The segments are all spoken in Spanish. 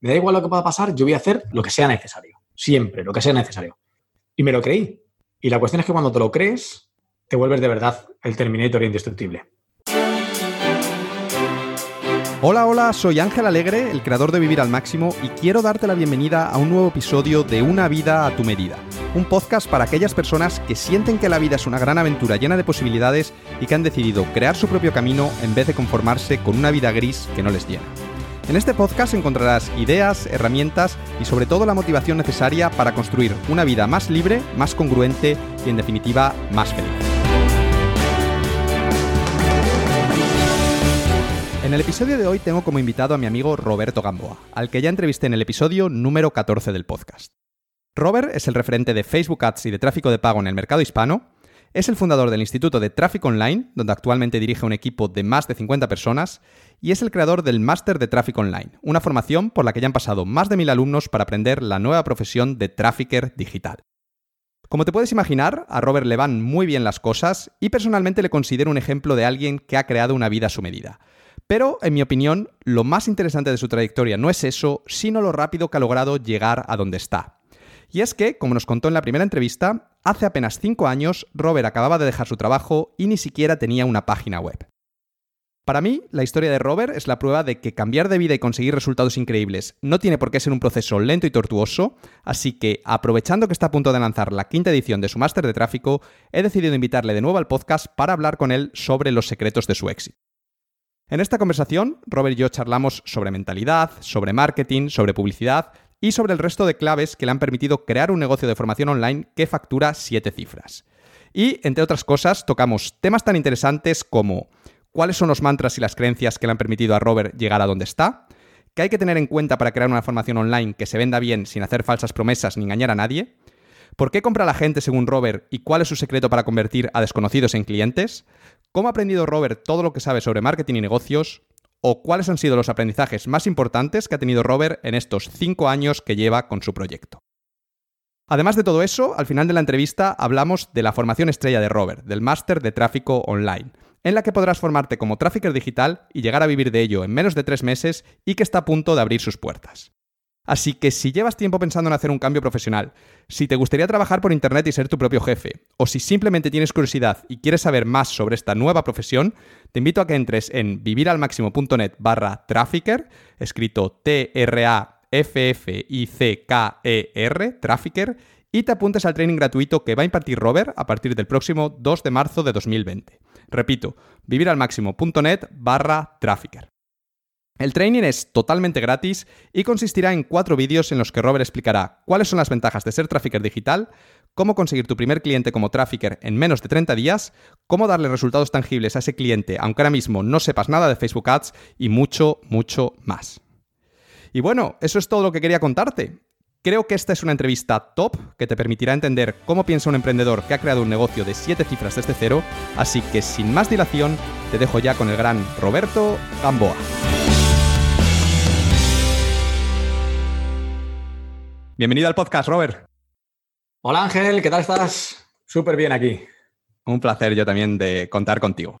Me da igual lo que pueda pasar, yo voy a hacer lo que sea necesario. Siempre, lo que sea necesario. Y me lo creí. Y la cuestión es que cuando te lo crees, te vuelves de verdad el Terminator indestructible. Hola, hola, soy Ángel Alegre, el creador de Vivir al Máximo, y quiero darte la bienvenida a un nuevo episodio de Una vida a tu medida, un podcast para aquellas personas que sienten que la vida es una gran aventura llena de posibilidades y que han decidido crear su propio camino en vez de conformarse con una vida gris que no les llena. En este podcast encontrarás ideas, herramientas y sobre todo la motivación necesaria para construir una vida más libre, más congruente y en definitiva más feliz. En el episodio de hoy tengo como invitado a mi amigo Roberto Gamboa, al que ya entrevisté en el episodio número 14 del podcast. Robert es el referente de Facebook Ads y de tráfico de pago en el mercado hispano, es el fundador del Instituto de Tráfico Online, donde actualmente dirige un equipo de más de 50 personas, y es el creador del Máster de Tráfico Online, una formación por la que ya han pasado más de mil alumnos para aprender la nueva profesión de trafficker digital. Como te puedes imaginar, a Robert le van muy bien las cosas y personalmente le considero un ejemplo de alguien que ha creado una vida a su medida. Pero, en mi opinión, lo más interesante de su trayectoria no es eso, sino lo rápido que ha logrado llegar a donde está. Y es que, como nos contó en la primera entrevista, hace apenas 5 años Robert acababa de dejar su trabajo y ni siquiera tenía una página web. Para mí, la historia de Robert es la prueba de que cambiar de vida y conseguir resultados increíbles no tiene por qué ser un proceso lento y tortuoso, así que, aprovechando que está a punto de lanzar la quinta edición de su máster de tráfico, he decidido invitarle de nuevo al podcast para hablar con él sobre los secretos de su éxito. En esta conversación, Robert y yo charlamos sobre mentalidad, sobre marketing, sobre publicidad y sobre el resto de claves que le han permitido crear un negocio de formación online que factura siete cifras. Y, entre otras cosas, tocamos temas tan interesantes como cuáles son los mantras y las creencias que le han permitido a Robert llegar a donde está, qué hay que tener en cuenta para crear una formación online que se venda bien sin hacer falsas promesas ni engañar a nadie, por qué compra la gente según Robert y cuál es su secreto para convertir a desconocidos en clientes, ¿Cómo ha aprendido Robert todo lo que sabe sobre marketing y negocios? ¿O cuáles han sido los aprendizajes más importantes que ha tenido Robert en estos cinco años que lleva con su proyecto? Además de todo eso, al final de la entrevista hablamos de la formación estrella de Robert, del máster de tráfico online, en la que podrás formarte como trafficker digital y llegar a vivir de ello en menos de tres meses y que está a punto de abrir sus puertas. Así que si llevas tiempo pensando en hacer un cambio profesional, si te gustaría trabajar por Internet y ser tu propio jefe, o si simplemente tienes curiosidad y quieres saber más sobre esta nueva profesión, te invito a que entres en viviralmaximo.net barra trafficker, escrito T-R-A-F-F-I-C-K-E-R, trafficker, y te apuntes al training gratuito que va a impartir Robert a partir del próximo 2 de marzo de 2020. Repito, viviralmaximo.net barra trafficker. El training es totalmente gratis y consistirá en cuatro vídeos en los que Robert explicará cuáles son las ventajas de ser trafficker digital, cómo conseguir tu primer cliente como trafficker en menos de 30 días, cómo darle resultados tangibles a ese cliente aunque ahora mismo no sepas nada de Facebook Ads y mucho, mucho más. Y bueno, eso es todo lo que quería contarte. Creo que esta es una entrevista top que te permitirá entender cómo piensa un emprendedor que ha creado un negocio de 7 cifras desde cero, así que sin más dilación te dejo ya con el gran Roberto Gamboa. Bienvenido al podcast, Robert. Hola Ángel, ¿qué tal estás? Súper bien aquí. Un placer yo también de contar contigo.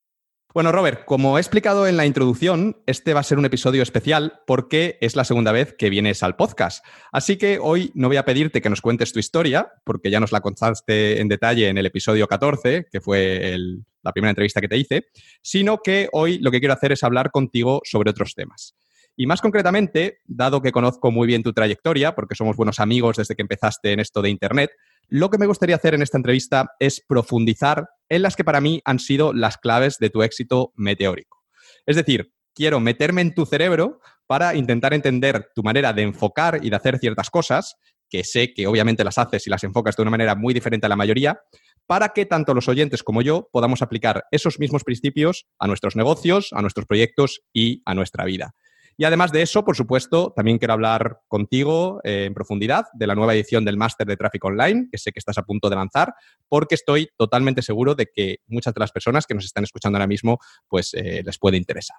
Bueno, Robert, como he explicado en la introducción, este va a ser un episodio especial porque es la segunda vez que vienes al podcast. Así que hoy no voy a pedirte que nos cuentes tu historia, porque ya nos la contaste en detalle en el episodio 14, que fue la primera entrevista que te hice, sino que hoy lo que quiero hacer es hablar contigo sobre otros temas. Y más concretamente, dado que conozco muy bien tu trayectoria, porque somos buenos amigos desde que empezaste en esto de Internet, lo que me gustaría hacer en esta entrevista es profundizar en las que para mí han sido las claves de tu éxito meteórico. Es decir, quiero meterme en tu cerebro para intentar entender tu manera de enfocar y de hacer ciertas cosas, que sé que obviamente las haces y las enfocas de una manera muy diferente a la mayoría, para que tanto los oyentes como yo podamos aplicar esos mismos principios a nuestros negocios, a nuestros proyectos y a nuestra vida. Y además de eso, por supuesto, también quiero hablar contigo eh, en profundidad de la nueva edición del Máster de Tráfico Online, que sé que estás a punto de lanzar, porque estoy totalmente seguro de que muchas de las personas que nos están escuchando ahora mismo, pues eh, les puede interesar.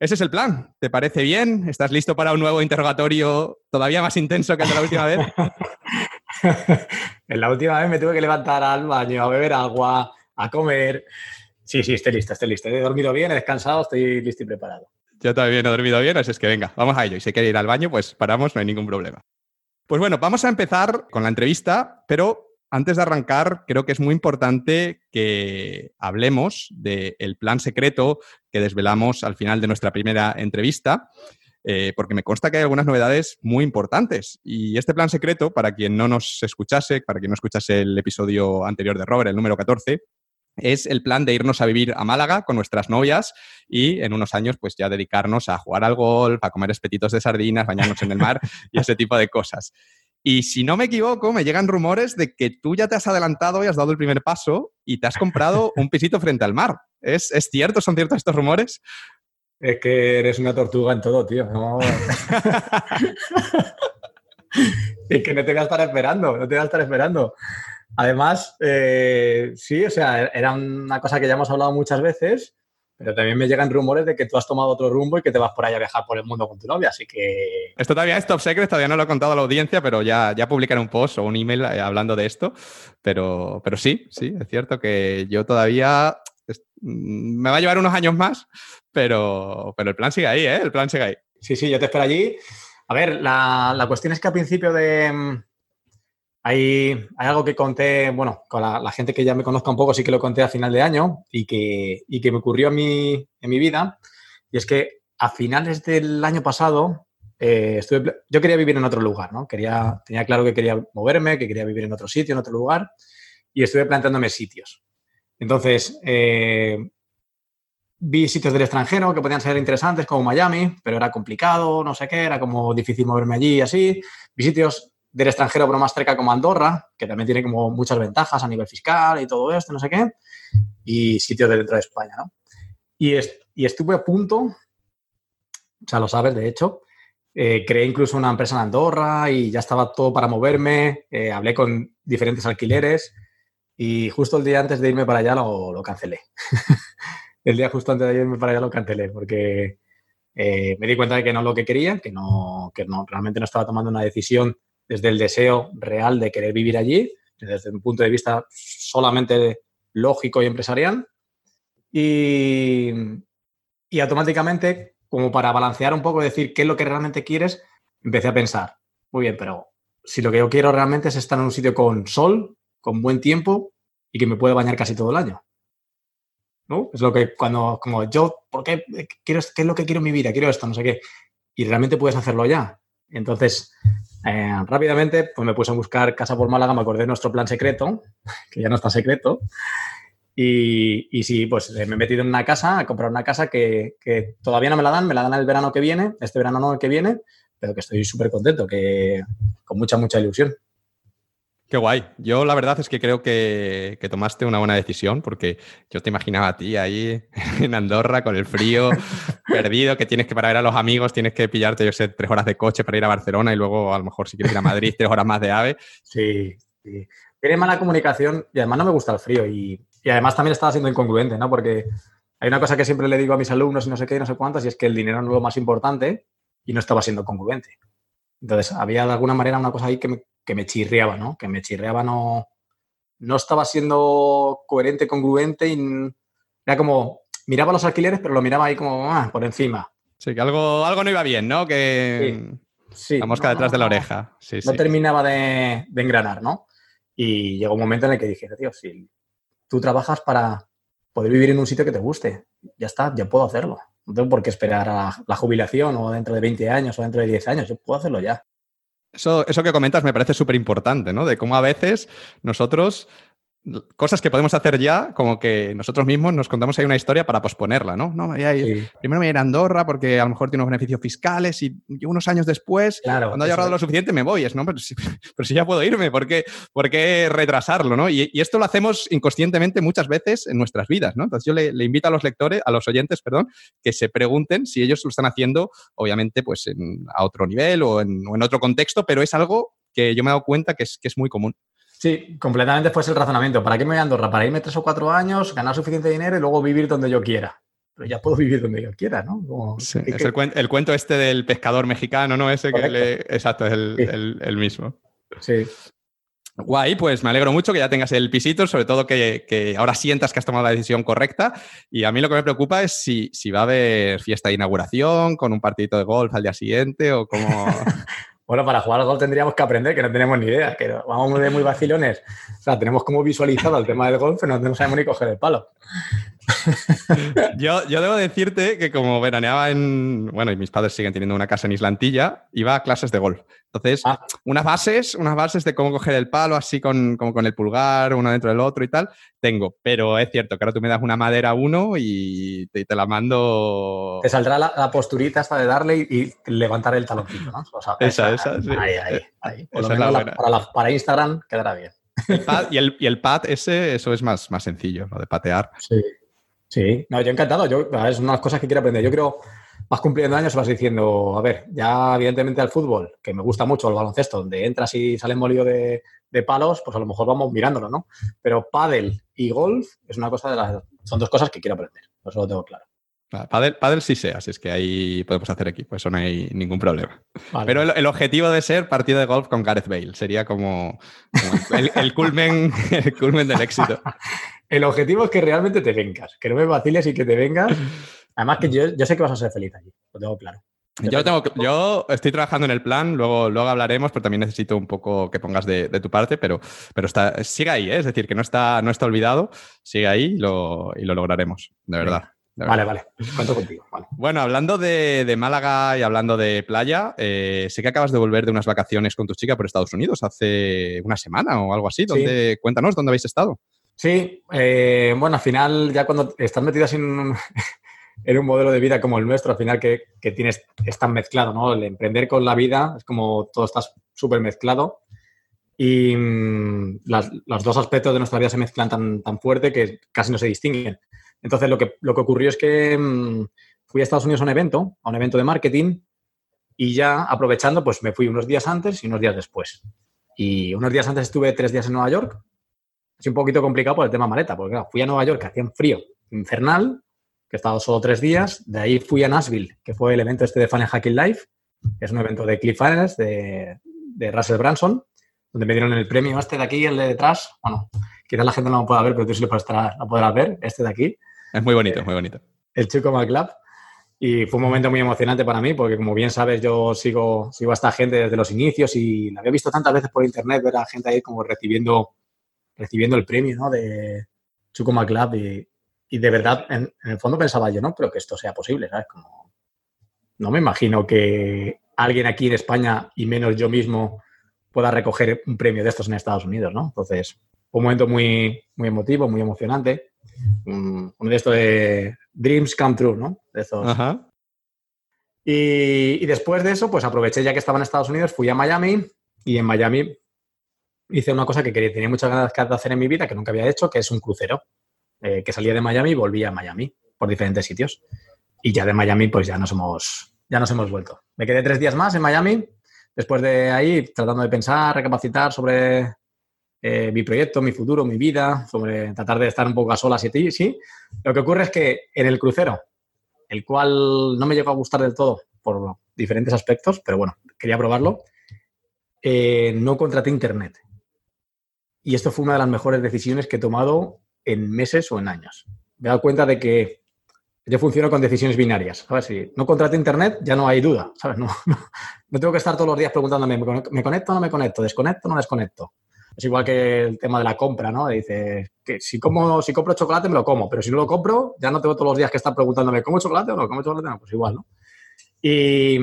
Ese es el plan. ¿Te parece bien? ¿Estás listo para un nuevo interrogatorio todavía más intenso que el la última vez? en la última vez me tuve que levantar al baño, a beber agua, a comer. Sí, sí, estoy listo, estoy listo. He dormido bien, he descansado, estoy listo y preparado. Yo también he dormido bien, así es que venga, vamos a ello. Y si quiere ir al baño, pues paramos, no hay ningún problema. Pues bueno, vamos a empezar con la entrevista, pero antes de arrancar, creo que es muy importante que hablemos del plan secreto que desvelamos al final de nuestra primera entrevista, eh, porque me consta que hay algunas novedades muy importantes. Y este plan secreto, para quien no nos escuchase, para quien no escuchase el episodio anterior de Robert, el número 14, es el plan de irnos a vivir a Málaga con nuestras novias y en unos años pues ya dedicarnos a jugar al golf, a comer espetitos de sardinas, bañarnos en el mar y ese tipo de cosas. Y si no me equivoco, me llegan rumores de que tú ya te has adelantado y has dado el primer paso y te has comprado un pisito frente al mar. ¿Es, ¿Es cierto? ¿Son ciertos estos rumores? Es que eres una tortuga en todo, tío. es que no te voy a estar esperando, no te voy a estar esperando. Además, eh, sí, o sea, era una cosa que ya hemos hablado muchas veces, pero también me llegan rumores de que tú has tomado otro rumbo y que te vas por ahí a viajar por el mundo con tu novia, así que... Esto todavía es top secret, todavía no lo he contado a la audiencia, pero ya, ya publicaré un post o un email eh, hablando de esto. Pero, pero sí, sí, es cierto que yo todavía... Mm, me va a llevar unos años más, pero, pero el plan sigue ahí, ¿eh? El plan sigue ahí. Sí, sí, yo te espero allí. A ver, la, la cuestión es que al principio de hay, algo que conté, bueno, con la, gente que ya me conozca un poco, sí que lo conté a final de año y que, que me ocurrió en mi, en mi vida. Y es que a finales del año pasado, eh, yo quería vivir en otro lugar, ¿no? Quería, tenía claro que quería moverme, que quería vivir en otro sitio, en otro lugar, y estuve planteándome sitios. Entonces, eh, vi sitios del extranjero que podían ser interesantes, como Miami, pero era complicado, no sé qué, era como difícil moverme allí y así. Vi sitios del extranjero, pero más cerca como Andorra, que también tiene como muchas ventajas a nivel fiscal y todo esto, no sé qué, y sitios de dentro de España, ¿no? Y, y estuve a punto, o sea, lo sabes, de hecho, eh, creé incluso una empresa en Andorra y ya estaba todo para moverme, eh, hablé con diferentes alquileres y justo el día antes de irme para allá lo, lo cancelé. el día justo antes de irme para allá lo cancelé porque eh, me di cuenta de que no es lo que quería, que no, que no, realmente no estaba tomando una decisión desde el deseo real de querer vivir allí, desde un punto de vista solamente lógico y empresarial. Y, y automáticamente, como para balancear un poco, decir qué es lo que realmente quieres, empecé a pensar, muy bien, pero si lo que yo quiero realmente es estar en un sitio con sol, con buen tiempo y que me pueda bañar casi todo el año. ¿No? Es lo que cuando, como yo, ¿por qué quiero, qué es lo que quiero en mi vida? Quiero esto, no sé qué. Y realmente puedes hacerlo ya. Entonces, eh, rápidamente, pues me puse a buscar casa por Málaga, me acordé de nuestro plan secreto, que ya no está secreto. Y, y sí, pues me he metido en una casa, a comprar una casa que, que, todavía no me la dan, me la dan el verano que viene, este verano no el que viene, pero que estoy súper contento, que con mucha, mucha ilusión. Qué guay. Yo la verdad es que creo que, tomaste una buena decisión porque yo te imaginaba a ti ahí en Andorra con el frío, perdido, que tienes que para ver a los amigos, tienes que pillarte, yo sé, tres horas de coche para ir a Barcelona y luego a lo mejor si quieres ir a Madrid, tres horas más de AVE. Sí, sí. Tiene mala comunicación y además no me gusta el frío y, y además también estaba siendo incongruente, ¿no? Porque hay una cosa que siempre le digo a mis alumnos y no sé qué y no sé cuántas y es que el dinero no es lo más importante y no estaba siendo congruente. Entonces, había de alguna manera una cosa ahí que me, que me chirriaba, ¿no? Que me chirriaba, no, no estaba siendo coherente, congruente y era como, miraba los alquileres, pero lo miraba ahí como ah, por encima. Sí, que algo, algo no iba bien, ¿no? Que sí, la mosca detrás de la oreja. Sí, no terminaba de, de, engranar, ¿no? Y llegó un momento en el que dije, tío, si tú trabajas para poder vivir en un sitio que te guste, ya está, ya puedo hacerlo. No tengo por qué esperar a la jubilación o dentro de 20 años o dentro de 10 años, yo puedo hacerlo ya. Eso, eso que comentas me parece súper importante, ¿no? De cómo a veces nosotros cosas que podemos hacer ya, como que nosotros mismos nos contamos ahí una historia para posponerla, ¿no? no primero me voy a ir a Andorra porque a lo mejor tiene unos beneficios fiscales y unos años después, cuando haya ahorrado lo suficiente, me voy. Es, ¿no? Pero si, pero si ya puedo irme, ¿por qué, por qué retrasarlo? ¿no? Y, y, esto lo hacemos inconscientemente muchas veces en nuestras vidas, ¿no? Entonces yo le, le, invito a los lectores, a los oyentes, perdón, que se pregunten si ellos lo están haciendo, obviamente, pues en, a otro nivel o en, o en otro contexto, pero es algo que yo me he dado cuenta que es, que es muy común. Sí, completamente fue el razonamiento. ¿Para qué me voy a Andorra? Para irme tres o cuatro años, ganar suficiente dinero y luego vivir donde yo quiera. Pero ya puedo vivir donde yo quiera, ¿no? sí, es el, cuento, el, cuento este del pescador mexicano, ¿no? Ese que le... Exacto, es el, sí. el, el, mismo. Sí. Guay, pues me alegro mucho que ya tengas el pisito, sobre todo que, ahora sientas que has tomado la decisión correcta. Y a mí lo que me preocupa es si, si va a haber fiesta de inauguración con un partidito de golf al día siguiente o cómo... Bueno, para jugar al golf tendríamos que aprender, que no tenemos ni idea, que vamos de muy vacilones. O sea, tenemos como visualizado el tema del golf, pero no sabemos ni coger el palo. yo, yo debo decirte que como veraneaba en, bueno, y mis padres siguen teniendo una casa en Islantilla, iba a clases de golf. Entonces, ah. unas bases, unas bases de cómo coger el palo, así con, como con el pulgar, uno dentro del otro y tal, tengo. Pero es cierto que ahora tú me das una madera uno y te, la mando. Te saldrá la, posturita hasta de darle y, levantar el taloncito, ¿no? esa, esa, Ahí, ahí, ahí. Por lo menos para, para Instagram quedará bien. y, el, y, el, pad ese, eso es más, más sencillo, lo de patear. Sí, sí. No, yo encantado. Yo, es una de las cosas que quiero aprender. Yo creo, vas cumpliendo años, vas diciendo, a ver, ya evidentemente al fútbol, que me gusta mucho el baloncesto, donde entras y sales molido de, de palos, pues a lo mejor vamos mirándolo, ¿no? Pero pádel y golf es una cosa de las... Son dos cosas que quiero aprender. Eso lo tengo claro. Padel, sí sé, así es que ahí podemos hacer equipo, eso no hay ningún problema. Pero el, objetivo de ser partido de golf con Gareth Bale sería como, el, culmen, el culmen del éxito. el objetivo es que realmente te vengas, que no me vaciles y que te vengas. Además que yo, sé que vas a ser feliz allí, lo tengo claro. Yo, tengo, yo estoy trabajando en el plan, luego, luego hablaremos, pero también necesito un poco que pongas de, tu parte, pero, pero está, sigue ahí, ¿eh? es decir, que no está, no está olvidado, sigue ahí y lo, y lo lograremos, de verdad. Vale, vale. Cuento contigo. Bueno, hablando de, Málaga y hablando de playa, eh, sé que acabas de volver de unas vacaciones con tu chica por Estados Unidos hace una semana o algo así. ¿Dónde, Cuéntanos, ¿dónde habéis estado? Sí, eh, bueno, al final, ya cuando estás metidas en un, en un modelo de vida como el nuestro, al final que, tienes, es tan mezclado, ¿no? El emprender con la vida es como todo está súper mezclado y mm, los dos aspectos de nuestra vida se mezclan tan, tan fuerte que casi no se distinguen. Entonces, lo que, lo que ocurrió es que mm, fui a Estados Unidos a un evento, a un evento de marketing, y ya aprovechando, pues me fui unos días antes y unos días después. Y unos días antes estuve tres días en Nueva York. Es un poquito complicado por el tema maleta, porque fui a Nueva York, hacía frío infernal, que he estado solo tres días. De ahí fui a Nashville, que fue el evento este de Fan Hacking Life, es un evento de Cliffhanger de, de Russell Branson, donde me dieron el premio este de aquí, el de detrás. Bueno, quizás la gente no lo pueda ver, pero tú sí lo podrás ver, este de aquí. Es muy bonito, es muy bonito. El Chico McClub. Y fue un momento muy emocionante para mí, porque como bien sabes, yo sigo, sigo a esta gente desde los inicios y la había visto tantas veces por internet, ver a gente ahí como recibiendo, recibiendo el premio ¿no? de Chico McClub. Y, y de verdad, en, el fondo pensaba yo, no pero que esto sea posible, ¿sabes? Como, no me imagino que alguien aquí en España y menos yo mismo pueda recoger un premio de estos en Estados Unidos, ¿no? Entonces, un momento muy, muy emotivo, muy emocionante. Un, de estos de Dreams Come True, ¿no? De Y, después de eso, pues aproveché ya que estaba en Estados Unidos, fui a Miami y en Miami hice una cosa que quería, tenía muchas ganas de hacer en mi vida, que nunca había hecho, que es un crucero, eh, que salía de Miami y volvía a Miami por diferentes sitios. Y ya de Miami, pues ya nos hemos, ya nos hemos vuelto. Me quedé tres días más en Miami, después de ahí tratando de pensar, recapacitar sobre eh, mi proyecto, mi futuro, mi vida, sobre tratar de estar un poco a solas y sí. Lo que ocurre es que en el crucero, el cual no me llegó a gustar del todo por diferentes aspectos, pero bueno, quería probarlo, eh, no contraté internet. Y esto fue una de las mejores decisiones que he tomado en meses o en años. Me he dado cuenta de que yo funciono con decisiones binarias. ¿sabes? Si no contraté internet, ya no hay duda. No, no, tengo que estar todos los días preguntándome, ¿me conecto o no me conecto? ¿Desconecto o no desconecto? Es igual que el tema de la compra, ¿no? Dice que si, como, si compro chocolate me lo como, pero si no lo compro, ya no tengo todos los días que estar preguntándome, ¿como chocolate o no? ¿Como chocolate? No, pues igual, ¿no? Y,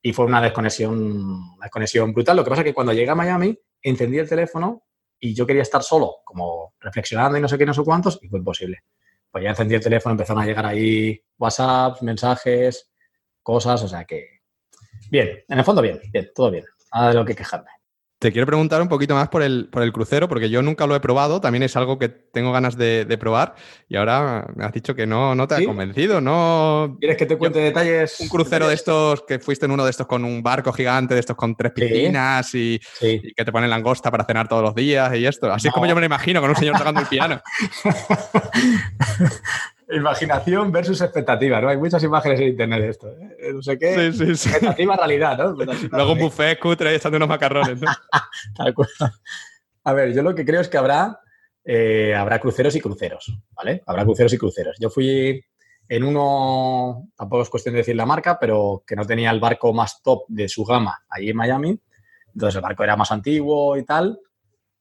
y fue una desconexión, una desconexión brutal. Lo que pasa es que cuando llegué a Miami, encendí el teléfono y yo quería estar solo, como reflexionando y no sé qué, no sé cuántos, y fue imposible. Pues ya encendí el teléfono, empezaron a llegar ahí WhatsApp, mensajes, cosas, o sea que... Bien, en el fondo bien, bien, todo bien. Nada de lo que quejarme. Te quiero preguntar un poquito más por el, por el crucero, porque yo nunca lo he probado, también es algo que tengo ganas de, probar y ahora me has dicho que no, no te ha convencido, ¿no? ¿Quieres que te cuente detalles? Un crucero de estos, que fuiste en uno de estos con un barco gigante, de estos con tres piscinas y, que te ponen langosta para cenar todos los días y esto. Así es como yo me lo imagino, con un señor tocando el piano. Imaginación versus expectativa, ¿no? Hay muchas imágenes en internet de esto. ¿eh? No sé qué. Expectativa realidad, ¿no? Luego un buffet cutre echando unos macarrones, ¿no? Tal cual. A ver, yo lo que creo es que habrá, eh, habrá cruceros y cruceros, ¿vale? Habrá cruceros y cruceros. Yo fui en uno, tampoco es cuestión de decir la marca, pero que no tenía el barco más top de su gama allí en Miami. Entonces el barco era más antiguo y tal.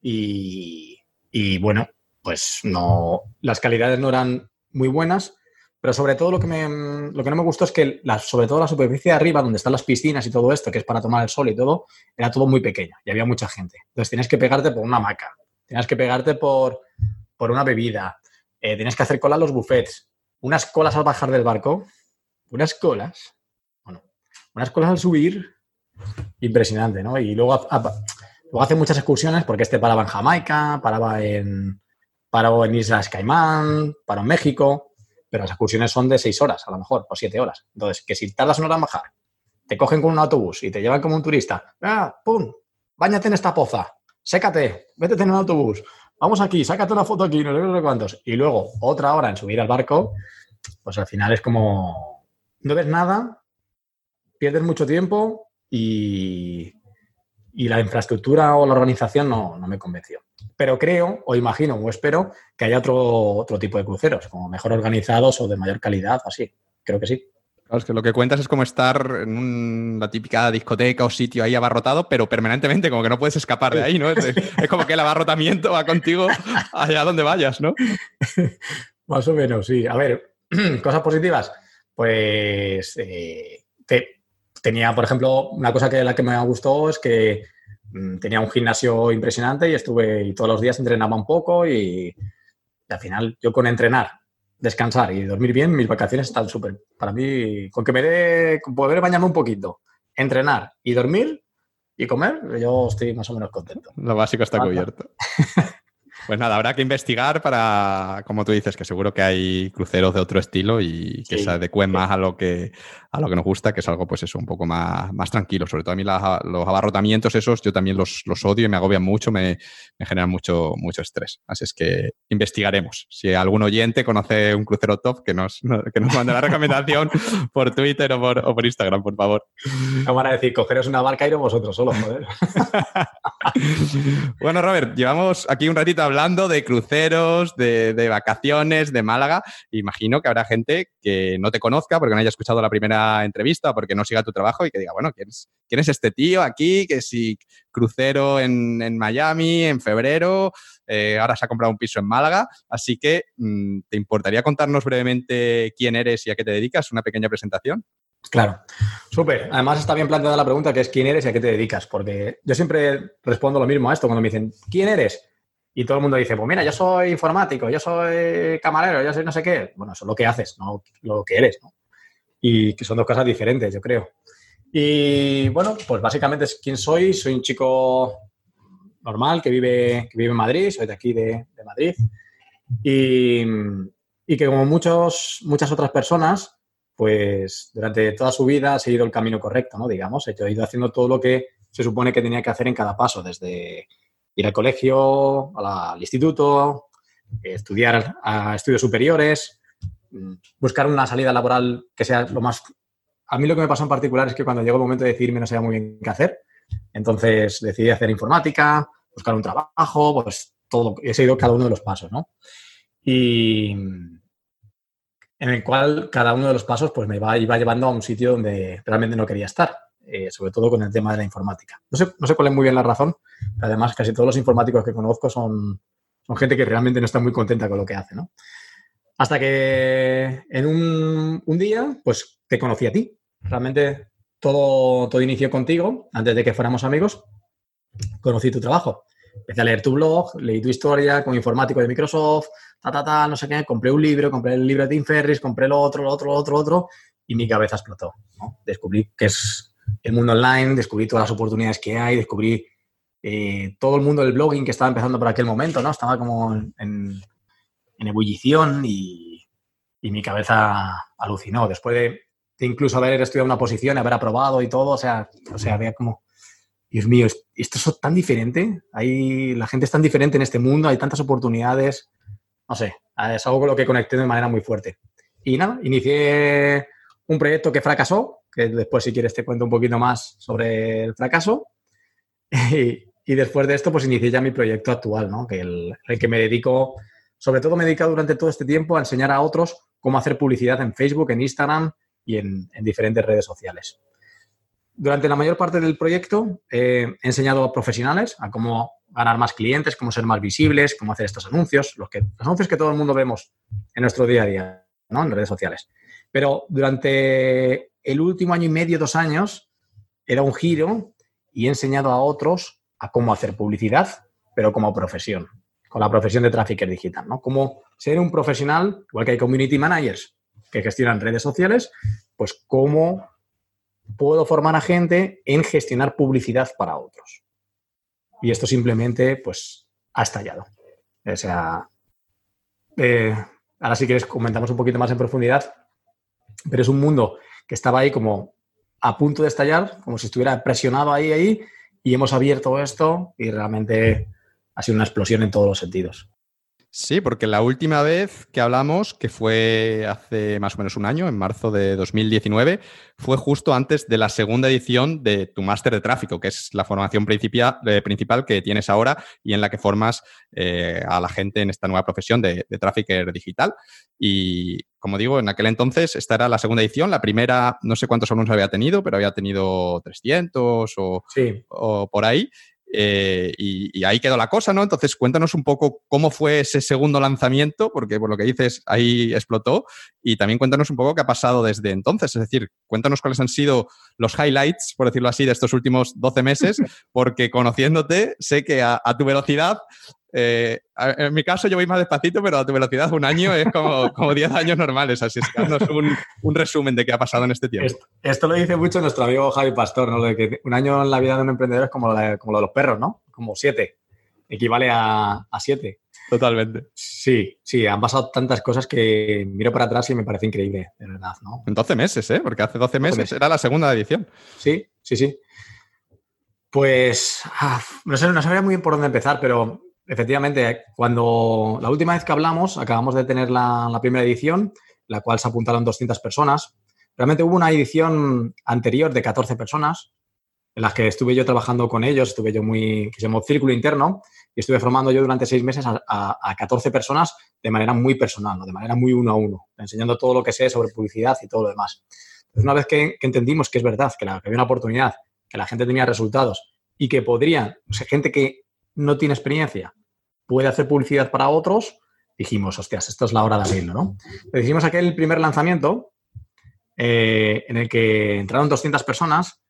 Y, y bueno, pues no, las calidades no eran muy buenas, pero sobre todo lo que, me, lo que no me gustó es que la, sobre todo la superficie de arriba, donde están las piscinas y todo esto, que es para tomar el sol y todo, era todo muy pequeña y había mucha gente. Entonces tienes que pegarte por una hamaca, tienes que pegarte por, por una bebida, eh, tienes que hacer cola en los buffets, unas colas al bajar del barco, unas colas, bueno, unas colas al subir, impresionante, ¿no? Y luego, luego hace muchas excursiones porque este paraba en Jamaica, paraba en, paraba en Islas Caimán, paraba en México pero las excursiones son de seis horas, a lo mejor, o siete horas. Entonces, que si tardas una hora en bajar, te cogen con un autobús y te llevan como un turista, ¡ah, pum! Báñate en esta poza, sécate, vete en un autobús, vamos aquí, sácate una foto aquí, no sé, no sé cuántos. Y luego otra hora en subir al barco, pues al final es como, no ves nada, pierdes mucho tiempo y, y la infraestructura o la organización no, no, me convenció. Pero creo, o imagino, o espero, que haya otro, otro tipo de cruceros, como mejor organizados o de mayor calidad, así. Creo que sí. Claro, es que lo que cuentas es como estar en una típica discoteca o sitio ahí abarrotado, pero permanentemente, como que no puedes escapar de ahí, ¿no? Es, como que el abarrotamiento va contigo allá donde vayas, ¿no? Más o menos, sí. A ver, cosas positivas. Pues eh, te, tenía, por ejemplo, una cosa que la que me gustó es que tenía un gimnasio impresionante y estuve y todos los días entrenaba un poco y, al final yo con entrenar, descansar y dormir bien, mis vacaciones están súper. Para mí, con que me dé, con poder bañarme un poquito, entrenar y dormir y comer, yo estoy más o menos contento. Lo básico está cubierto. Pues nada, habrá que investigar para, como tú dices, que seguro que hay cruceros de otro estilo y que se adecúen más a lo que, a lo que nos gusta, que es algo, pues eso, un poco más, más tranquilo. Sobre todo a mí los abarrotamientos esos, yo también los, los odio y me agobian mucho, me, me, generan mucho, mucho estrés. Así es que investigaremos. Si algún oyente conoce un crucero top, que nos, que nos mande la recomendación por Twitter o por, o por Instagram, por favor. ¿Cómo van a decir? Cogeros una barca y ir vosotros solo, joder. bueno, Robert, llevamos aquí un ratito hablando de cruceros, de, vacaciones, de Málaga. Imagino que habrá gente que no te conozca porque no haya escuchado la primera entrevista o porque no siga tu trabajo y que diga, bueno, ¿quién es, quién es este tío aquí? Que si crucero en, Miami en febrero, eh, ahora se ha comprado un piso en Málaga. Así que, mm, ¿te importaría contarnos brevemente quién eres y a qué te dedicas? Una pequeña presentación. Claro, súper. Además está bien planteada la pregunta que es quién eres y a qué te dedicas, porque yo siempre respondo lo mismo a esto cuando me dicen, ¿quién eres? Y todo el mundo dice, pues mira, yo soy informático, yo soy camarero, yo soy no sé qué. Bueno, eso es lo que haces, no lo que eres, ¿no? Y que son dos cosas diferentes, yo creo. Y bueno, pues básicamente es quién soy. Soy un chico normal que vive, que vive en Madrid, soy de aquí de, Madrid. Y, y, que como muchos, muchas otras personas, pues durante toda su vida ha seguido el camino correcto, ¿no? Digamos, he ido haciendo todo lo que se supone que tenía que hacer en cada paso, desde ir al colegio, al instituto, estudiar a estudios superiores, buscar una salida laboral que sea lo más... A mí lo que me pasó en particular es que cuando llegó el momento de decidirme no sabía muy bien qué hacer. Entonces decidí hacer informática, buscar un trabajo, pues todo, he seguido cada uno de los pasos, ¿no? Y en el cual cada uno de los pasos pues me iba, iba llevando a un sitio donde realmente no quería estar. Eh, sobre todo con el tema de la informática. No sé, no sé cuál es muy bien la razón, además casi todos los informáticos que conozco son, son gente que realmente no está muy contenta con lo que hace, ¿no? Hasta que en un, un día, pues te conocí a ti. Realmente todo, todo inició contigo, antes de que fuéramos amigos, conocí tu trabajo. Empecé a leer tu blog, leí tu historia como informático de Microsoft, ta, ta, ta, no sé qué, compré un libro, compré el libro de Tim Ferris, compré lo otro, lo otro, lo otro, lo otro, y mi cabeza explotó. Descubrí que es el mundo online, descubrí todas las oportunidades que hay, descubrí eh, todo el mundo del blogging que estaba empezando por aquel momento, ¿no? Estaba como en, ebullición y, mi cabeza alucinó. Después de, incluso haber estudiado una posición, haber aprobado y todo, o sea, o sea, había como, Dios mío, esto es tan diferente, hay, la gente es tan diferente en este mundo, hay tantas oportunidades, no sé, es algo con lo que conecté de manera muy fuerte. Y nada, inicié un proyecto que fracasó, que después si quieres te cuento un poquito más sobre el fracaso. Y, y después de esto, pues inicié ya mi proyecto actual, ¿no? Que el, el que me dedico, sobre todo me he dedicado durante todo este tiempo a enseñar a otros cómo hacer publicidad en Facebook, en Instagram y en, en diferentes redes sociales. Durante la mayor parte del proyecto eh, he enseñado a profesionales a cómo ganar más clientes, cómo ser más visibles, cómo hacer estos anuncios, los, que, los anuncios que todo el mundo vemos en nuestro día a día, ¿no? En redes sociales. Pero durante el último año y medio, dos años, era un giro y he enseñado a otros a cómo hacer publicidad, pero como profesión, con la profesión de trafficker digital, ¿no? Cómo ser un profesional, igual que hay community managers que gestionan redes sociales, pues cómo puedo formar a gente en gestionar publicidad para otros. Y esto simplemente, pues, ha estallado. O sea, eh, ahora si quieres comentamos un poquito más en profundidad, pero es un mundo que estaba ahí como a punto de estallar, como si estuviera presionado ahí, ahí, y hemos abierto esto y realmente ha sido una explosión en todos los sentidos. Sí, porque la última vez que hablamos, que fue hace más o menos un año, en marzo de 2019, fue justo antes de la segunda edición de tu máster de tráfico, que es la formación eh, principal que tienes ahora y en la que formas eh, a la gente en esta nueva profesión de, de trafficker digital. Y como digo, en aquel entonces esta era la segunda edición. La primera, no sé cuántos alumnos había tenido, pero había tenido 300 o, o por ahí. Eh, y, ahí quedó la cosa, ¿no? Entonces, cuéntanos un poco cómo fue ese segundo lanzamiento, porque por lo que dices, ahí explotó, y también cuéntanos un poco qué ha pasado desde entonces, es decir, cuéntanos cuáles han sido los highlights, por decirlo así, de estos últimos 12 meses, porque conociéndote, sé que a tu velocidad eh, en mi caso yo voy más despacito, pero a tu velocidad un año es como, como 10 años normales. Así es que un, un, resumen de qué ha pasado en este tiempo. Esto, lo dice mucho nuestro amigo Javi Pastor, ¿no? De que un año en la vida de un emprendedor es como, como lo de los perros, ¿no? Como siete. Equivale a, a siete. Totalmente. Sí, sí, han pasado tantas cosas que miro para atrás y me parece increíble, de verdad, ¿no? En 12 meses, ¿eh? Porque hace 12 meses, meses. era la segunda edición. Sí, sí, sí. Pues ah, no sé, no sabría muy bien por dónde empezar, pero Efectivamente, cuando la última vez que hablamos, acabamos de tener la, la, primera edición, la cual se apuntaron 200 personas. Realmente hubo una edición anterior de 14 personas, en las que estuve yo trabajando con ellos, estuve yo muy, que se llamó Círculo Interno, y estuve formando yo durante seis meses a, a, a 14 personas de manera muy personal, ¿no? de manera muy uno a uno, enseñando todo lo que sé sobre publicidad y todo lo demás. Entonces, una vez que, que entendimos que es verdad, que, la, que había una oportunidad, que la gente tenía resultados y que podría, o sea, gente que no tiene experiencia, puede hacer publicidad para otros, dijimos, hostias, esto es la hora de abrirlo, ¿no? Hicimos aquel primer lanzamiento eh, en el que entraron 200 personas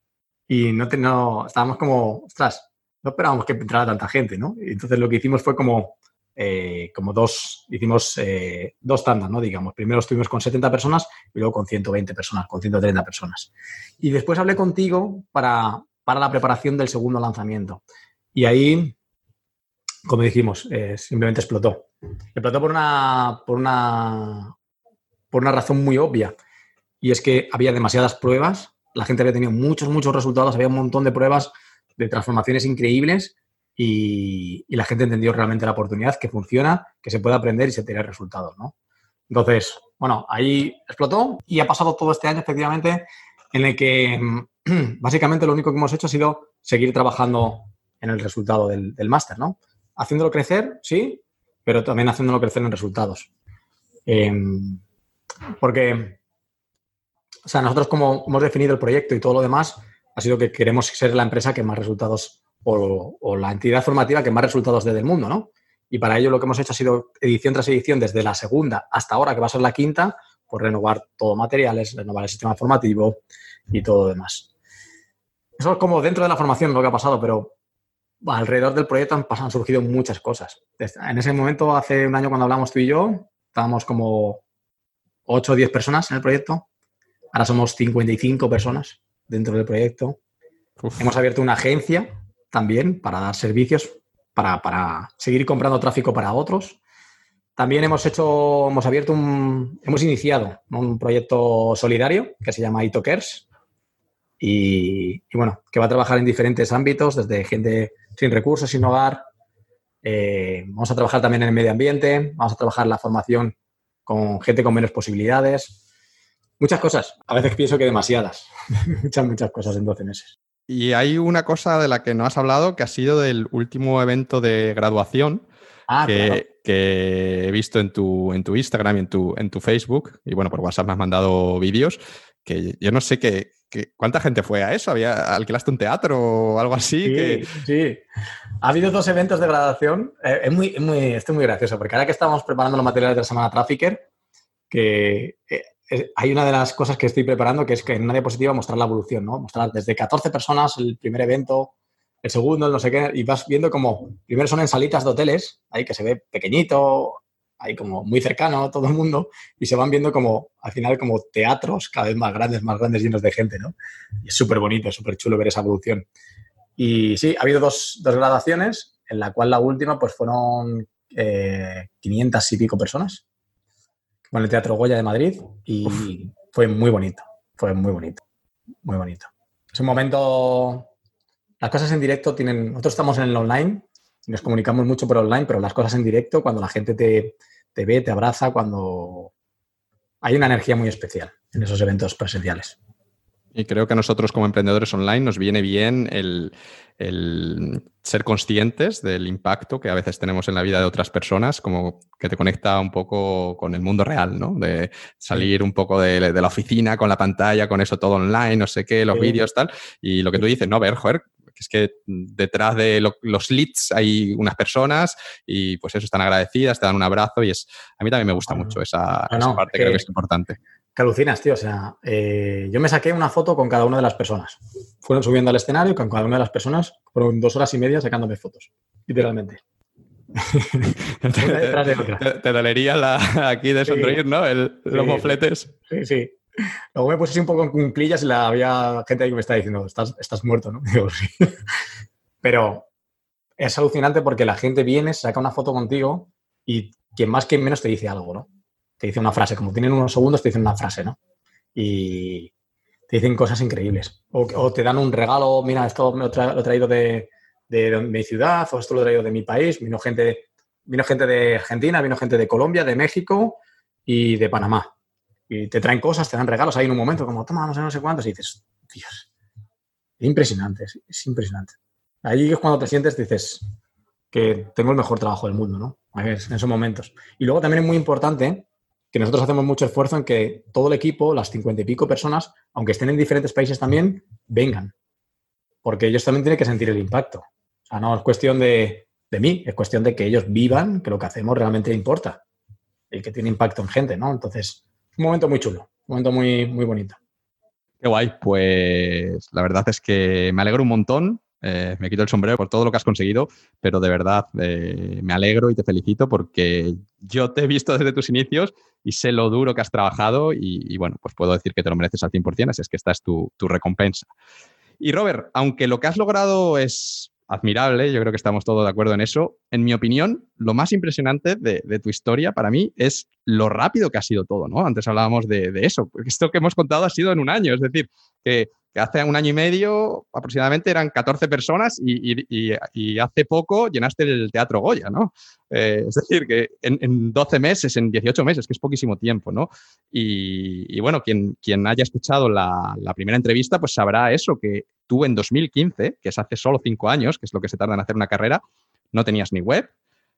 y no, no, estábamos como, ostras, no esperábamos que entrara tanta gente, ¿no? Y entonces lo que hicimos fue como, eh, como dos, hicimos eh, dos tandas, ¿no? Digamos, primero estuvimos con 70 personas y luego con 120 personas, con 130 personas. Y después hablé contigo para, para la preparación del segundo lanzamiento. Y ahí como dijimos, eh, simplemente explotó. Explotó por una, por, una, por una razón muy obvia. Y es que había demasiadas pruebas, la gente había tenido muchos, muchos resultados, había un montón de pruebas de transformaciones increíbles y, y la gente entendió realmente la oportunidad, que funciona, que se puede aprender y se tiene resultados, ¿no? Entonces, bueno, ahí explotó y ha pasado todo este año efectivamente en el que básicamente lo único que hemos hecho ha sido seguir trabajando en el resultado del, del máster, ¿no? Haciéndolo crecer, sí, pero también haciéndolo crecer en resultados. Eh, porque, o sea, nosotros como hemos definido el proyecto y todo lo demás, ha sido que queremos ser la empresa que más resultados o, la entidad formativa que más resultados dé del mundo, ¿no? Y para ello lo que hemos hecho ha sido edición tras edición, desde la segunda hasta ahora, que va a ser la quinta, pues renovar todo materiales, renovar el sistema formativo y todo lo demás. Eso es como dentro de la formación lo que ha pasado, pero alrededor del proyecto han, han, surgido muchas cosas. En ese momento, hace un año cuando hablamos tú y yo, estábamos como 8 o 10 personas en el proyecto. Ahora somos 55 personas dentro del proyecto. Uf. Hemos abierto una agencia también para dar servicios, para, para, seguir comprando tráfico para otros. También hemos hecho, hemos abierto un, hemos iniciado un proyecto solidario que se llama Itokers, y, y, bueno, que va a trabajar en diferentes ámbitos, desde gente sin recursos, sin hogar. Eh, vamos a trabajar también en el medio ambiente, vamos a trabajar la formación con gente con menos posibilidades. Muchas cosas. A veces pienso que demasiadas. muchas, muchas cosas en 12 meses. Y hay una cosa de la que no has hablado, que ha sido del último evento de graduación ah, que, he visto en tu, en tu Instagram y en tu, en tu Facebook. Y bueno, por WhatsApp me has mandado vídeos que yo no sé qué, cuánta gente fue a eso. ¿Había, ¿Alquilaste un teatro o algo así? Sí, sí. Ha habido dos eventos de graduación. Eh, es muy, muy, esto es muy gracioso, porque ahora que estamos preparando los materiales de la semana Trafficker, que eh, hay una de las cosas que estoy preparando que es que en una diapositiva mostrar la evolución, ¿no? Mostrar desde 14 personas el primer evento, el segundo, el no sé qué, y vas viendo como, primero son en salitas de hoteles, ahí que se ve pequeñito, ahí como muy cercano todo el mundo, y se van viendo como, al final, como teatros cada vez más grandes, más grandes, llenos de gente, ¿no? Y es súper bonito, súper chulo ver esa evolución. Y sí, ha habido dos, dos gradaciones, en la cual la última, pues fueron eh, 500 y pico personas con el Teatro Goya de Madrid y fue muy bonito, fue muy bonito, muy bonito. Es un momento, las cosas en directo tienen, nosotros estamos en el online, nos comunicamos mucho por online, pero las cosas en directo, cuando la gente te, te ve, te abraza, cuando hay una energía muy especial en esos eventos presenciales. Y creo que a nosotros como emprendedores online nos viene bien el, ser conscientes del impacto que a veces tenemos en la vida de otras personas, como que te conecta un poco con el mundo real, ¿no? De salir un poco de, la oficina con la pantalla, con eso todo online, no sé qué, los vídeos, tal. Y lo que tú dices, no, ver, joder, es que detrás de los leads hay unas personas y pues eso, están agradecidas, te dan un abrazo y es, a mí también me gusta mucho esa, parte, creo que es importante. Que alucinas, tío. O sea, eh, yo me saqué una foto con cada una de las personas. Fueron subiendo al escenario con cada una de las personas. Fueron dos horas y media sacándome fotos, literalmente. te, dolería la, aquí de sonreír, ¿no? los mofletes. Sí, sí. Luego me puse así un poco en cunclillas y la, había gente ahí que me estaba diciendo, estás, estás muerto, ¿no? Pero es alucinante porque la gente viene, saca una foto contigo y quien más que menos te dice algo, ¿no? te dice una frase, como tienen unos segundos, te dicen una frase, ¿no? Y te dicen cosas increíbles. O, te dan un regalo, mira, esto me lo, he traído de, mi ciudad, o esto lo he traído de mi país. Vino gente, vino gente de Argentina, vino gente de Colombia, de México y de Panamá. Y te traen cosas, te dan regalos ahí en un momento, como, toma, no sé, no sé cuántos, y dices, Dios, es impresionante, es, impresionante. Ahí es cuando te sientes, dices, que tengo el mejor trabajo del mundo, ¿no? En esos momentos. Y luego también es muy importante que nosotros hacemos mucho esfuerzo en que todo el equipo, las cincuenta y pico personas, aunque estén en diferentes países también, vengan. Porque ellos también tienen que sentir el impacto. O sea, no es cuestión de, mí, es cuestión de que ellos vivan que lo que hacemos realmente importa y que tiene impacto en gente, ¿no? Entonces, un momento muy chulo, un momento muy, muy bonito. Qué guay, pues la verdad es que me alegro un montón eh, me quito el sombrero por todo lo que has conseguido, pero de verdad eh, me alegro y te felicito porque yo te he visto desde tus inicios y sé lo duro que has trabajado y, bueno, pues puedo decir que te lo mereces al 100%, así es que esta es tu, recompensa. Y Robert, aunque lo que has logrado es admirable, yo creo que estamos todos de acuerdo en eso. En mi opinión, lo más impresionante de, tu historia para mí es lo rápido que ha sido todo, ¿no? Antes hablábamos de, de, eso, porque esto que hemos contado ha sido en un año, es decir, que que hace un año y medio aproximadamente eran 14 personas y, hace poco llenaste el Teatro Goya, ¿no? Eh, es decir, que en, 12 meses, en 18 meses, que es poquísimo tiempo, ¿no? Y, bueno, quien, quien haya escuchado la, primera entrevista, pues sabrá eso, que tú en 2015, que es hace solo 5 años, que es lo que se tarda en hacer una carrera, no tenías ni web,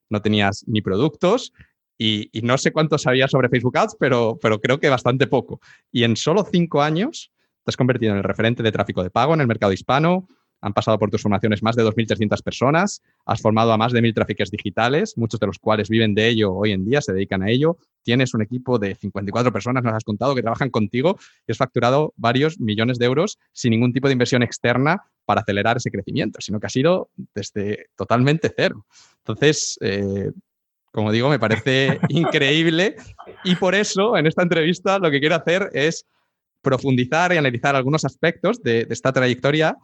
no tenías ni productos, y, no sé cuánto sabías sobre Facebook Ads, pero, pero creo que bastante poco. Y en solo cinco años te has convertido en el referente de tráfico de pago en el mercado hispano. Han pasado por tus formaciones más de 2.300 personas. Has formado a más de 1.000 tráficos digitales, muchos de los cuales viven de ello hoy en día, se dedican a ello. Tienes un equipo de 54 personas, nos has contado, que trabajan contigo y has facturado varios millones de euros sin ningún tipo de inversión externa para acelerar ese crecimiento, sino que ha sido desde totalmente cero. Entonces, eh, como digo, me parece increíble y por eso en esta entrevista lo que quiero hacer es profundizar y analizar algunos aspectos de, esta trayectoria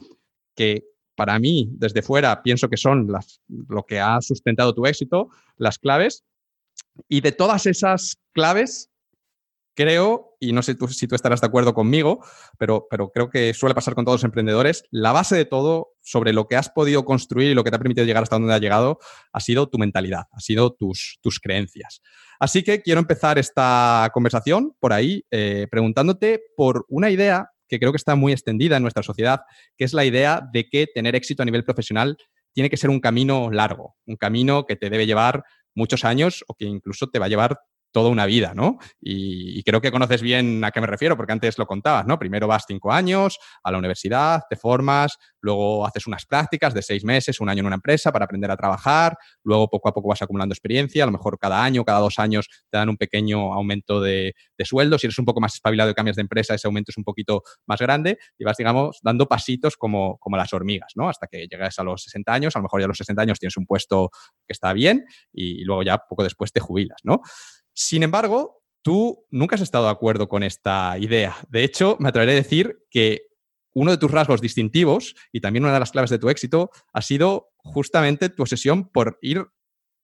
que para mí, desde fuera, pienso que son las, lo que ha sustentado tu éxito, las claves. Y de todas esas claves, creo, y no sé si tú estarás de acuerdo conmigo, pero, pero creo que suele pasar con todos los emprendedores, la base de todo sobre lo que has podido construir y lo que te ha permitido llegar hasta donde has llegado ha sido tu mentalidad, ha sido tus, tus creencias. Así que quiero empezar esta conversación por ahí eh, preguntándote por una idea que creo que está muy extendida en nuestra sociedad, que es la idea de que tener éxito a nivel profesional tiene que ser un camino largo, un camino que te debe llevar muchos años o que incluso te va a llevar toda una vida, ¿no? Y, creo que conoces bien a qué me refiero, porque antes lo contabas, ¿no? Primero vas cinco años a la universidad, te formas, luego haces unas prácticas de seis meses, un año en una empresa para aprender a trabajar, luego poco a poco vas acumulando experiencia, a lo mejor cada año, cada dos años te dan un pequeño aumento de, sueldo, si eres un poco más espabilado y cambias de empresa, ese aumento es un poquito más grande y vas, digamos, dando pasitos como, como las hormigas, ¿no? Hasta que llegas a los 60 años, a lo mejor ya a los 60 años tienes un puesto que está bien y luego ya poco después te jubilas, ¿no? Sin embargo, tú nunca has estado de acuerdo con esta idea. De hecho, me atreveré a decir que uno de tus rasgos distintivos y también una de las claves de tu éxito ha sido justamente tu obsesión por ir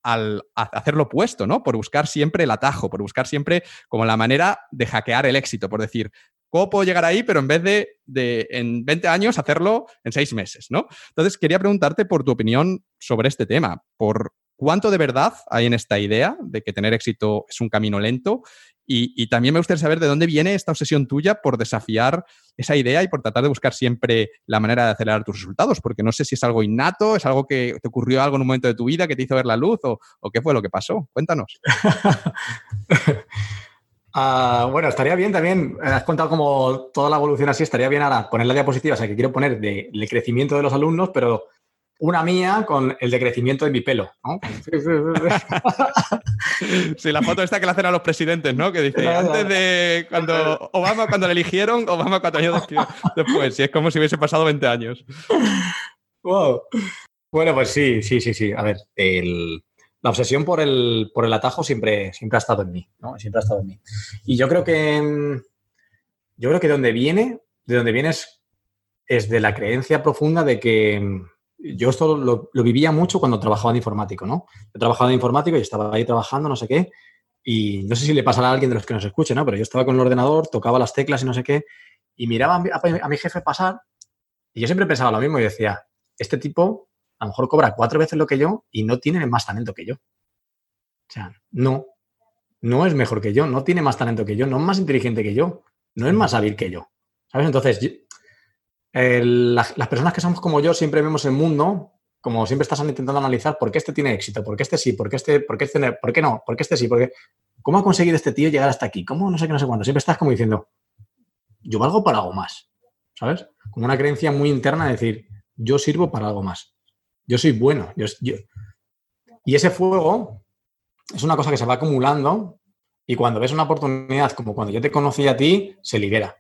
al hacer lo opuesto, ¿no? Por buscar siempre el atajo, por buscar siempre como la manera de hackear el éxito, por decir, ¿cómo puedo llegar ahí, pero en vez de, de en 20 años hacerlo en 6 meses, ¿no? Entonces, quería preguntarte por tu opinión sobre este tema, por ¿Cuánto de verdad hay en esta idea de que tener éxito es un camino lento? Y, también me gustaría saber de dónde viene esta obsesión tuya por desafiar esa idea y por tratar de buscar siempre la manera de acelerar tus resultados, porque no sé si es algo innato, es algo que te ocurrió algo en un momento de tu vida que te hizo ver la luz o, qué fue lo que pasó. Cuéntanos. Ah, bueno, estaría bien también, has contado como toda la evolución así, estaría bien ahora poner la diapositiva, o sea, que quiero poner de, de crecimiento de los alumnos, pero una mía con el decrecimiento de mi pelo. ¿no? Sí, la foto esta que le hacen a los presidentes, ¿no? Que dice, antes de cuando Obama, cuando le eligieron, Obama cuatro años después. Y es como si hubiese pasado 20 años. Wow. Bueno, pues sí, sí, sí, sí. A ver, la obsesión por el, por el atajo siempre, siempre ha estado en mí, ¿no? Siempre ha estado en mí. Y yo creo que, yo creo que de donde viene, de donde viene es, es de la creencia profunda de que yo esto lo, vivía mucho cuando trabajaba de informático, ¿no? Yo trabajaba de informático y estaba ahí trabajando, no sé qué, y no sé si le pasará a alguien de los que nos escuche, ¿no? Pero yo estaba con el ordenador, tocaba las teclas y no sé qué, y miraba a mi, jefe pasar, y yo siempre pensaba lo mismo y decía, este tipo a lo mejor cobra cuatro veces lo que yo y no tiene más talento que yo. O sea, no, no es mejor que yo, no tiene más talento que yo, no es más inteligente que yo, no es más hábil que yo. ¿Sabes? Entonces, las, personas que somos como yo siempre vemos el mundo como siempre estás intentando analizar por qué este tiene éxito, por qué este sí, por qué este, por qué este, por qué no, por qué este sí, porque cómo ha conseguido este tío llegar hasta aquí, cómo no sé qué, no sé cuándo. Siempre estás como diciendo, yo valgo para algo más, ¿sabes? Como una creencia muy interna de decir, yo sirvo para algo más, yo soy bueno, yo, y ese fuego es una cosa que se va acumulando y cuando ves una oportunidad como cuando yo te conocí a ti, se libera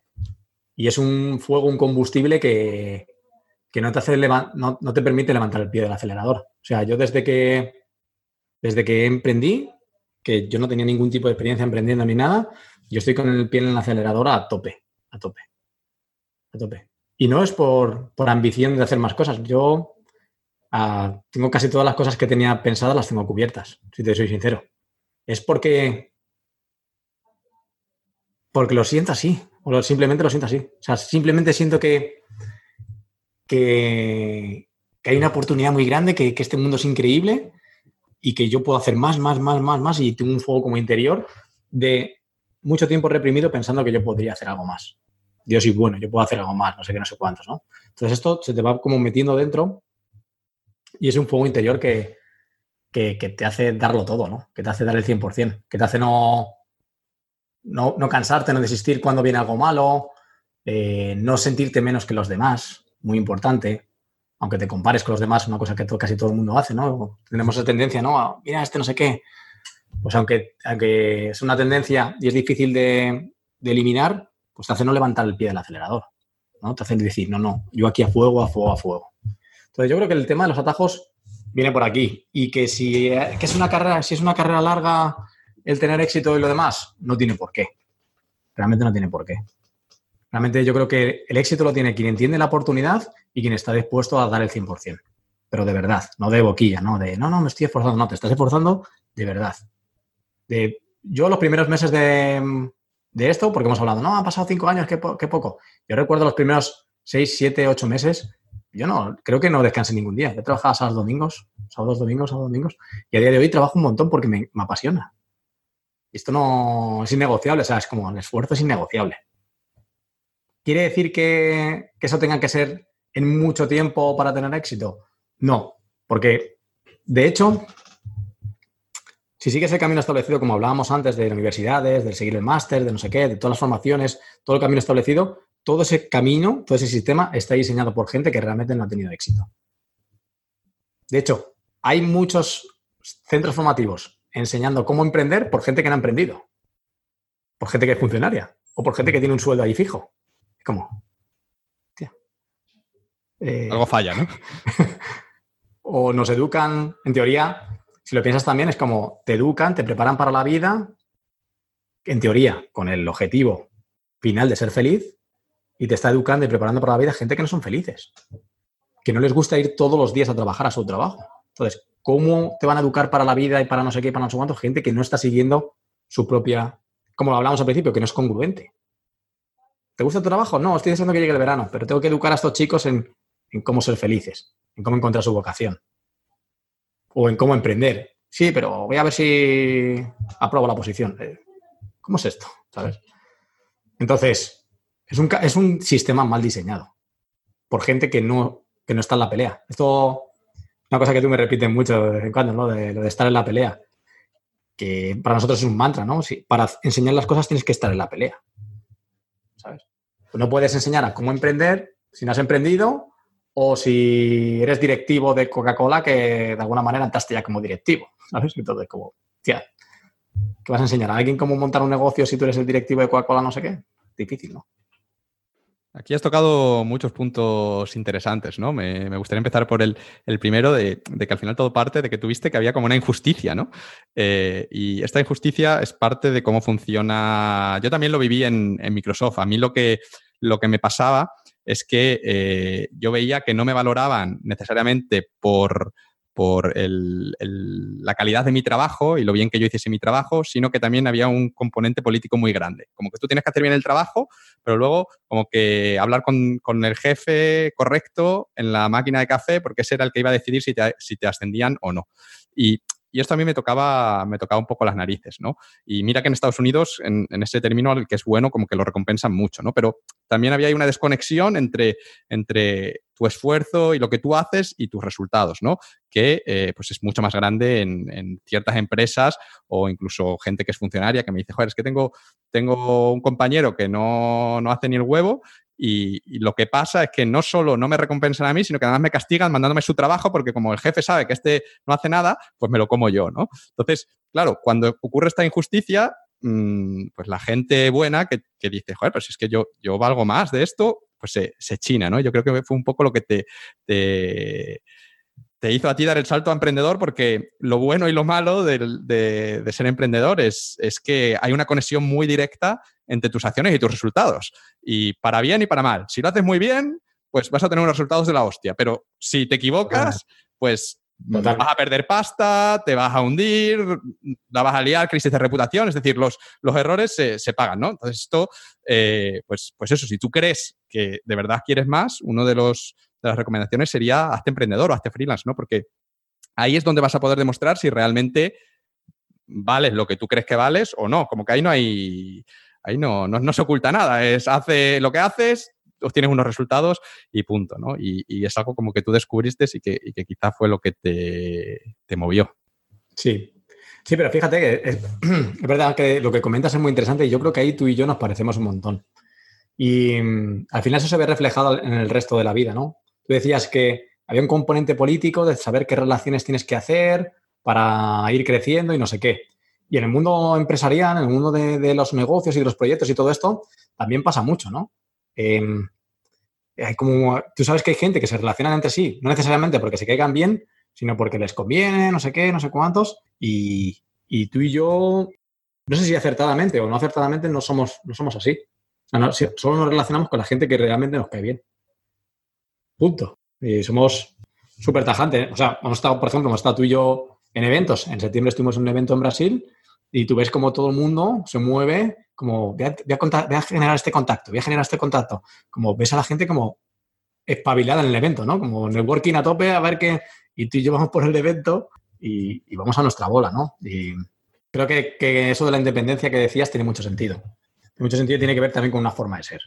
y es un fuego, un combustible que, no, te hace no, te permite levantar el pie del acelerador. O sea, yo desde que, desde que emprendí, que yo no tenía ningún tipo de experiencia emprendiendo ni nada, yo estoy con el pie en el acelerador a tope, a tope, a tope. Y no es por, ambición de hacer más cosas. Yo ah, tengo casi todas las cosas que tenía pensadas, las tengo cubiertas, si te soy sincero. Es porque, porque lo siento así. O simplemente lo siento así. O sea, simplemente siento que, que, hay una oportunidad muy grande, que, este mundo es increíble y que yo puedo hacer más, más, más, más, más y tengo un fuego como interior de mucho tiempo reprimido pensando que yo podría hacer algo más. Dios sí, bueno, yo puedo hacer algo más, no sé qué, no sé cuántos, ¿no? Entonces esto se te va como metiendo dentro y es un fuego interior que, que, que te hace darlo todo, ¿no? Que te hace dar el 100%, que te hace no, no, cansarte, no desistir cuando viene algo malo, eh, no sentirte menos que los demás, muy importante, aunque te compares con los demás, una cosa que casi todo el mundo hace, ¿no? Tenemos esa tendencia, ¿no? mira, este no sé qué. Pues aunque, aunque es una tendencia y es difícil de, eliminar, pues te hace no levantar el pie del acelerador, ¿no? Te hace decir, no, no, yo aquí a fuego, a fuego, a fuego. Entonces yo creo que el tema de los atajos viene por aquí y que si que es una carrera, si es una carrera larga el tener éxito y lo demás? No tiene por qué. Realmente no tiene por qué. Realmente yo creo que el éxito lo tiene quien entiende la oportunidad y quien está dispuesto a dar el 100%. Pero de verdad, no de boquilla, no de, no, no, me estoy esforzando. No, te estás esforzando de verdad. De, yo los primeros meses de, esto, porque hemos hablado, no, han pasado cinco años, qué, qué poco. Yo recuerdo los primeros seis, siete, ocho meses, yo no, creo que no descansé ningún día. Yo trabajaba sábados, domingos, sábados, domingos, sábados, domingos, y a día de hoy trabajo un montón porque me apasiona. Esto no es innegociable, o sea, es como el esfuerzo es innegociable. ¿Quiere decir que, eso tenga que ser en mucho tiempo para tener éxito? No, porque de hecho, si sigues el camino establecido, como hablábamos antes, de universidades, de seguir el máster, de no sé qué, de todas las formaciones, todo el camino establecido, todo ese camino, todo ese sistema está diseñado por gente que realmente no ha tenido éxito. De hecho, hay muchos centros formativos enseñando cómo emprender por gente que no ha emprendido, por gente que es funcionaria o por gente que tiene un sueldo ahí fijo. ¿Cómo? Eh, Algo falla, ¿no? o nos educan, en teoría, si lo piensas también, es como te educan, te preparan para la vida, en teoría, con el objetivo final de ser feliz, y te está educando y preparando para la vida gente que no son felices, que no les gusta ir todos los días a trabajar a su trabajo. Entonces, ¿cómo te van a educar para la vida y para no sé qué para no sé cuánto? Gente que no está siguiendo su propia, como lo hablamos al principio, que no es congruente. ¿Te gusta tu trabajo? No, estoy deseando que llegue el verano, pero tengo que educar a estos chicos en, en cómo ser felices, en cómo encontrar su vocación o en cómo emprender. Sí, pero voy a ver si apruebo la posición. Eh, ¿Cómo es esto? ¿Sabes? Entonces, es un, es un sistema mal diseñado por gente que no, que no está en la pelea. Esto una cosa que tú me repites mucho de vez en cuando, ¿no? De lo de estar en la pelea. Que para nosotros es un mantra, ¿no? Si, para enseñar las cosas tienes que estar en la pelea. ¿Sabes? no puedes enseñar a cómo emprender si no has emprendido o si eres directivo de Coca-Cola que de alguna manera entraste ya como directivo, ¿sabes? Entonces, como, tía, ¿qué vas a enseñar a alguien cómo montar un negocio si tú eres el directivo de Coca-Cola no sé qué? Difícil, ¿no? Aquí has tocado muchos puntos interesantes, ¿no? Me, gustaría empezar por el, primero de, que al final todo parte de que tuviste que había como una injusticia, ¿no? Eh, y esta injusticia es parte de cómo funciona. Yo también lo viví en, en Microsoft. A mí lo que, lo que me pasaba es que eh, yo veía que no me valoraban necesariamente por, por la calidad de mi trabajo y lo bien que yo hiciese mi trabajo, sino que también había un componente político muy grande. Como que tú tienes que hacer bien el trabajo, pero luego como que hablar con, el jefe correcto en la máquina de café, porque ese era el que iba a decidir si te, si te ascendían o no. Y y esto a mí me tocaba, me tocaba un poco las narices, ¿no? Y mira que en Estados Unidos, en, ese término, el que es bueno, como que lo recompensan mucho, ¿no? Pero también había una desconexión entre, entre tu esfuerzo y lo que tú haces y tus resultados, ¿no? Que eh, pues es mucho más grande en, ciertas empresas o incluso gente que es funcionaria que me dice, joder, es que tengo, tengo un compañero que no, no hace ni el huevo y, lo que pasa es que no solo no me recompensan a mí, sino que además me castigan mandándome su trabajo porque como el jefe sabe que este no hace nada, pues me lo como yo, ¿no? Entonces, claro, cuando ocurre esta injusticia, mm, pues la gente buena que, dice, joder, pero si es que yo, yo valgo más de esto, pues se, se china, ¿no? Yo creo que fue un poco lo que te, te te hizo a ti dar el salto a emprendedor porque lo bueno y lo malo de, ser emprendedor es, que hay una conexión muy directa entre tus acciones y tus resultados. Y para bien y para mal. Si lo haces muy bien, pues vas a tener unos resultados de la hostia. Pero si te equivocas, pues vas a perder pasta, te vas a hundir, la vas a liar, crisis de reputación. Es decir, los, los errores se, pagan, ¿no? Entonces, esto, eh, pues, pues eso, si tú crees que de verdad quieres más, uno de los de las recomendaciones sería hazte emprendedor o hazte freelance, ¿no? Porque ahí es donde vas a poder demostrar si realmente vales lo que tú crees que vales o no. Como que ahí no hay, ahí no, no, se oculta nada. Es hace lo que haces, obtienes unos resultados y punto, ¿no? Y, es algo como que tú descubriste y que, y que quizá fue lo que te, movió. Sí. Sí, pero fíjate que es, es, verdad que lo que comentas es muy interesante y yo creo que ahí tú y yo nos parecemos un montón. Y mm, al final eso se ve reflejado en el resto de la vida, ¿no? Tú decías que había un componente político de saber qué relaciones tienes que hacer para ir creciendo y no sé qué. Y en el mundo empresarial, en el mundo de, los negocios y de los proyectos y todo esto, también pasa mucho, ¿no? Em, hay como, tú sabes que hay gente que se relaciona entre sí, no necesariamente porque se caigan bien, sino porque les conviene, no sé qué, no sé cuántos. Y, tú y yo, no sé si acertadamente o no acertadamente, no somos, no somos así. solo nos relacionamos con la gente que realmente nos cae bien. Punto. Y somos súper tajantes. O sea, hemos estado, por ejemplo, hemos estado tú y yo en eventos. En septiembre estuvimos en un evento en Brasil y tú ves como todo el mundo se mueve, como voy a, generar este contacto, voy a generar este contacto. Como ves a la gente como espabilada en el evento, ¿no? Como networking a tope, a ver qué. Y tú y yo vamos por el evento y, vamos a nuestra bola, ¿no? Y creo que, que, eso de la independencia que decías tiene mucho sentido. Tiene mucho sentido tiene que ver también con una forma de ser.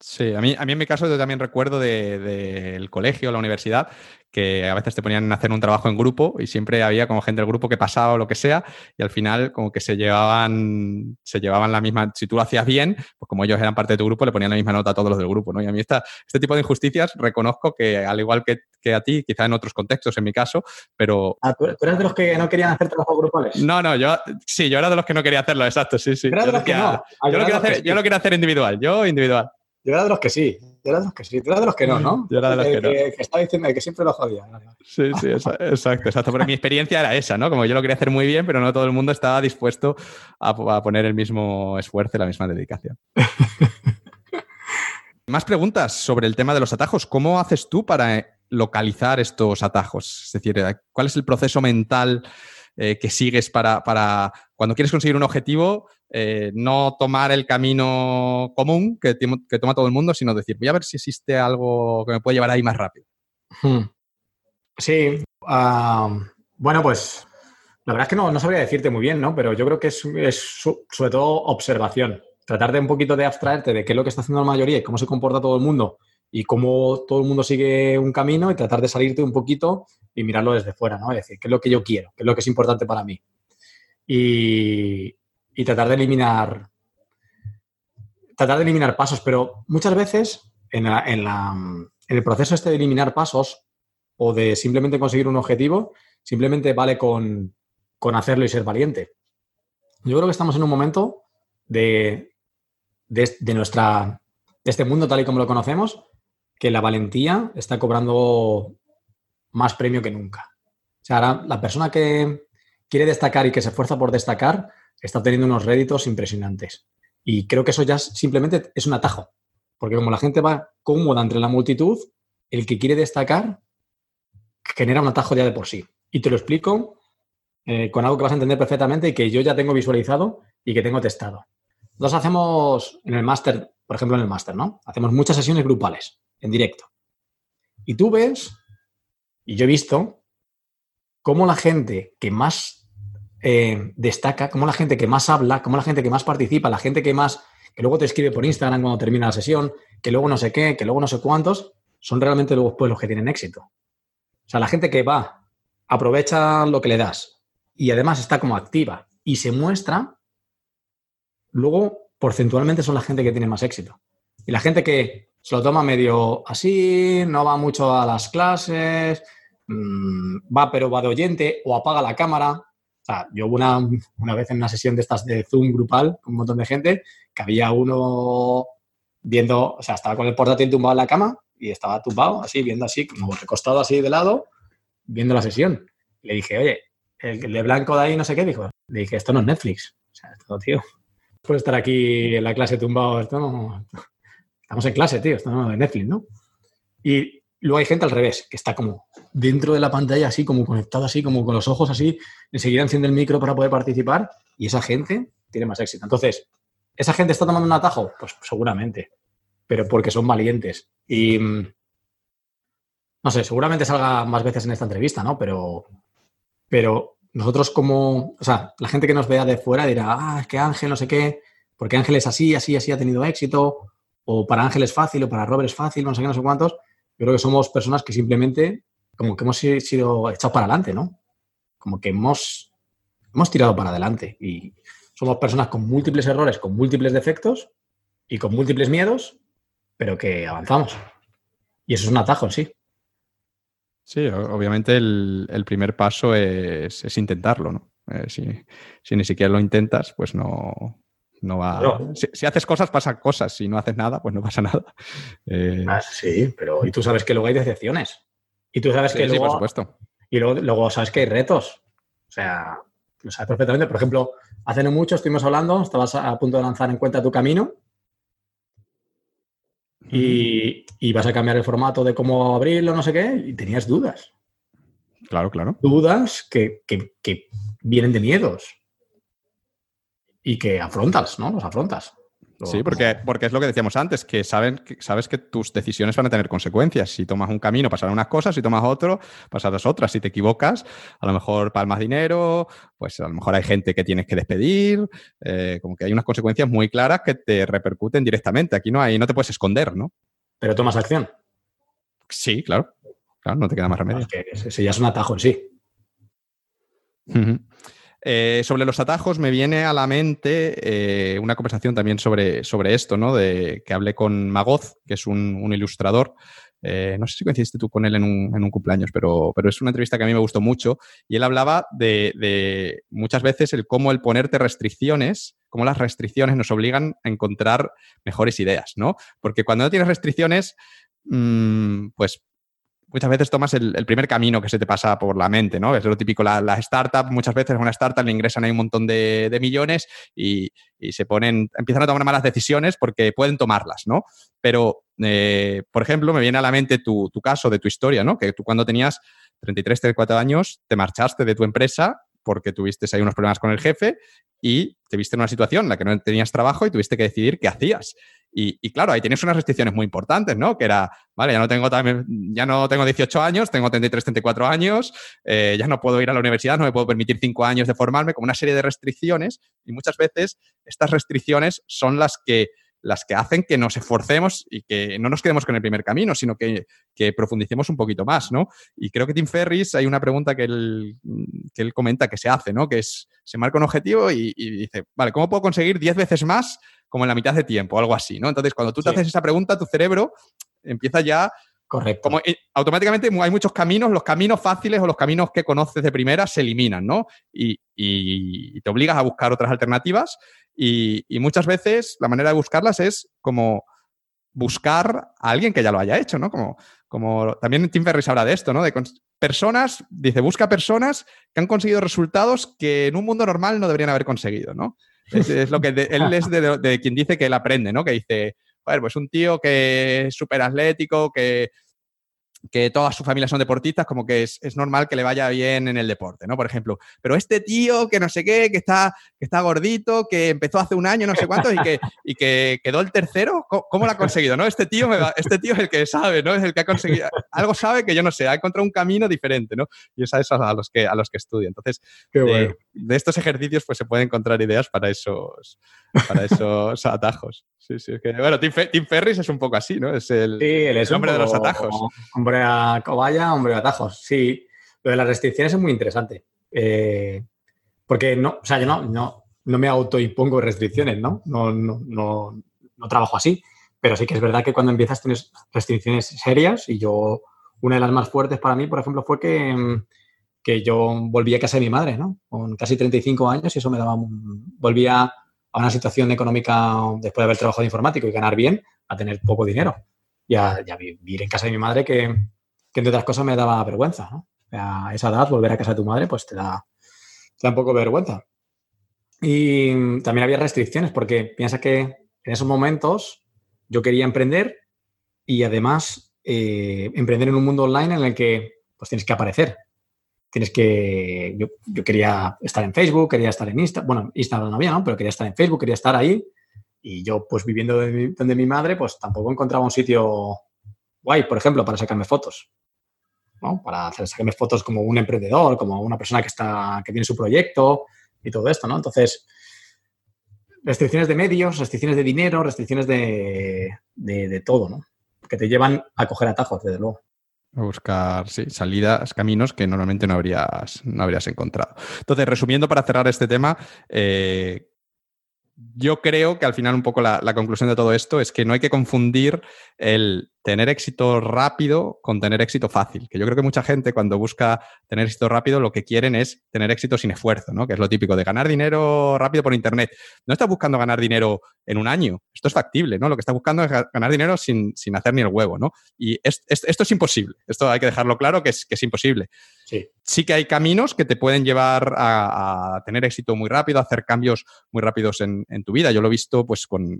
Sí, a mí, a mí en mi caso yo también recuerdo del colegio, la universidad, que a veces te ponían a hacer un trabajo en grupo y siempre había como gente del grupo que pasaba o lo que sea y al final como que se llevaban, se llevaban la misma, si tú lo hacías bien, pues como ellos eran parte de tu grupo le ponían la misma nota a todos los del grupo, ¿no? Y a mí esta, este tipo de injusticias reconozco que al igual que, que a ti, quizá en otros contextos en mi caso, pero... Ah, ¿tú, eras de los que no querían hacer trabajos grupales? No, no, yo sí, yo era de los que no quería hacerlo, exacto, sí, sí. Yo, lo, que no. yo, lo, hacer, yo lo quería hacer individual, yo individual. Yo era de los que sí, yo era de los que sí, tú eras de los que no, ¿no? Yo era de los que, no. Que, estaba diciendo que siempre lo jodía. Sí, sí, exacto, exacto. Pero mi experiencia era esa, ¿no? Como yo lo quería hacer muy bien, pero no todo el mundo estaba dispuesto a, poner el mismo esfuerzo y la misma dedicación. Más preguntas sobre el tema de los atajos. ¿Cómo haces tú para localizar estos atajos? Es decir, ¿cuál es el proceso mental eh, que sigues para, para, cuando quieres conseguir un objetivo? Eh, no tomar el camino común que, que, toma todo el mundo, sino decir, voy a ver si existe algo que me puede llevar ahí más rápido. Hmm. Sí, bueno, pues la verdad es que no, no, sabría decirte muy bien, ¿no? Pero yo creo que es, sobre todo observación. Tratar de un poquito de abstraerte de qué es lo que está haciendo la mayoría y cómo se comporta todo el mundo y cómo todo el mundo sigue un camino y tratar de salirte un poquito y mirarlo desde fuera, ¿no? Es decir, qué es lo que yo quiero, qué es lo que es importante para mí. Y, y tratar de eliminar tratar de eliminar pasos, pero muchas veces en, el proceso este de eliminar pasos o de simplemente conseguir un objetivo, simplemente vale con, hacerlo y ser valiente. Yo creo que estamos en un momento de, de, nuestra, de este mundo tal y como lo conocemos, que la valentía está cobrando más premio que nunca. O sea, ahora la persona que quiere destacar y que se esfuerza por destacar, está teniendo unos réditos impresionantes. Y creo que eso ya simplemente es un atajo, porque como la gente va cómoda entre la multitud, el que quiere destacar genera un atajo ya de por sí. Y te lo explico eh, con algo que vas a entender perfectamente y que yo ya tengo visualizado y que tengo testado. Nosotros hacemos en el máster, por ejemplo en el máster, ¿no? Hacemos muchas sesiones grupales, en directo. Y tú ves, y yo he visto, cómo la gente que más eh, destaca, como la gente que más habla, como la gente que más participa, la gente que más, que luego te escribe por Instagram cuando termina la sesión, que luego no sé qué, que luego no sé cuántos, son realmente luego pues, los que tienen éxito. O sea, la gente que va, aprovecha lo que le das y además está como activa y se muestra, luego porcentualmente son la gente que tiene más éxito. Y la gente que se lo toma medio así, no va mucho a las clases, mm, va pero va de oyente o apaga la cámara, o sea, yo hubo una, una, vez en una sesión de estas de Zoom grupal con un montón de gente que había uno viendo, o sea, estaba con el portátil tumbado en la cama y estaba tumbado así, viendo así, como recostado así de lado, viendo la sesión. Le dije, oye, el de blanco de ahí no sé qué, dijo. Le dije, esto no es Netflix. O sea, esto, tío, puede estar aquí en la clase tumbado, esto no... Estamos en clase, tío, esto no es Netflix, ¿no? Y luego hay gente al revés, que está como dentro de la pantalla, así como conectado, así como con los ojos así, enseguida enciende el micro para poder participar y esa gente tiene más éxito. Entonces, ¿esa gente está tomando un atajo? Pues seguramente, pero porque son valientes. Y mm, no sé, seguramente salga más veces en esta entrevista, ¿no? Pero, pero nosotros como, o sea, la gente que nos vea de fuera dirá, ah, es que Ángel no sé qué, porque Ángel es así, así, así ha tenido éxito, o para Ángel es fácil, o para Robert es fácil, no sé qué, no sé cuántos. Yo creo que somos personas que simplemente como que hemos sido echados para adelante, ¿no? Como que hemos, hemos tirado para adelante y somos personas con múltiples errores, con múltiples defectos y con múltiples miedos, pero que avanzamos. Y eso es un atajo, sí. Sí, obviamente el, primer paso es, intentarlo, ¿no? Eh, si, ni siquiera lo intentas, pues no, no va. Si, haces cosas, pasan cosas. Si no haces nada, pues no pasa nada. Eh, ah, sí, pero y tú sabes que luego hay decepciones. Y tú sabes que luego. por supuesto. Y luego, sabes que hay retos. O sea, lo sabes perfectamente. Por ejemplo, hace no mucho estuvimos hablando, estabas a punto de lanzar en cuenta tu camino. Y, vas a cambiar el formato de cómo abrirlo, no sé qué, y tenías dudas. Claro, claro. Dudas que, vienen de miedos. Y que afrontas, ¿no? Los afrontas. Sí, porque, porque es lo que decíamos antes, que, saben, que sabes que tus decisiones van a tener consecuencias. Si tomas un camino, pasarán unas cosas, si tomas otro, pasarán otras. Si te equivocas, a lo mejor palmas dinero, pues a lo mejor hay gente que tienes que despedir, eh, como que hay unas consecuencias muy claras que te repercuten directamente. Aquí no hay, no te puedes esconder, ¿no? Pero tomas acción. Sí, claro. Claro, no te queda más remedio. ese ya es un atajo en sí. Eh, sobre los atajos me viene a la mente eh, una conversación también sobre, sobre esto, ¿no? De, que hablé con Magoz, que es un, ilustrador. Eh, no sé si coincidiste tú con él en un, cumpleaños, pero, pero, es una entrevista que a mí me gustó mucho. Y él hablaba de, muchas veces el cómo el ponerte restricciones, cómo las restricciones nos obligan a encontrar mejores ideas, ¿no? Porque cuando no tienes restricciones, mm, pues muchas veces tomas el, primer camino que se te pasa por la mente, ¿no? Es lo típico, la, la startup, muchas veces a una startup le ingresan ahí un montón de, millones y, se ponen, empiezan a tomar malas decisiones porque pueden tomarlas, ¿no? Pero, eh, por ejemplo, me viene a la mente tu, tu, caso de tu historia, ¿no? Que tú cuando tenías 33, 34 años te marchaste de tu empresa porque tuviste ahí unos problemas con el jefe y te viste en una situación en la que no tenías trabajo y tuviste que decidir qué hacías. Y, claro, ahí tienes unas restricciones muy importantes, ¿no? Que era, vale, ya no tengo, ya no tengo 18 años, tengo 33, 34 años, eh, ya no puedo ir a la universidad, no me puedo permitir 5 años de formarme, con una serie de restricciones. Y muchas veces estas restricciones son las que las que hacen que nos esforcemos y que no nos quedemos con el primer camino, sino que, profundicemos un poquito más, ¿no? Y creo que Tim Ferris, hay una pregunta que él, que él comenta que se hace, ¿no? Que es, se marca un objetivo y, dice, vale, ¿cómo puedo conseguir 10 veces más como en la mitad de tiempo? Algo así, ¿no? Entonces, cuando tú te haces esa pregunta, tu cerebro empieza ya Correcto. Como automáticamente hay muchos caminos, los caminos fáciles o los caminos que conoces de primera se eliminan, ¿no? Y, te obligas a buscar otras alternativas y, muchas veces la manera de buscarlas es como buscar a alguien que ya lo haya hecho, ¿no? Como, también Tim Ferriss habla de esto, ¿no? De personas, dice, busca personas que han conseguido resultados que en un mundo normal no deberían haber conseguido, ¿no? Es, lo que él es de, quien dice que él aprende, ¿no? Que dice, bueno, pues un tío que es súper atlético, que que toda su familia son deportistas, como que es, normal que le vaya bien en el deporte, ¿no? Por ejemplo. Pero este tío que no sé qué, que está, que está gordito, que empezó hace un año, no sé cuánto, y que, y que quedó el tercero, ¿cómo, lo ha conseguido? ¿no? Este tío, este tío es el que sabe, ¿no? Es el que ha conseguido, algo sabe que yo no sé, ha encontrado un camino diferente, ¿no? Y es a eso a los que, a los que estudia. Entonces, de, estos ejercicios, pues se pueden encontrar ideas para esos, para esos atajos. Sí, sí, bueno, Tim, Ferris es un poco así, ¿no? Es el, hombre de los atajos. Hombre a cobaya, hombre a atajos, sí. Lo de las restricciones es muy interesante. Eh, porque no, o sea, yo no, no, no me autoimpongo restricciones, ¿no? No, no, no, no trabajo así. Pero sí que es verdad que cuando empiezas tienes restricciones serias y yo, una de las más fuertes para mí, por ejemplo, fue que, que yo volví a casa de mi madre, ¿no? Con casi 35 años y eso me daba, volvía a una situación económica después de haber trabajado de informático y ganar bien, a tener poco dinero. Y a, vivir en casa de mi madre que, que, entre otras cosas me daba vergüenza. ¿no? A esa edad, volver a casa de tu madre, pues te da, te da un poco de vergüenza. Y también había restricciones porque piensa que en esos momentos yo quería emprender y además eh, emprender en un mundo online en el que pues tienes que aparecer tienes que, yo, quería estar en Facebook, quería estar en Instagram, bueno, Instagram no había, ¿no? Pero quería estar en Facebook, quería estar ahí. Y yo, pues viviendo donde mi, madre, pues tampoco encontraba un sitio guay, por ejemplo, para sacarme fotos. ¿no? Para hacer, sacarme fotos como un emprendedor, como una persona que, está, que tiene su proyecto y todo esto, ¿no? Entonces, restricciones de medios, restricciones de dinero, restricciones de, de, de todo, ¿no? Que te llevan a coger atajos, desde luego. A buscar salidas, caminos que normalmente no habrías, no habrías encontrado. Entonces, resumiendo para cerrar este tema, eh, yo creo que al final un poco la, conclusión de todo esto es que no hay que confundir el tener éxito rápido con tener éxito fácil. Que yo creo que mucha gente cuando busca tener éxito rápido lo que quieren es tener éxito sin esfuerzo, ¿no? Que es lo típico de ganar dinero rápido por Internet. No estás buscando ganar dinero en un año. Esto es factible, ¿no? Lo que estás buscando es ganar dinero sin, hacer ni el huevo, ¿no? Y esto es imposible. Esto hay que dejarlo claro que es, que es imposible. Sí. sí. que hay caminos que te pueden llevar a, tener éxito muy rápido, a hacer cambios muy rápidos en, tu vida. Yo lo he visto pues con,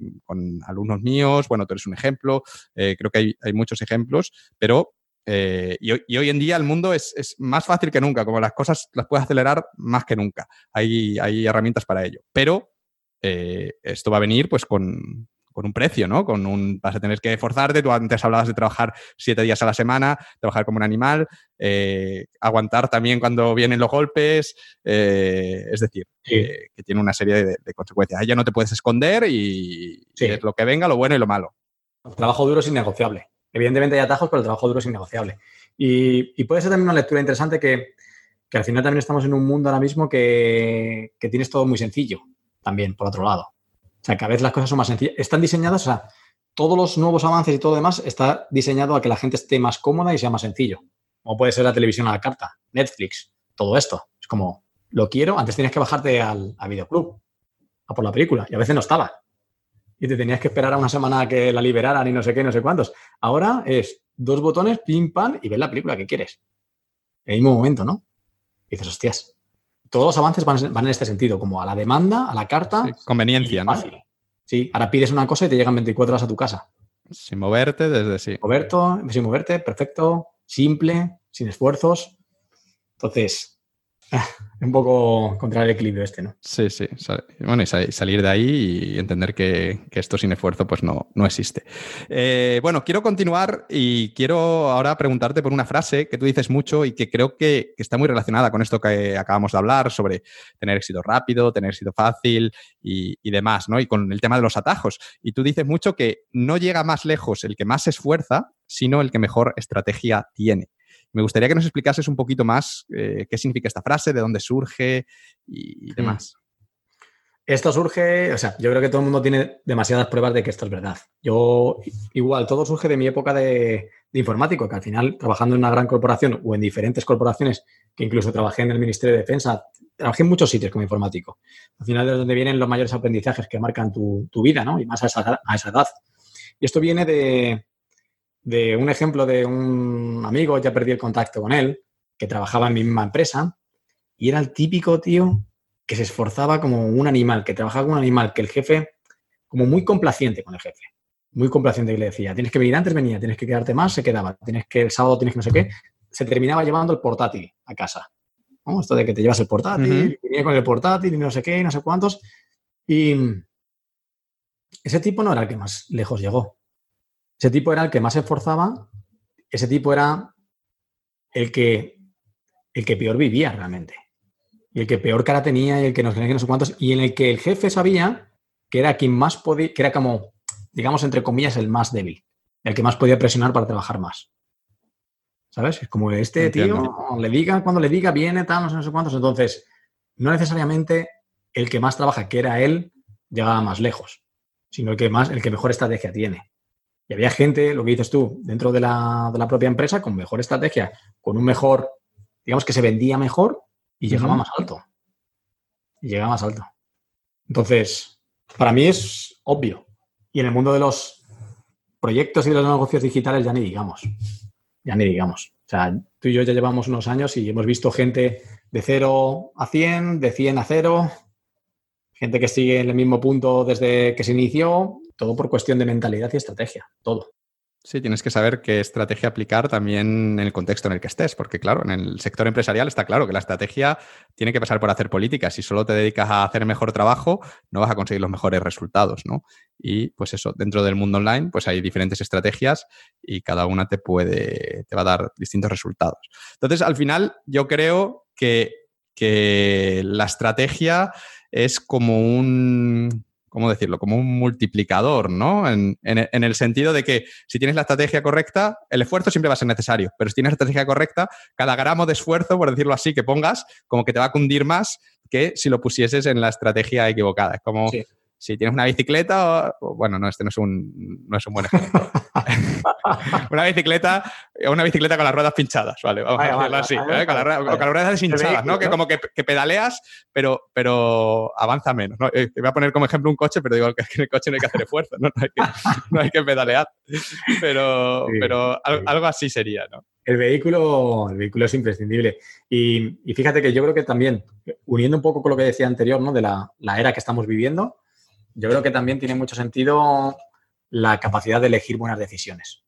alumnos míos, bueno, tú eres un ejemplo, eh, creo que hay, hay, muchos ejemplos, pero eh, y, hoy en día el mundo es, más fácil que nunca, como las cosas las puedes acelerar más que nunca. Hay, hay herramientas para ello. Pero eh, esto va a venir pues con, con un precio, ¿no? Con un, vas a tener que esforzarte, tú antes hablabas de trabajar siete días a la semana, trabajar como un animal, eh, aguantar también cuando vienen los golpes, es decir, que tiene una serie de, consecuencias. Ahí ya no te puedes esconder y, es lo que venga, lo bueno y lo malo. El trabajo duro es innegociable. Evidentemente hay atajos, pero el trabajo duro es innegociable. Y, puede ser también una lectura interesante que, al final también estamos en un mundo ahora mismo que, que tienes todo muy sencillo, también, por otro lado. O sea, que a veces las cosas son más sencillas. Están diseñadas, o sea, todos los nuevos avances y todo lo demás está diseñado a que la gente esté más cómoda y sea más sencillo. Como puede ser la televisión a la carta, Netflix, todo esto. Es como, lo quiero, antes tenías que bajarte al videoclub a por la película y a veces no estaba. Y te tenías que esperar a una semana a que la liberaran y no sé qué, no sé cuántos. Ahora es dos botones, pim, pam, y ves la película que quieres. En el mismo momento, ¿no? Y dices, hostias, todos los avances van, en este sentido, como a la demanda, a la carta. conveniencia, ¿no? Sí, ahora pides una cosa y te llegan 24 horas a tu casa. Sin moverte, desde sí. sin moverte, perfecto, simple, sin esfuerzos. Entonces, un poco contra el equilibrio este, ¿no? Sí, sí. Bueno, y salir de ahí y entender que, esto sin esfuerzo pues no, no existe. Eh, bueno, quiero continuar y quiero ahora preguntarte por una frase que tú dices mucho y que creo que, está muy relacionada con esto que acabamos de hablar sobre tener éxito rápido, tener éxito fácil y, demás, ¿no? Y con el tema de los atajos. Y tú dices mucho que no llega más lejos el que más esfuerza, sino el que mejor estrategia tiene. Me gustaría que nos explicases un poquito más eh, qué significa esta frase, de dónde surge y, demás. Esto surge, o sea, yo creo que todo el mundo tiene demasiadas pruebas de que esto es verdad. Yo, igual, todo surge de mi época de, informático, que al final, trabajando en una gran corporación o en diferentes corporaciones, que incluso trabajé en el Ministerio de Defensa, trabajé en muchos sitios como informático. Al final es donde vienen los mayores aprendizajes que marcan tu, vida, ¿no? Y más a esa, a esa edad. Y esto viene de, de un ejemplo de un amigo, ya perdí el contacto con él, que trabajaba en mi misma empresa, y era el típico tío que se esforzaba como un animal, que trabajaba como un animal, que el jefe, como muy complaciente con el jefe, muy complaciente que le decía, tienes que venir antes, venía, tienes que quedarte más, se quedaba, tienes que el sábado tienes que no sé qué, se terminaba llevando el portátil a casa. Esto de que te llevas el portátil, venía con el portátil y no sé qué, no sé cuántos. Y ese tipo no era el que más lejos llegó. Ese tipo era el que más se esforzaba, ese tipo era el que, el que peor vivía realmente. Y el que peor cara tenía y el que nos no sé cuántos. Y en el que el jefe sabía que era quien más podía, que era como, digamos, entre comillas, el más débil. El que más podía presionar para trabajar más. ¿Sabes? Es como este tío, le diga, cuando le diga, viene, tal, no sé, no sé cuántos. Entonces, no necesariamente el que más trabaja, que era él, llegaba más lejos, sino el que más, el que mejor estrategia tiene. Y había gente, lo que dices tú, dentro de la, propia empresa con mejor estrategia, con un mejor, digamos que se vendía mejor y llegaba más alto. Y llegaba más alto. Entonces, para mí es obvio. Y en el mundo de los proyectos y de los negocios digitales ya ni digamos. Ya ni digamos. O sea, tú y yo ya llevamos unos años y hemos visto gente de 0 a 100, de 100 a 0, gente que sigue en el mismo punto desde que se inició todo por cuestión de mentalidad y estrategia, todo. Sí, tienes que saber qué estrategia aplicar también en el contexto en el que estés, porque claro, en el sector empresarial está claro que la estrategia tiene que pasar por hacer políticas. Si solo te dedicas a hacer mejor trabajo, no vas a conseguir los mejores resultados, ¿no? Y pues eso, dentro del mundo online, pues hay diferentes estrategias y cada una te puede, te va a dar distintos resultados. Entonces, al final, yo creo que, que la estrategia es como un ¿cómo decirlo? Como un multiplicador, ¿no? En, el sentido de que si tienes la estrategia correcta, el esfuerzo siempre va a ser necesario, pero si tienes la estrategia correcta, cada gramo de esfuerzo, por decirlo así, que pongas, como que te va a cundir más que si lo pusieses en la estrategia equivocada. Es como si tienes una bicicleta, bueno, no, este no es un, no es un buen ejemplo. una bicicleta, una bicicleta con las ruedas pinchadas, ¿vale? Vamos a decirlo así, ¿eh? con, las ruedas deshinchadas, ¿no? Que como que, pedaleas, pero, pero avanza menos. ¿no? Eh, te voy a poner como ejemplo un coche, pero digo que en el coche no hay que hacer esfuerzo, ¿no? No hay que, pedalear. Pero, pero algo, así sería, ¿no? El vehículo, el vehículo es imprescindible. Y, y, fíjate que yo creo que también, uniendo un poco con lo que decía anterior, ¿no? De la, la era que estamos viviendo, yo creo que también tiene mucho sentido la capacidad de elegir buenas decisiones.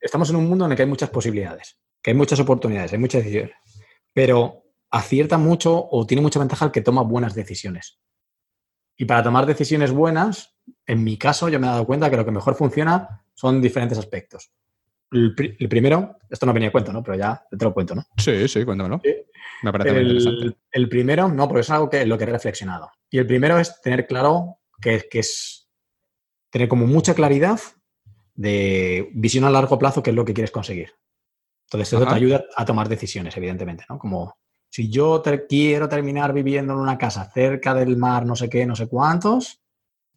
Estamos en un mundo en el que hay muchas posibilidades, que hay muchas oportunidades, hay muchas decisiones, pero acierta mucho o tiene mucha ventaja el que toma buenas decisiones. Y para tomar decisiones buenas, en mi caso, yo me he dado cuenta que lo que mejor funciona son diferentes aspectos. El, primero, esto no venía a cuento, ¿no? Pero ya te lo cuento, ¿no? Sí, sí, cuéntamelo. Me parece muy interesante. El primero, no, porque es algo que lo que he reflexionado. Y el primero es tener claro que, que es tener como mucha claridad de visión a largo plazo, qué es lo que quieres conseguir. Entonces, eso te ayuda a tomar decisiones, evidentemente, ¿no? Como si yo quiero terminar viviendo en una casa cerca del mar, no sé qué, no sé cuántos.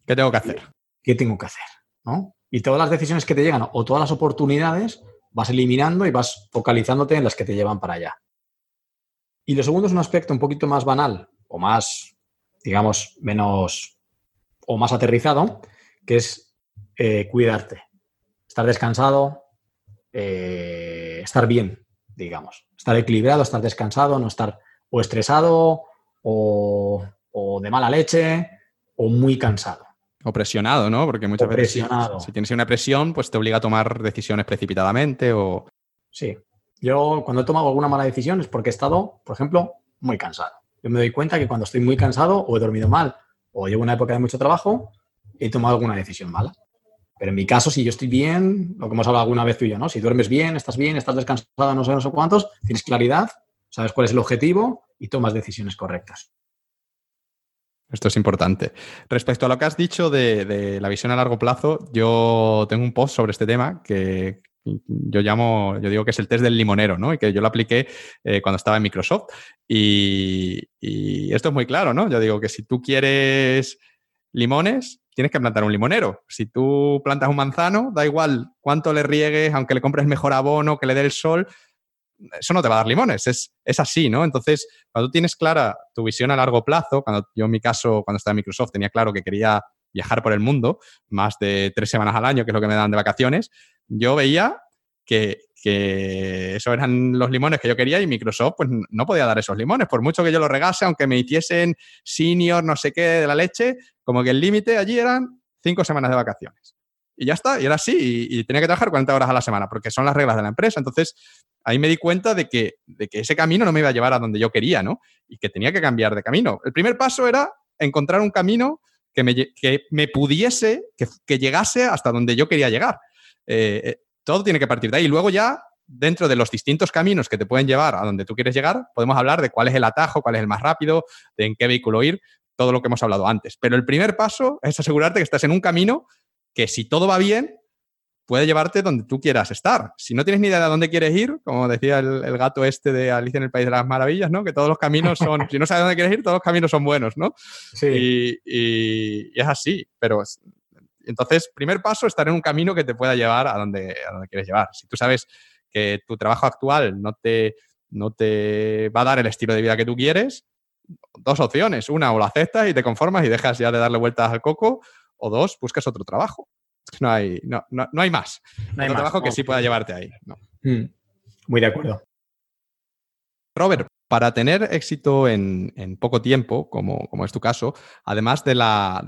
¿Qué tengo que hacer? ¿Qué tengo que hacer? ¿no? Y todas las decisiones que te llegan o todas las oportunidades vas eliminando y vas focalizándote en las que te llevan para allá. Y lo segundo es un aspecto un poquito más banal o más, digamos, menos o más aterrizado, que es eh, cuidarte, estar descansado, eh, estar bien, digamos, estar equilibrado, estar descansado, no estar o estresado o, de mala leche o muy cansado. O presionado, ¿no? Porque muchas veces si, si, tienes una presión, pues te obliga a tomar decisiones precipitadamente o... Sí. Yo cuando he tomado alguna mala decisión es porque he estado, por ejemplo, muy cansado. Yo me doy cuenta que cuando estoy muy cansado o he dormido mal o llevo una época de mucho trabajo, he tomado alguna decisión mala. Pero en mi caso, si yo estoy bien, lo que hemos hablado alguna vez tú y yo, ¿no? Si duermes bien, estás bien, estás descansado, no sé, no sé cuántos, tienes claridad, sabes cuál es el objetivo y tomas decisiones correctas. Esto es importante. Respecto a lo que has dicho de, la visión a largo plazo, yo tengo un post sobre este tema que yo llamo, yo digo que es el test del limonero, ¿no? Y que yo lo apliqué eh, cuando estaba en Microsoft. Y, y, esto es muy claro, ¿no? Yo digo que si tú quieres limones, tienes que plantar un limonero. Si tú plantas un manzano, da igual cuánto le riegues, aunque le compres mejor abono, que le dé el sol, eso no te va a dar limones, es, es, así, ¿no? Entonces, cuando tú tienes clara tu visión a largo plazo, cuando yo en mi caso, cuando estaba en Microsoft, tenía claro que quería viajar por el mundo, más de tres semanas al año, que es lo que me dan de vacaciones, yo veía que, que esos eran los limones que yo quería y Microsoft pues no podía dar esos limones. Por mucho que yo los regase, aunque me hiciesen senior, no sé qué, de la leche, como que el límite allí eran cinco semanas de vacaciones. Y ya está, y era así, y, tenía que trabajar 40 horas a la semana, porque son las reglas de la empresa. Entonces, ahí me di cuenta de que, de que ese camino no me iba a llevar a donde yo quería, ¿no? Y que tenía que cambiar de camino. El primer paso era encontrar un camino que me, que me pudiese, que, que, llegase hasta donde yo quería llegar. Eh, eh todo tiene que partir de ahí. Y luego ya, dentro de los distintos caminos que te pueden llevar a donde tú quieres llegar, podemos hablar de cuál es el atajo, cuál es el más rápido, de en qué vehículo ir, todo lo que hemos hablado antes. Pero el primer paso es asegurarte que estás en un camino que si todo va bien, puede llevarte donde tú quieras estar. Si no tienes ni idea de dónde quieres ir, como decía el, gato este de Alicia en el País de las Maravillas, ¿no? Que todos los caminos son, si no sabes dónde quieres ir, todos los caminos son buenos, ¿no? Sí. y es así, pero entonces, primer paso, estar en un camino que te pueda llevar a donde, a donde quieres llevar. Si tú sabes que tu trabajo actual no te, no te va a dar el estilo de vida que tú quieres, dos opciones. Una, o lo aceptas y te conformas y dejas ya de darle vueltas al coco, o dos, buscas otro trabajo. No hay, no, no, hay más. No hay otro trabajo que sí pueda llevarte ahí. Mm. Muy de acuerdo. Robert, para tener éxito en, poco tiempo, como, es tu caso, además de,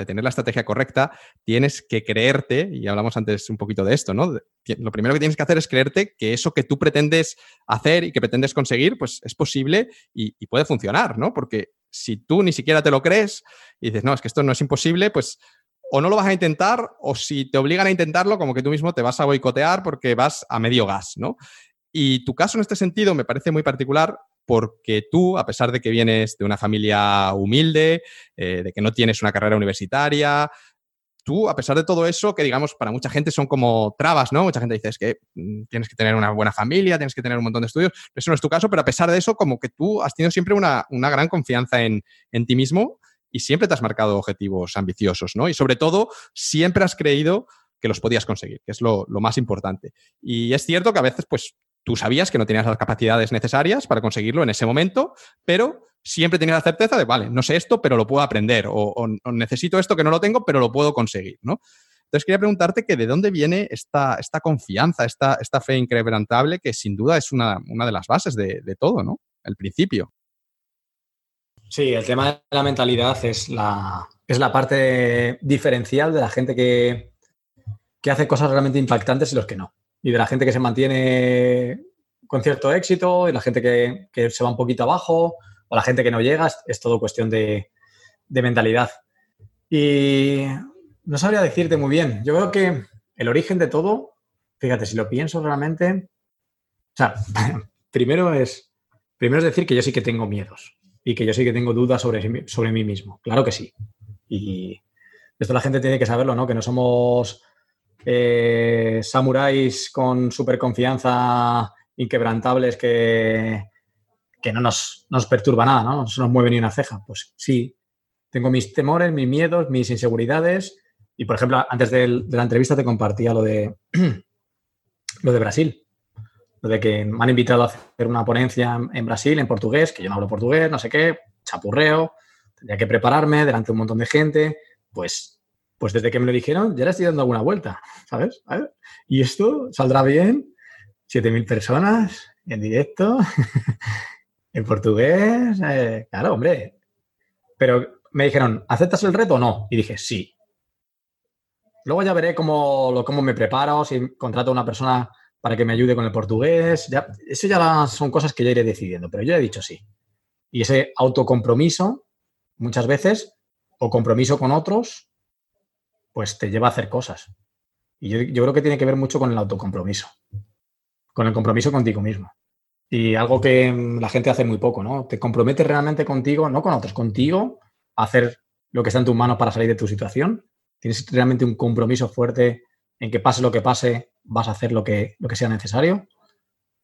tener la estrategia correcta, tienes que creerte, y hablamos antes un poquito de esto, ¿no? Lo primero que tienes que hacer es creerte que eso que tú pretendes hacer y que pretendes conseguir, pues es posible y, y puede funcionar, ¿no? Porque si tú ni siquiera te lo crees y dices, no, es que esto no es imposible, pues o no lo vas a intentar, o si te obligan a intentarlo, como que tú mismo te vas a boicotear porque vas a medio gas, ¿no? Y tu caso en este sentido me parece muy particular porque tú, a pesar de que vienes de una familia humilde, eh, de que no tienes una carrera universitaria, tú, a pesar de todo eso, que digamos para mucha gente son como trabas, ¿no? Mucha gente dice es que mm, tienes que tener una buena familia, tienes que tener un montón de estudios. Eso no es tu caso, pero a pesar de eso, como que tú has tenido siempre una, gran confianza en, ti mismo y siempre te has marcado objetivos ambiciosos, ¿no? Y sobre todo, siempre has creído que los podías conseguir, que es lo, lo más importante. Y es cierto que a veces, pues, Tú sabías que no tenías las capacidades necesarias para conseguirlo en ese momento, pero siempre tenías la certeza de, vale, no sé esto, pero lo puedo aprender, o, necesito esto que no lo tengo, pero lo puedo conseguir, ¿no? Entonces quería preguntarte que de dónde viene esta, esta confianza, esta, esta fe incrementable, que sin duda es una, de las bases de, todo, ¿no? El principio. Sí, el tema de la mentalidad es la, es la parte diferencial de la gente que, que hace cosas realmente impactantes y los que no y de la gente que se mantiene con cierto éxito y la gente que, se va un poquito abajo o la gente que no llega, es, todo cuestión de, mentalidad. Y no sabría decirte muy bien. Yo creo que el origen de todo, fíjate, si lo pienso realmente, o sea, primero es, primero es decir que yo sí que tengo miedos y que yo sí que tengo dudas sobre, sobre mí mismo. Claro que sí. Y esto la gente tiene que saberlo, ¿no? Que no somos eh, samuráis con super confianza inquebrantables que, que no nos, nos, perturba nada, ¿no? No nos mueve ni una ceja. Pues sí, tengo mis temores, mis miedos, mis inseguridades. Y, por ejemplo, antes de, la entrevista te compartía lo de, lo de Brasil. Lo de que me han invitado a hacer una ponencia en Brasil, en portugués, que yo no hablo portugués, no sé qué, chapurreo, tendría que prepararme delante de un montón de gente. Pues pues desde que me lo dijeron, ya le estoy dando alguna vuelta, ¿sabes? Y esto saldrá bien, 7.000 personas en directo, en portugués, eh, claro, hombre. Pero me dijeron, ¿aceptas el reto o no? Y dije, sí. Luego ya veré cómo, cómo me preparo, si contrato a una persona para que me ayude con el portugués. Ya, eso ya son cosas que ya iré decidiendo, pero yo he dicho sí. Y ese autocompromiso, muchas veces, o compromiso con otros, pues te lleva a hacer cosas. Y yo, creo que tiene que ver mucho con el autocompromiso, con el compromiso contigo mismo. Y algo que mm, la gente hace muy poco, ¿no? Te comprometes realmente contigo, no con otros, contigo, a hacer lo que está en tus manos para salir de tu situación. Tienes realmente un compromiso fuerte en que pase lo que pase, vas a hacer lo que, lo que sea necesario,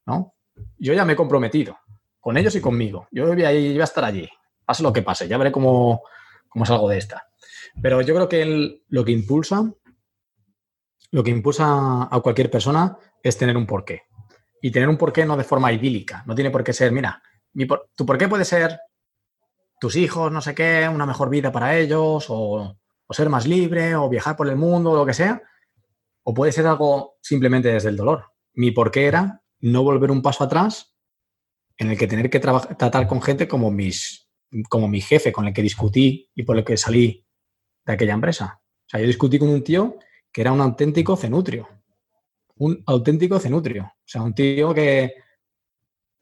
¿no? Yo ya me he comprometido, con ellos y conmigo. Yo voy a, a estar allí, pase lo que pase, ya veré cómo, cómo salgo de esta. Pero yo creo que lo que impulsa, lo que impulsa a cualquier persona es tener un porqué. Y tener un porqué no de forma idílica. No tiene por qué ser, mira, tu porqué puede ser tus hijos, no sé qué, una mejor vida para ellos, o, o ser más libre, o viajar por el mundo, o lo que sea. O puede ser algo simplemente desde el dolor. Mi porqué era no volver un paso atrás en el que tener que tratar con gente como, mis, como mi jefe, con el que discutí y por el que salí de aquella empresa. O sea, yo discutí con un tío que era un auténtico cenutrio. Un auténtico cenutrio. O sea, un tío que...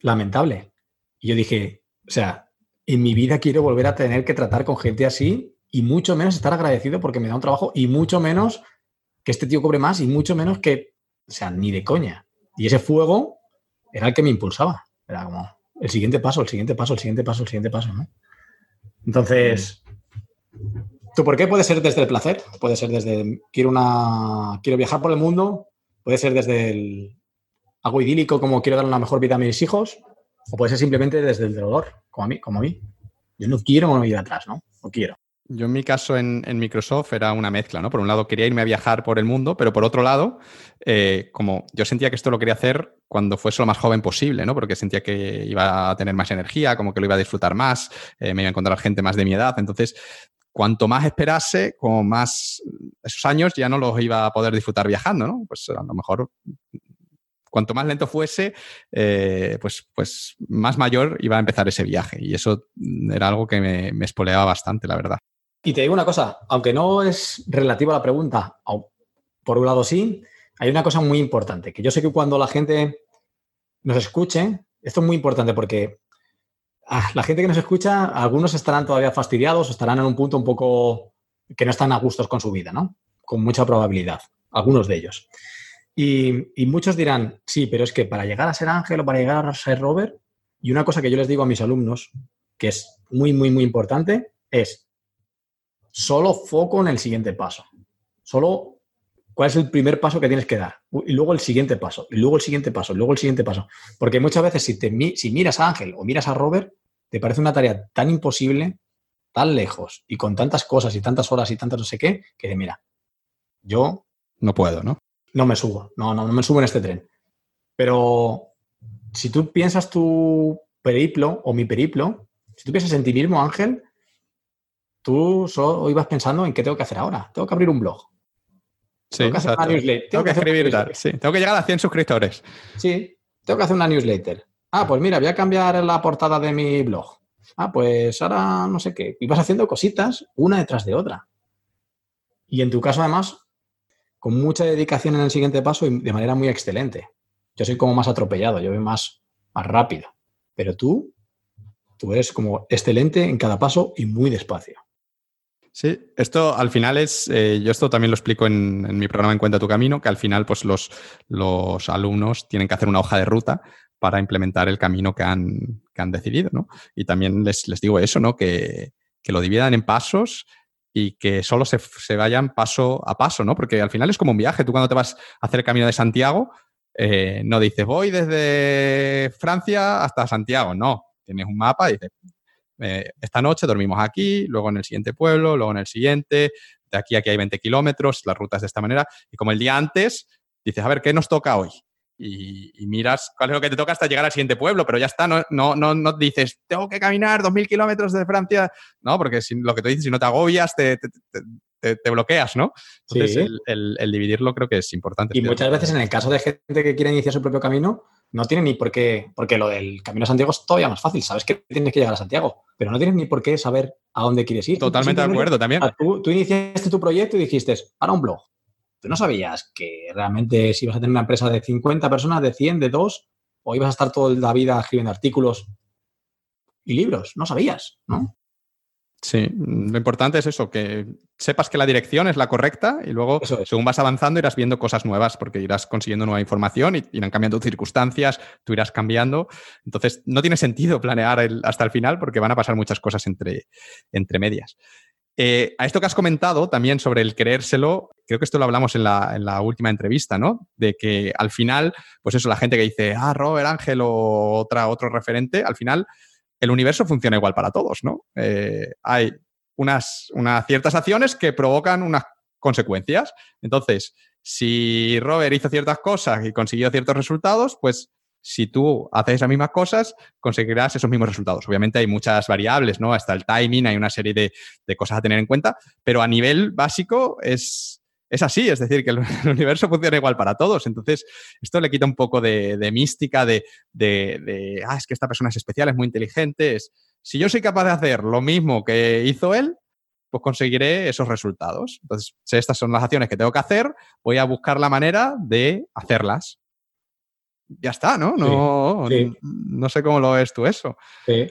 lamentable. Y yo dije, o sea, en mi vida quiero volver a tener que tratar con gente así y mucho menos estar agradecido porque me da un trabajo y mucho menos que este tío cobre más y mucho menos que, o sea, ni de coña. Y ese fuego era el que me impulsaba. Era como el siguiente paso, el siguiente paso, el siguiente paso, el siguiente paso, ¿no? Entonces, ¿Tú por qué puede ser desde el placer? Puede ser desde quiero una quiero viajar por el mundo, puede ser desde el algo idílico como quiero dar una mejor vida a mis hijos, o puede ser simplemente desde el dolor, como a mí, como a mí. Yo no quiero ir atrás, ¿no? No quiero. Yo en mi caso en, Microsoft era una mezcla, ¿no? Por un lado quería irme a viajar por el mundo, pero por otro lado, eh, como yo sentía que esto lo quería hacer cuando fuese lo más joven posible, ¿no? Porque sentía que iba a tener más energía, como que lo iba a disfrutar más, eh, me iba a encontrar gente más de mi edad. Entonces, cuanto más esperase, como más esos años ya no los iba a poder disfrutar viajando, ¿no? Pues a lo mejor cuanto más lento fuese, eh, pues, pues más mayor iba a empezar ese viaje. Y eso era algo que me, espoleaba bastante, la verdad. Y te digo una cosa, aunque no es relativo a la pregunta, por un lado sí, hay una cosa muy importante, que yo sé que cuando la gente nos escuche, esto es muy importante porque la gente que nos escucha, algunos estarán todavía fastidiados estarán en un punto un poco que no están a gustos con su vida, ¿no? Con mucha probabilidad, algunos de ellos. Y, muchos dirán, sí, pero es que para llegar a ser Ángel o para llegar a ser Robert, y una cosa que yo les digo a mis alumnos, que es muy, muy, muy importante, es solo foco en el siguiente paso. Solo cuál es el primer paso que tienes que dar. Y luego el siguiente paso, y luego el siguiente paso, y luego el siguiente paso. Porque muchas veces si miras a Ángel o miras a Robert, te parece una tarea tan imposible, tan lejos y con tantas cosas y tantas horas y tantas no sé qué, que de mira, yo... No puedo, ¿no? No me subo, no, no, no me subo en este tren. Pero si tú piensas tu periplo o mi periplo, si tú piensas en ti mismo, Ángel, tú solo ibas pensando en qué tengo que hacer ahora. Tengo que abrir un blog. Sí, tengo que hacer una newsletter. Tengo, que, escribir Sí, tengo que llegar a 100 suscriptores. Sí, tengo que hacer una newsletter. Ah, pues mira, voy a cambiar la portada de mi blog. Ah, pues ahora no sé qué. Y vas haciendo cositas una detrás de otra. Y en tu caso, además, con mucha dedicación en el siguiente paso y de manera muy excelente. Yo soy como más atropellado, yo voy más, más rápido. Pero tú, tú eres como excelente en cada paso y muy despacio. Sí, esto al final es, eh, yo esto también lo explico en, mi programa En Cuenta tu Camino, que al final pues los, los alumnos tienen que hacer una hoja de ruta para implementar el camino que han, que han decidido, ¿no? Y también les, les digo eso, ¿no? Que, que, lo dividan en pasos y que solo se, se, vayan paso a paso, ¿no? Porque al final es como un viaje. Tú cuando te vas a hacer el camino de Santiago, eh, no dices, voy desde Francia hasta Santiago, no. Tienes un mapa y dices, eh, esta noche dormimos aquí, luego en el siguiente pueblo, luego en el siguiente, de aquí a aquí hay 20 kilómetros, las rutas de esta manera, y como el día antes, dices, a ver, ¿qué nos toca hoy? Y, miras cuál es lo que te toca hasta llegar al siguiente pueblo, pero ya está, no, no, no, no dices, tengo que caminar 2.000 kilómetros de Francia, no, porque si, lo que tú dices, si no te agobias, te, te, bloqueas, ¿no? Entonces, el, el, dividirlo creo que es importante. Y muchas veces en el caso de gente que quiere iniciar su propio camino, no tiene ni por qué, porque lo del Camino a Santiago es todavía más fácil, sabes que tienes que llegar a Santiago, pero no tienes ni por qué saber a dónde quieres ir. Totalmente de acuerdo también. Tú, tú, iniciaste tu proyecto y dijiste, para un blog. Tú no sabías que realmente si ibas a tener una empresa de 50 personas, de 100, de 2, o ibas a estar toda la vida escribiendo artículos y libros. No sabías, ¿no? Sí, lo importante es eso, que sepas que la dirección es la correcta y luego, según vas avanzando, irás viendo cosas nuevas porque irás consiguiendo nueva información y irán cambiando circunstancias, tú irás cambiando. Entonces, no tiene sentido planear hasta el final porque van a pasar muchas cosas entre, entre medias. Eh, a esto que has comentado también sobre el creérselo, creo que esto lo hablamos en la, en la, última entrevista, ¿no? De que al final, pues eso, la gente que dice, ah, Robert Ángel o otra, otro referente, al final el universo funciona igual para todos, ¿no? Eh, hay unas, unas ciertas acciones que provocan unas consecuencias. Entonces, si Robert hizo ciertas cosas y consiguió ciertos resultados, pues si tú haces las mismas cosas, conseguirás esos mismos resultados. Obviamente hay muchas variables, ¿no? Hasta el timing, hay una serie de, de cosas a tener en cuenta, pero a nivel básico es, es así, es decir, que el, universo funciona igual para todos. Entonces, esto le quita un poco de, mística, de, de, ah, es que esta persona es especial, es muy inteligente. Es, si yo soy capaz de hacer lo mismo que hizo él, pues conseguiré esos resultados. Entonces, si estas son las acciones que tengo que hacer, voy a buscar la manera de hacerlas. Ya está, ¿no? No, no sé cómo lo ves tú eso. Sí,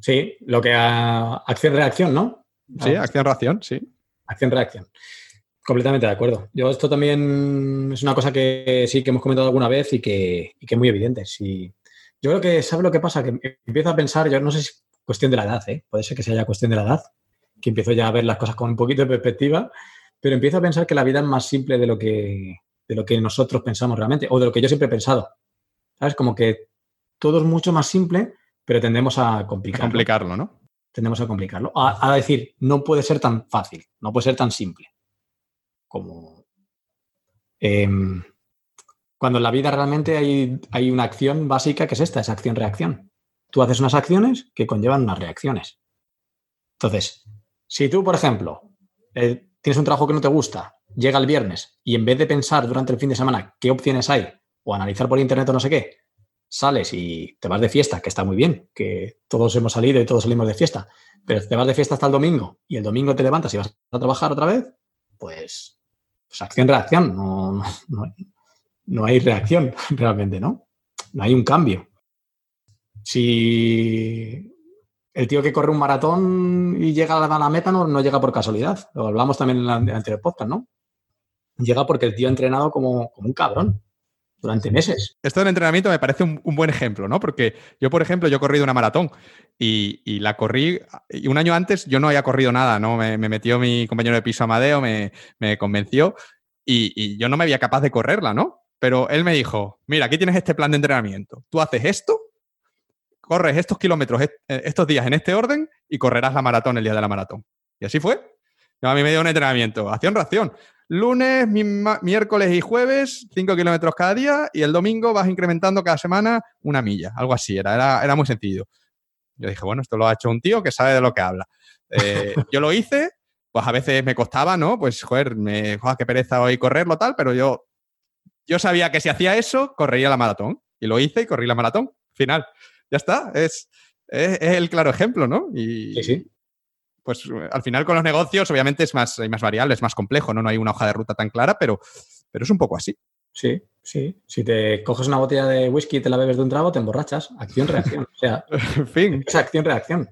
sí lo que acción-reacción, ¿no? Sí, acción-reacción, sí. Acción-reacción. Completamente de acuerdo. Yo esto también es una cosa que sí que hemos comentado alguna vez y que, y que es muy evidente. Yo creo que, ¿sabe lo que pasa? Que empiezo a pensar, yo no sé si es cuestión de la edad, ¿eh? puede ser que sea cuestión de la edad, que empiezo ya a ver las cosas con un poquito de perspectiva, pero empiezo a pensar que la vida es más simple de lo que, de lo que nosotros pensamos realmente, o de lo que yo siempre he pensado. ¿Sabes? Como que todo es mucho más simple, pero tendemos a complicarlo. complicarlo, ¿no? Tendemos a complicarlo. a decir, no puede ser tan fácil, no puede ser tan simple como... Em, cuando en la vida realmente hay, hay, una acción básica que es esta, es acción-reacción. Tú haces unas acciones que conllevan unas reacciones. Entonces, si tú, por ejemplo, eh, tienes un trabajo que no te gusta, llega el viernes y en vez de pensar durante el fin de semana qué opciones hay o analizar por internet o no sé qué, sales y te vas de fiesta, que está muy bien, que todos hemos salido y todos salimos de fiesta, pero te vas de fiesta hasta el domingo y el domingo te levantas y vas a trabajar otra vez, pues pues acción-reacción, no, no, hay reacción realmente, ¿no? No hay un cambio. Si el tío que corre un maratón y llega a la meta no, no llega por casualidad, lo hablamos también en el anterior podcast, ¿no? Llega porque el tío ha entrenado como, como un cabrón durante meses. Esto del entrenamiento me parece un, buen ejemplo, ¿no? Porque yo, por ejemplo, yo he corrido una maratón y, la corrí, y un año antes yo no había corrido nada, ¿no? Me, metió mi compañero de piso Amadeo, me, convenció y, yo no me había capaz de correrla, ¿no? Pero él me dijo, mira, aquí tienes este plan de entrenamiento. Tú haces esto, corres estos kilómetros eh, estos días en este orden y correrás la maratón el día de la maratón. Y así fue. a mí me dio un entrenamiento, acción-reacción lunes, miércoles y jueves, 5 kilómetros cada día, y el domingo vas incrementando cada semana una milla, algo así, era, era, muy sencillo. Yo dije, bueno, esto lo ha hecho un tío que sabe de lo que habla. Eh, yo lo hice, pues a veces me costaba, ¿no? Pues, joder, me, joder, qué pereza hoy correrlo, tal, pero yo, yo sabía que si hacía eso, correría la maratón. Y lo hice y corrí la maratón. Final. Ya está. Es, es, el claro ejemplo, ¿no? Sí, sí pues al final con los negocios obviamente es más, hay más variables, es más complejo, ¿no? No hay una hoja de ruta tan clara, pero, pero es un poco así. Sí, sí. Si te coges una botella de whisky y te la bebes de un trago, te emborrachas. Acción-reacción. O sea, en fin. Es acción-reacción.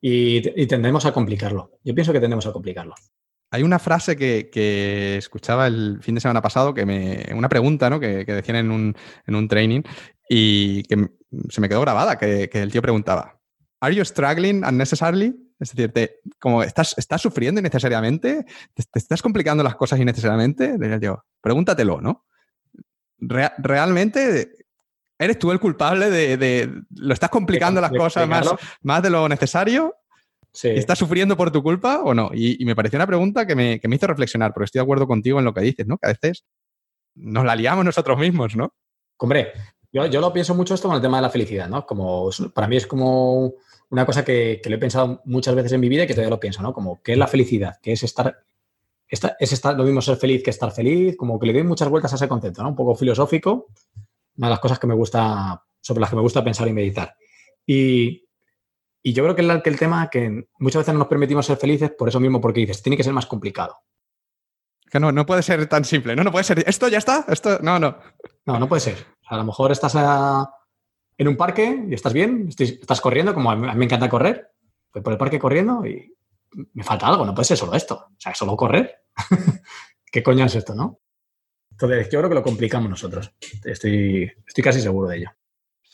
y, tendemos a complicarlo. Yo pienso que tendemos a complicarlo. Hay una frase que, escuchaba el fin de semana pasado, que me, una pregunta ¿no? que, decían en un, en un, training y que se me quedó grabada, que, el tío preguntaba, ¿Are you struggling unnecessarily? Es decir, te, como estás, estás sufriendo innecesariamente, ¿Te, estás complicando las cosas innecesariamente. Yo, pregúntatelo, ¿no? realmente ¿Eres tú el culpable de, lo estás complicando las cosas más, más de lo necesario? Sí. ¿Estás sufriendo por tu culpa o no? Y, me pareció una pregunta que me, hizo reflexionar, porque estoy de acuerdo contigo en lo que dices, ¿no? Que a veces nos la liamos nosotros mismos, ¿no? Hombre, yo, lo pienso mucho esto con el tema de la felicidad, ¿no? Como, para mí es como una cosa que, que, lo he pensado muchas veces en mi vida y que todavía lo pienso, ¿no? Como, ¿qué es la felicidad? ¿Qué es estar, es estar, lo mismo ser feliz que estar feliz? Como que le doy muchas vueltas a ese concepto, ¿no? Un poco filosófico una de las cosas que me gusta, sobre las que me gusta pensar y meditar. Y, yo creo que el, que el tema que muchas veces no nos permitimos ser felices por eso mismo, porque dices, tiene que ser más complicado. Que no, no puede ser tan simple, ¿no? No puede ser, esto ya está, esto, no, no. No, no puede ser. a lo mejor estás en un parque y estás bien, estás corriendo, como a mí, me encanta correr, voy por el parque corriendo y me falta algo, no puede ser solo esto. O sea, solo correr. ¿Qué coño es esto, no? Entonces, yo creo que lo complicamos nosotros. Estoy, estoy casi seguro de ello.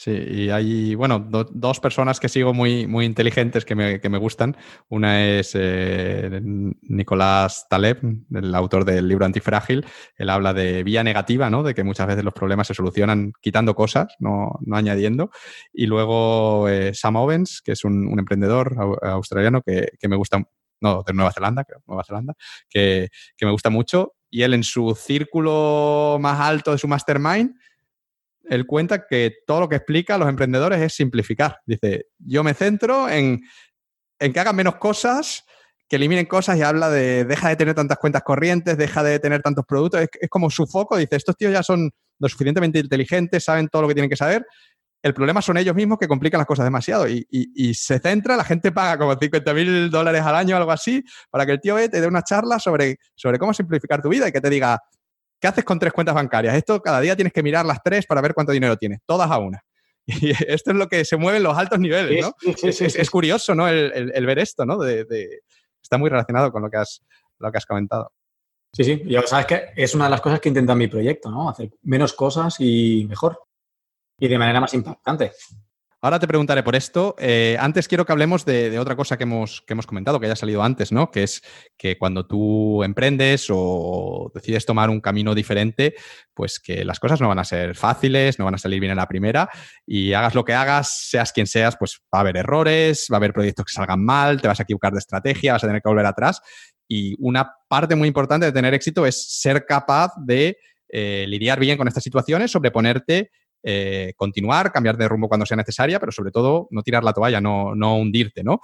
Sí, y hay, bueno, dos personas que sigo muy, muy inteligentes que me, que me gustan. Una es eh, Nicolás Taleb, el autor del libro Antifrágil. Él habla de vía negativa, ¿no? De que muchas veces los problemas se solucionan quitando cosas, no, no añadiendo. Y luego eh, Sam Owens, que es un, emprendedor australiano que, que, me gusta, no, de Nueva Zelanda, Nueva Zelanda, que, que me gusta mucho y él en su círculo más alto de su mastermind, él cuenta que todo lo que explica a los emprendedores es simplificar. Dice, yo me centro en, que hagan menos cosas, que eliminen cosas y habla de deja de tener tantas cuentas corrientes, deja de tener tantos productos. Es, es como su foco. Dice, estos tíos ya son lo suficientemente inteligentes, saben todo lo que tienen que saber el problema son ellos mismos que complican las cosas demasiado y, se centra, la gente paga como 50 mil dólares al año o algo así para que el tío E te dé una charla sobre, sobre cómo simplificar tu vida y que te diga, ¿qué haces con tres cuentas bancarias? Esto cada día tienes que mirar las tres para ver cuánto dinero tienes, todas a una. Y esto es lo que se mueve en los altos niveles, ¿no? es, curioso, ¿no? El, ver esto, ¿no? está muy relacionado con lo que has, lo que has comentado. Sí, sí, ya sabes que es una de las cosas que intenta mi proyecto, ¿no? Hacer menos cosas y mejor y de manera más impactante. Ahora te preguntaré por esto. Eh, antes quiero que hablemos de, otra cosa que hemos, que hemos comentado, que haya salido antes, ¿no? Que es que cuando tú emprendes o decides tomar un camino diferente, pues que las cosas no van a ser fáciles, no van a salir bien a la primera y hagas lo que hagas, seas quien seas, pues va a haber errores, va a haber proyectos que salgan mal, te vas a equivocar de estrategia, vas a tener que volver atrás. Y una parte muy importante de tener éxito es ser capaz de eh, lidiar bien con estas situaciones, sobreponerte eh, continuar, cambiar de rumbo cuando sea necesaria, pero sobre todo no tirar la toalla, no, no hundirte, ¿no?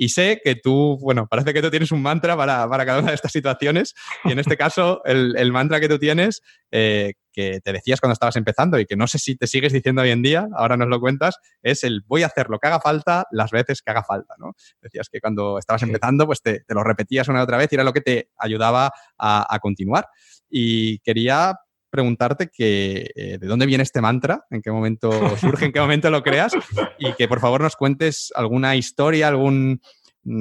Y sé que tú, bueno, parece que tú tienes un mantra para, cada una de estas situaciones. Y en este caso, el, mantra que tú tienes, eh, que te decías cuando estabas empezando y que no sé si te sigues diciendo hoy en día, ahora nos lo cuentas, es el voy a hacer lo que haga falta las veces que haga falta, ¿no? Decías que cuando estabas empezando, pues te, lo repetías una y otra vez y era lo que te ayudaba a, a continuar. Y quería preguntarte que, eh, de dónde viene este mantra, en qué momento surge, en qué momento lo creas y que por favor nos cuentes alguna historia, algún,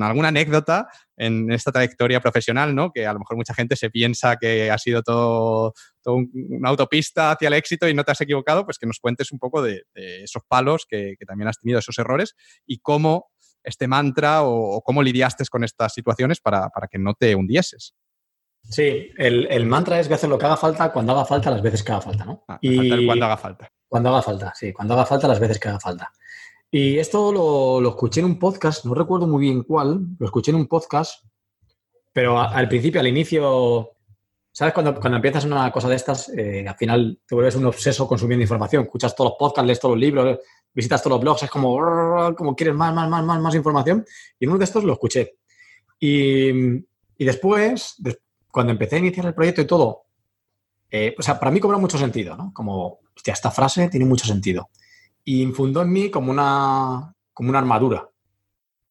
alguna anécdota en esta trayectoria profesional, ¿no? Que a lo mejor mucha gente se piensa que ha sido todo, una autopista hacia el éxito y no te has equivocado, pues que nos cuentes un poco de, esos palos que, también has tenido, esos errores y cómo este mantra o, cómo lidiaste con estas situaciones para, para que no te hundieses. Sí, el, mantra es que hacer lo que haga falta cuando haga falta las veces que haga falta, ¿no? Ah, y cuando haga falta. Cuando haga falta, sí, cuando haga falta las veces que haga falta. Y esto lo, escuché en un podcast, no recuerdo muy bien cuál, lo escuché en un podcast, pero al principio, al inicio, ¿sabes? Cuando, cuando empiezas una cosa de estas, eh, al final te vuelves un obseso consumiendo información, escuchas todos los podcasts, lees todos los libros, visitas todos los blogs, es como, como quieres más, más, más, más, más información. Y en uno de estos lo escuché. Y, y después, después cuando empecé a iniciar el proyecto y todo, eh, o sea, para mí cobra mucho sentido, ¿no? Como, hostia, esta frase tiene mucho sentido. Y infundó en mí como una, como una armadura.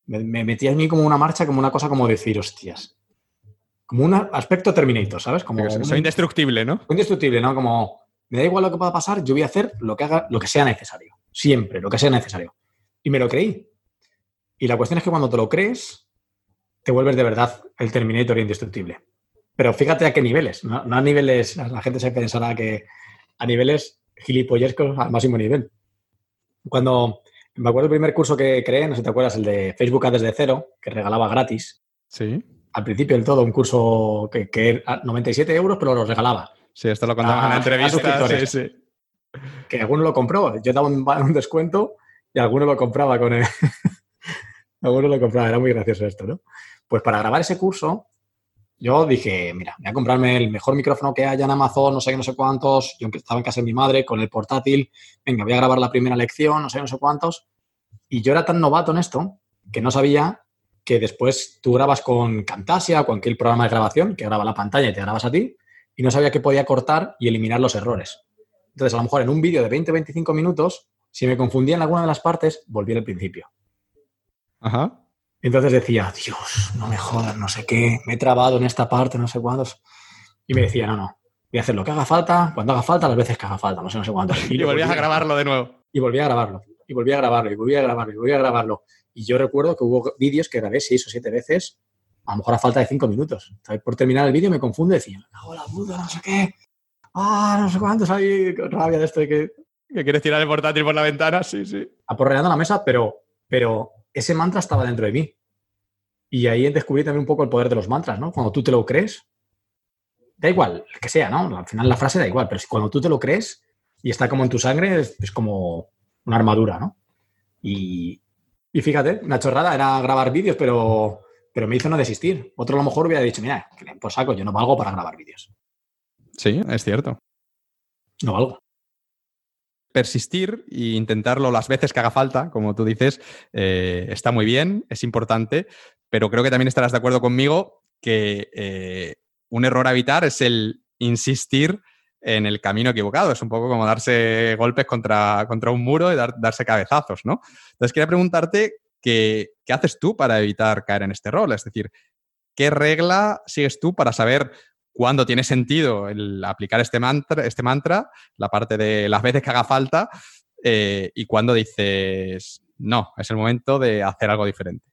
Me, me metía en mí como una marcha, como una cosa como decir, hostias. Como un aspecto Terminator, ¿sabes? Como soy indestructible, ¿no? Indestructible, ¿no? Como, me da igual lo que pueda pasar, yo voy a hacer lo que haga, lo que sea necesario. Siempre, lo que sea necesario. Y me lo creí. Y la cuestión es que cuando te lo crees, te vuelves de verdad el Terminator indestructible. Pero fíjate a qué niveles, no, a niveles, la gente se pensará que a niveles gilipollescos al máximo nivel. Cuando me acuerdo el primer curso que creé, no sé si te acuerdas, el de Facebook desde cero, que regalaba gratis. Sí. Al principio del todo, un curso que, que era 97 euros, pero lo regalaba. Sí, esto lo contaba en la entrevista. Sí, sí. Que alguno lo compró. Yo daba un, descuento y alguno lo compraba con él. alguno lo compraba. Era muy gracioso esto, ¿no? Pues para grabar ese curso, yo dije, mira, voy a comprarme el mejor micrófono que haya en Amazon, no sé qué, no sé cuántos. Yo estaba en casa de mi madre con el portátil. Venga, voy a grabar la primera lección, no sé, no sé cuántos. Y yo era tan novato en esto que no sabía que después tú grabas con Camtasia o cualquier programa de grabación que graba la pantalla y te grabas a ti y no sabía que podía cortar y eliminar los errores. Entonces, a lo mejor en un vídeo de 20-25 minutos, si me confundía en alguna de las partes, volvía al principio. Ajá. Entonces decía, Dios, no me jodas, no sé qué, me he trabado en esta parte, no sé cuántos. Y me decía, no, no, voy a hacer lo que haga falta, cuando haga falta, las veces que haga falta, no sé, no sé cuántos. Y, volvías a grabarlo de nuevo. Y volví a grabarlo, y volví a grabarlo, y volví a grabarlo, y volví a grabarlo. Y yo recuerdo que hubo vídeos que grabé seis o siete veces, a lo mejor a falta de cinco minutos. Por terminar el vídeo me confunde y decía, la puta, no sé qué, ah, no sé cuántos, hay rabia de esto de que... ¿Que quieres tirar el portátil por la ventana? Sí, sí. Aporreando la mesa, pero, pero ese mantra estaba dentro de mí. Y ahí descubrí también un poco el poder de los mantras, ¿no? Cuando tú te lo crees, da igual, que sea, ¿no? Al final la frase da igual, pero si cuando tú te lo crees y está como en tu sangre, es, como una armadura, ¿no? Y, y, fíjate, una chorrada era grabar vídeos, pero, pero me hizo no desistir. Otro a lo mejor hubiera dicho, mira, pues saco, yo no valgo para grabar vídeos. Sí, es cierto. No valgo persistir e intentarlo las veces que haga falta, como tú dices, eh, está muy bien, es importante, pero creo que también estarás de acuerdo conmigo que eh, un error a evitar es el insistir en el camino equivocado. Es un poco como darse golpes contra, contra un muro y darse cabezazos, ¿no? Entonces, quería preguntarte qué haces tú para evitar caer en este rol. Es decir, ¿qué regla sigues tú para saber cuándo tiene sentido el aplicar este mantra, este mantra, la parte de las veces que haga falta, eh, y cuándo dices, no, es el momento de hacer algo diferente.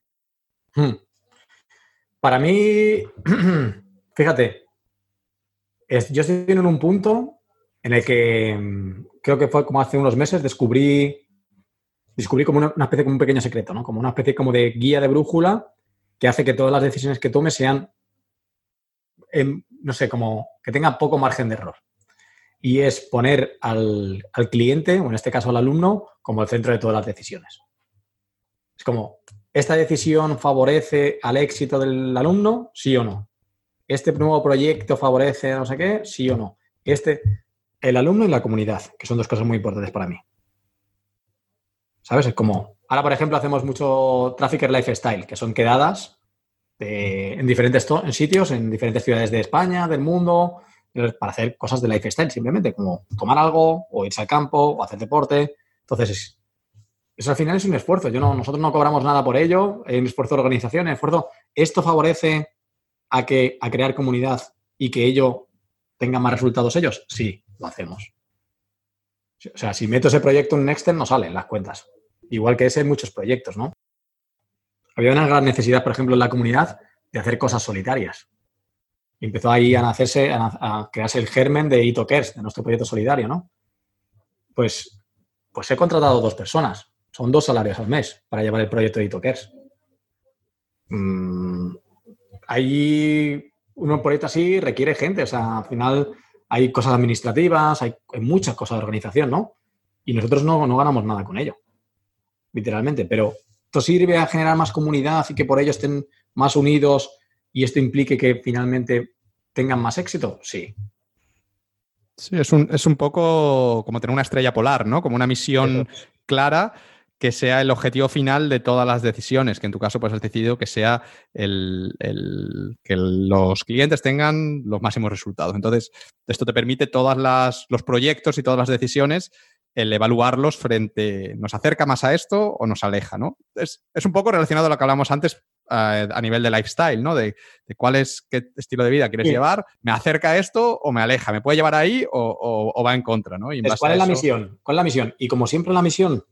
Hmm. Para mí, fíjate, yo estoy en un punto en el que mm, creo que fue como hace unos meses, descubrí, descubrí como una, especie, como un pequeño secreto, ¿no? Como una especie como de guía de brújula que hace que todas las decisiones que tome sean no sé, como que tenga poco margen de error. Y es poner al, cliente, o en este caso al alumno, como el centro de todas las decisiones. Es como, ¿esta decisión favorece al éxito del alumno? Sí o no. ¿Este nuevo proyecto favorece no sé qué? Sí o no. Este, el alumno y la comunidad, que son dos cosas muy importantes para mí. ¿Sabes? Es como, ahora por ejemplo hacemos mucho Trafficker Lifestyle, que son quedadas en diferentes sitios, en diferentes ciudades de España, del mundo, para hacer cosas de lifestyle, simplemente como tomar algo o irse al campo o hacer deporte. Entonces, eso al final es un esfuerzo. Yo no, nosotros no cobramos nada por ello, es un esfuerzo de organización, esfuerzo. ¿Esto favorece a, que, a crear comunidad y que ello tenga más resultados ellos? Sí, lo hacemos. O sea, si meto ese proyecto en Nexten, no salen las cuentas. Igual que ese en muchos proyectos, ¿no? Había una gran necesidad, por ejemplo, en la comunidad de hacer cosas solitarias. Empezó ahí a nacerse, a, crearse el germen de Itokers, de nuestro proyecto solidario, ¿no? Pues, pues he contratado dos personas. Son dos salarios al mes para llevar el proyecto de Itokers. Mm, ahí un proyecto así requiere gente, o sea, al final hay cosas administrativas, hay, muchas cosas de organización, ¿no? Y nosotros no, no ganamos nada con ello, literalmente, pero ¿Esto sirve a generar más comunidad y que por ello estén más unidos y esto implique que finalmente tengan más éxito? Sí. Sí, es un, es un poco como tener una estrella polar, ¿no? Como una misión clara que sea el objetivo final de todas las decisiones, que en tu caso pues has decidido que sea el, que los clientes tengan los máximos resultados. Entonces, esto te permite todos los proyectos y todas las decisiones el evaluarlos frente, ¿nos acerca más a esto o nos aleja? ¿no? Es, un poco relacionado a lo que hablamos antes eh, a nivel de lifestyle, ¿no? De, cuál es, qué estilo de vida quieres llevar, ¿me acerca a esto o me aleja? ¿Me puede llevar ahí o, va en contra? ¿no? ¿Cuál es la misión? ¿Cuál es la misión? Y como siempre la misión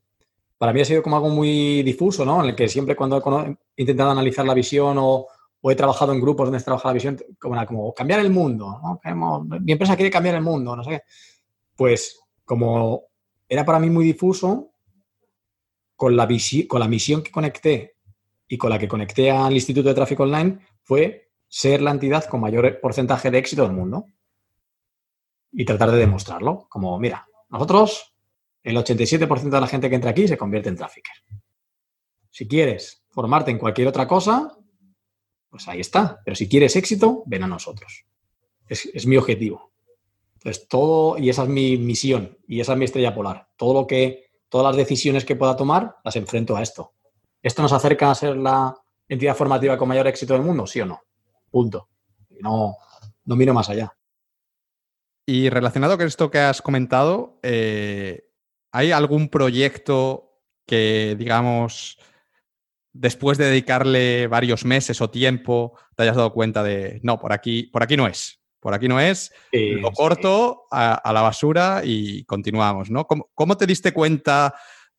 para mí ha sido como algo muy difuso, ¿no? En el que siempre cuando he intentado analizar la visión o, he trabajado en grupos donde se trabaja la visión, como, como cambiar el mundo, ¿no? Mi empresa quiere cambiar el mundo, no sé Pues como era para mí muy difuso, con la, con la misión que conecté y con la que conecté al Instituto de Tráfico Online fue ser la entidad con mayor porcentaje de éxito del mundo. Y tratar de demostrarlo. Como, mira, nosotros el 87% de la gente que entra aquí se convierte en trafficker. Si quieres formarte en cualquier otra cosa, pues ahí está. Pero si quieres éxito, ven a nosotros. Es, mi objetivo. Entonces, todo, y esa es mi misión, y esa es mi estrella polar. Todo lo que, todas las decisiones que pueda tomar, las enfrento a esto. ¿Esto nos acerca a ser la entidad formativa con mayor éxito del mundo? ¿Sí o no? Punto. No, no miro más allá. Y relacionado con esto que has comentado, eh, ¿Hay algún proyecto que, digamos, después de dedicarle varios meses o tiempo, te hayas dado cuenta de, no, por aquí, por aquí no es? Por aquí no es, lo corto a, la basura y continuamos, ¿no? ¿Cómo, te diste cuenta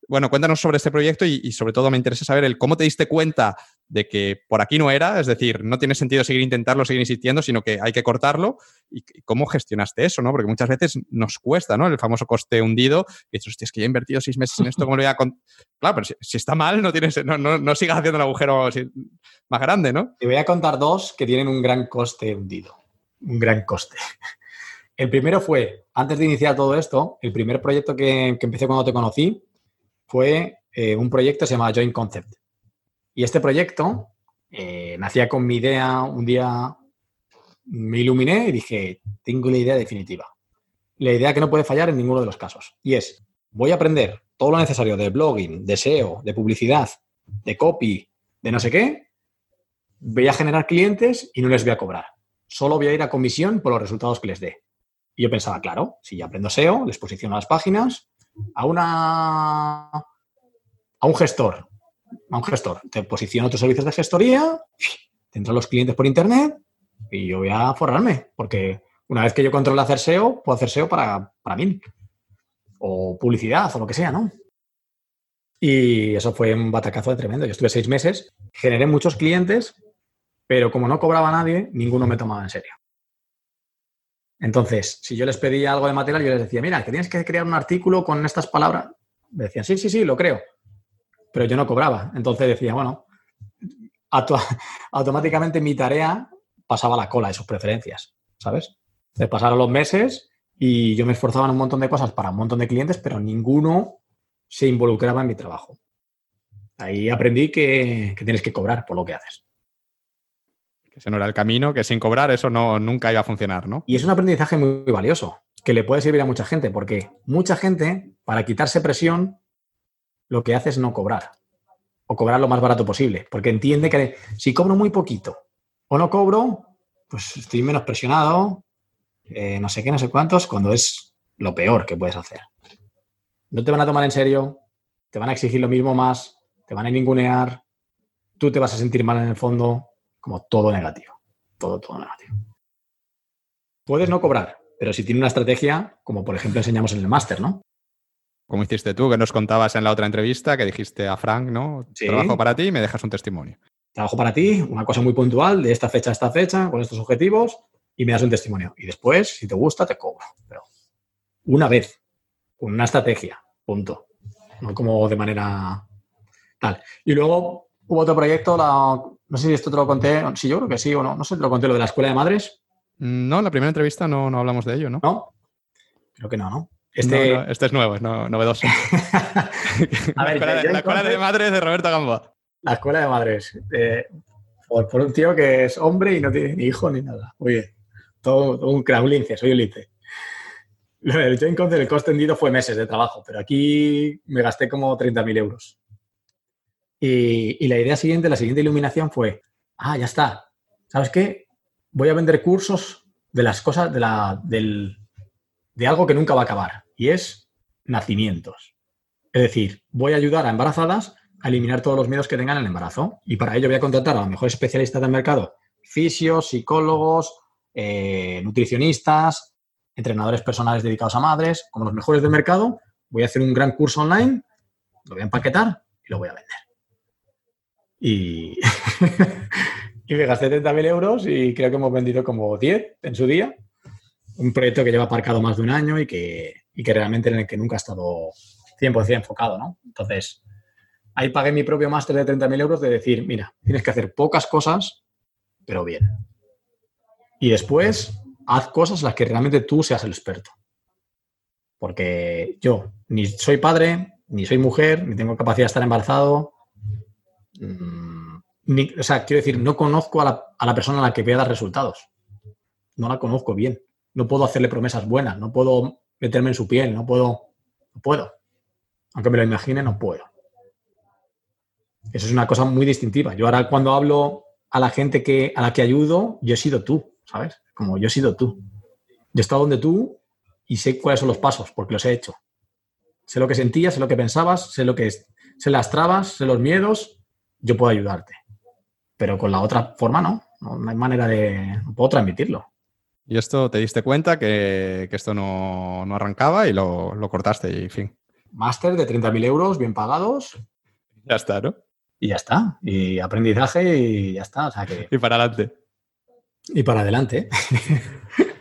bueno, cuéntanos sobre este proyecto y, sobre todo me interesa saber el cómo te diste cuenta de que por aquí no era, es decir, no tiene sentido seguir intentarlo, seguir insistiendo, sino que hay que cortarlo y, cómo gestionaste eso, ¿no? Porque muchas veces nos cuesta, ¿no? El famoso coste hundido, y dices, hostia, es que ya he invertido seis meses en esto, ¿cómo lo voy a...? Claro, pero si, está mal, no, tienes, no, no, sigas haciendo el agujero más grande, ¿no? Te voy a contar dos que tienen un gran coste hundido, un gran coste. El primero fue, antes de iniciar todo esto, el primer proyecto que, que empecé cuando te conocí, fue eh, un proyecto que se llama Joint Concept. Y este proyecto eh, nacía con mi idea, un día me iluminé y dije, tengo la idea definitiva. La idea que no puede fallar en ninguno de los casos. Y es, voy a aprender todo lo necesario de blogging, de SEO, de publicidad, de copy, de no sé qué. Voy a generar clientes y no les voy a cobrar. Solo voy a ir a comisión por los resultados que les dé. Y yo pensaba, claro, si ya aprendo SEO, les posiciono las páginas, a una a un gestor, a un gestor, te posiciono tus servicios de gestoría, te entran los clientes por internet y yo voy a forrarme, porque una vez que yo controle hacer SEO, puedo hacer SEO para, para mí, o publicidad, o lo que sea, ¿no? Y eso fue un batacazo de tremendo. Yo estuve seis meses, generé muchos clientes, pero como no cobraba nadie, ninguno me tomaba en serio. Entonces, si yo les pedía algo de material, yo les decía, mira, que tienes que crear un artículo con estas palabras. Me decían, sí, sí, sí, lo creo. Pero yo no cobraba. Entonces decía, bueno, automáticamente mi tarea pasaba la cola de sus preferencias, ¿sabes? Se pasaron los meses y yo me esforzaba en un montón de cosas para un montón de clientes, pero ninguno se involucraba en mi trabajo. Ahí aprendí que tienes que cobrar por lo que haces que ese no era el camino, que sin cobrar eso no, nunca iba a funcionar, ¿no? Y es un aprendizaje muy valioso, que le puede servir a mucha gente, porque mucha gente, para quitarse presión, lo que hace es no cobrar, o cobrar lo más barato posible, porque entiende que si cobro muy poquito o no cobro, pues estoy menos presionado, eh, no sé qué, no sé cuántos, cuando es lo peor que puedes hacer. No te van a tomar en serio, te van a exigir lo mismo más, te van a ningunear, tú te vas a sentir mal en el fondo, como todo negativo. Todo, todo negativo. Puedes no cobrar, pero si tiene una estrategia, como por ejemplo enseñamos en el máster, ¿no? Como hiciste tú, que nos contabas en la otra entrevista, que dijiste a Frank, ¿no? Trabajo para ti y me dejas un testimonio. Trabajo para ti, una cosa muy puntual, de esta fecha a esta fecha, con estos objetivos, y me das un testimonio. Y después, si te gusta, te cobro. Pero una vez, con una estrategia, punto. No como de manera tal. Y luego hubo otro proyecto, la, no sé si esto te lo conté, sí, yo creo que sí o no. No sé, te lo conté lo de la escuela de madres. No, en la primera entrevista no, no hablamos de ello, ¿no? No, creo que no, ¿no? Este, este es nuevo, es novedoso. A ver, la, escuela, de, madres de Roberto Gamboa. La escuela de madres. Eh, por, un tío que es hombre y no tiene ni hijo ni nada. Oye, todo, todo un crack, un lince, soy un lince. El concept, el coste tendido fue meses de trabajo, pero aquí me gasté como 30.000 euros. Y, la idea siguiente, la siguiente iluminación fue, ah, ya está. ¿Sabes qué? Voy a vender cursos de las cosas, de, la, del, de algo que nunca va a acabar. Y es nacimientos. Es decir, voy a ayudar a embarazadas a eliminar todos los miedos que tengan en el embarazo. Y para ello voy a contratar a los mejores especialistas del mercado, fisios, psicólogos, eh, nutricionistas, entrenadores personales dedicados a madres, como los mejores del mercado. Voy a hacer un gran curso online lo voy a empaquetar y lo voy a vender. Y, y me gasté 30.000 euros y creo que hemos vendido como 10 en su día. Un proyecto que lleva aparcado más de un año y que, y que realmente en el que nunca ha estado 100% enfocado, ¿no? Entonces, ahí pagué mi propio máster de 30.000 euros de decir, mira, tienes que hacer pocas cosas, pero bien. Y después, haz cosas en las que realmente tú seas el experto. Porque yo ni soy padre, ni soy mujer, ni tengo capacidad de estar embarazado. Mm, o sea, quiero decir, no conozco a la, a la persona a la que voy a dar resultados. No la conozco bien. No puedo hacerle promesas buenas, no puedo meterme en su piel, no puedo, no puedo. Aunque me lo imagine, no puedo. Eso es una cosa muy distintiva. Yo ahora cuando hablo a la gente que, a la que ayudo, yo he sido tú, ¿sabes? Como yo he sido tú. Yo he estado donde tú y sé cuáles son los pasos, porque los he hecho. Sé lo que sentías, sé lo que pensabas, sé lo que sé las trabas, sé los miedos, yo puedo ayudarte. Pero con la otra forma no, no, hay manera de, no puedo transmitirlo. Y esto te diste cuenta que, esto no, arrancaba y lo, cortaste y fin. Máster de 30.000 euros, bien pagados. Ya está, ¿no? Y ya está. Y aprendizaje y ya está. Y para adelante. Y para adelante.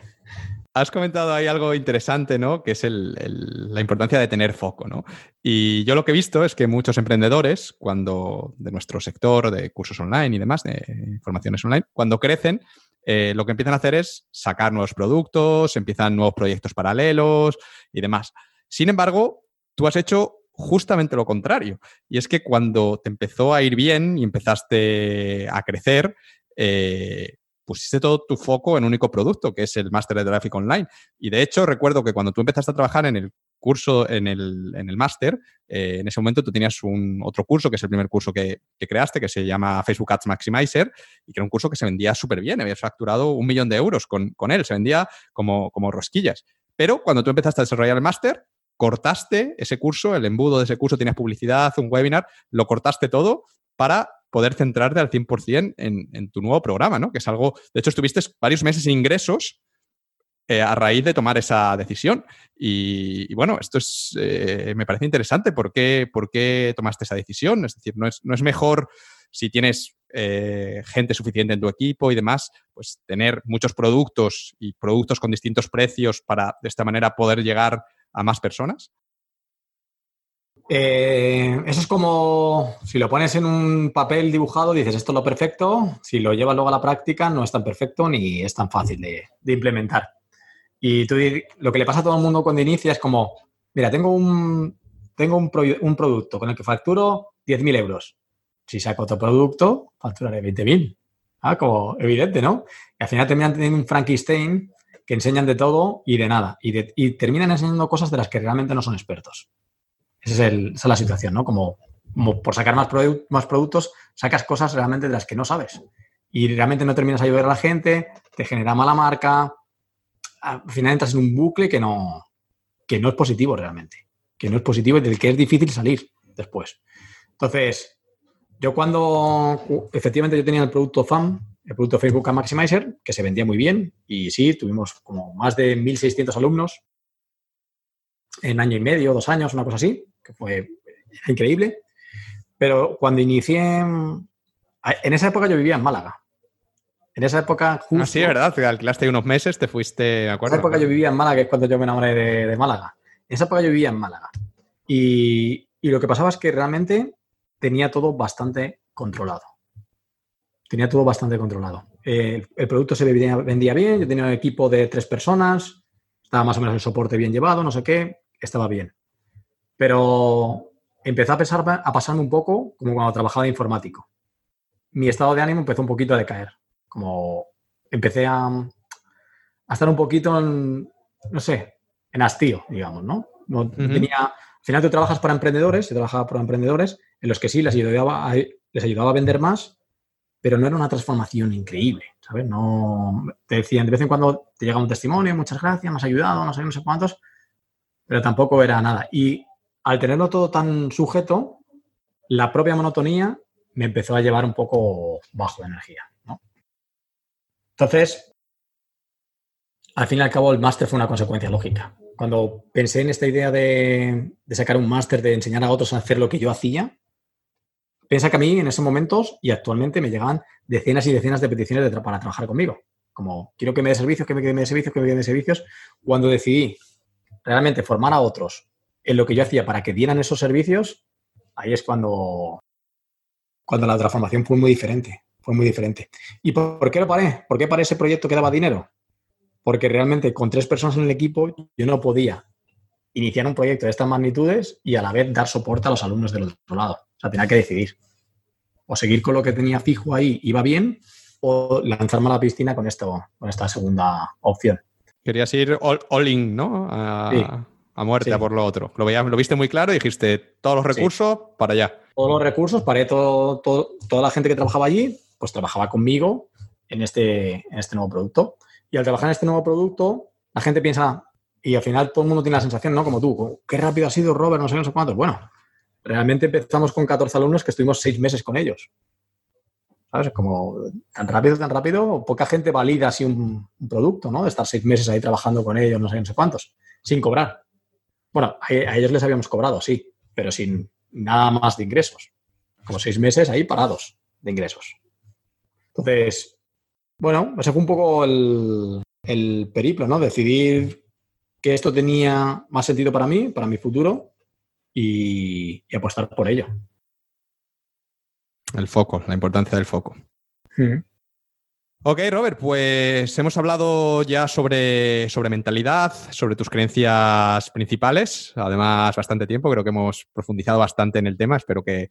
Has comentado ahí algo interesante, ¿no? Que es la importancia de tener foco, ¿no? Y yo lo que he visto es que muchos emprendedores, cuando de nuestro sector de cursos online y demás, de formaciones online, cuando crecen, eh, lo que empiezan a hacer es sacar nuevos productos, empiezan nuevos proyectos paralelos y demás. Sin embargo, tú has hecho justamente lo contrario. Y es que cuando te empezó a ir bien y empezaste a crecer, eh, pusiste todo tu foco en un único producto, que es el máster de tráfico online. Y de hecho, recuerdo que cuando tú empezaste a trabajar en el curso, en el, en el máster, eh, en ese momento tú tenías un otro curso, que es el primer curso que, creaste, que se llama Facebook Ads Maximizer, y que era un curso que se vendía súper bien, habías facturado un millón de euros con, con él, se vendía como, como rosquillas. Pero cuando tú empezaste a desarrollar el máster, cortaste ese curso, el embudo de ese curso, tenías publicidad, un webinar, lo cortaste todo para poder centrarte al 100% en, en tu nuevo programa, ¿no? Que es algo, de hecho, estuviste varios meses sin ingresos eh, a raíz de tomar esa decisión. Y, bueno, esto es, eh, me parece interesante. ¿Por qué, ¿Por qué, tomaste esa decisión? Es decir, no es, no es mejor si tienes eh, gente suficiente en tu equipo y demás, pues tener muchos productos y productos con distintos precios para de esta manera poder llegar a más personas? Eso es como si lo pones en un papel dibujado, dices esto es lo perfecto, si lo llevas luego a la práctica no es tan perfecto ni es tan fácil de implementar. Y tú, lo que le pasa a todo el mundo cuando inicia es como, mira, tengo un, tengo un, producto con el que facturo 10.000 euros. Si saco otro producto, facturaré 20.000. Ah, como evidente, ¿no? Y al final terminan teniendo un Frankenstein que enseñan de todo y de nada. Y, terminan enseñando cosas de las que realmente no son expertos. Esa es, la situación, ¿no? Como, por sacar más, productos, sacas cosas realmente de las que no sabes. Y realmente no terminas ayudar a la gente, te genera mala marca, al final entras en un bucle que no, que no es positivo realmente, que no es positivo y del que es difícil salir después. Entonces, yo cuando efectivamente yo tenía el producto FAM, el producto Facebook Maximizer, que se vendía muy bien y sí, tuvimos como más de 1.600 alumnos en año y medio, dos años, una cosa así, que fue increíble. Pero cuando inicié, en esa época yo vivía en Málaga. En esa época, justo. Ah, sí, ¿verdad? Te alquilaste unos meses, te fuiste, me acuerdo. En esa época yo vivía en Málaga, que es cuando yo me enamoré de, Málaga. En esa época yo vivía en Málaga. Y, lo que pasaba es que realmente tenía todo bastante controlado. Tenía todo bastante controlado. el producto se vendía, bien, yo tenía un equipo de tres personas, estaba más o menos el soporte bien llevado, no sé qué, estaba bien. Pero empezó a, pesar, a pasarme un poco como cuando trabajaba de informático. Mi estado de ánimo empezó un poquito a decaer como empecé a, estar un poquito en, no sé, en hastío, digamos, ¿no? no tenía, al final tú trabajas para emprendedores, yo trabajaba para emprendedores en los que sí les ayudaba, a, les ayudaba a vender más, pero no era una transformación increíble, ¿sabes? No, te decían, de vez en cuando te llega un testimonio, muchas gracias, me has ayudado, no sé, no sé cuántos, pero tampoco era nada. Y al tenerlo todo tan sujeto, la propia monotonía me empezó a llevar un poco bajo de energía. Entonces, al fin y al cabo, el máster fue una consecuencia lógica. cuando pensé en esta idea de, sacar un máster, de enseñar a otros a hacer lo que yo hacía, piensa que a mí en esos momentos y actualmente me llegaban decenas y decenas de peticiones para trabajar conmigo. Como quiero que me dé servicios, que me dé servicios, que me dé servicios. Cuando decidí realmente formar a otros en lo que yo hacía para que dieran esos servicios, ahí es cuando, cuando la transformación fue muy diferente. Fue muy diferente. ¿Y por qué lo paré? ¿Por qué paré ese proyecto que daba dinero? Porque realmente con tres personas en el equipo yo no podía iniciar un proyecto de estas magnitudes y a la vez dar soporte a los alumnos del otro lado. O sea, tenía que decidir. O seguir con lo que tenía fijo ahí, iba bien, o lanzarme a la piscina con, esto, con esta segunda opción. Querías ir all, in, ¿no? A, muerte, a por lo otro. Lo, lo viste muy claro y dijiste, todos los recursos para allá. Todos los recursos, paré todo, toda la gente que trabajaba allí, pues trabajaba conmigo en este, en este nuevo producto. Y al trabajar en este nuevo producto, la gente piensa, y al final todo el mundo tiene la sensación, ¿no? Como tú, qué rápido ha sido Robert, no sé, no sé cuántos. Bueno, realmente empezamos con 14 alumnos que estuvimos seis meses con ellos. ¿Sabes? Como tan rápido, tan rápido, poca gente valida así un, producto, ¿no? De estar seis meses ahí trabajando con ellos, no sé, no sé cuántos, sin cobrar. Bueno, a, ellos les habíamos cobrado, sí, pero sin nada más de ingresos. Como seis meses ahí parados de ingresos. Entonces, bueno, ese fue un poco el, el periplo, ¿no? Decidir que esto tenía más sentido para mí, para mi futuro, y, apostar por ello. El foco, la importancia del foco. Ok, Robert, pues hemos hablado ya sobre, sobre mentalidad, sobre tus creencias principales, además bastante tiempo, creo que hemos profundizado bastante en el tema, espero que,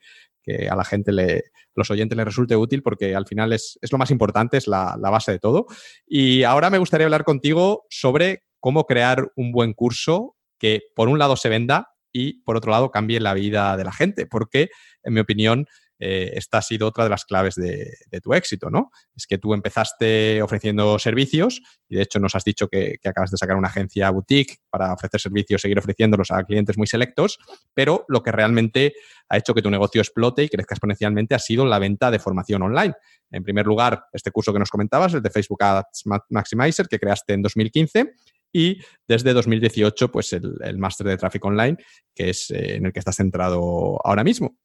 a la gente, le, los oyentes les resulte útil porque al final es, lo más importante, es la, la, base de todo. Y ahora me gustaría hablar contigo sobre cómo crear un buen curso que por un lado se venda y por otro lado cambie la vida de la gente, porque en mi opinión eh, esta ha sido otra de las claves de, tu éxito, ¿no? Es que tú empezaste ofreciendo servicios y de hecho nos has dicho que, acabas de sacar una agencia boutique para ofrecer servicios, seguir ofreciéndolos a clientes muy selectos, pero lo que realmente ha hecho que tu negocio explote y crezca exponencialmente ha sido la venta de formación online. En primer lugar, este curso que nos comentabas, el de Facebook Ads Maximizer, que creaste en 2015 y desde 2018, pues el, máster de tráfico online, que es eh, en el que estás centrado ahora mismo.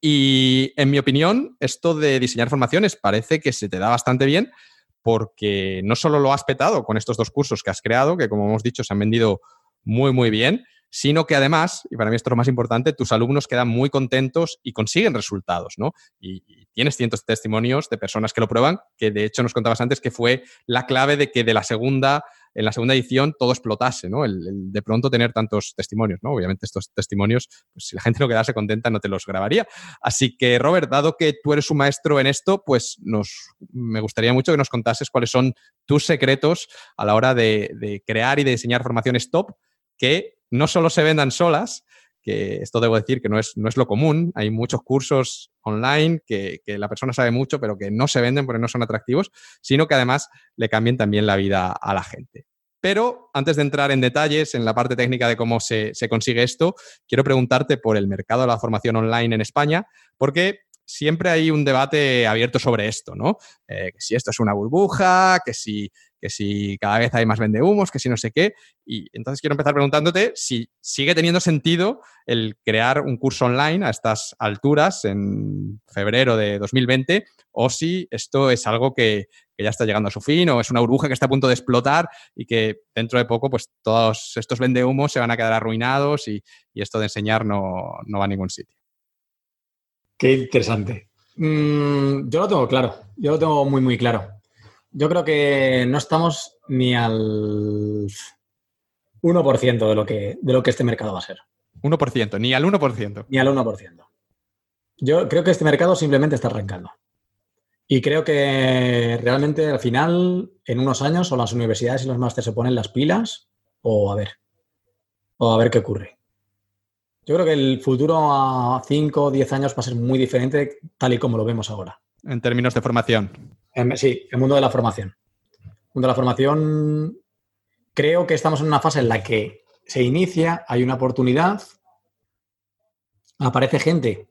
Y en mi opinión, esto de diseñar formaciones parece que se te da bastante bien porque no solo lo has petado con estos dos cursos que has creado, que como hemos dicho se han vendido muy, muy bien, sino que además, y para mí esto es lo más importante, tus alumnos quedan muy contentos y consiguen resultados, ¿no? Y, tienes cientos de testimonios de personas que lo prueban, que de hecho nos contabas antes que fue la clave de que de la segunda, en la segunda edición todo explotase, ¿no? El, de pronto tener tantos testimonios, ¿no? Obviamente estos testimonios, pues si la gente no quedase contenta no te los grabaría. Así que, Robert, dado que tú eres un maestro en esto, pues nos, me gustaría mucho que nos contases cuáles son tus secretos a la hora de, de crear y de diseñar formaciones top que no solo se vendan solas, que esto debo decir que no es, no es lo común, hay muchos cursos online que, la persona sabe mucho, pero que no se venden porque no son atractivos, sino que además le cambien también la vida a la gente. Pero antes de entrar en detalles en la parte técnica de cómo se, se consigue esto, quiero preguntarte por el mercado de la formación online en España, porque siempre hay un debate abierto sobre esto, ¿no? Eh, que si esto es una burbuja, que si, que si cada vez hay más vendehumos, que si no sé qué. Y entonces quiero empezar preguntándote si sigue teniendo sentido el crear un curso online a estas alturas en febrero de 2020 o si esto es algo que, ya está llegando a su fin o es una burbuja que está a punto de explotar y que dentro de poco pues todos estos vendehumos se van a quedar arruinados y, esto de enseñar no, no va a ningún sitio. Qué interesante. Mm, yo lo tengo claro, yo lo tengo muy, muy claro. Yo creo que no estamos ni al 1% de lo, que, de lo que este mercado va a ser. 1%, ni al 1%. Ni al 1%. Yo creo que este mercado simplemente está arrancando. Y creo que realmente al final, en unos años, o las universidades y los másteres se ponen las pilas, o a ver, o a ver qué ocurre. Yo creo que el futuro a 5 o 10 años va a ser muy diferente tal y como lo vemos ahora. En términos de formación. sí, el mundo de la formación. El mundo de la formación, creo que estamos en una fase en la que se inicia, hay una oportunidad, aparece gente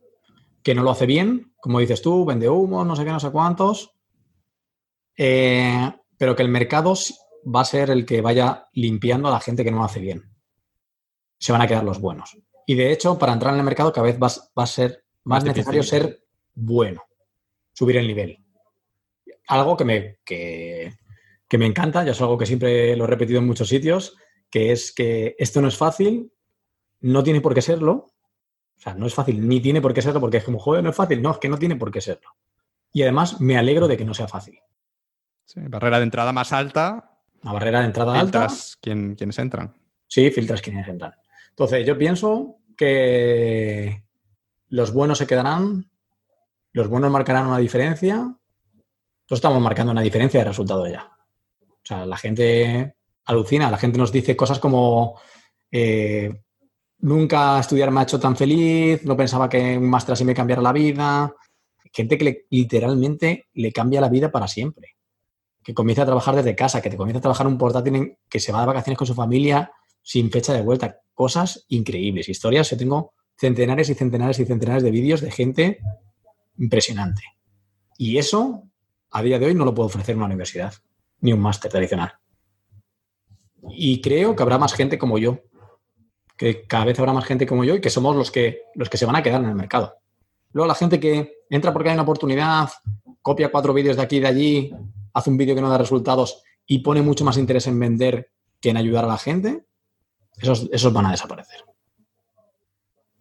que no lo hace bien, como dices tú, vende humo, no sé qué, no sé cuántos, eh, pero que el mercado va a ser el que vaya limpiando a la gente que no lo hace bien. se van a quedar los buenos. Y de hecho, para entrar en el mercado cada vez va, a ser más, necesario ser bueno, subir el nivel. Algo que me, que, me encanta, ya es algo que siempre lo he repetido en muchos sitios, que es que esto no es fácil, no tiene por qué serlo. O sea, no es fácil, ni tiene por qué serlo, porque es como, joder, no es fácil. No, es que no tiene por qué serlo. Y además me alegro de que no sea fácil. Sí, barrera de entrada más alta. La barrera de entrada alta. Quién, quienes entran. Sí, filtras quienes entran. Entonces, yo pienso que los buenos se quedarán, los buenos marcarán una diferencia. Nosotros estamos marcando una diferencia de resultado ya. O sea, la gente alucina, la gente nos dice cosas como eh, nunca estudiar me ha hecho tan feliz, no pensaba que un máster así me cambiara la vida. Gente que literalmente le cambia la vida para siempre. Que comienza a trabajar desde casa, que te comienza a trabajar un portátil que se va de vacaciones con su familia sin fecha de vuelta. Cosas increíbles, historias. Yo tengo centenares y centenares y centenares de vídeos de gente impresionante. Y eso, a día de hoy, no lo puede ofrecer una universidad, ni un máster tradicional. Y creo que habrá más gente como yo, que cada vez habrá más gente como yo y que somos los que, los que se van a quedar en el mercado. Luego la gente que entra porque hay una oportunidad, copia cuatro vídeos de aquí y de allí, hace un vídeo que no da resultados y pone mucho más interés en vender que en ayudar a la gente, esos, van a desaparecer.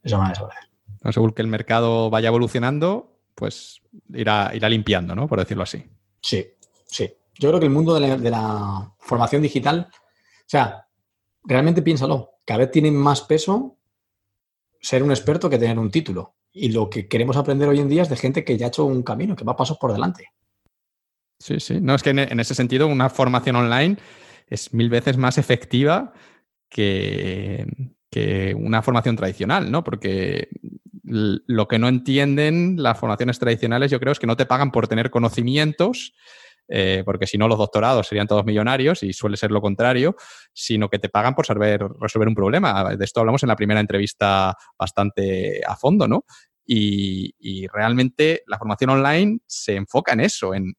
Esos van a desaparecer. según que el mercado vaya evolucionando, pues irá, irá limpiando, ¿no? Por decirlo así. Sí, sí. Yo creo que el mundo de la, formación digital, o sea, realmente piénsalo, cada vez tiene más peso ser un experto que tener un título. Y lo que queremos aprender hoy en día es de gente que ya ha hecho un camino, que va pasos por delante. Sí, sí. No, es que en, ese sentido una formación online es mil veces más efectiva que, una formación tradicional, ¿no? Porque lo que no entienden las formaciones tradicionales, yo creo, es que no te pagan por tener conocimientos, eh, porque si no los doctorados serían todos millonarios y suele ser lo contrario, sino que te pagan por saber resolver un problema. De esto hablamos en la primera entrevista bastante a fondo, ¿no? Y, y realmente la formación online se enfoca en eso, en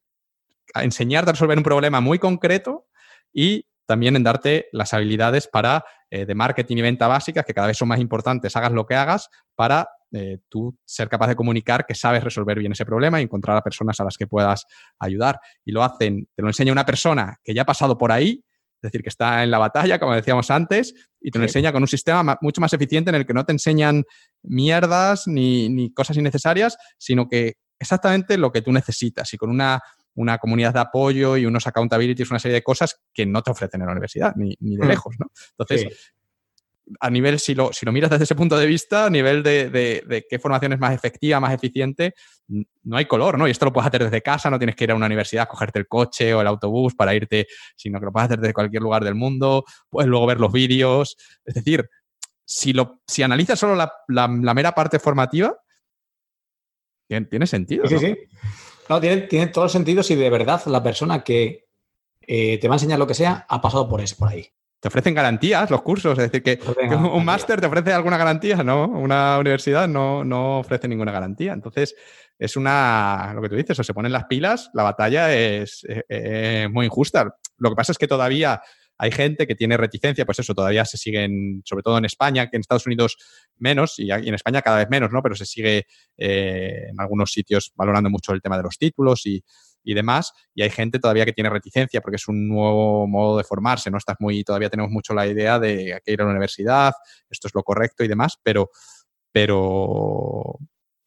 enseñarte a resolver un problema muy concreto y también en darte las habilidades para eh, de marketing y venta básicas, que cada vez son más importantes, hagas lo que hagas, para eh, tú ser capaz de comunicar que sabes resolver bien ese problema y encontrar a personas a las que puedas ayudar. Y lo hacen, te lo enseña una persona que ya ha pasado por ahí, es decir, que está en la batalla, como decíamos antes, y te lo enseña con un sistema mucho más eficiente en el que no te enseñan mierdas ni, ni cosas innecesarias, sino que exactamente lo que tú necesitas y con una una comunidad de apoyo y unos accountabilities, una serie de cosas que no te ofrecen en la universidad, ni, de mm. lejos, ¿no? Entonces, a nivel, si lo, si lo miras desde ese punto de vista, a nivel de, qué formación es más efectiva, más eficiente, no hay color, ¿no? Y esto lo puedes hacer desde casa, no tienes que ir a una universidad, cogerte el coche o el autobús para irte, sino que lo puedes hacer desde cualquier lugar del mundo, puedes luego ver los vídeos. Es decir, si, lo, si analizas solo la, mera parte formativa, tiene, sentido. Sí, sí. No, tiene, tiene todo el sentido si de verdad la persona que eh, te va a enseñar lo que sea ha pasado por eso, por ahí. Te ofrecen garantías los cursos, es decir, que, un máster te ofrece alguna garantía, ¿no? Una universidad no, no ofrece ninguna garantía. Entonces, es una, lo que tú dices, o se ponen las pilas, la batalla es muy injusta. Lo que pasa es que todavía hay gente que tiene reticencia, pues eso, todavía se siguen, sobre todo en España, que en Estados Unidos menos, y en España cada vez menos, ¿no? Pero se sigue eh, en algunos sitios valorando mucho el tema de los títulos y, demás, y hay gente todavía que tiene reticencia porque es un nuevo modo de formarse, ¿no? Estás muy, todavía tenemos mucho la idea de que ir a la universidad, esto es lo correcto y demás, pero, pero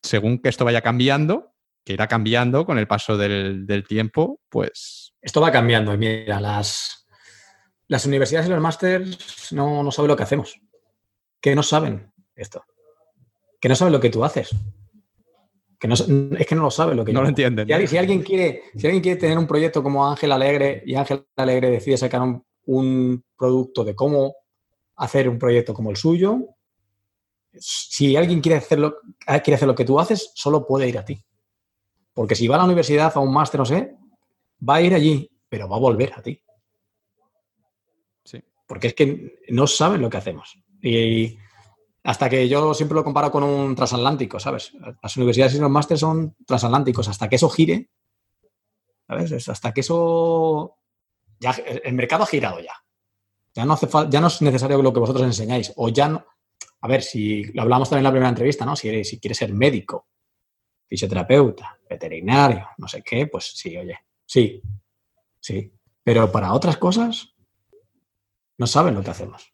según que esto vaya cambiando, que irá cambiando con el paso del, del tiempo, pues... Esto va cambiando y mira, las, las universidades y los másters no, no saben lo que hacemos. Que no saben esto. Que no saben lo que tú haces. Que no, es que no lo saben lo que No lo entienden. Si, alguien quiere, si alguien quiere tener un proyecto como Ángel Alegre y Ángel Alegre decide sacar un, producto de cómo hacer un proyecto como el suyo, si alguien quiere hacerlo, quiere hacer lo que tú haces, solo puede ir a ti. Porque si va a la universidad, a un máster, no sé, va a ir allí, pero va a volver a ti porque es que no saben lo que hacemos. Y hasta que yo siempre lo comparo con un transatlántico, ¿sabes? Las universidades y los másteres son transatlánticos. Hasta que eso gire, ¿sabes? Hasta que eso... Ya, el mercado ha girado ya. Ya no, hace ya no es necesario lo que vosotros enseñáis. O ya no. A ver, si lo hablamos también en la primera entrevista, ¿no? Si, si quieres ser médico, fisioterapeuta, veterinario, no sé qué, pues sí, oye, sí, sí. Pero para otras cosas, no saben lo que hacemos.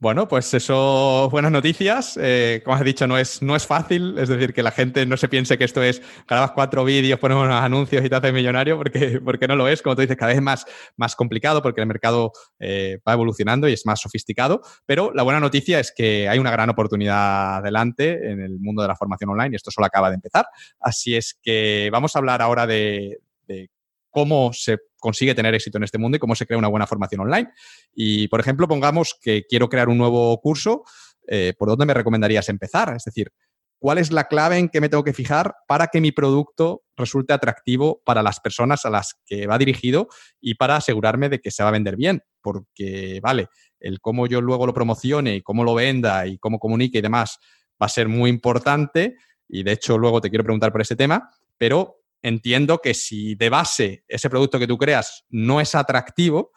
Bueno, pues eso, buenas noticias. Eh, como has dicho, no es, no es fácil, es decir, que la gente no se piense que esto es grabas cuatro vídeos, pones unos anuncios y te haces millonario, porque, porque no lo es. Como tú dices, cada vez es más, más complicado porque el mercado eh, va evolucionando y es más sofisticado. Pero la buena noticia es que hay una gran oportunidad adelante en el mundo de la formación online y esto solo acaba de empezar. Así es que vamos a hablar ahora de, de cómo se consigue tener éxito en este mundo y cómo se crea una buena formación online. Y, por ejemplo, pongamos que quiero crear un nuevo curso, eh, ¿por dónde me recomendarías empezar? Es decir, ¿cuál es la clave en que me tengo que fijar para que mi producto resulte atractivo para las personas a las que va dirigido y para asegurarme de que se va a vender bien? Porque, vale, el cómo yo luego lo promocione y cómo lo venda y cómo comunique y demás va a ser muy importante. Y de hecho, luego te quiero preguntar por ese tema, pero entiendo que si de base ese producto que tú creas no es atractivo,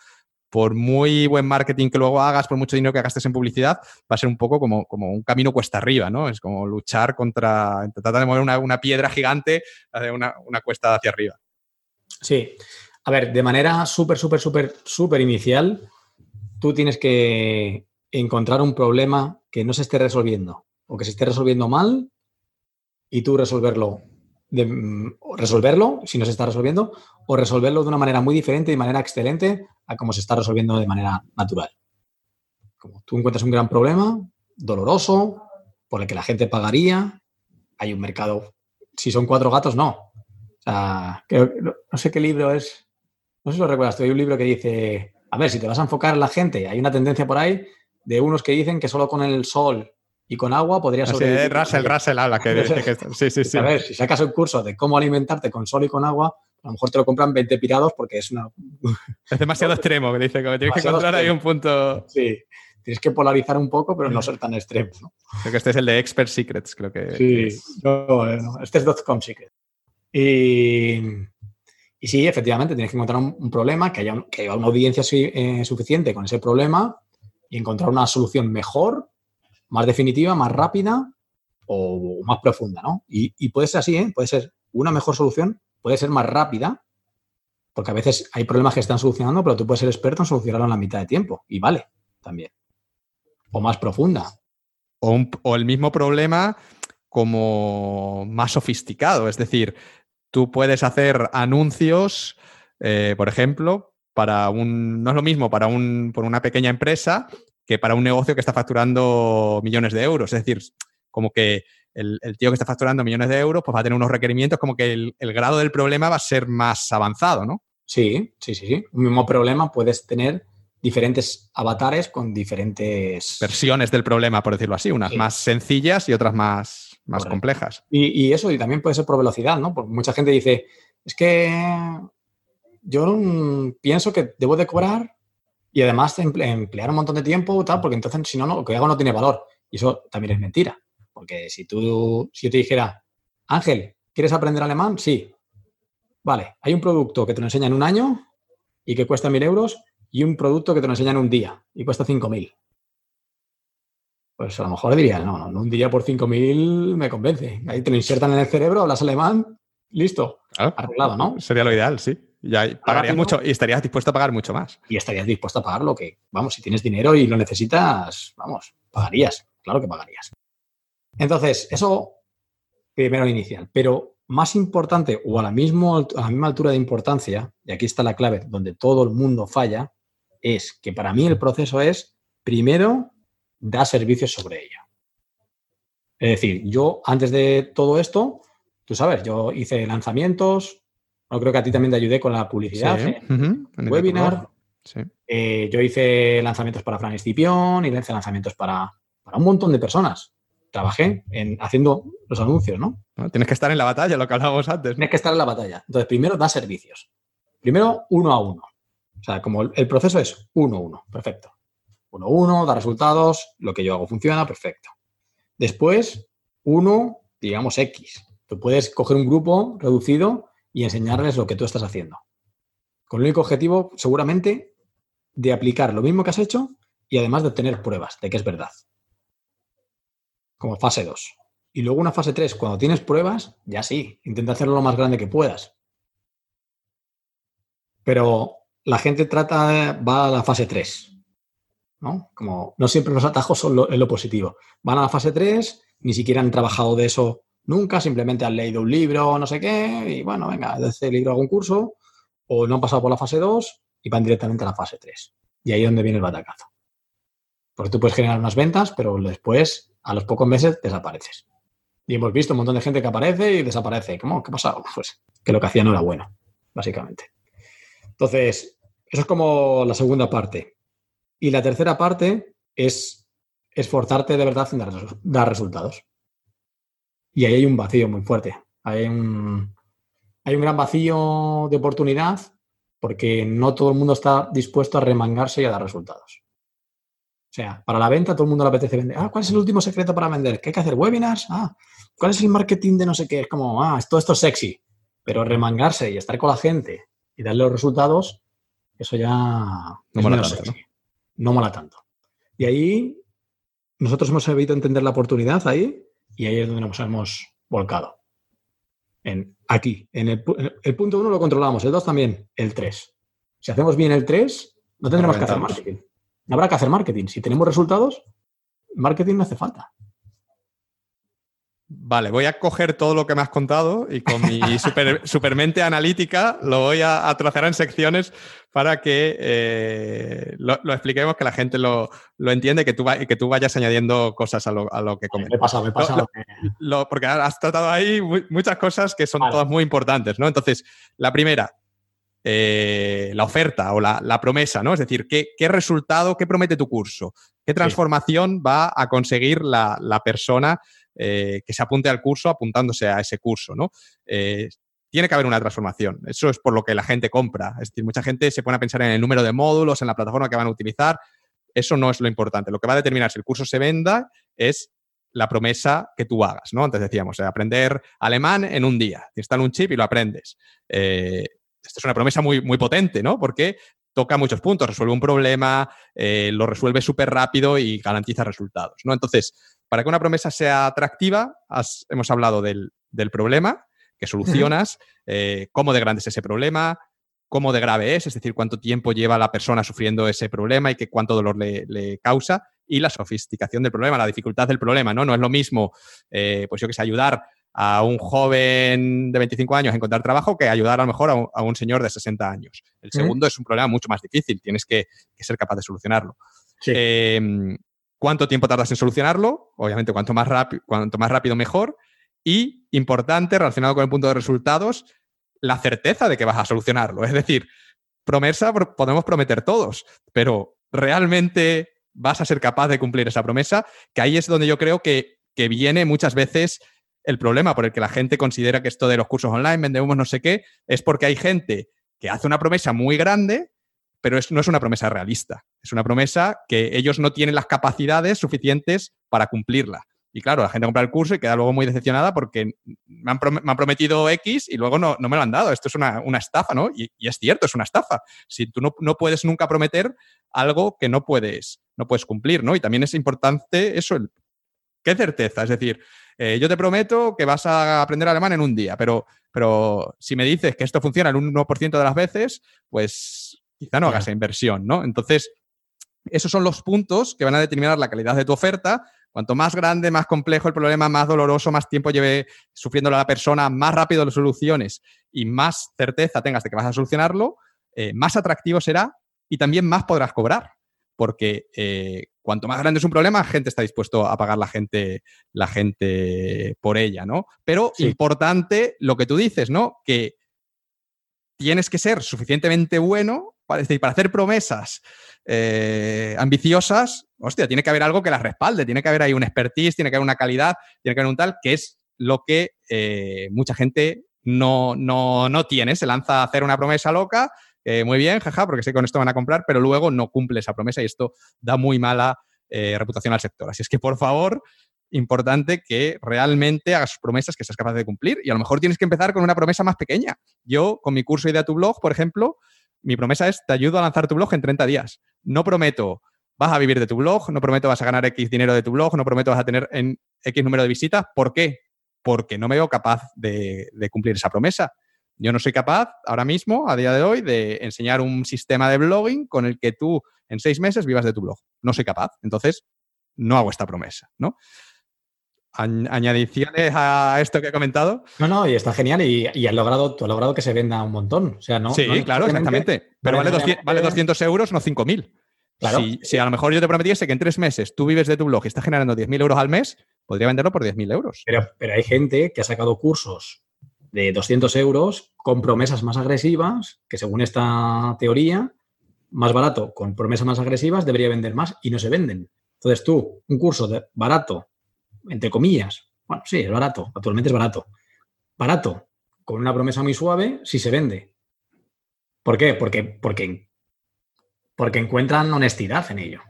por muy buen marketing que luego hagas, por mucho dinero que gastes en publicidad, va a ser un poco como, como un camino cuesta arriba, ¿no? Es como luchar contra, tratar de mover una, piedra gigante, una, una cuesta hacia arriba. Sí. A ver, de manera súper, súper, súper, súper inicial, tú tienes que encontrar un problema que no se esté resolviendo o que se esté resolviendo mal y tú resolverlo de mm, resolverlo, si no se está resolviendo, o resolverlo de una manera muy diferente, de manera excelente, a como se está resolviendo de manera natural. Como tú encuentras un gran problema, doloroso, por el que la gente pagaría, hay un mercado. Si son cuatro gatos, no. O sea, no sé qué libro es, no sé si lo recuerdas, hay un libro que dice, a ver, si te vas a enfocar en la gente, hay una tendencia por ahí de unos que dicen que solo con el sol y con agua podría sobrevivir. Sí, Russell, Russell habla que, sí, sí, sí. A ver, si sacas un curso de cómo alimentarte con sol y con agua, a lo mejor te lo compran 20 pirados porque es una... Es demasiado extremo, que dice, que tienes que encontrar ahí un punto... Sí, tienes que polarizar un poco, pero no ser tan extremo, ¿no? Creo que este es el de Expert Secrets, creo que... Sí, no, este es .com Secrets. Y, y sí, efectivamente, tienes que encontrar un, problema, que haya, que haya, una audiencia eh, suficiente con ese problema y encontrar una solución mejor más definitiva, más rápida o más profunda, ¿no? Y, puede ser así, ¿eh? Puede ser una mejor solución, puede ser más rápida, porque a veces hay problemas que están solucionando, pero tú puedes ser experto en solucionarlo en la mitad de tiempo y vale también. O más profunda. O, el mismo problema como más sofisticado, es decir, tú puedes hacer anuncios, eh, por ejemplo, para un, no es lo mismo para un, por una pequeña empresa que para un negocio que está facturando millones de euros. Es decir, como que el, tío que está facturando millones de euros pues va a tener unos requerimientos como que el, grado del problema va a ser más avanzado, ¿no? Sí, sí, sí, sí. Un mismo problema puedes tener diferentes avatares con diferentes... Versiones del problema, por decirlo así, unas más sencillas y otras más, más complejas. Y, eso, y también puede ser por velocidad, ¿no? Porque mucha gente dice, es que yo pienso que debo de cobrar y además emplear un montón de tiempo, tal, porque entonces si no, lo que hago no tiene valor. Y eso también es mentira. Porque si tú, si yo te dijera, Ángel, ¿quieres aprender alemán? Sí. Vale, hay un producto que te lo enseña en un año y que cuesta mil euros y un producto que te lo enseña en un día y cuesta cinco mil. Pues a lo mejor diría, no, no, un día por cinco mil me convence. Ahí te lo insertan en el cerebro, hablas alemán, listo. Arreglado, ¿no? Sería lo ideal, sí. Ya pagarías mucho y estarías dispuesto a pagar mucho más. Y estarías dispuesto a pagar lo que, vamos, si tienes dinero y lo necesitas, vamos, pagarías, claro que pagarías. Entonces, eso primero inicial, pero más importante o a la, mismo, a la misma altura de importancia, y aquí está la clave donde todo el mundo falla, es que para mí el proceso es, primero, dar servicios sobre ello. Es decir, yo antes de todo esto, tú sabes, yo hice lanzamientos, yo creo que a ti también te ayudé con la publicidad, en webinar. Eh, yo hice lanzamientos para Fran Escipión y hice lanzamientos para, un montón de personas. Trabajé en haciendo los anuncios, ¿no? Tienes que estar en la batalla, lo que hablábamos antes. Tienes que estar en la batalla. Entonces, primero da servicios. Primero, uno a uno. O sea, como el, proceso es uno a uno. Perfecto. Uno a uno, da resultados, lo que yo hago funciona, perfecto. Después, uno, digamos, X. Tú puedes coger un grupo reducido y enseñarles lo que tú estás haciendo. Con el único objetivo, seguramente, de aplicar lo mismo que has hecho y además de obtener pruebas de que es verdad. Como fase 2. Y luego una fase 3, cuando tienes pruebas, ya sí, intenta hacerlo lo más grande que puedas. Pero la gente trata, va a la fase 3. ¿no? Como no siempre los atajos son lo, en lo positivo. Van a la fase 3, ni siquiera han trabajado de eso nunca, simplemente han leído un libro no sé qué, y bueno, venga, de ese libro algún curso, o no han pasado por la fase 2 y van directamente a la fase 3. Y ahí es donde viene el batacazo. Porque tú puedes generar unas ventas, pero después, a los pocos meses, desapareces. Y hemos visto un montón de gente que aparece y desaparece. ¿Cómo? ¿Qué ha? Pues que lo que hacía no era bueno, básicamente. Entonces, eso es como la segunda parte. Y la tercera parte es esforzarte de verdad en dar, resultados. Y ahí hay un vacío muy fuerte. Hay un, hay un gran vacío de oportunidad porque no todo el mundo está dispuesto a remangarse y a dar resultados. O sea, para la venta todo el mundo le apetece vender. Ah, ¿cuál es el último secreto para vender? ¿Qué hay que hacer? ¿Webinars? Ah, ¿cuál es el marketing de no sé qué? Es como, ah, todo esto es sexy. Pero remangarse y estar con la gente y darle los resultados, eso ya no mola tanto. ¿no? mola tanto. Y ahí nosotros hemos sabido entender la oportunidad ahí y ahí es donde nos hemos volcado. En, aquí, en el, el punto uno lo controlamos, el dos también, el tres. Si hacemos bien el tres, no tendremos que hacer marketing. No habrá que hacer marketing. Si tenemos resultados, marketing no hace falta. Vale, voy a coger todo lo que me has contado y con mi super, supermente analítica lo voy a, trazar en secciones para que eh, lo, expliquemos, que la gente lo, entiende que tú y que tú vayas añadiendo cosas a lo, que comentas. Me pasa, me pasa. porque has tratado ahí muchas cosas que son todas muy importantes, ¿no? Entonces, la primera, eh, la oferta o la, promesa, ¿no? Es decir, ¿qué, resultado, qué promete tu curso? ¿Qué transformación va a conseguir la, la persona? Eh, que se apunte al curso apuntándose a ese curso, ¿no? Eh, tiene que haber una transformación. Eso es por lo que la gente compra. Es decir, mucha gente se pone a pensar en el número de módulos, en la plataforma que van a utilizar. Eso no es lo importante. Lo que va a determinar si el curso se venda es la promesa que tú hagas, ¿no? Antes decíamos, eh, aprender alemán en un día. Te un chip y lo aprendes. Esta es una promesa muy, muy potente, ¿no? Porque toca muchos puntos, resuelve un problema, lo resuelve súper rápido y garantiza resultados, ¿no? Entonces, para que una promesa sea atractiva, hemos hablado del, problema que solucionas, eh, cómo de grande es ese problema, cómo de grave es, es decir, cuánto tiempo lleva la persona sufriendo ese problema y que cuánto dolor le, causa, y la sofisticación del problema, la dificultad del problema, ¿no? No es lo mismo, eh, pues yo que sé, ayudar a un joven de 25 años a encontrar trabajo que ayudar a lo mejor a un, señor de 60 años. El segundo es un problema mucho más difícil, tienes que, ser capaz de solucionarlo. Em, cuánto tiempo tardas en solucionarlo, obviamente cuanto más, cuanto más rápido mejor, y importante, relacionado con el punto de resultados, la certeza de que vas a solucionarlo. Es decir, promesa podemos prometer todos, pero realmente vas a ser capaz de cumplir esa promesa, que ahí es donde yo creo que, que viene muchas veces el problema por el que la gente considera que esto de los cursos online, vendemos no sé qué, es porque hay gente que hace una promesa muy grande pero no es una promesa realista. Es una promesa que ellos no tienen las capacidades suficientes para cumplirla. Y claro, la gente compra el curso y queda luego muy decepcionada porque me han, prometido X y luego no, me lo han dado. Esto es una, estafa, ¿no? Y, es cierto, es una estafa. Si tú no, puedes nunca prometer algo que no puedes, no puedes cumplir, ¿no? Y también es importante eso, el, ¿qué certeza? Es decir, eh, yo te prometo que vas a aprender alemán en un día, pero, pero si me dices que esto funciona el 1% de las veces, pues quizá no hagas esa inversión, ¿no? Entonces, esos son los puntos que van a determinar la calidad de tu oferta. Cuanto más grande, más complejo el problema, más doloroso, más tiempo lleve sufriéndolo la persona, más rápido lo soluciones y más certeza tengas de que vas a solucionarlo, eh, más atractivo será y también más podrás cobrar. Porque eh, cuanto más grande es un problema, gente está dispuesto a pagar la gente, la gente por ella, ¿no? Pero importante lo que tú dices, ¿no? Que tienes que ser suficientemente bueno decir, para hacer promesas eh, ambiciosas, hostia, tiene que haber algo que las respalde, tiene que haber ahí un expertise, tiene que haber una calidad, tiene que haber un tal, que es lo que eh, mucha gente no, no, tiene. Se lanza a hacer una promesa loca, muy bien, jaja, porque sé que con esto van a comprar, pero luego no cumple esa promesa y esto da muy mala eh, reputación al sector. Así es que, por favor, importante que realmente hagas promesas que seas capaz de cumplir y a lo mejor tienes que empezar con una promesa más pequeña. Yo, con mi curso Idea tu Blog, por ejemplo, mi promesa es, te ayudo a lanzar tu blog en 30 días. No prometo, vas a vivir de tu blog, no prometo vas a ganar X dinero de tu blog, no prometo vas a tener en X número de visitas. ¿Por qué? Porque no me veo capaz de, de cumplir esa promesa. Yo no soy capaz ahora mismo, a día de hoy, de enseñar un sistema de blogging con el que tú en seis meses vivas de tu blog. No soy capaz. Entonces, no hago esta promesa, ¿no? Añadiciones a esto que he comentado. No, no, y está genial y, has logrado, tú has logrado que se venda un montón. O sea, no, sí, claro, exactamente. Pero vale 200, vale 200 euros, no 5.000. Claro. Si, si, a lo mejor yo te prometiese que en tres meses tú vives de tu blog y estás generando 10.000 euros al mes, podría venderlo por 10.000 euros. Pero, pero hay gente que ha sacado cursos de 200 euros con promesas más agresivas, que según esta teoría, más barato con promesas más agresivas debería vender más y no se venden. Entonces tú, un curso de barato entre comillas, bueno, sí, es barato, actualmente es barato. Barato, con una promesa muy suave, si se vende. ¿Por qué? Porque, porque, porque encuentran honestidad en ello.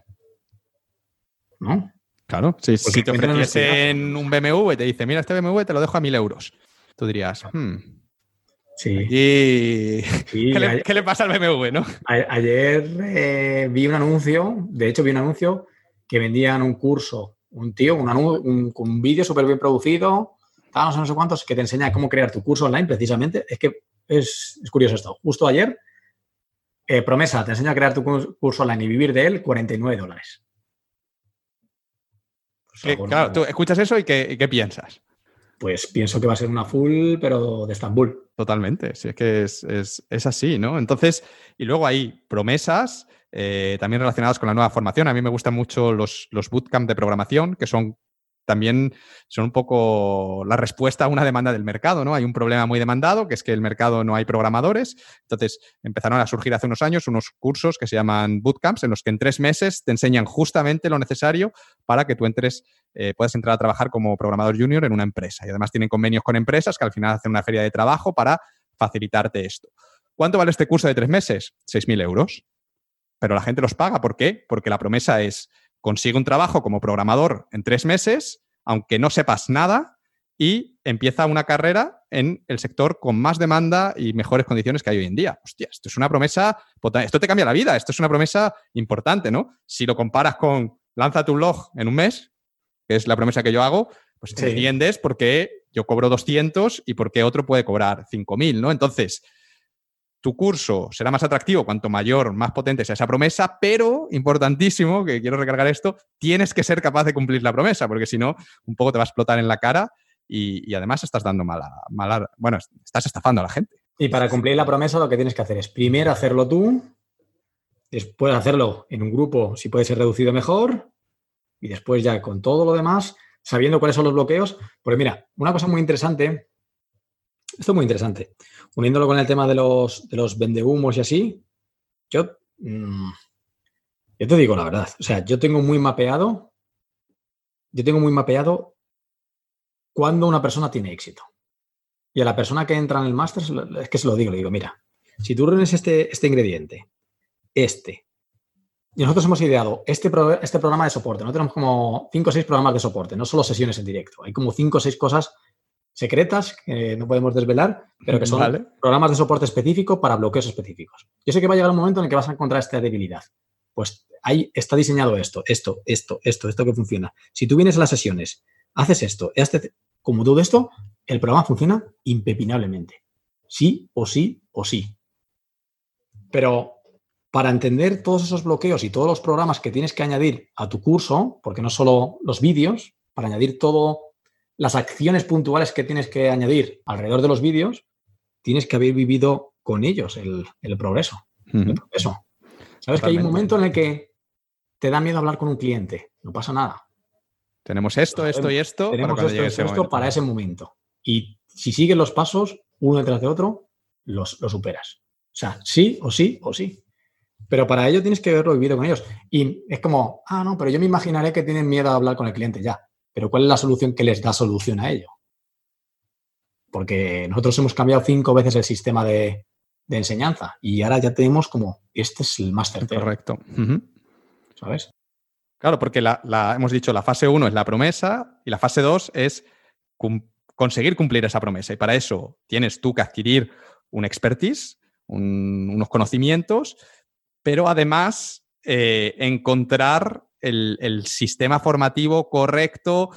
¿No? Claro, si te ofreciesen un BMW y te dice, mira, este BMW te lo dejo a mil euros. Tú dirías, hmm, Sí. Y... ¿Qué, le, pasa al BMW, no? ayer eh, vi un anuncio, de hecho vi un anuncio que vendían un curso un tío, un, un, un vídeo súper bien producido, no sé, no sé cuántos, que te enseña cómo crear tu curso online precisamente. Es que es, curioso esto. Justo ayer, eh, promesa, te enseña a crear tu curso online y vivir de él, 49 dólares. Pues claro, tú escuchas eso y qué, qué, piensas. Pues pienso que va a ser una full, pero de Estambul. Totalmente, sí, es que es, es, es así, ¿no? Entonces, y luego hay promesas eh, también relacionados con la nueva formación. A mí me gustan mucho los, los de programación, que son también son un poco la respuesta a una demanda del mercado, ¿no? Hay un problema muy demandado, que es que el mercado no hay programadores. Entonces, empezaron a surgir hace unos años unos cursos que se llaman bootcamps, en los que en tres meses te enseñan justamente lo necesario para que tú entres, eh, puedas entrar a trabajar como programador junior en una empresa. Y además tienen convenios con empresas que al final hacen una feria de trabajo para facilitarte esto. ¿Cuánto vale este curso de tres meses? 6.000 euros pero la gente los paga. ¿Por qué? Porque la promesa es consigue un trabajo como programador en tres meses, aunque no sepas nada, y empieza una carrera en el sector con más demanda y mejores condiciones que hay hoy en día. Hostia, esto es una promesa, esto te cambia la vida, esto es una promesa importante, ¿no? Si lo comparas con lanza tu blog en un mes, que es la promesa que yo hago, pues entiendes por qué yo cobro 200 y por qué otro puede cobrar 5.000, ¿no? Entonces, tu curso será más atractivo cuanto mayor, más potente sea esa promesa, pero importantísimo, que quiero recargar esto, tienes que ser capaz de cumplir la promesa, porque si no, un poco te va a explotar en la cara y, además estás dando mala, mala, bueno, estás estafando a la gente. Y para cumplir la promesa lo que tienes que hacer es primero hacerlo tú, después hacerlo en un grupo si puede ser reducido mejor y después ya con todo lo demás, sabiendo cuáles son los bloqueos. Porque mira, una cosa muy interesante, esto es muy interesante uniéndolo con el tema de los, de los vendehumos y así, yo, mm, yo te digo la verdad. O sea, yo tengo muy mapeado, yo tengo muy mapeado cuando una persona tiene éxito. Y a la persona que entra en el máster es que se lo digo, le digo, mira, si tú reúnes este, este ingrediente, este, y nosotros hemos ideado este, este programa de soporte, no tenemos como cinco o seis programas de soporte, no solo sesiones en directo, hay como cinco o seis cosas secretas que no podemos desvelar, pero que son programas de soporte específico para bloqueos específicos. Yo sé que va a llegar un momento en el que vas a encontrar esta debilidad. Pues ahí está diseñado esto, esto, esto, esto, esto que funciona. Si tú vienes a las sesiones, haces esto, este, como todo esto, el programa funciona impepinablemente. Sí o sí o sí. Pero para entender todos esos bloqueos y todos los programas que tienes que añadir a tu curso, porque no solo los vídeos, para añadir todo las acciones puntuales que tienes que añadir alrededor de los vídeos, tienes que haber vivido con ellos el, progreso. Sabes que hay un momento en el que te da miedo hablar con un cliente, no pasa nada. Tenemos esto, esto y esto. Tenemos esto, esto, para ese momento. Y si sigues los pasos, uno detrás de otro, los, los superas. O sea, sí o sí o sí. Pero para ello tienes que haberlo vivido con ellos. Y es como, ah, no, pero yo me imaginaré que tienen miedo a hablar con el cliente ya. Pero ¿cuál es la solución que les da solución a ello? Porque nosotros hemos cambiado cinco veces el sistema de, enseñanza y ahora ya tenemos como, este es el más certero. Correcto. ¿Sabes? Claro, porque la, hemos dicho, la fase 1 es la promesa y la fase 2 es conseguir cumplir esa promesa. Y para eso tienes tú que adquirir un expertise, unos conocimientos, pero además eh, encontrar el, sistema formativo correcto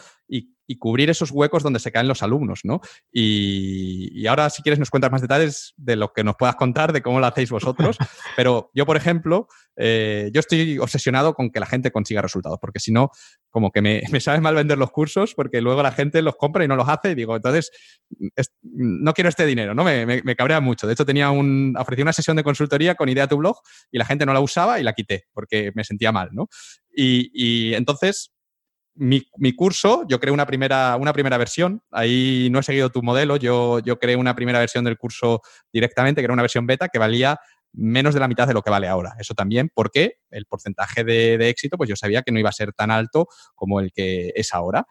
y cubrir esos huecos donde se caen los alumnos, ¿no? Y, ahora, si quieres, nos cuentas más detalles de lo que nos puedas contar, de cómo lo hacéis vosotros. Pero yo, por ejemplo, eh, yo estoy obsesionado con que la gente consiga resultados, porque si no, como que me, me sabe mal vender los cursos, porque luego la gente los compra y no los hace, y digo, entonces, no quiero este dinero, ¿no? Me, me, cabrea mucho. De hecho, tenía un, ofrecí una sesión de consultoría con Idea tu Blog y la gente no la usaba y la quité, porque me sentía mal, ¿no? Y, y entonces mi, curso, yo creé una primera, una primera versión. Ahí no he seguido tu modelo. Yo, yo creé una primera versión del curso directamente, que era una versión beta que valía menos de la mitad de lo que vale ahora. Eso también porque el porcentaje de, éxito, pues yo sabía que no iba a ser tan alto como el que es ahora.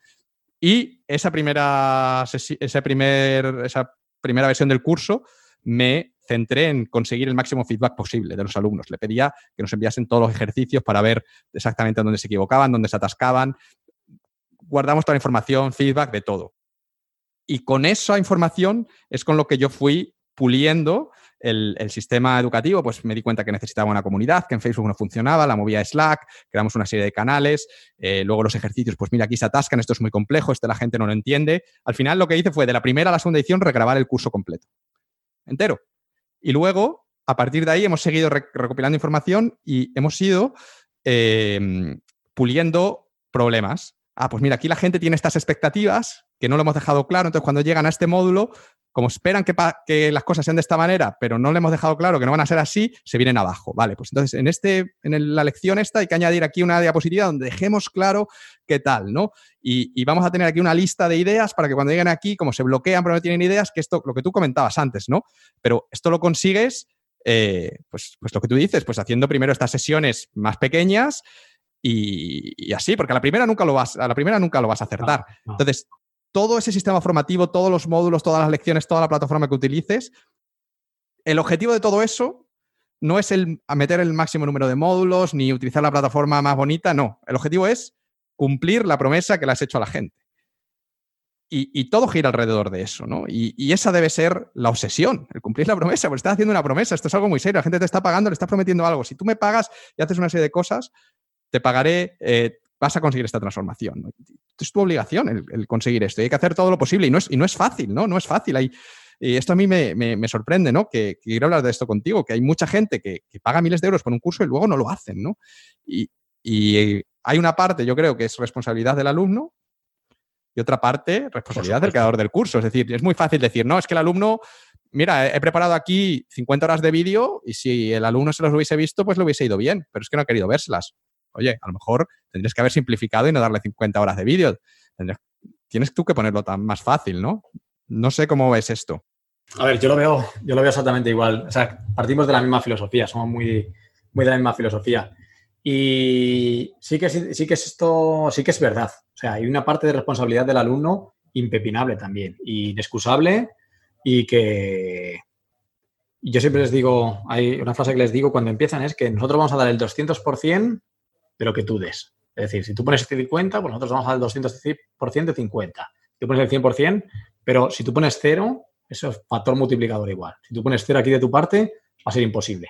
Y esa primera, esa primer, esa primera versión del curso me centré en conseguir el máximo feedback posible de los alumnos. Le pedía que nos enviasen todos los ejercicios para ver exactamente dónde se equivocaban, dónde se atascaban, guardamos toda la información, feedback, de todo. Y con esa información es con lo que yo fui puliendo el, sistema educativo, pues me di cuenta que necesitaba una comunidad, que en Facebook no funcionaba, la movía Slack, creamos una serie de canales, eh, luego los ejercicios, pues mira, aquí se atascan, esto es muy complejo, esto la gente no lo entiende. Al final lo que hice fue de la primera a la segunda edición regrabar el curso completo, entero. Y luego, a partir de ahí, hemos seguido recopilando información y hemos ido em, puliendo problemas ah, pues mira, aquí la gente tiene estas expectativas que no lo hemos dejado claro, entonces cuando llegan a este módulo, como esperan que, las cosas sean de esta manera, pero no le hemos dejado claro que no van a ser así, se vienen abajo. Vale, pues entonces en, este, en la lección esta hay que añadir aquí una diapositiva donde dejemos claro qué tal, ¿no? Y, vamos a tener aquí una lista de ideas para que cuando lleguen aquí, como se bloquean pero no tienen ideas, que esto, lo que tú comentabas antes, ¿no? Pero esto lo consigues, eh, pues, pues lo que tú dices, pues haciendo primero estas sesiones más pequeñas, y, así, porque a la primera nunca lo vas, a la primera nunca lo vas a acertar. Entonces, todo ese sistema formativo, todos los módulos, todas las lecciones, toda la plataforma que utilices, el objetivo de todo eso no es el meter el máximo número de módulos ni utilizar la plataforma más bonita, no. El objetivo es cumplir la promesa que le has hecho a la gente. Y, todo gira alrededor de eso, ¿no? Y, y, esa debe ser la obsesión, el cumplir la promesa, porque estás haciendo una promesa, esto es algo muy serio, la gente te está pagando, le estás prometiendo algo. Si tú me pagas y haces una serie de cosas, te pagaré, eh, vas a conseguir esta transformación. Es tu obligación el, conseguir esto y hay que hacer todo lo posible y no es, y no es fácil, ¿no? No es fácil. Hay, y esto a mí me, sorprende, ¿no? Que, quiero hablar de esto contigo, que hay mucha gente que, paga miles de euros por un curso y luego no lo hacen, ¿no? Y, hay una parte, yo creo, que es responsabilidad del alumno y otra parte, responsabilidad del creador del curso. Es decir, es muy fácil decir, no, es que el alumno, mira, he preparado aquí 50 horas de vídeo y si el alumno se los hubiese visto, pues le hubiese ido bien, pero es que no ha querido vérselas oye, a lo mejor tendrías que haber simplificado y no darle 50 horas de vídeo. Tienes tú que ponerlo tan más fácil, ¿no? No sé cómo ves esto. A ver, yo lo veo, yo lo veo exactamente igual. O sea, partimos de la misma filosofía, somos muy, muy de la misma filosofía. Y sí que, sí, que es esto, sí que es verdad. O sea, hay una parte de responsabilidad del alumno impepinable también, inexcusable y que yo siempre les digo, hay una frase que les digo cuando empiezan es que nosotros vamos a dar el 200% de lo que tú des. Es decir, si tú pones 50, pues nosotros vamos al 200% de 50. Si tú pones el 100%, pero si tú pones cero, eso es factor multiplicador igual. Si tú pones cero aquí de tu parte, va a ser imposible.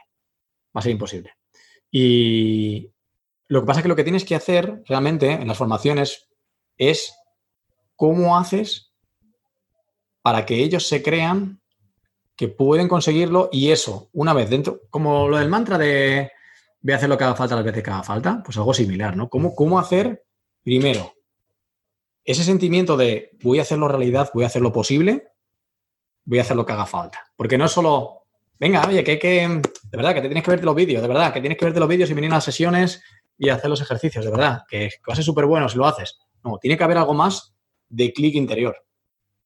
Va a ser imposible. Y lo que pasa es que lo que tienes que hacer realmente en las formaciones es cómo haces para que ellos se crean que pueden conseguirlo y eso, una vez dentro, como lo del mantra de voy a hacer lo que haga falta las veces que haga falta, pues algo similar, ¿no? ¿Cómo, cómo hacer, primero, ese sentimiento de voy a hacerlo realidad, voy a hacer lo posible, voy a hacer lo que haga falta? Porque no es solo, venga, oye, que hay que, de verdad, que te tienes que verte los vídeos, de verdad, que tienes que verte los vídeos y venir a las sesiones y hacer los ejercicios, de verdad, que, va a ser súper bueno si lo haces. No, tiene que haber algo más de clic interior.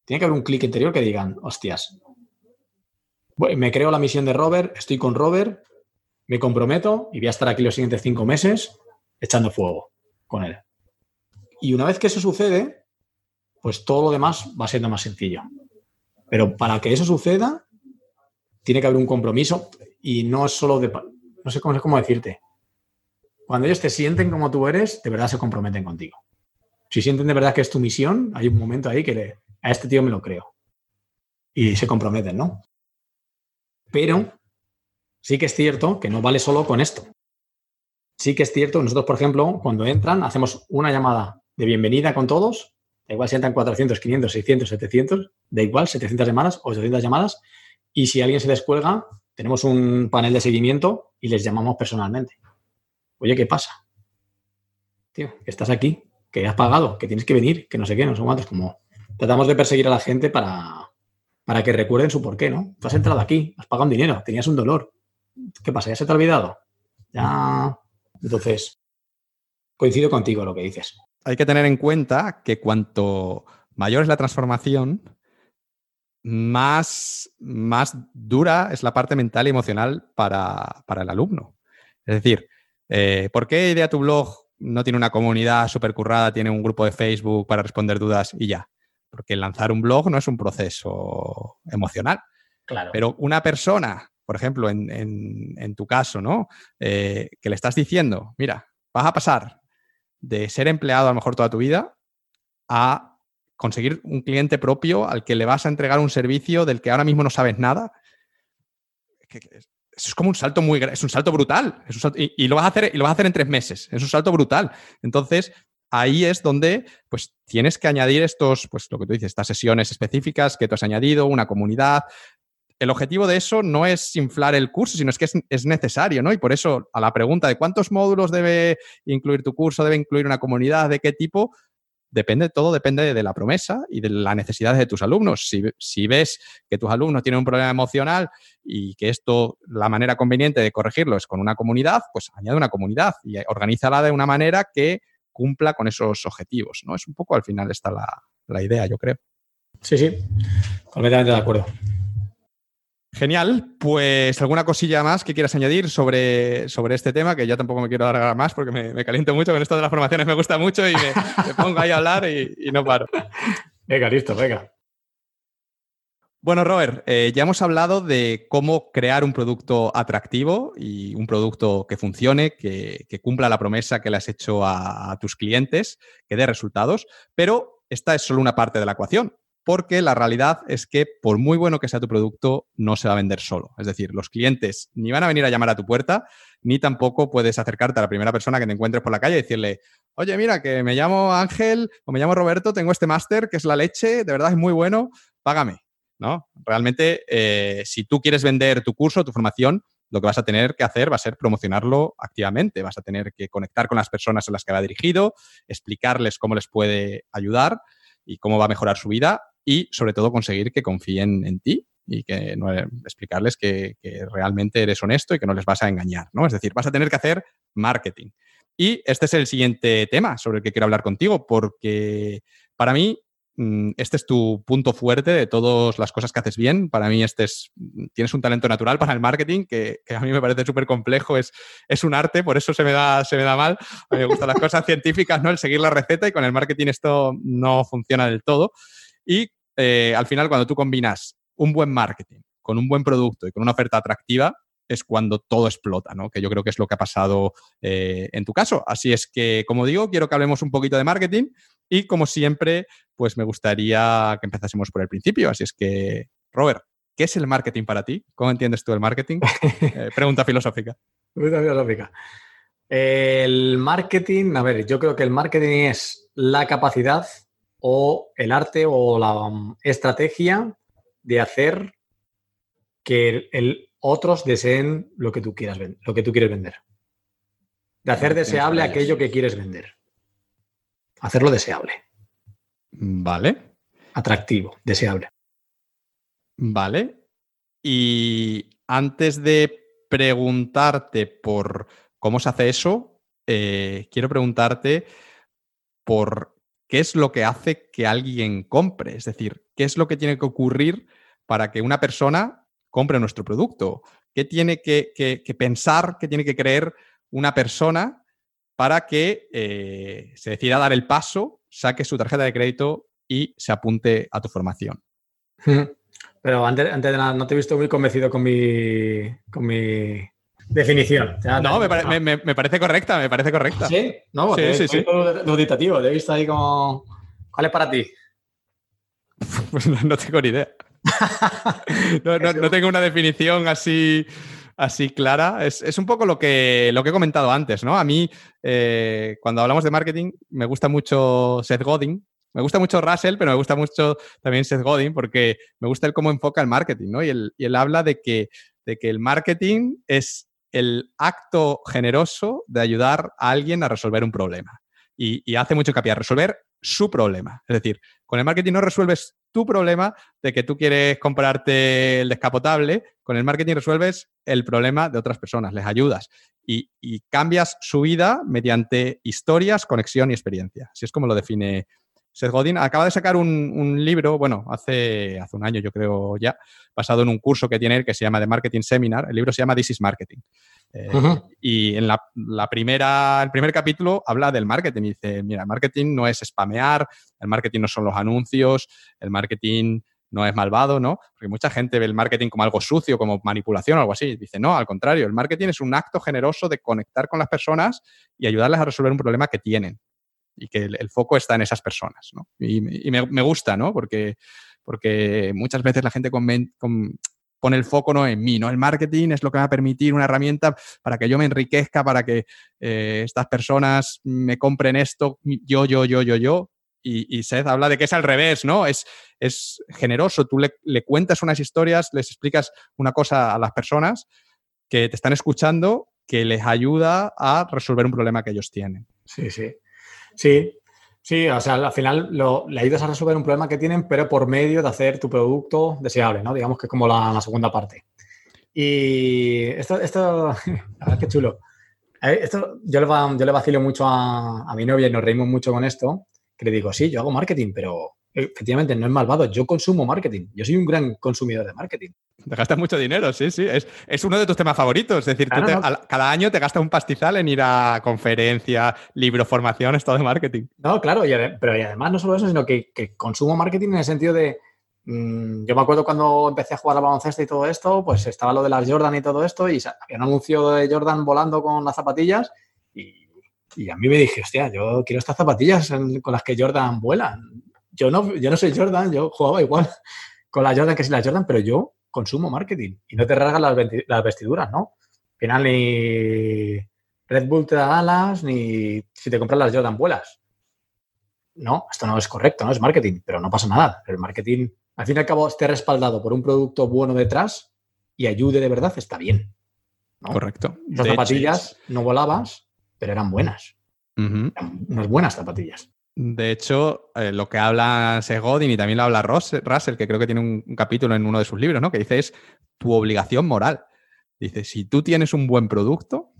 Tiene que haber un clic interior que digan, hostias, me creo la misión de Robert, estoy con Robert, me comprometo y voy a estar aquí los siguientes cinco meses echando fuego con él. Y una vez que eso sucede, pues todo lo demás va siendo más sencillo. Pero para que eso suceda, tiene que haber un compromiso y no es solo de... No sé cómo, decirte. Cuando ellos te sienten como tú eres, de verdad se comprometen contigo. Si sienten de verdad que es tu misión, hay un momento ahí que a este tío me lo creo. Y se comprometen, ¿no? Pero sí que es cierto que no vale solo con esto. Sí que es cierto, nosotros, por ejemplo, cuando entran, hacemos una llamada de bienvenida con todos, da igual si entran 400, 500, 600, 700, da igual, 700 llamadas, 800 llamadas, y si alguien se descuelga, tenemos un panel de seguimiento y les llamamos personalmente. Oye, ¿qué pasa? Tío, que estás aquí, que has pagado, que tienes que venir, que no sé qué, no sé cuántos, como tratamos de perseguir a la gente para, para que recuerden su porqué, ¿no? Tú has entrado aquí, has pagado un dinero, tenías un dolor. ¿Qué pasa? ¿Ya se te ha olvidado? Ya. Entonces, coincido contigo lo que dices. Hay que tener en cuenta que cuanto mayor es la transformación, más, más dura es la parte mental y emocional para, el alumno. Es decir, eh, ¿por qué Idea tu blog no tiene una comunidad súper currada, tiene un grupo de Facebook para responder dudas y ya? Porque lanzar un blog no es un proceso emocional. Claro. Pero una persona, por ejemplo, en, tu caso, ¿no? Eh, que le estás diciendo, mira, vas a pasar de ser empleado a lo mejor toda tu vida a conseguir un cliente propio al que le vas a entregar un servicio del que ahora mismo no sabes nada. Es como un salto muy es un salto brutal. y, lo vas a hacer, y lo vas a hacer en tres meses. Es un salto brutal. Entonces, ahí es donde pues tienes que añadir estos, pues lo que tú dices, estas sesiones específicas que tú has añadido, una comunidad. El objetivo de eso no es inflar el curso, sino es que es, necesario, ¿no? Y por eso a la pregunta de cuántos módulos debe incluir tu curso, debe incluir una comunidad, de qué tipo, depende, todo depende de la promesa y de las necesidades de tus alumnos. Si, ves que tus alumnos tienen un problema emocional y que esto, la manera conveniente de corregirlo es con una comunidad, pues añade una comunidad y organízala de una manera que cumpla con esos objetivos, ¿no? Es un poco al final está la, idea, yo creo. Sí, sí, completamente de acuerdo. Genial, pues alguna cosilla más que quieras añadir sobre, sobre este tema, que ya tampoco me quiero alargar más porque me, caliento mucho con esto de las formaciones, me gusta mucho y me, pongo ahí a hablar y, y, no paro. Venga, listo, venga. Bueno, Robert, eh, ya hemos hablado de cómo crear un producto atractivo y un producto que funcione, que, cumpla la promesa que le has hecho a, tus clientes, que dé resultados, pero esta es solo una parte de la ecuación, porque la realidad es que por muy bueno que sea tu producto, no se va a vender solo. Es decir, los clientes ni van a venir a llamar a tu puerta, ni tampoco puedes acercarte a la primera persona que te encuentres por la calle y decirle, oye, mira, que me llamo Ángel o me llamo Roberto, tengo este máster que es la leche, de verdad es muy bueno, págame. ¿no? Realmente, eh, si tú quieres vender tu curso, tu formación, lo que vas a tener que hacer va a ser promocionarlo activamente. Vas a tener que conectar con las personas a las que va dirigido, explicarles cómo les puede ayudar y cómo va a mejorar su vida y, sobre todo, conseguir que confíen en ti y que no, explicarles que, realmente eres honesto y que no les vas a engañar, ¿no? Es decir, vas a tener que hacer marketing. Y este es el siguiente tema sobre el que quiero hablar contigo, porque para mí Mm, este es tu punto fuerte de todas las cosas que haces bien. Para mí, este es, tienes un talento natural para el marketing que, a mí me parece súper complejo, es, es un arte, por eso se me, da, se me da mal. A mí me gustan las cosas científicas, ¿no? El seguir la receta y con el marketing esto no funciona del todo. Y eh, al final, cuando tú combinas un buen marketing con un buen producto y con una oferta atractiva, es cuando todo explota, ¿no? Que yo creo que es lo que ha pasado eh, en tu caso. Así es que, como digo, quiero que hablemos un poquito de marketing y, como siempre, pues me gustaría que empezásemos por el principio. Así es que, Robert, ¿qué es el marketing para ti? ¿Cómo entiendes tú el marketing? Eh, pregunta filosófica. Pregunta filosófica. El marketing, a ver, yo creo que el marketing es la capacidad o el arte o la um, estrategia de hacer que el, otros deseen lo que tú quieras vender, lo que tú quieres vender. De hacer deseable aquello que quieres vender. Hacerlo deseable. Vale. Atractivo, deseable. Vale. Y antes de preguntarte por cómo se hace eso, eh, quiero preguntarte por qué es lo que hace que alguien compre. Es decir, qué es lo que tiene que ocurrir para que una persona compre nuestro producto? ¿Qué tiene que, pensar, qué tiene que creer una persona para que eh, se decida dar el paso, saque su tarjeta de crédito y se apunte a tu formación? Pero antes, antes de nada, no te he visto muy convencido con mi, con mi definición. no, me, parece correcta, me parece correcta. Sí, no, sí, sí, sí. Duditativo, te he visto ahí como. ¿Cuál es para ti? Pues no tengo ni idea. no, tengo una definición así así clara. Es, un poco lo que, lo que he comentado antes, ¿no? A mí, eh, cuando hablamos de marketing, me gusta mucho Seth Godin. Me gusta mucho Russell, pero me gusta mucho también Seth Godin porque me gusta el cómo enfoca el marketing, ¿no? Y él, habla de que, de que el marketing es el acto generoso de ayudar a alguien a resolver un problema. Y, y hace mucho hincapié a resolver su problema. Es decir, con el marketing no resuelves tu problema de que tú quieres comprarte el descapotable, con el marketing resuelves el problema de otras personas, les ayudas y, cambias su vida mediante historias, conexión y experiencia. Así es como lo define Seth Godin. Acaba de sacar un, libro, bueno, hace, hace un año yo creo ya, basado en un curso que tiene él que se llama The Marketing Seminar. El libro se llama This is Marketing. Eh, y en la, primera, el primer capítulo habla del marketing y dice, mira, el marketing no es spamear, el marketing no son los anuncios, el marketing no es malvado, ¿no? Porque mucha gente ve el marketing como algo sucio, como manipulación o algo así. Dice, no, al contrario, el marketing es un acto generoso de conectar con las personas y ayudarles a resolver un problema que tienen y que el, foco está en esas personas, ¿no? Y, me, gusta, ¿no? Porque, porque muchas veces la gente pone el foco no en mí, ¿no? El marketing es lo que va a permitir una herramienta para que yo me enriquezca, para que eh, estas personas me compren esto, yo, yo, yo, yo, yo. Y, Seth habla de que es al revés, ¿no? Es, es generoso, tú le, le, cuentas unas historias, les explicas una cosa a las personas que te están escuchando que les ayuda a resolver un problema que ellos tienen. Sí, sí. Sí, Sí, o sea, al final lo, le ayudas a resolver un problema que tienen, pero por medio de hacer tu producto deseable, ¿no? Digamos que es como la, segunda parte. Y esto, esto, qué chulo. Esto, yo, le, yo le vacilo mucho a, a, mi novia y nos reímos mucho con esto, que le digo, sí, yo hago marketing, pero efectivamente no es malvado. Yo consumo marketing. Yo soy un gran consumidor de marketing. Te gastas mucho dinero, sí, sí. Es, uno de tus temas favoritos. Es decir, cada año te gastas un pastizal en ir a conferencias, libros, formaciones, todo de marketing. No, claro, pero además no solo eso, sino que, consumo marketing en el sentido de. Mm, yo me acuerdo cuando empecé a jugar al baloncesto y todo esto, pues estaba lo de las Jordan y todo esto, y había un anuncio de Jordan volando con las zapatillas, y, a mí me dije, hostia, yo quiero estas zapatillas con las que Jordan vuela yo no, yo no soy Jordan, yo jugaba igual con la Jordan que sin la Jordan, pero yo consumo marketing y no te rasgan las, vestiduras, ¿no? Al final ni Red Bull te da alas, ni si te compras las Jordan vuelas. No, esto no es correcto, no es marketing, pero no pasa nada. El marketing, al fin y al cabo, esté respaldado por un producto bueno detrás y ayude de verdad, está bien. Correcto. Las zapatillas no volabas, pero eran buenas. unas buenas zapatillas. De hecho, eh, lo que habla Segodin y también lo habla Russell, que creo que tiene un, capítulo en uno de sus libros, ¿no? Que dice es tu obligación moral. Dice, si tú tienes un buen producto,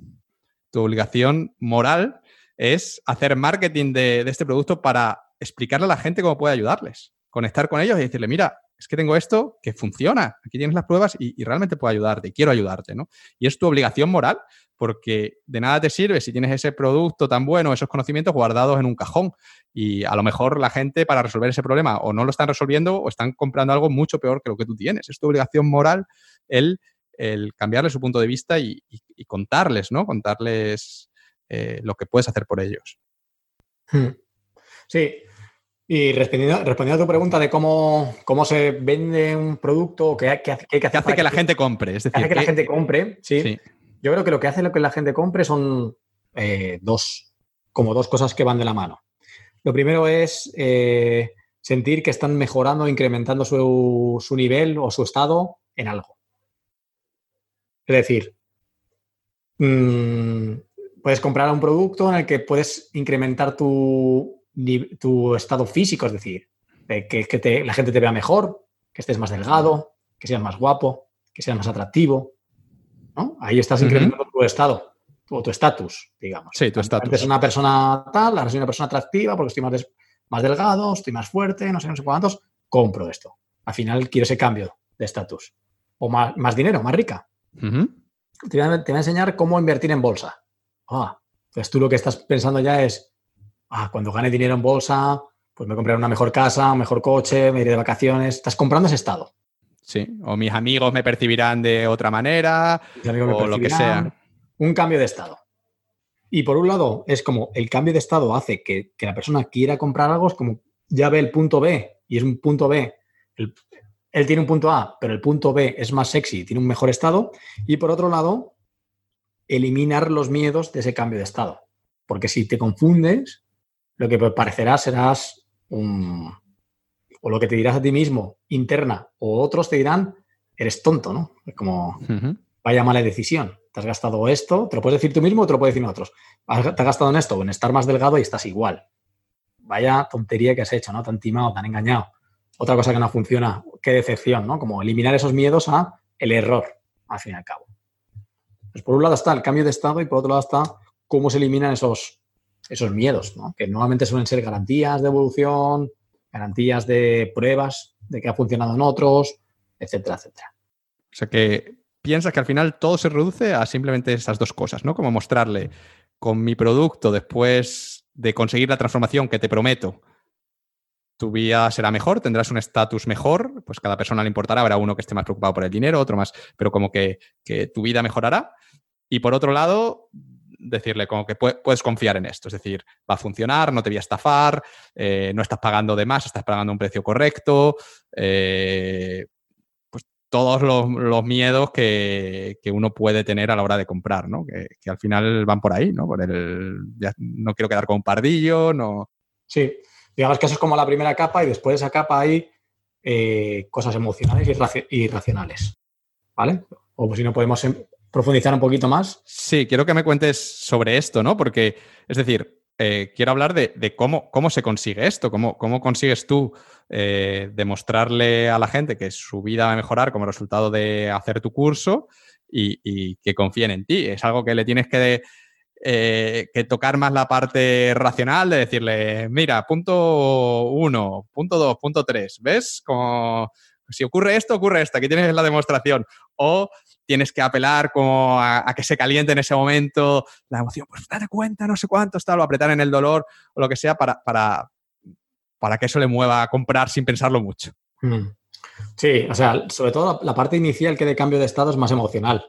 tu obligación moral es hacer marketing de, este producto para explicarle a la gente cómo puede ayudarles, conectar con ellos y decirle, mira, es que tengo esto que funciona, aquí tienes las pruebas y, realmente puedo ayudarte, quiero ayudarte, ¿no? Y es tu obligación moral porque de nada te sirve si tienes ese producto tan bueno, esos conocimientos guardados en un cajón. Y a lo mejor la gente para resolver ese problema o no lo están resolviendo o están comprando algo mucho peor que lo que tú tienes. Es tu obligación moral el, el cambiarle su punto de vista y, contarles, ¿no? Contarles eh, lo que puedes hacer por ellos. Hmm. Sí, y respondiendo, respondiendo, a tu pregunta de cómo, cómo se vende un producto, qué, qué, qué, qué hace que, la gente compre. Es decir, hace que, la gente compre, sí. Yo creo que lo que hace lo que la gente compre son eh, dos, como dos cosas que van de la mano. Lo primero es eh, sentir que están mejorando, incrementando su, nivel o su estado en algo. Es decir, mm, puedes comprar un producto en el que puedes incrementar tu, tu estado físico, es decir, que, la gente te vea mejor, que estés más delgado, que seas más guapo, que seas más atractivo, Ahí estás incrementando tu estado o tu estatus, digamos. Sí, tu estatus. Antes una persona tal, ahora soy una persona atractiva porque estoy más, delgado, estoy más fuerte, no sé, no sé cuántos, compro esto. Al final quiero ese cambio de estatus. O más, dinero, más rica. te, voy a, enseñar cómo invertir en bolsa. Ah, pues tú lo que estás pensando ya es, ah, cuando gane dinero en bolsa, pues me compraré una mejor casa, un mejor coche, me iré de vacaciones. Estás comprando ese estado. Sí, o mis amigos me percibirán de otra manera, o lo que sea. Un cambio de estado. Y por un lado, es como el cambio de estado hace que, la persona quiera comprar algo, es como ya ve el punto B, y es un punto B. él tiene un punto A, pero el punto B es más sexy, tiene un mejor estado. Y por otro lado, eliminar los miedos de ese cambio de estado. Porque si te confundes, lo que parecerá serás un... o lo que te dirás a ti mismo, interna, o otros te dirán, eres tonto, ¿no? Es como, vaya mala decisión. Te has gastado esto, te lo puedes decir tú mismo o te lo pueden decir otros. Te has gastado en esto o en estar más delgado y estás igual. Vaya tontería que has hecho, ¿no? Tan timado, tan engañado. Otra cosa que no funciona, qué decepción, ¿no? Como eliminar esos miedos a el error, al fin y al cabo. Pues por un lado está el cambio de estado y por otro lado está cómo se eliminan esos, esos miedos, ¿no? que normalmente suelen ser garantías de evolución, garantías de pruebas de que ha funcionado en otros, etcétera, etcétera. O sea que piensas que al final todo se reduce a simplemente esas dos cosas, ¿no? Como mostrarle con mi producto después de conseguir la transformación que te prometo, tu vida será mejor, tendrás un estatus mejor, pues cada persona le importará, habrá uno que esté más preocupado por el dinero, otro más, pero como que, que tu vida mejorará. Y por otro lado, decirle como que puedes confiar en esto, es decir, va a funcionar, no te voy a estafar, eh, no estás pagando de más, estás pagando un precio correcto, eh, pues todos los, miedos que, uno puede tener a la hora de comprar, ¿no? Que, al final van por ahí, ¿no? Por el, no quiero quedar con un pardillo, no... Sí, digamos que eso es como la primera capa y después de esa capa hay eh, cosas emocionales y irracionales, ¿vale? O si no podemos em, profundizar un poquito más. Sí, quiero que me cuentes sobre esto, ¿no? Porque, es decir, eh, quiero hablar de, cómo, cómo, se consigue esto, cómo, cómo consigues tú eh, demostrarle a la gente que su vida va a mejorar como resultado de hacer tu curso y, que confíen en ti. Es algo que le tienes que, eh, que tocar más la parte racional de decirle, mira, punto uno, punto dos, punto tres, ¿ves? Como si ocurre esto, ocurre esto, aquí tienes la demostración. O tienes que apelar como a, que se caliente en ese momento la emoción, pues date cuenta, no sé cuánto, está, o apretar en el dolor o lo que sea para, para, para que eso le mueva a comprar sin pensarlo mucho. Mm. Sí, o sea, sobre todo la, parte inicial que de cambio de estado es más emocional.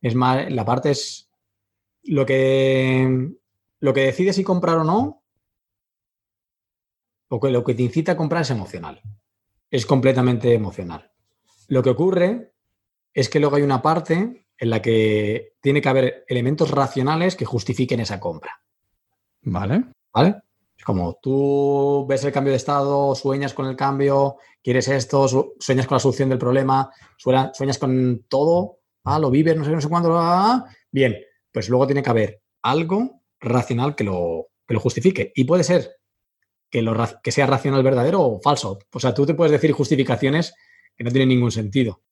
Es más, la parte es lo que, lo que decide si comprar o no, o lo que te incita a comprar es emocional. Es completamente emocional. Lo que ocurre es que luego hay una parte en la que tiene que haber elementos racionales que justifiquen esa compra. Vale. ¿Vale? Es como tú ves el cambio de estado, sueñas con el cambio, quieres esto, sueñas con la solución del problema, sueñas con todo, ah, lo vives, no sé, no sé cuándo, ah, bien, pues luego tiene que haber algo racional que lo, que lo justifique. Y puede ser que, lo, que sea racional verdadero o falso. O sea, tú te puedes decir justificaciones que no tienen ningún sentido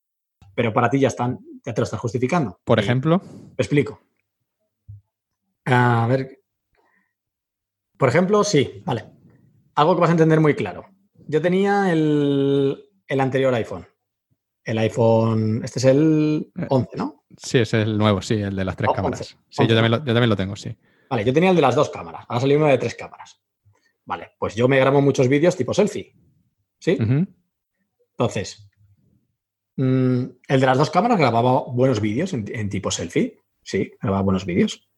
pero para ti ya están, ya te lo estás justificando. Por ejemplo. explico. A ver. Por ejemplo, sí, vale. Algo que vas a entender muy claro. Yo tenía el, anterior iPhone. El iPhone, este es el 11, ¿no? Sí, es el nuevo, sí, el de las tres cámaras. Sí, yo, también lo, tengo, sí. Vale, yo tenía el de las dos cámaras. Ahora salió uno de tres cámaras. Vale, pues yo me grabo muchos vídeos tipo selfie. ¿Sí? Entonces, Mm, el de las dos cámaras grababa buenos vídeos en, tipo selfie. Sí, grababa buenos vídeos.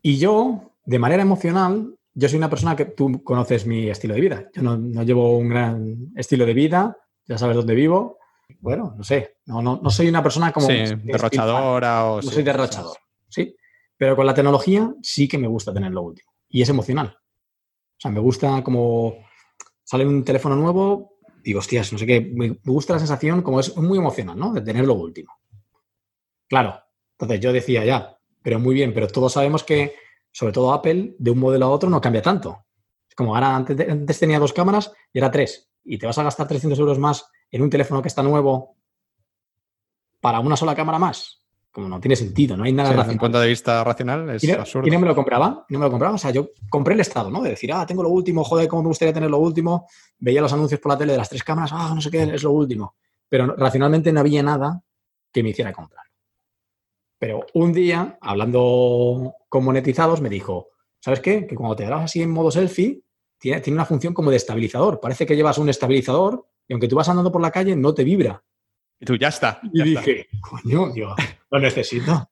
Y yo, de manera emocional, yo soy una persona que tú conoces mi estilo de vida. Yo no, llevo un gran estilo de vida, ya sabes dónde vivo. Bueno, no sé, no, no, soy una persona como... Sí, derrochadora o... No soy derrochador, sí. Pero con la tecnología sí que me gusta tener lo último. Y es emocional. O sea, me gusta como sale un teléfono nuevo, digo, hostias, no sé qué, me gusta la sensación como es muy emocional, ¿no? De tener lo último. Claro, entonces yo decía ya, pero muy bien, pero todos sabemos que, sobre todo Apple, de un modelo a otro no cambia tanto. Es como antes, tenía dos cámaras y era tres. Y te vas a gastar 300 euros más en un teléfono que está nuevo para una sola cámara más como no tiene sentido, no hay nada Desde un punto de vista racional es absurdo. Y no me lo compraba, no me lo compraba. O sea, yo compré el estado, ¿no? De decir, ah, tengo lo último, joder, cómo me gustaría tener lo último. Veía los anuncios por la tele de las tres cámaras, ah, no sé qué, es lo último. Pero racionalmente no había nada que me hiciera comprar. Pero un día, hablando con monetizados, me dijo, ¿sabes qué? Que cuando te grabas así en modo selfie, tiene, tiene una función como de estabilizador. Parece que llevas un estabilizador y aunque tú vas andando por la calle, no te vibra. Y tú, ya está. y dije, coño, yo lo necesito.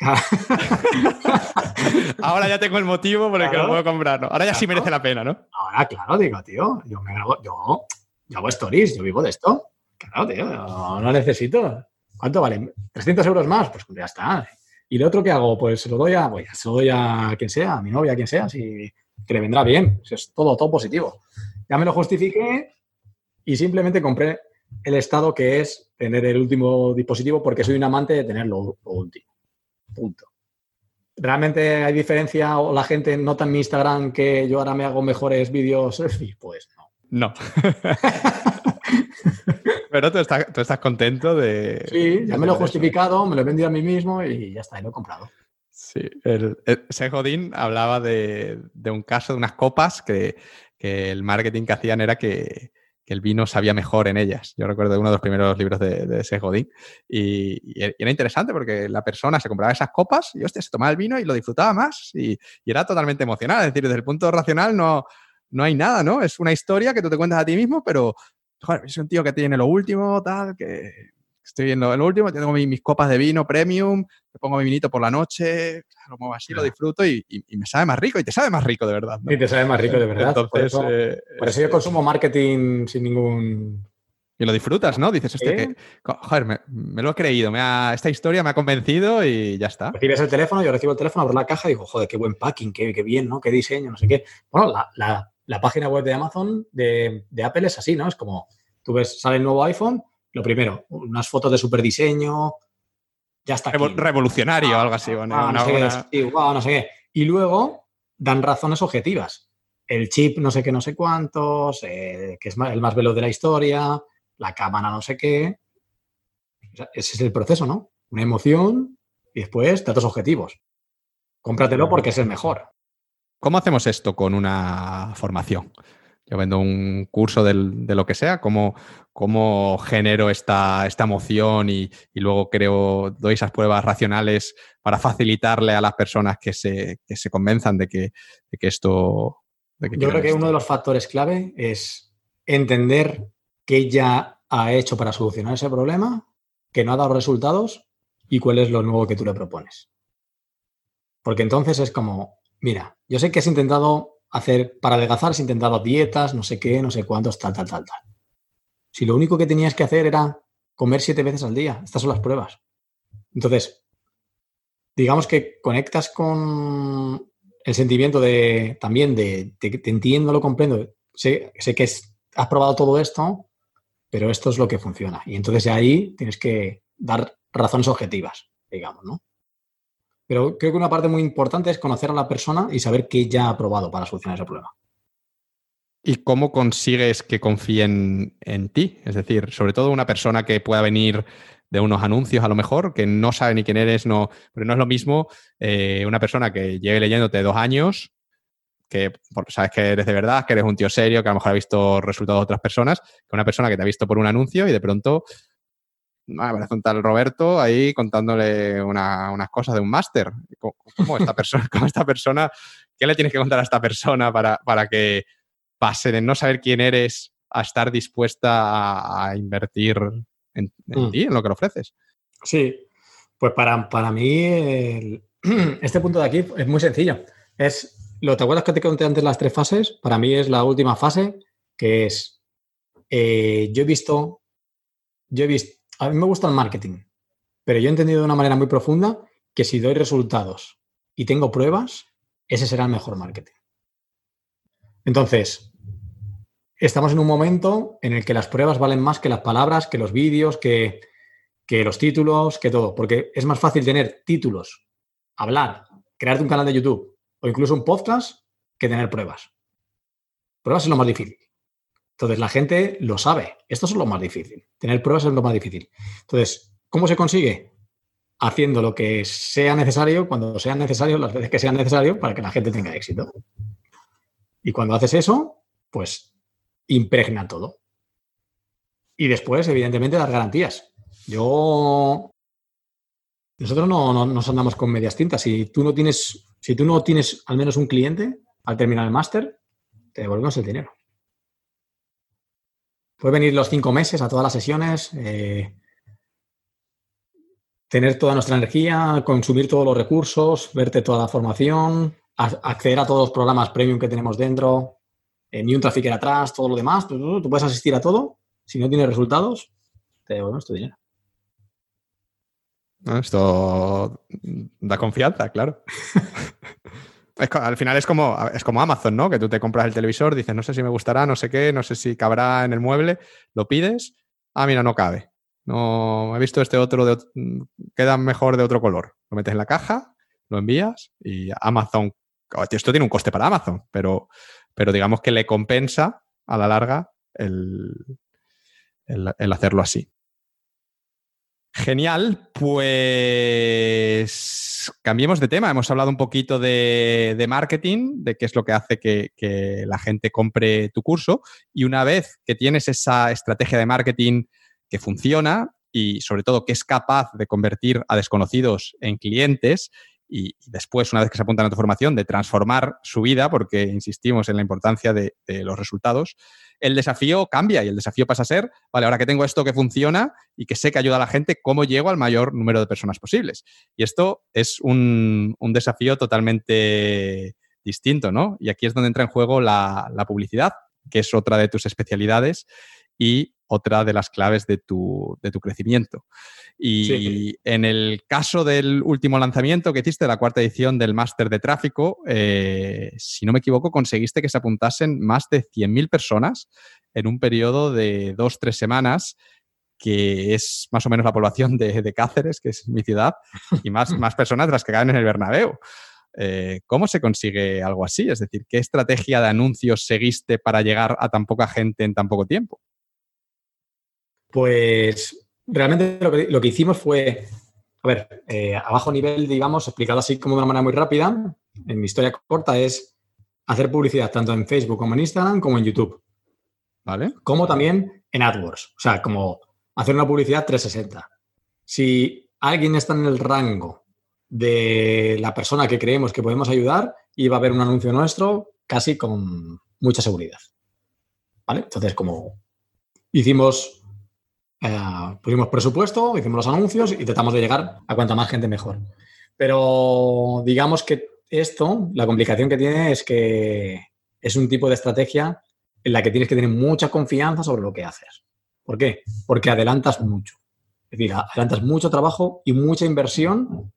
Ahora ya tengo el motivo por el que lo puedo comprar. Ahora ya sí merece la pena, ¿no? Ahora, claro, digo, tío, yo me grabo, yo, yo hago stories, yo vivo de esto. Claro, tío, no, no necesito. ¿Cuánto vale? ¿300 euros más? Pues ya está. ¿Y lo otro que hago? Pues se lo doy a, pues, se lo doy a quien sea, a mi novia, a quien sea, si, que le vendrá bien. Es todo, todo positivo. Ya me lo justifiqué y simplemente compré el estado que es tener el último dispositivo porque soy un amante de tener lo, último. Punto. ¿Realmente hay diferencia o la gente nota en mi Instagram que yo ahora me hago mejores vídeos? Pues no. No. Pero tú estás, contento de... Sí, ya me lo he justificado, me lo he vendido a mí mismo y ya está, y lo he comprado. Sí, el, el hablaba de, un caso de unas copas que, el marketing que hacían era que, el vino sabía mejor en ellas. Yo recuerdo uno de los primeros libros de, de Segodín y, era interesante porque la persona se compraba esas copas y hostia, se tomaba el vino y lo disfrutaba más y, era totalmente emocional. Es decir, desde el punto racional no, no hay nada, ¿no? Es una historia que tú te cuentas a ti mismo, pero joder, es un tío que tiene lo último, tal, que estoy viendo lo último, tengo mis, copas de vino premium, me pongo mi vinito por la noche, lo muevo así, lo disfruto y, me sabe más rico y te sabe más rico de verdad. Y te sabe más rico de verdad. Entonces, por eso, por eso yo consumo marketing sin ningún y lo disfrutas, ¿no? Dices, hostia, que, joder, me, lo he creído, me ha, esta historia me ha convencido y ya está. Recibes el teléfono, yo recibo el teléfono, abro la caja y digo, joder, qué buen packing, qué, qué bien, ¿no? Qué diseño, no sé qué. Bueno, la, la, página web de Amazon, de, de, Apple es así, ¿no? Es como, tú ves, sale el nuevo iPhone, lo primero, unas fotos de super diseño, ya está. Aquí. Revolucionario, o algo así. no, sé qué, no sé qué. Y luego dan razones objetivas. El chip no sé qué, no sé cuántos, eh, que es el más veloz de la historia, la cámara no sé qué. ese es el proceso, ¿no? Una emoción y después datos objetivos. Cómpratelo porque es el mejor. ¿Cómo hacemos esto con una formación? Yo vendo un curso de lo que sea, ¿cómo, cómo genero esta, esta emoción y, luego creo, doy esas pruebas racionales para facilitarle a las personas que se, que se convenzan de que, que esto... Yo creo que uno de los factores clave es entender qué ya ha hecho para solucionar ese problema, que no ha dado resultados y cuál es lo nuevo que tú le propones. Porque entonces es como, mira, yo sé que has intentado hacer, para adelgazar, has intentado dietas, no sé qué, no sé cuántos, tal, tal, tal, tal. Si lo único que tenías que hacer era comer siete veces al día, estas son las pruebas. Entonces, digamos que conectas con el sentimiento de también de, te entiendo, lo comprendo, sé, sé que has probado todo esto, pero esto es lo que funciona. Y entonces ahí tienes que dar razones objetivas, digamos, ¿no? Pero creo que una parte muy importante es conocer a la persona y saber qué ya ha probado para solucionar ese problema. ¿Y cómo consigues que confíen en ti? Es decir, sobre todo una persona que pueda venir de unos anuncios a lo mejor, que no sabe ni quién eres, no, pero no es lo mismo eh, una persona que lleve leyéndote dos años que sabes que eres de verdad, que eres un tío serio, que a lo mejor ha visto resultados de otras personas, que una persona que te ha visto por un anuncio y de pronto me parece un tal Roberto ahí contándole unas cosas de un máster. ¿Cómo, esta persona, cómo esta persona, qué le tienes que contar a esta persona para, para que pase de no saber quién eres a estar dispuesta a, invertir en, mm. ti, en lo que le ofreces? Sí, pues para, para mí este punto de aquí es muy sencillo. Es lo, ¿Te acuerdas que te conté antes las tres fases? Para mí es la última fase, que es, eh, yo he visto, yo he visto, a mí me gusta el marketing, pero yo he entendido de una manera muy profunda que si doy resultados y tengo pruebas, ese será el mejor marketing. Entonces, estamos en un momento en el que las pruebas valen más que las palabras, que los vídeos, que, que los títulos, que todo, porque es más fácil tener títulos, hablar, crearte un canal de YouTube o incluso un podcast que tener pruebas. Pruebas es lo más difícil. Entonces la gente lo sabe. Esto es lo más difícil. Tener pruebas es lo más difícil. Entonces, ¿cómo se consigue? Haciendo lo que sea necesario, cuando sea necesario, las veces que sea necesario, para que la gente tenga éxito. Y cuando haces eso, pues impregna todo. Y después, evidentemente, dar garantías. Yo. Nosotros no, no nos andamos con medias tintas. Si tú no tienes si tú no tienes al menos un cliente al terminar el máster, te devolvemos el dinero. Puede venir los cinco meses a todas las sesiones, eh, tener toda nuestra energía, consumir todos los recursos, verte toda la formación, acceder a todos los programas premium que tenemos dentro, eh, ni un trafficker atrás, todo lo demás. Tú, tú, puedes asistir a todo. Si no tienes resultados, te devolvemos tu dinero. esto da confianza, claro. al final es como, es como Amazon, ¿no? Que tú te compras el televisor, dices, no sé si me gustará, no sé qué, no sé si cabrá en el mueble, lo pides, ah, mira, no cabe. No, he visto este otro, de, queda mejor de otro color. Lo metes en la caja, lo envías y Amazon, esto tiene un coste para Amazon, pero, pero digamos que le compensa a la larga el, el hacerlo así. Genial, pues cambiemos de tema. Hemos hablado un poquito de, marketing, de qué es lo que hace que, la gente compre tu curso. Y una vez que tienes esa estrategia de marketing que funciona y sobre todo que es capaz de convertir a desconocidos en clientes, y, después, una vez que se apuntan a tu formación, de transformar su vida, porque insistimos en la importancia de, los resultados, el desafío cambia y el desafío pasa a ser, vale, ahora que tengo esto que funciona y que sé que ayuda a la gente, ¿cómo llego al mayor número de personas posibles? Y esto es un, desafío totalmente distinto, ¿no? Y aquí es donde entra en juego la, la publicidad, que es otra de tus especialidades y otra de las claves de tu, crecimiento. Y en el caso del último lanzamiento que hiciste, la cuarta edición del máster de tráfico, eh, si no me equivoco, conseguiste que se apuntasen más de 100.000 personas en un periodo de dos, tres semanas que es más o menos la población de, Cáceres, que es mi ciudad, y más, más personas de las que caen en el Bernabéu. Eh, ¿Cómo se consigue algo así? Es decir, ¿qué estrategia de anuncios seguiste para llegar a tan poca gente en tan poco tiempo? Pues realmente lo que, hicimos fue, a ver, eh, a bajo nivel, digamos, explicado así como de una manera muy rápida, en mi historia corta, es hacer publicidad tanto en Facebook como en Instagram como en YouTube. ¿Vale? Como también en AdWords. O sea, como hacer una publicidad 360. Si alguien está en el rango de la persona que creemos que podemos ayudar, iba a ver un anuncio nuestro casi con mucha seguridad. ¿Vale? Entonces, como hicimos eh, pusimos presupuesto, hicimos los anuncios y tratamos de llegar a cuanta más gente mejor. Pero digamos que esto, la complicación que tiene es que es un tipo de estrategia en la que tienes que tener mucha confianza sobre lo que haces. ¿Por qué? Porque adelantas mucho. Es decir, adelantas mucho trabajo y mucha inversión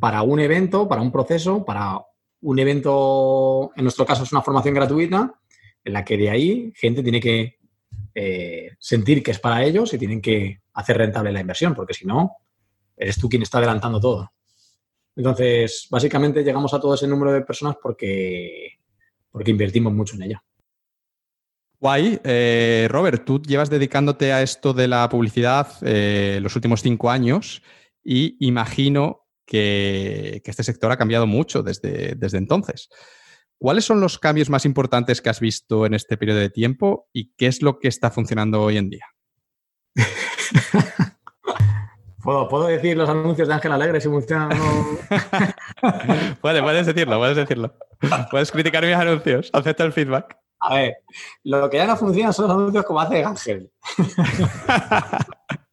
para un evento, para un proceso, para un evento, en nuestro caso es una formación gratuita, en la que de ahí gente tiene que eh, sentir que es para ellos y tienen que hacer rentable la inversión, porque si no, eres tú quien está adelantando todo. Entonces, básicamente llegamos a todo ese número de personas porque, porque invertimos mucho en ella. Guay. Eh, Robert, tú llevas dedicándote a esto de la publicidad eh, los últimos cinco años y imagino que, que, este sector ha cambiado mucho desde, desde entonces. ¿Cuáles son los cambios más importantes que has visto en este periodo de tiempo y qué es lo que está funcionando hoy en día? ¿Puedo, decir los anuncios de Ángel Alegre si funcionan o puedes decirlo, puedes decirlo. Puedes criticar mis anuncios, acepta el feedback. A ver, lo que ya no funciona son los anuncios como hace Ángel.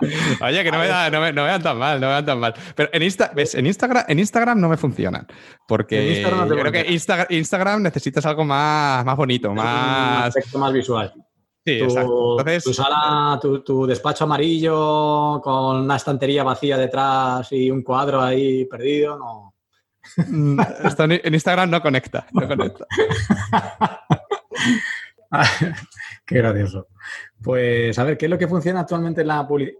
Oye, que no me, vean tan mal, no me vean tan mal. Pero en, en, Instagram, en Instagram no me funcionan. Porque yo creo que Instagram necesitas algo más, más bonito, más. Un aspecto más visual. Sí, tu, exacto. tu, sala, tu, despacho amarillo con una estantería vacía detrás y un cuadro ahí perdido, no. Mm, en Instagram no conecta. No conecta. Qué gracioso. Pues a ver, ¿qué es lo que funciona actualmente en la publicidad?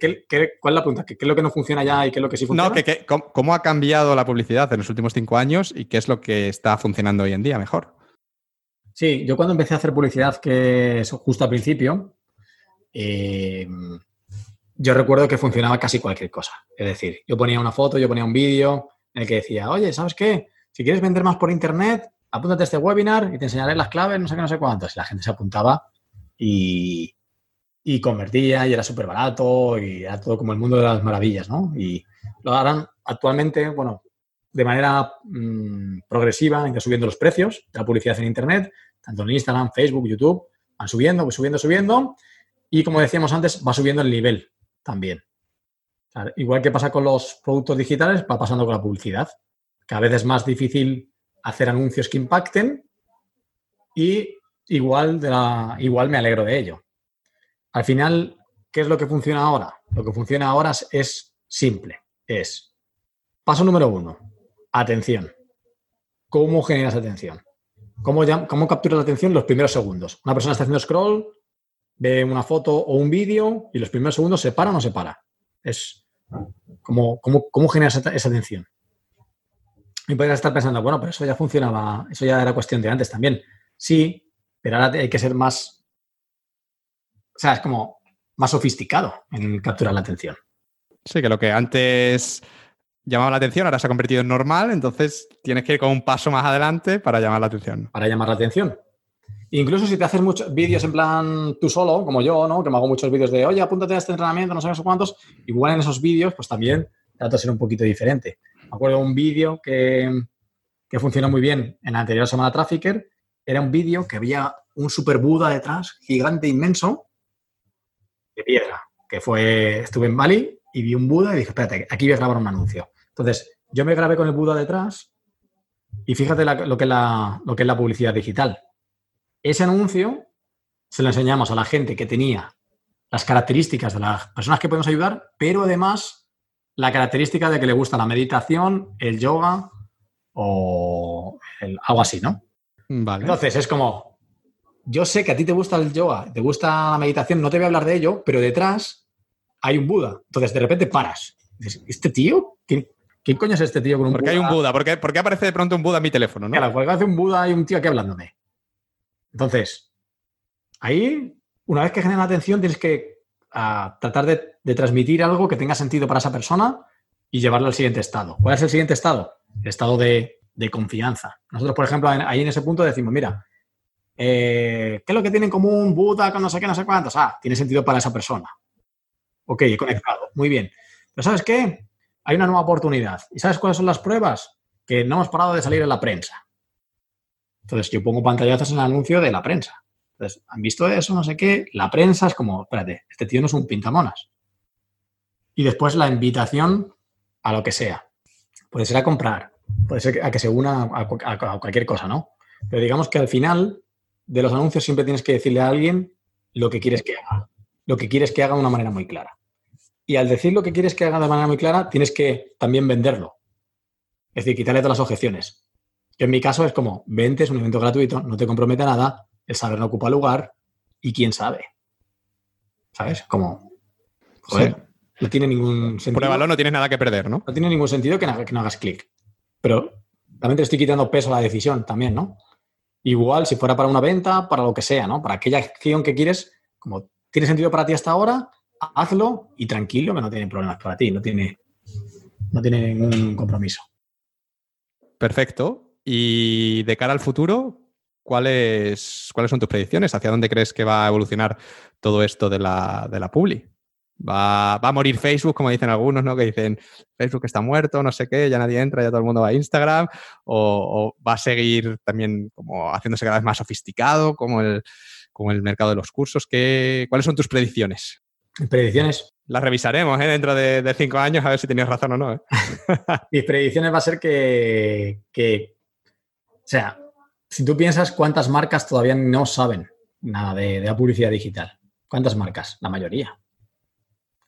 ¿Cuál es la pregunta? ¿Qué, es lo que no funciona ya y qué es lo que sí funciona? No, que, ¿cómo, ha cambiado la publicidad en los últimos cinco años y qué es lo que está funcionando hoy en día mejor? Sí, yo cuando empecé a hacer publicidad, que es justo al principio, eh, yo recuerdo que funcionaba casi cualquier cosa. Es decir, yo ponía una foto, yo ponía un vídeo en el que decía, oye, ¿sabes qué? Si quieres vender más por internet, apúntate a este webinar y te enseñaré las claves, no sé qué, no sé cuántas. Y la gente se apuntaba y, y convertía y era súper barato y era todo como el mundo de las maravillas, ¿no? Y lo harán actualmente, bueno, de manera mm, progresiva, han ido subiendo los precios de la publicidad en Internet, tanto en Instagram, Facebook, YouTube, van subiendo, subiendo, subiendo y como decíamos antes, va subiendo el nivel también. igual que pasa con los productos digitales, va pasando con la publicidad. Cada vez es más difícil hacer anuncios que impacten y igual, de la, igual me alegro de ello. Al final, ¿qué es lo que funciona ahora? Lo que funciona ahora es, simple. Es paso número uno, atención. ¿Cómo generas atención? ¿Cómo, ¿Cómo capturas la atención los primeros segundos? Una persona está haciendo scroll, ve una foto o un vídeo y los primeros segundos se para o no se para. Es como, ¿cómo, generas esa, atención? Y podrías estar pensando, bueno, pero eso ya funcionaba, eso ya era cuestión de antes también. Sí, pero ahora hay que ser más, o sea, es como más sofisticado en capturar la atención. Sí, que lo que antes llamaba la atención ahora se ha convertido en normal, entonces tienes que ir con un paso más adelante para llamar la atención. Para llamar la atención. Incluso si te haces muchos vídeos en plan tú solo, como yo, ¿no? Que me hago muchos vídeos de, oye, apúntate a este entrenamiento, no sabes cuántos. Igual en esos vídeos, pues también trato de ser un poquito diferente. Me acuerdo de un vídeo que, que funcionó muy bien en la anterior semana Trafficker. Era un vídeo que había un super Buda detrás, gigante, inmenso, de piedra. Que fue, estuve en Bali y vi un Buda y dije, espérate, aquí voy a grabar un anuncio. Entonces, yo me grabé con el Buda detrás y fíjate lo, que la, lo que es la publicidad digital ese anuncio se lo enseñamos a la gente que tenía las características de las personas que podemos ayudar, pero además la característica de que le gusta la meditación, el yoga o algo así, ¿no? Vale. Entonces es como, yo sé que a ti te gusta el yoga, te gusta la meditación, no te voy a hablar de ello, pero detrás hay un Buda. Entonces de repente paras. Dices, ¿este tío? ¿Quién, coño es este tío con un ¿Por qué hay un Buda? ¿Por qué, aparece de pronto un Buda en mi teléfono? ¿no? Claro, porque hace un Buda y un tío aquí hablándome. Entonces, ahí, una vez que genera atención, tienes que ah, tratar de, transmitir algo que tenga sentido para esa persona y llevarlo al siguiente estado. ¿Cuál es el siguiente estado? El estado de, confianza. Nosotros, por ejemplo, ahí en ese punto decimos, mira, eh, ¿qué es lo que tiene en común Buda con no sé qué, no sé cuántos? Ah, tiene sentido para esa persona. Ok, he conectado. Muy bien. Pero ¿sabes qué? Hay una nueva oportunidad. ¿Y sabes cuáles son las pruebas? Que no hemos parado de salir en la prensa. Entonces yo pongo pantallazos en el anuncio de la prensa. Entonces, ¿han visto eso? No sé qué. La prensa es como, espérate, este tío no es un pintamonas. Y después la invitación a lo que sea. Puede ser a comprar, puede ser a que se una a, cualquier cosa, ¿no? Pero digamos que al final de los anuncios siempre tienes que decirle a alguien lo que quieres que haga. Lo que quieres que haga de una manera muy clara. Y al decir lo que quieres que haga de manera muy clara, tienes que también venderlo. Es decir, quitarle todas las objeciones en mi caso es como, vente, es un evento gratuito, no te compromete a nada, el saber no ocupa lugar y quién sabe. ¿Sabes? Como, joder, no tiene ningún sentido. Pruébalo, no tienes nada que perder, ¿no? No tiene ningún sentido que no, que no hagas clic. Pero también te estoy quitando peso a la decisión también, ¿no? Igual si fuera para una venta, para lo que sea, ¿no? Para aquella acción que quieres, como tiene sentido para ti hasta ahora, hazlo y tranquilo que no tiene problemas para ti, no tiene, no ningún compromiso. Perfecto. Y de cara al futuro, ¿cuáles, ¿cuáles son tus predicciones? ¿Hacia dónde crees que va a evolucionar todo esto de la, de la Publi? ¿Va, a morir Facebook, como dicen algunos, ¿no? Que dicen Facebook está muerto, no sé qué, ya nadie entra, ya todo el mundo va a Instagram, o, va a seguir también como haciéndose cada vez más sofisticado, como el, como el mercado de los cursos. ¿Qué, ¿Cuáles son tus predicciones? Predicciones. Las revisaremos ¿eh? dentro de, cinco años a ver si tenías razón o no. ¿eh? Mis predicciones va a ser que, que o sea, si tú piensas cuántas marcas todavía no saben nada de, la publicidad digital. ¿Cuántas marcas? La mayoría.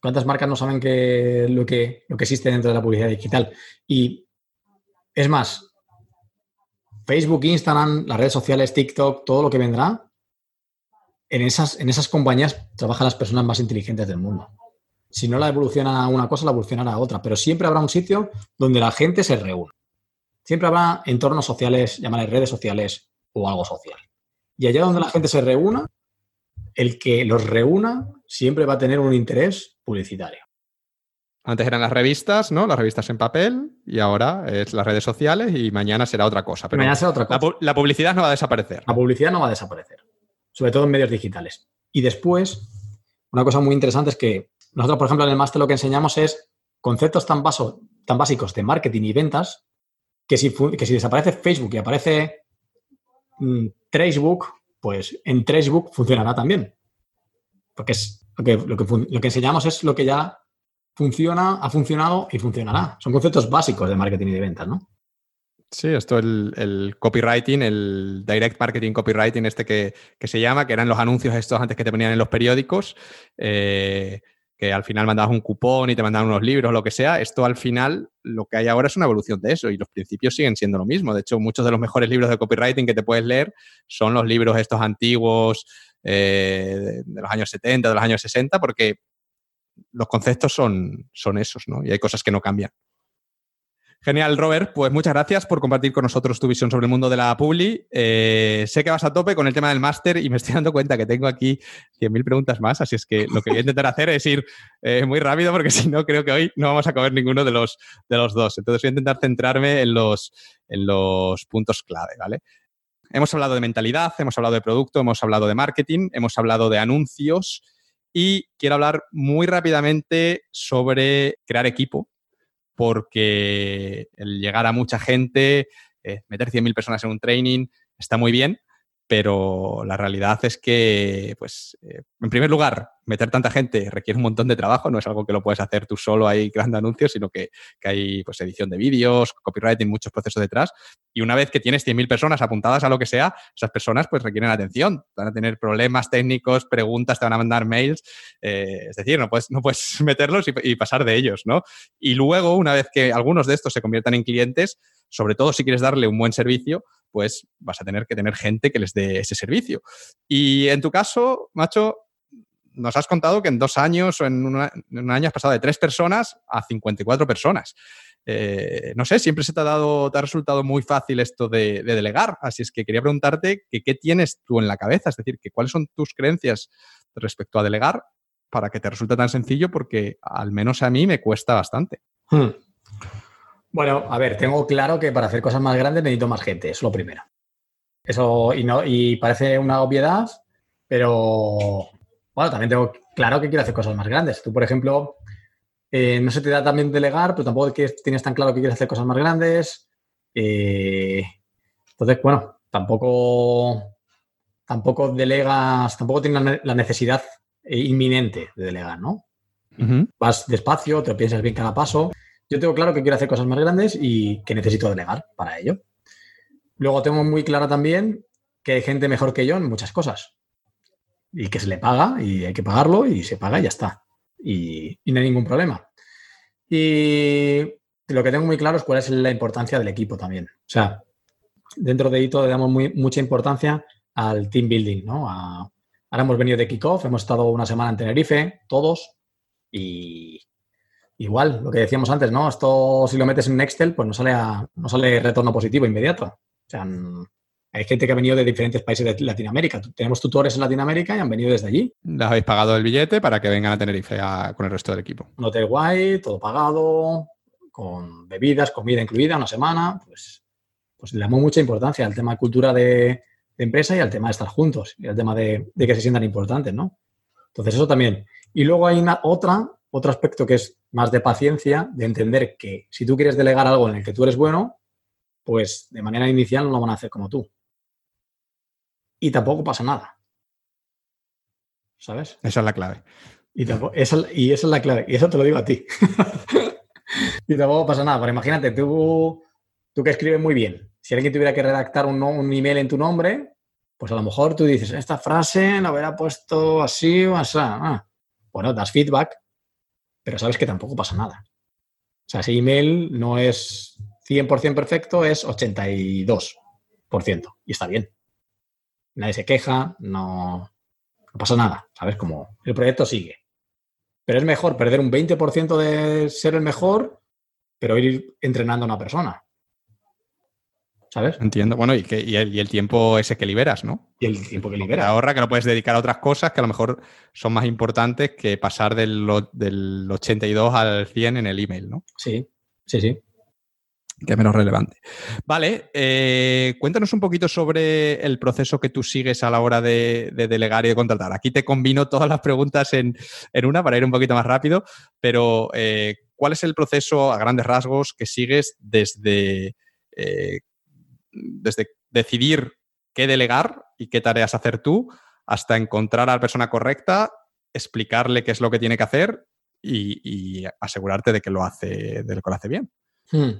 ¿Cuántas marcas no saben que lo, que lo que existe dentro de la publicidad digital? Y es más, Facebook, Instagram, las redes sociales, TikTok, todo lo que vendrá, en esas, en esas compañías trabajan las personas más inteligentes del mundo. Si no la evoluciona una cosa, la evolucionará otra, pero siempre habrá un sitio donde la gente se reúne. Siempre habrá entornos sociales, llamaré redes sociales o algo social. Y allá donde la gente se reúna, el que los reúna siempre va a tener un interés publicitario. Antes eran las revistas, ¿no? Las revistas en papel y ahora es las redes sociales y mañana será otra cosa. Pero mañana será otra cosa. La, publicidad no va a desaparecer. La publicidad no va a desaparecer, sobre todo en medios digitales. Y después, una cosa muy interesante es que nosotros, por ejemplo, en el máster lo que enseñamos es conceptos tan, tan básicos de marketing y ventas que si, desaparece Facebook y aparece mm, Tracebook, pues en Tracebook funcionará también. Porque es lo que, lo, que, enseñamos es lo que ya funciona, ha funcionado y funcionará. Son conceptos básicos de marketing y de ventas, ¿no? Sí, esto el, el copywriting, el direct marketing copywriting, este que, se llama, que eran los anuncios estos antes que te ponían en los periódicos, eh, que al final mandabas un cupón y te mandaban unos libros, lo que sea. Esto al final, lo que hay ahora es una evolución de eso y los principios siguen siendo lo mismo. De hecho, muchos de los mejores libros de copywriting que te puedes leer son los libros estos antiguos eh, de los años 70, de los años 60, porque los conceptos son, son esos, ¿no? Y hay cosas que no cambian. Genial, Robert. Pues muchas gracias por compartir con nosotros tu visión sobre el mundo de la Publi. Eh, sé que vas a tope con el tema del máster y me estoy dando cuenta que tengo aquí 100.000 preguntas más, así es que lo que voy a intentar hacer es ir eh, muy rápido porque si no, creo que hoy no vamos a comer ninguno de los, de los dos. Entonces voy a intentar centrarme en los, en los puntos clave, ¿vale? Hemos hablado de mentalidad, hemos hablado de producto, hemos hablado de marketing, hemos hablado de anuncios y quiero hablar muy rápidamente sobre crear equipo porque el llegar a mucha gente, eh, meter 100.000 personas en un training está muy bien, pero la realidad es que, pues, eh, en primer lugar, meter tanta gente requiere un montón de trabajo, no es algo que lo puedes hacer tú solo ahí creando anuncios, sino que, hay pues, edición de vídeos, copywriting, muchos procesos detrás. Y una vez que tienes 100.000 personas apuntadas a lo que sea, esas personas pues requieren atención, van a tener problemas técnicos, preguntas, te van a mandar mails, eh, es decir, no puedes, no puedes meterlos y, y pasar de ellos, ¿no? Y luego, una vez que algunos de estos se conviertan en clientes, sobre todo si quieres darle un buen servicio, pues vas a tener que tener gente que les dé ese servicio. Y en tu caso, macho, nos has contado que en dos años o en, un año has pasado de tres personas a 54 personas. Eh, no sé, siempre se te ha dado, te ha resultado muy fácil esto de, delegar, así es que quería preguntarte que, qué tienes tú en la cabeza, es decir, que cuáles son tus creencias respecto a delegar para que te resulte tan sencillo, porque al menos a mí me cuesta bastante. Hmm. Bueno, a ver, tengo claro que para hacer cosas más grandes necesito más gente, es lo primero. Eso, y, no, y parece una obviedad, pero bueno, también tengo claro que quiero hacer cosas más grandes. Tú, por ejemplo, eh, no se te da también delegar, pero tampoco tienes tan claro que quieres hacer cosas más grandes. Eh, entonces, bueno, tampoco, tampoco delegas, tampoco tienes la necesidad inminente de delegar, ¿no? Vas despacio, te lo piensas bien cada paso yo tengo claro que quiero hacer cosas más grandes y que necesito delegar para ello. Luego tengo muy claro también que hay gente mejor que yo en muchas cosas y que se le paga y hay que pagarlo y se paga y ya está. Y, no hay ningún problema. Y lo que tengo muy claro es cuál es la importancia del equipo también. O sea, dentro de ITO le damos mucha importancia al team building, ¿no? ahora hemos venido de kickoff, hemos estado una semana en Tenerife, todos, y, igual, lo que decíamos antes, ¿no? Esto si lo metes en Excel, pues no sale, no sale retorno positivo inmediato. O sea, hay gente que ha venido de diferentes países de Latinoamérica. Tenemos tutores en Latinoamérica y han venido desde allí. Les habéis pagado el billete para que vengan a Tenerife con el resto del equipo. Un hotel guay, todo pagado, con bebidas, comida incluida, una semana. Pues, pues le damos mucha importancia al tema de cultura de, empresa y al tema de estar juntos y al tema de, de, que se sientan importantes, ¿no? Entonces, eso también. Y luego hay una, otra otro aspecto que es más de paciencia, de entender que si tú quieres delegar algo en el que tú eres bueno, pues de manera inicial no lo van a hacer como tú. Y tampoco pasa nada. ¿Sabes? Esa es la clave. Y, esa, y esa es la clave. Y eso te lo digo a ti. y tampoco pasa nada. Pero imagínate, tú, tú que escribes muy bien. Si alguien tuviera que redactar un, un email en tu nombre, pues a lo mejor tú dices, esta frase la hubiera puesto así o así. Ah, bueno, das feedback pero sabes que tampoco pasa nada. O sea, ese email no es 100% perfecto, es 82%. Y está bien. Nadie se queja, no, pasa nada, ¿sabes? Como el proyecto sigue. Pero es mejor perder un 20% de ser el mejor, pero ir entrenando a una persona. ¿Sabes? Entiendo. Bueno, y, que, y, el, tiempo ese que liberas, ¿no? Y el tiempo que liberas. ahorra que lo puedes dedicar a otras cosas que a lo mejor son más importantes que pasar del, del 82 al 100 en el email, ¿no? Sí, sí, sí. Que es menos relevante. Vale, eh, cuéntanos un poquito sobre el proceso que tú sigues a la hora de, delegar y de contratar. Aquí te combino todas las preguntas en, una para ir un poquito más rápido, pero eh, ¿cuál es el proceso a grandes rasgos que sigues desde eh, desde decidir qué delegar y qué tareas hacer tú, hasta encontrar a la persona correcta, explicarle qué es lo que tiene que hacer y, asegurarte de que lo hace, de que lo hace bien. Hmm.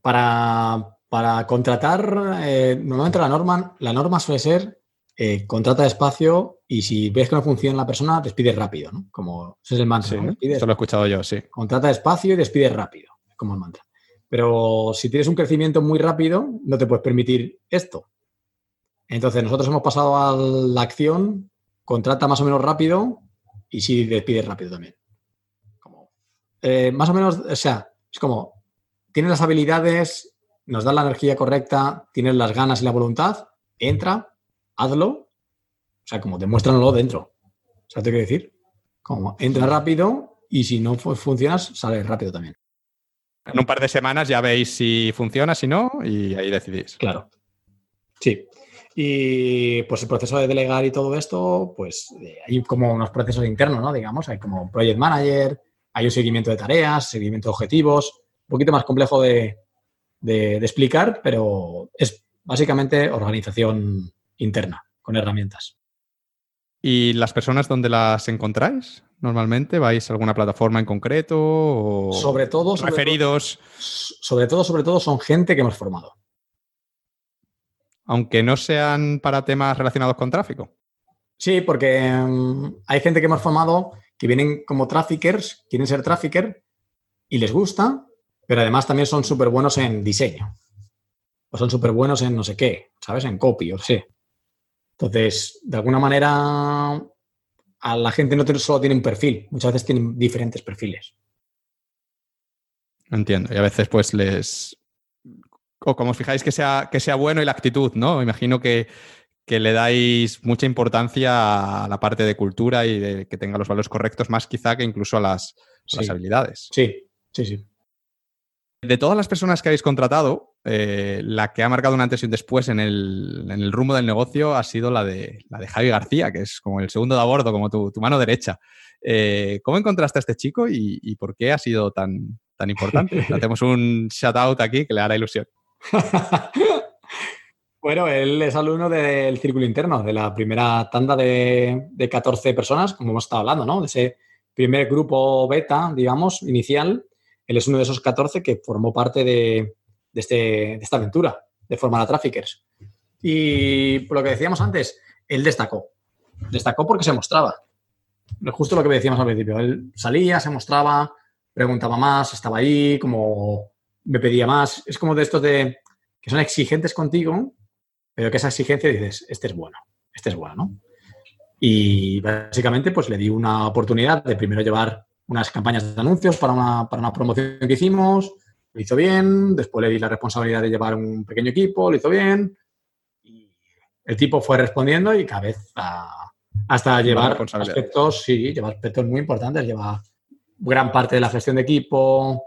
Para, para contratar, eh, normalmente la norma, la norma suele ser eh, contrata despacio y si ves que no funciona la persona, despide rápido, ¿no? Como ese es el mantra. Sí, Eso lo he escuchado yo, sí. Contrata despacio y despide rápido, como el mantra. Pero si tienes un crecimiento muy rápido, no te puedes permitir esto. Entonces, nosotros hemos pasado a la acción, contrata más o menos rápido y sí despide rápido también. Eh, más o menos, o sea, es como, tienes las habilidades, nos da la energía correcta, tienes las ganas y la voluntad, entra, hazlo, o sea, como demuéstranlo dentro. ¿Sabes qué quiero decir? Como entra rápido y si no funcionas, sale rápido también. En un par de semanas ya veis si funciona, si no, y ahí decidís. Claro. Sí. Y pues el proceso de delegar y todo esto, pues eh, hay como unos procesos internos, ¿no? Digamos, hay como project manager, hay un seguimiento de tareas, seguimiento de objetivos, un poquito más complejo de, de explicar, pero es básicamente organización interna, con herramientas. ¿Y las personas dónde las encontráis? Normalmente vais a alguna plataforma en concreto o sobre todo referidos. sobre todo, sobre todo son gente que hemos formado. Aunque no sean para temas relacionados con tráfico. Sí, porque mm, hay gente que hemos formado que vienen como traffickers, quieren ser trafficker y les gusta, pero además también son súper buenos en diseño. O son súper buenos en no sé qué, ¿sabes? En copy o sé. Entonces, de alguna manera, a la gente no solo tiene un perfil, muchas veces tienen diferentes perfiles. Entiendo. Y a veces, pues, les. O como os fijáis que sea, que sea bueno y la actitud, ¿no? Imagino que, le dais mucha importancia a la parte de cultura y de que tenga los valores correctos, más quizá que incluso a las, a las habilidades. Sí, sí, sí. De todas las personas que habéis contratado, eh, la que ha marcado un antes y un después en el, rumbo del negocio ha sido la de, la de Javi García, que es como el segundo de a bordo, como tu, mano derecha. Eh, ¿Cómo encontraste a este chico y, por qué ha sido tan, tan importante? Hacemos un shout out aquí que le hará ilusión. bueno, él es alumno del círculo interno, de la primera tanda de, de 14 personas, como hemos estado hablando, ¿no? De ese primer grupo beta, digamos, inicial. Él es uno de esos 14 que formó parte de, este, de, esta aventura de formar a traffickers. Y por lo que decíamos antes, él destacó. Destacó porque se mostraba. Justo lo que decíamos al principio. Él salía, se mostraba, preguntaba más, estaba ahí, como me pedía más. Es como de estos de que son exigentes contigo, pero que esa exigencia dices, este es bueno, este es bueno, ¿no? Y básicamente pues le di una oportunidad de primero llevar unas campañas de anuncios para una, para una promoción que hicimos, lo hizo bien, después le di la responsabilidad de llevar un pequeño equipo, lo hizo bien. Y el tipo fue respondiendo y vez hasta llevar aspectos, sí, lleva aspectos muy importantes, lleva gran parte de la gestión de equipo,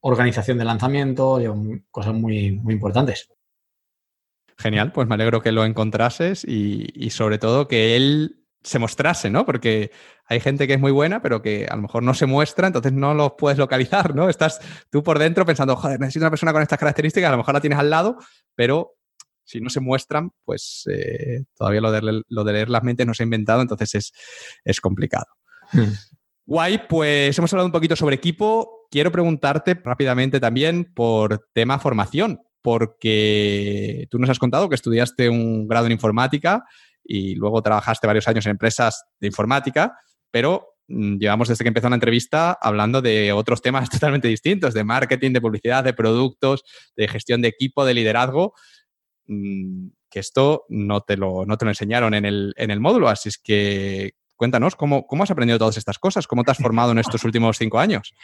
organización de lanzamiento, lleva cosas muy, muy importantes. Genial, pues me alegro que lo encontrases y, y sobre todo que él se mostrase, ¿no? Porque hay gente que es muy buena, pero que a lo mejor no se muestra, entonces no los puedes localizar, ¿no? Estás tú por dentro pensando, joder, necesito una persona con estas características, a lo mejor la tienes al lado, pero si no se muestran, pues eh, todavía lo de, lo de, leer las mentes no se ha inventado, entonces es, complicado. Hmm. Guay, pues hemos hablado un poquito sobre equipo. Quiero preguntarte rápidamente también por tema formación, porque tú nos has contado que estudiaste un grado en informática y luego trabajaste varios años en empresas de informática, pero mm, llevamos desde que empezó la entrevista hablando de otros temas totalmente distintos, de marketing, de publicidad, de productos, de gestión de equipo, de liderazgo, mm, que esto no te lo, no te lo enseñaron en el, en el módulo. Así es que cuéntanos, ¿cómo, ¿cómo has aprendido todas estas cosas? ¿Cómo te has formado en estos últimos cinco años?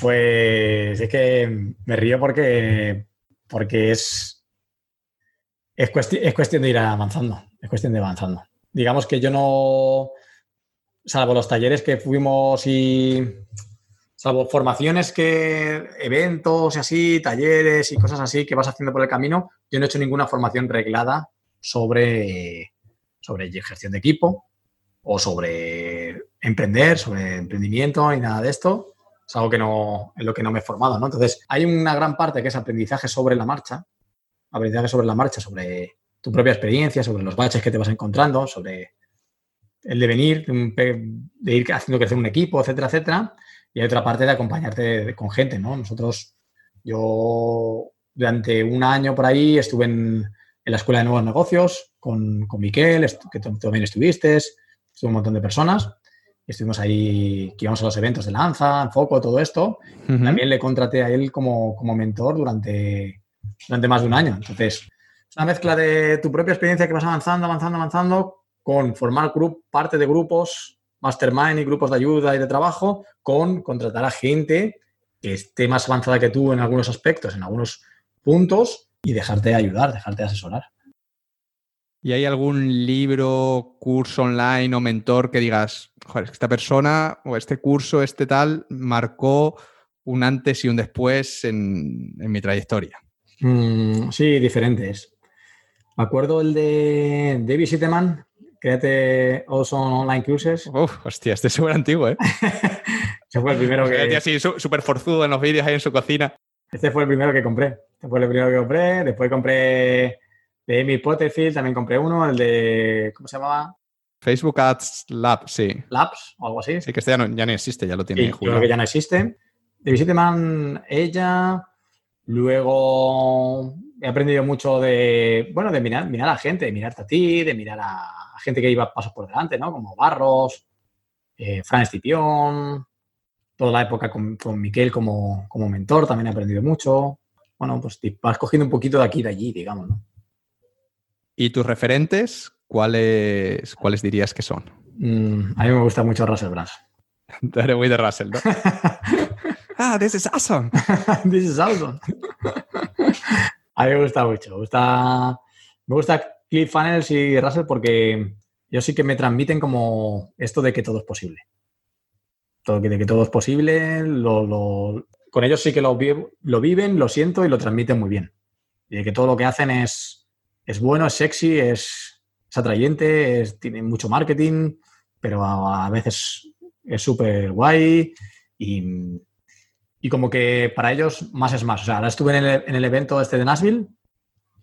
Pues es que me río porque, porque es, es, cuestión de ir avanzando, es cuestión de avanzando. Digamos que yo no, salvo los talleres que fuimos y, salvo formaciones que, eventos y así, talleres y cosas así que vas haciendo por el camino, yo no he hecho ninguna formación reglada sobre, sobre gestión de equipo o sobre emprender, sobre emprendimiento y nada de esto. Es algo que no, en lo que no me he formado, ¿no? Entonces, hay una gran parte que es aprendizaje sobre la marcha, aprendizaje sobre la marcha, sobre tu propia experiencia, sobre los baches que te vas encontrando, sobre el devenir, de ir haciendo crecer un equipo, etcétera, etcétera. Y hay otra parte de acompañarte con gente, ¿no? Nosotros Yo durante un año por ahí estuve en, la Escuela de Nuevos Negocios con, con Miquel, que también estuviste, estuvo un montón de personas. Estuvimos ahí, que íbamos a los eventos de Lanza, Foco, todo esto. También le contraté a él como, como mentor durante, durante más de un año. Entonces, es una mezcla de tu propia experiencia que vas avanzando, avanzando, avanzando, con formar grup, parte de grupos, mastermind y grupos de ayuda y de trabajo, con contratar a gente que esté más avanzada que tú en algunos aspectos, en algunos puntos, y dejarte ayudar, dejarte asesorar. ¿Y hay algún libro, curso online o mentor que digas, joder, esta persona o este curso, este tal, marcó un antes y un después en, mi trayectoria? Mm, sí, diferentes. Me acuerdo el de David Sitteman, Créate Awesome Online Courses. Uf, hostia, este es súper antiguo, ¿eh? Ese fue el primero que... así súper forzudo en los vídeos ahí en su cocina. Este fue el primero que compré. Este fue el primero que compré. Después compré de Amy Potterfield, también compré uno, el de... ¿Cómo se llamaba? Facebook Ads Labs, sí. Labs o algo así. Sí, que este ya no, ya no existe, ya lo tiene sí, Creo que ya no existe. De Visiteman, ella. Luego he aprendido mucho de, bueno, de mirar, mirar a gente, de mirarte a ti, de mirar a, gente que iba pasos por delante, ¿no? Como Barros, eh, Fran Estipión, toda la época con, con Miquel como, como, mentor, también he aprendido mucho. Bueno, pues vas cogiendo un poquito de aquí y de allí, digamos, ¿no? ¿Y tus referentes, cuáles, cuáles dirías que son? Mm, a mí me gusta mucho Russell Brand. Eres muy de Russell, ¿no? ah, this is awesome. this is awesome. a mí me gusta mucho. Me gusta, me gusta y Russell porque yo sí que me transmiten como esto de que todo es posible. Todo, de que todo es posible, con ellos sí que lo, lo viven, lo siento y lo transmiten muy bien. Y de que todo lo que hacen es, es bueno, es sexy, es, atrayente, tiene mucho marketing, pero a, veces es súper guay y, como que para ellos más es más. O sea, ahora estuve en el, en el evento este de Nashville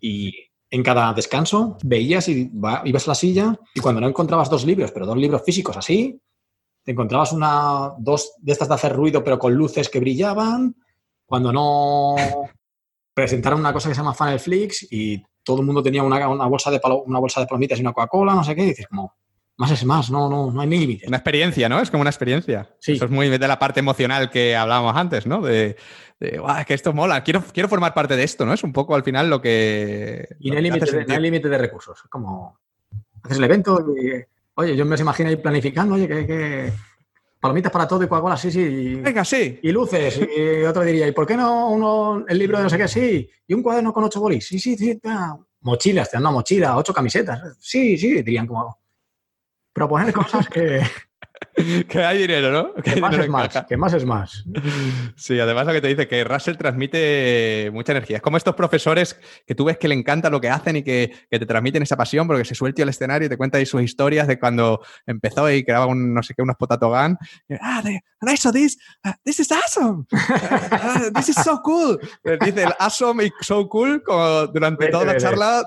y en cada descanso veías y ibas a la silla y cuando no encontrabas dos libros, pero dos libros físicos así, te encontrabas una, dos de estas de hacer ruido pero con luces que brillaban, cuando no presentaron una cosa que se llama Funnelflix y todo el mundo tenía una, bolsa, de una bolsa de palomitas y una Coca-Cola, no sé qué, y dices como, más es más, no, no, no hay ni límites. Una experiencia, ¿no? Es como una experiencia. Sí. Eso es muy de la parte emocional que hablábamos antes, ¿no? De, de que esto mola, quiero, quiero formar parte de esto, ¿no? Es un poco al final lo que... Y no hay límite de, recursos. Como haces el evento y, oye, yo me imagino ahí planificando, oye, que, palomitas para todo y Coca-Cola, sí, sí. Venga, sí. Y luces. Y otro diría, ¿y por qué no uno, el libro de no sé qué? Sí. Y un cuaderno con ocho bolis. Sí, sí, sí. Mochilas, te dan una mochila, ocho camisetas. Sí, sí, dirían como proponer cosas que, que hay dinero, ¿no? Que, más es más, que más es más. Sí, además lo que te dice que Russell transmite mucha energía. Es como estos profesores que tú ves que le encanta lo que hacen y que, te transmiten esa pasión porque se suelta al escenario y te cuenta ahí sus historias de cuando empezó y creaba un, no sé qué, unos potato gun. ah, I saw this. Uh, this is awesome. Uh, this is so cool. Dice el awesome y so cool como durante toda la charla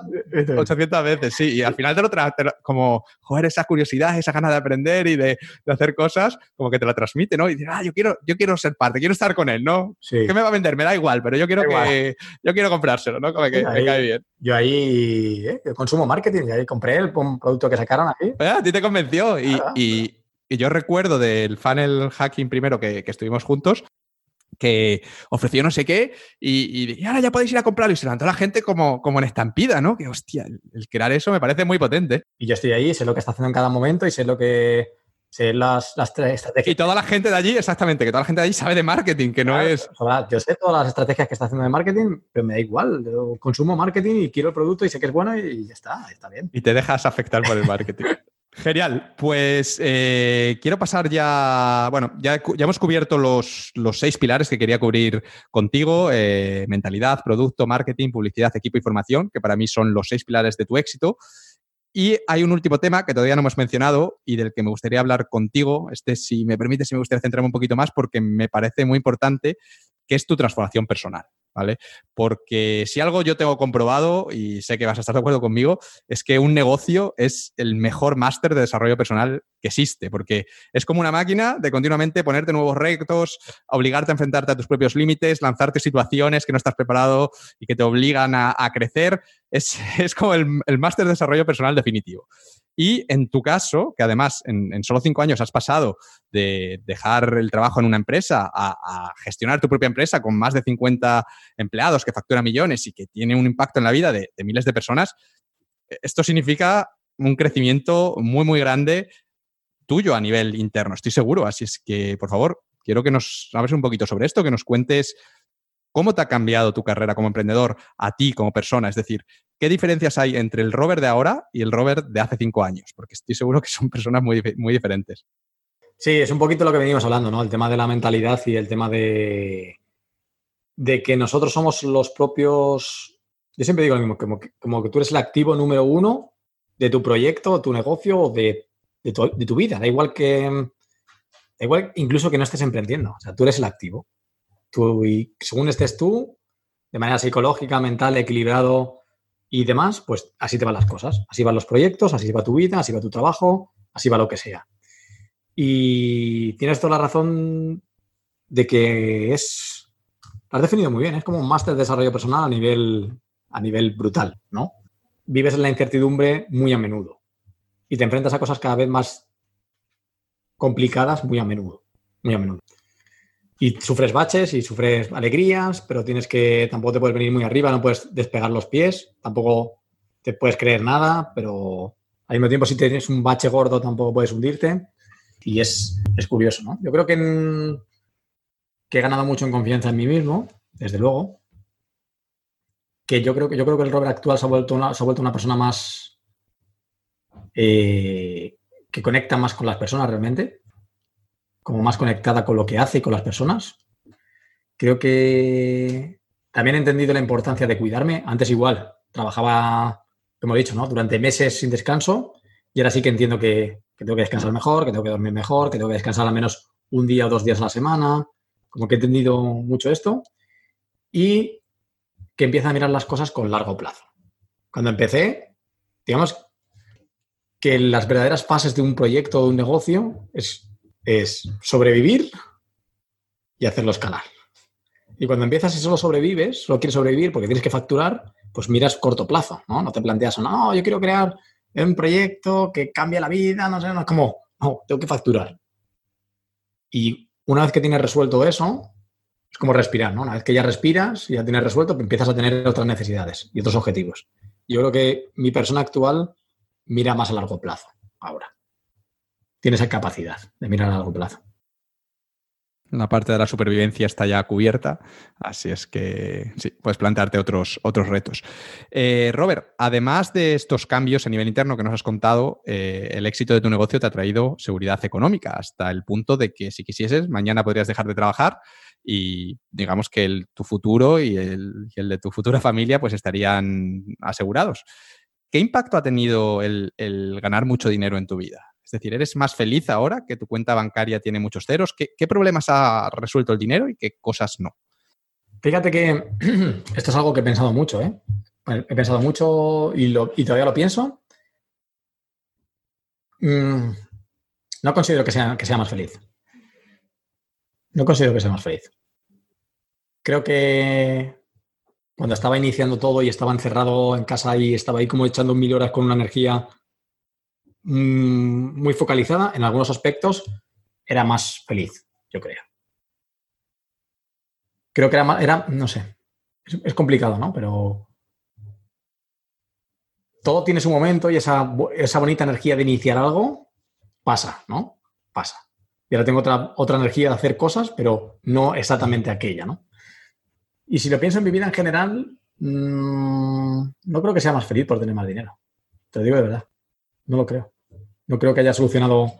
800 veces, sí. Y al final te lo trae como, joder, esa curiosidad, esa ganas de aprender y de de hacer cosas, como que te la transmite, ¿no? Y dices, ah, yo quiero, yo quiero ser parte, quiero estar con él, ¿no? Sí. ¿Qué me va a vender? Me da igual, pero yo quiero que yo quiero comprárselo, ¿no? Como que me cae bien. Yo ahí eh, consumo marketing, y ahí compré el producto que sacaron ahí. Ah, a ti te convenció. Y, y, yo recuerdo del funnel hacking primero que, que estuvimos juntos, que ofreció no sé qué y, y, ahora ya podéis ir a comprarlo y se levantó la gente como, como en estampida, ¿no? Que hostia, el, crear eso me parece muy potente. Y yo estoy ahí, sé lo que está haciendo en cada momento y sé lo que sé las, las estrategias. Y toda la gente de allí, exactamente, que toda la gente de allí sabe de marketing, que no es... yo sé todas las estrategias que está haciendo de marketing, pero me da igual. Yo consumo marketing y quiero el producto y sé que es bueno y ya está, está bien. Y te dejas afectar por el marketing. Genial, pues eh, quiero pasar ya, bueno, ya, ya hemos cubierto los, los, seis pilares que quería cubrir contigo, eh, mentalidad, producto, marketing, publicidad, equipo y formación, que para mí son los seis pilares de tu éxito. Y hay un último tema que todavía no hemos mencionado y del que me gustaría hablar contigo. Este, si me permite, si me gustaría centrarme un poquito más porque me parece muy importante, que es tu transformación personal. ¿Vale? Porque si algo yo tengo comprobado, y sé que vas a estar de acuerdo conmigo, es que un negocio es el mejor máster de desarrollo personal que existe, porque es como una máquina de continuamente ponerte nuevos retos, obligarte a enfrentarte a tus propios límites, lanzarte situaciones que no estás preparado y que te obligan a, crecer. Es, como el, el máster de desarrollo personal definitivo. Y en tu caso, que además en, solo cinco años has pasado de dejar el trabajo en una empresa a, gestionar tu propia empresa con más de 50 empleados que factura millones y que tiene un impacto en la vida de, miles de personas, esto significa un crecimiento muy, muy grande tuyo a nivel interno, estoy seguro. Así es que, por favor, quiero que nos hables un poquito sobre esto, que nos cuentes cómo te ha cambiado tu carrera como emprendedor a ti como persona. Es decir, ¿qué diferencias hay entre el Robert de ahora y el Robert de hace cinco años? Porque estoy seguro que son personas muy, muy diferentes. Sí, es un poquito lo que venimos hablando, ¿no? El tema de la mentalidad y el tema de, de que nosotros somos los propios. Yo siempre digo lo mismo, como que, como que tú eres el activo número uno de tu proyecto, tu negocio o de, tu, vida. Da igual que. Da igual incluso que no estés emprendiendo. O sea, tú eres el activo. Tú, y según estés tú, de manera psicológica, mental, equilibrado, y demás, pues así te van las cosas. Así van los proyectos, así va tu vida, así va tu trabajo, así va lo que sea. Y tienes toda la razón de que es. Lo has definido muy bien, es como un máster de desarrollo personal a nivel, a nivel brutal, ¿no? Vives en la incertidumbre muy a menudo y te enfrentas a cosas cada vez más complicadas muy a menudo, muy a menudo y sufres baches y sufres alegrías, pero tienes que, tampoco te puedes venir muy arriba, no puedes despegar los pies, tampoco te puedes creer nada, pero al mismo tiempo si tienes un bache gordo tampoco puedes hundirte y es, curioso, ¿no? Yo creo que, que he ganado mucho en confianza en mí mismo, desde luego, que yo creo que, yo creo que el Robert actual se ha vuelto una, se ha vuelto una persona más eh, que conecta más con las personas realmente como más conectada con lo que hace y con las personas. Creo que también he entendido la importancia de cuidarme. Antes igual, trabajaba, como he dicho, ¿no? durante meses sin descanso y ahora sí que entiendo que, tengo que descansar mejor, que tengo que dormir mejor, que tengo que descansar al menos un día o dos días a la semana. Como que he entendido mucho esto y que empieza a mirar las cosas con largo plazo. Cuando empecé, digamos que las verdaderas fases de un proyecto o de un negocio es es sobrevivir y hacerlo escalar. Y cuando empiezas y solo sobrevives, solo quieres sobrevivir porque tienes que facturar, pues miras corto plazo, ¿no? No te planteas, no, yo quiero crear un proyecto que cambie la vida, no sé, no, es como, no, tengo que facturar. Y una vez que tienes resuelto eso, es como respirar, ¿no? Una vez que ya respiras y ya tienes resuelto, empiezas a tener otras necesidades y otros objetivos. Yo creo que mi persona actual mira más a largo plazo ahora tiene esa capacidad de mirar a largo plazo. La parte de la supervivencia está ya cubierta, así es que sí, puedes plantearte otros, otros retos. Eh, Robert, además de estos cambios a nivel interno que nos has contado, eh, el éxito de tu negocio te ha traído seguridad económica, hasta el punto de que si quisieses, mañana podrías dejar de trabajar y digamos que tu futuro y el, de tu futura familia pues estarían asegurados. ¿Qué impacto ha tenido el ganar mucho dinero en tu vida? Es decir, ¿eres más feliz ahora que tu cuenta bancaria tiene muchos ceros? ¿Qué, problemas ha resuelto el dinero y qué cosas no? Fíjate que esto es algo que he pensado mucho, ¿eh? He pensado mucho y, todavía lo pienso. Mm, no considero que sea, que sea más feliz. No considero que sea más feliz. Creo que cuando estaba iniciando todo y estaba encerrado en casa y estaba ahí como echando mil horas con una energía muy focalizada, en algunos aspectos era más feliz, yo creo. Creo que era, era no sé, es, complicado, ¿no? Pero todo tiene su momento y esa, esa bonita energía de iniciar algo pasa, ¿no? Pasa. Y ahora tengo otra, otra energía de hacer cosas, pero no exactamente aquella, ¿no? Y si lo pienso en mi vida en general, mm, no creo que sea más feliz por tener más dinero. Te lo digo de verdad. No lo creo. No creo que haya solucionado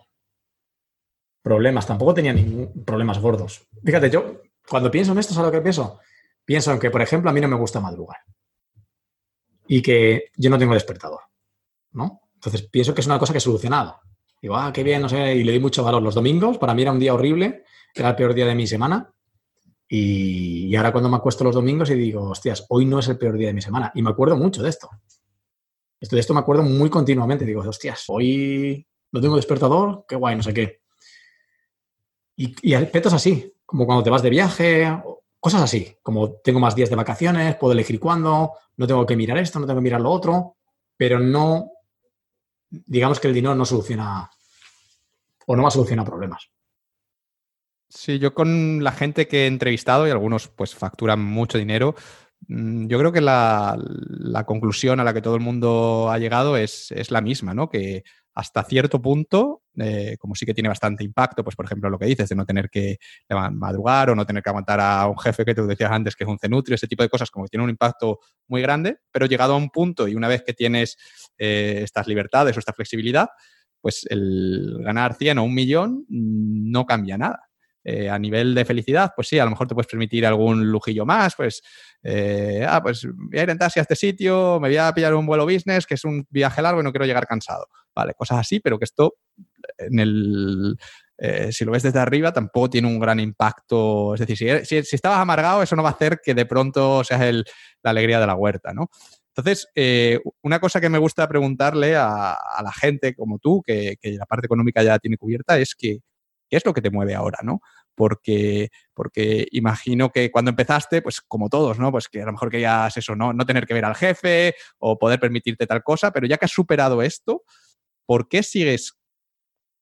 problemas. Tampoco tenía ningún problemas gordos. Fíjate, yo cuando pienso en esto, ¿sabes lo que pienso? Pienso en que, por ejemplo, a mí no me gusta madrugar. Y que yo no tengo despertador. ¿No? Entonces pienso que es una cosa que he solucionado. Digo, ah, qué bien, no sé, y le di mucho valor. Los domingos, para mí era un día horrible, era el peor día de mi semana. Y, ahora cuando me acuesto los domingos y digo, hostias, hoy no es el peor día de mi semana. Y me acuerdo mucho de esto. Esto de esto me acuerdo muy continuamente. Digo, hostias, hoy no tengo despertador, qué guay, no sé qué. Y, y aspectos así, como cuando te vas de viaje, cosas así, como tengo más días de vacaciones, puedo elegir cuándo, no tengo que mirar esto, no tengo que mirar lo otro, pero no, digamos que el dinero no soluciona o no va a solucionar problemas. Sí, yo con la gente que he entrevistado, y algunos pues facturan mucho dinero, yo creo que la, conclusión a la que todo el mundo ha llegado es, la misma, ¿no? Que hasta cierto punto, eh, como sí que tiene bastante impacto, pues por ejemplo lo que dices de no tener que madrugar o no tener que aguantar a un jefe que tú decías antes que es un cenutrio, ese tipo de cosas como que tiene un impacto muy grande, pero llegado a un punto y una vez que tienes eh, estas libertades o esta flexibilidad, pues el ganar 100 o un millón no cambia nada. Eh, a nivel de felicidad, pues sí, a lo mejor te puedes permitir algún lujillo más, pues, eh, ah, pues voy a ir en taxi a este sitio, me voy a pillar un vuelo business, que es un viaje largo y no quiero llegar cansado. Vale, cosas así, pero que esto, en el, eh, si lo ves desde arriba, tampoco tiene un gran impacto. Es decir, si, estabas amargado, eso no va a hacer que de pronto seas el, la alegría de la huerta, ¿no? Entonces, una cosa que me gusta preguntarle a, la gente como tú, que, la parte económica ya tiene cubierta, es que ¿Qué es lo que te mueve ahora, no? Porque, porque imagino que cuando empezaste, pues como todos, ¿no? Pues que a lo mejor querías eso, ¿no? No tener que ver al jefe o poder permitirte tal cosa, pero ya que has superado esto, ¿por qué sigues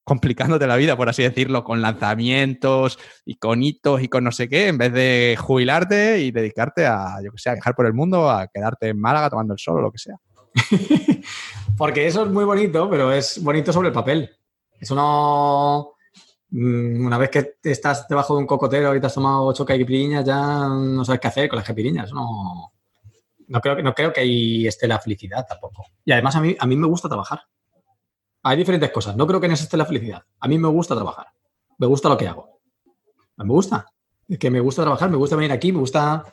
complicándote la vida, por así decirlo, con lanzamientos y con hitos y con no sé qué, en vez de jubilarte y dedicarte a, yo que sé, a viajar por el mundo, a quedarte en Málaga tomando el sol o lo que sea. Porque eso es muy bonito, pero es bonito sobre el papel. Eso no, una vez que estás debajo de un cocotero y te has tomado ocho caipiriñas, ya no sabes qué hacer con las caipiriñas. No, no, creo, no creo que ahí esté la felicidad tampoco. Y además a mí, a mí me gusta trabajar. Hay diferentes cosas. No creo que en eso esté la felicidad. A mí me gusta trabajar. Me gusta lo que hago. Me gusta. Es que me gusta trabajar, me gusta venir aquí, me gusta,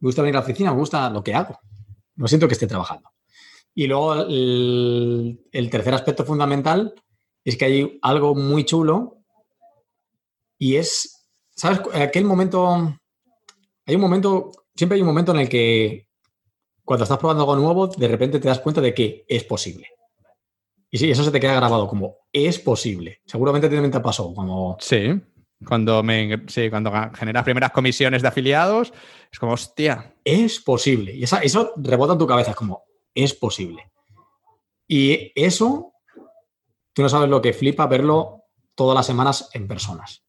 me gusta venir a la oficina, me gusta lo que hago. No siento que esté trabajando. Y luego el tercer aspecto fundamental es que hay algo muy chulo y es, ¿sabes? Aquel momento, hay un momento, siempre hay un momento en el que cuando estás probando algo nuevo, de repente te das cuenta de que es posible. Y sí, eso se te queda grabado como es posible. Seguramente también te pasó. Como... Sí, cuando, me, sí, cuando generas primeras comisiones de afiliados, es como, hostia. Es posible. Y eso rebota en tu cabeza, es como, es posible. Y eso, tú no sabes lo que flipa verlo todas las semanas en personas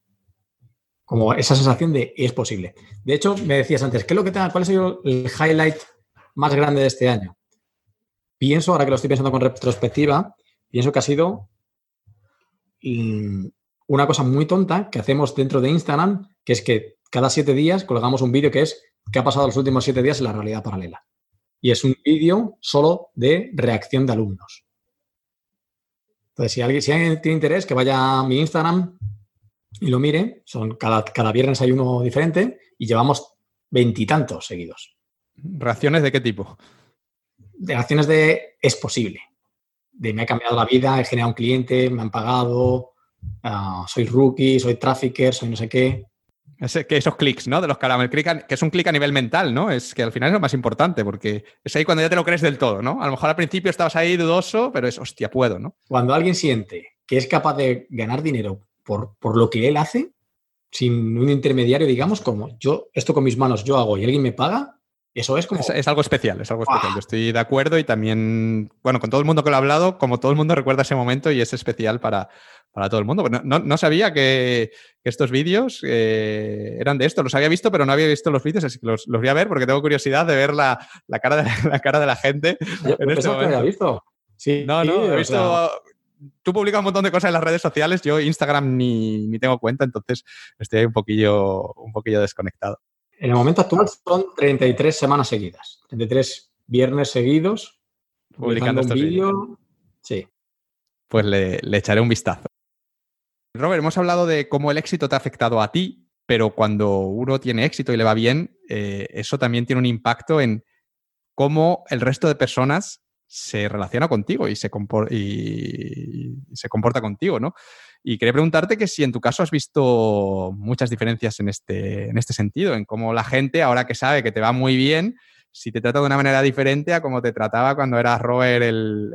como esa sensación de es posible. De hecho, me decías antes, ¿qué es lo que ¿cuál sido el highlight más grande de este año? Pienso, ahora que lo estoy pensando con retrospectiva, pienso que ha sido mm, una cosa muy tonta que hacemos dentro de Instagram, que es que cada siete días colgamos un vídeo que es qué ha pasado los últimos siete días en la realidad paralela. Y es un vídeo solo de reacción de alumnos. Entonces, si alguien, si alguien tiene interés, que vaya a mi Instagram, y lo mire, son cada, cada viernes hay uno diferente y llevamos veintitantos seguidos. ¿Reacciones de qué tipo? De reacciones de es posible. De me ha cambiado la vida, he generado un cliente, me han pagado, ah, soy rookie, soy trafficker, soy no sé qué. que esos clics, ¿no? De los caramel click, que es un clic a nivel mental, ¿no? Es que al final es lo más importante, porque es ahí cuando ya te lo crees del todo, ¿no? A lo mejor al principio estabas ahí dudoso, pero es hostia, puedo, ¿no? Cuando alguien siente que es capaz de ganar dinero por, lo que él hace, sin un intermediario, digamos, como yo, esto con mis manos yo hago y alguien me paga, eso es como... Es, algo especial, es algo especial. Yo estoy de acuerdo y también, bueno, con todo el mundo que lo ha hablado, como todo el mundo recuerda ese momento y es especial para, todo el mundo. No, sabía que, estos vídeos eh, eran de esto, los había visto, pero no había visto los vídeos, así que los, voy a ver porque tengo curiosidad de ver la, cara, de, la cara de la gente. en este había visto. Sí, no, no, he visto, tú publicas un montón de cosas en las redes sociales, yo Instagram ni, ni tengo cuenta, entonces estoy un poquillo, un poquillo desconectado. En el momento actual son 33 semanas seguidas, 33 viernes seguidos, publicando un vídeo. Sí. Pues le, echaré un vistazo. Robert, hemos hablado de cómo el éxito te ha afectado a ti, pero cuando uno tiene éxito y le va bien, eh, eso también tiene un impacto en cómo el resto de personas se relaciona contigo y se, y se comporta contigo, ¿no? Y quería preguntarte que si en tu caso has visto muchas diferencias en este, en este sentido, en cómo la gente, ahora que sabe que te va muy bien, si te trata de una manera diferente a como te trataba cuando eras Robert el,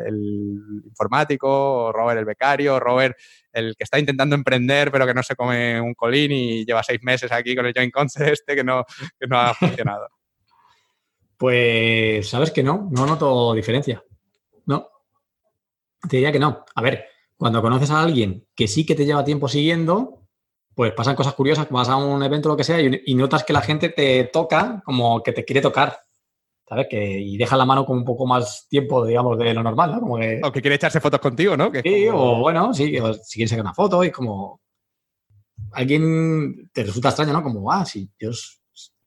informático, o Robert el becario, o Robert el que está intentando emprender pero que no se come un colín y lleva seis meses aquí con el joint concept este que no, que no ha funcionado. Pues sabes que no, no noto diferencia. No. Te diría que no. A ver, cuando conoces a alguien que sí que te lleva tiempo siguiendo, pues pasan cosas curiosas, vas a un evento o lo que sea y, notas que la gente te toca como que te quiere tocar. ¿Sabes? Que, y deja la mano con un poco más tiempo, digamos, de lo normal, ¿no? Como que, o que quiere echarse fotos contigo, ¿no? sí, o bueno, sí, si quieres sacar una foto y como... Alguien te resulta extraño, ¿no? Como, ah, sí, Dios,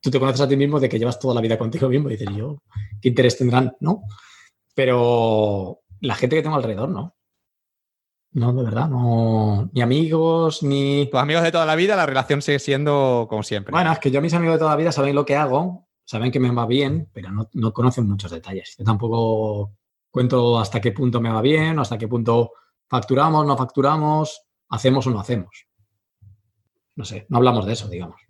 tú te conoces a ti mismo de que llevas toda la vida contigo mismo y dices, yo, ¿qué interés tendrán? ¿No? Pero la gente que tengo alrededor, ¿no? No, de verdad, no. Ni amigos, ni. Tus amigos de toda la vida, la relación sigue siendo como siempre. Bueno, es que yo, mis amigos de toda la vida, saben lo que hago, saben que me va bien, pero no, conocen muchos detalles. Yo tampoco cuento hasta qué punto me va bien, hasta qué punto facturamos, no facturamos, hacemos o no hacemos. No sé, no hablamos de eso, digamos.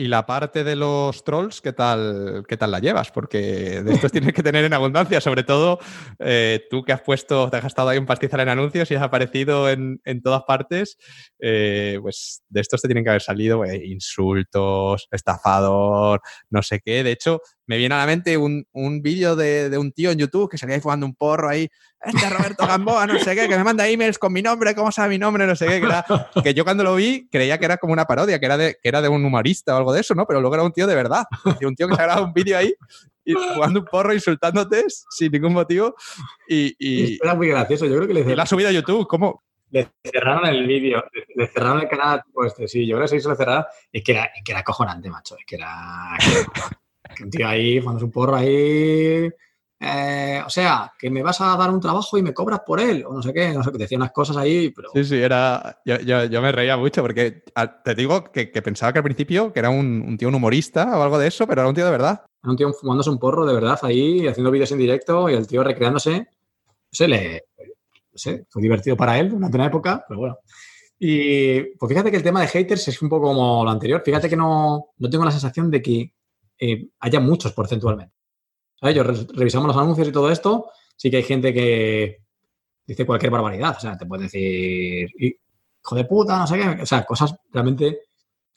Y la parte de los trolls, ¿qué tal, qué tal la llevas? Porque de estos tienes que tener en abundancia, sobre todo eh, tú que has puesto, te has gastado ahí un pastizal en anuncios y has aparecido en, todas partes, eh, pues de estos te tienen que haber salido eh, insultos, estafador, no sé qué. De hecho, me viene a la mente un, vídeo de, un tío en YouTube que salía ahí fumando un porro ahí, este Roberto Gamboa, no sé qué, que me manda emails con mi nombre, ¿cómo sabe mi nombre? No sé qué, que, yo cuando lo vi creía que era como una parodia, que era, de, que era de un humorista o algo de eso, ¿no? Pero luego era un tío de verdad, un tío que se ha grabado un vídeo ahí y jugando un porro, insultándote sin ningún motivo. Y, Era muy gracioso, yo creo que le Y la ha subido a YouTube, ¿cómo? Le cerraron el vídeo, le cerraron el canal, pues sí, yo creo que se hizo le cerrar, es que era, es que era cojonante, macho, es que era... un tío ahí, cuando es un porro ahí. Eh, o sea, que me vas a dar un trabajo y me cobras por él, o no sé qué, no sé, que decía unas cosas ahí, pero... Sí, sí, era... Yo, me reía mucho porque te digo que, pensaba que al principio que era un, tío un humorista o algo de eso, pero era un tío de verdad. Era un tío fumándose un porro de verdad ahí, haciendo vídeos en directo y el tío recreándose. No sé, le... No sé, fue divertido para él durante una época, pero bueno. Y pues fíjate que el tema de haters es un poco como lo anterior. Fíjate que no, no tengo la sensación de que eh, haya muchos porcentualmente. ¿Sabes? revisamos los anuncios y todo esto, sí que hay gente que dice cualquier barbaridad. O sea, te puede decir, hijo de puta, no sé qué. O sea, cosas realmente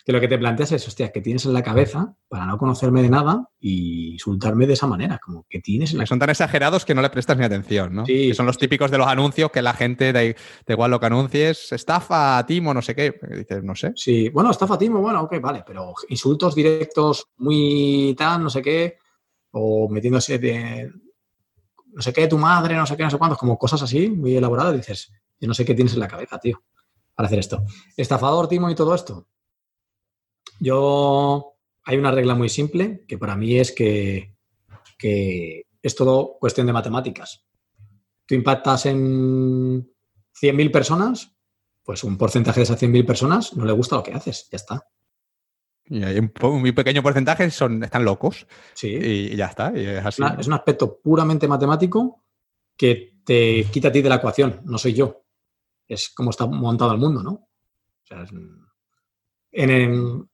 que lo que te planteas es, hostia, que tienes en la cabeza para no conocerme de nada y insultarme de esa manera, como que tienes en la Son tan exagerados que no le prestas ni atención, ¿no? Sí, que son los típicos de los anuncios que la gente, da, igual lo que anuncies, estafa Timo, no sé qué, dices, no sé. Sí, bueno, estafa Timo, bueno, ok, vale, pero insultos directos muy tan, no sé qué, o metiéndose de no sé qué, tu madre, no sé qué, no sé cuántos, como cosas así, muy elaboradas, dices, yo no sé qué tienes en la cabeza, tío, para hacer esto. Estafador, Timo y todo esto, yo, hay una regla muy simple que para mí es que, es todo cuestión de matemáticas. Tú impactas en 100.000 personas, pues un porcentaje de esas 100.000 personas no le gusta lo que haces, ya está. Y hay un, muy pequeño porcentaje son, están locos. Sí. Y, ya está. es, es, un aspecto puramente matemático que te quita a ti de la ecuación, no soy yo. Es como está montado el mundo, ¿no? O sea, en, en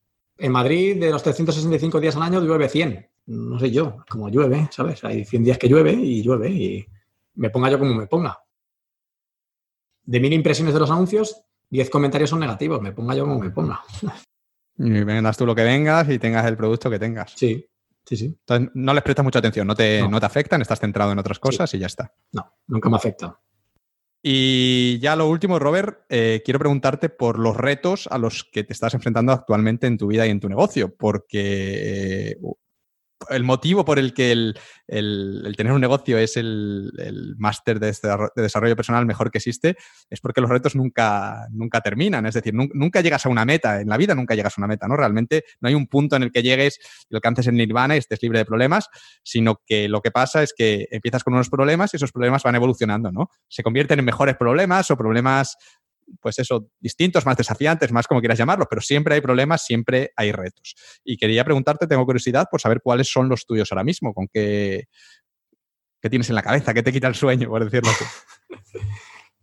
Madrid, de los 365 días al año, llueve 100. No sé yo, como llueve, ¿sabes? Hay 100 días que llueve y llueve y me ponga yo como me ponga. De mil impresiones de los anuncios, 10 comentarios son negativos, me ponga yo como me ponga. Y vendas tú lo que vengas y tengas el producto que tengas. Sí, sí, sí. Entonces, no les prestas mucha atención, no te, no. te afectan, estás centrado en otras cosas y ya está. No, nunca me afecta. Y ya lo último, Robert, eh, quiero preguntarte por los retos a los que te estás enfrentando actualmente en tu vida y en tu negocio, porque el motivo por el que el, tener un negocio es el, máster de, desarrollo personal mejor que existe es porque los retos nunca, nunca terminan. Es decir, nunca, llegas a una meta. En la vida nunca llegas a una meta, ¿no? Realmente no hay un punto en el que llegues y alcances el nirvana y estés libre de problemas, sino que lo que pasa es que empiezas con unos problemas y esos problemas van evolucionando, ¿no? Se convierten en mejores problemas o problemas pues eso, distintos, más desafiantes, más como quieras llamarlo, pero siempre hay problemas, siempre hay retos. Y quería preguntarte, tengo curiosidad por saber cuáles son los tuyos ahora mismo, con qué, ¿Qué tienes en la cabeza? ¿Qué te quita el sueño, por decirlo así?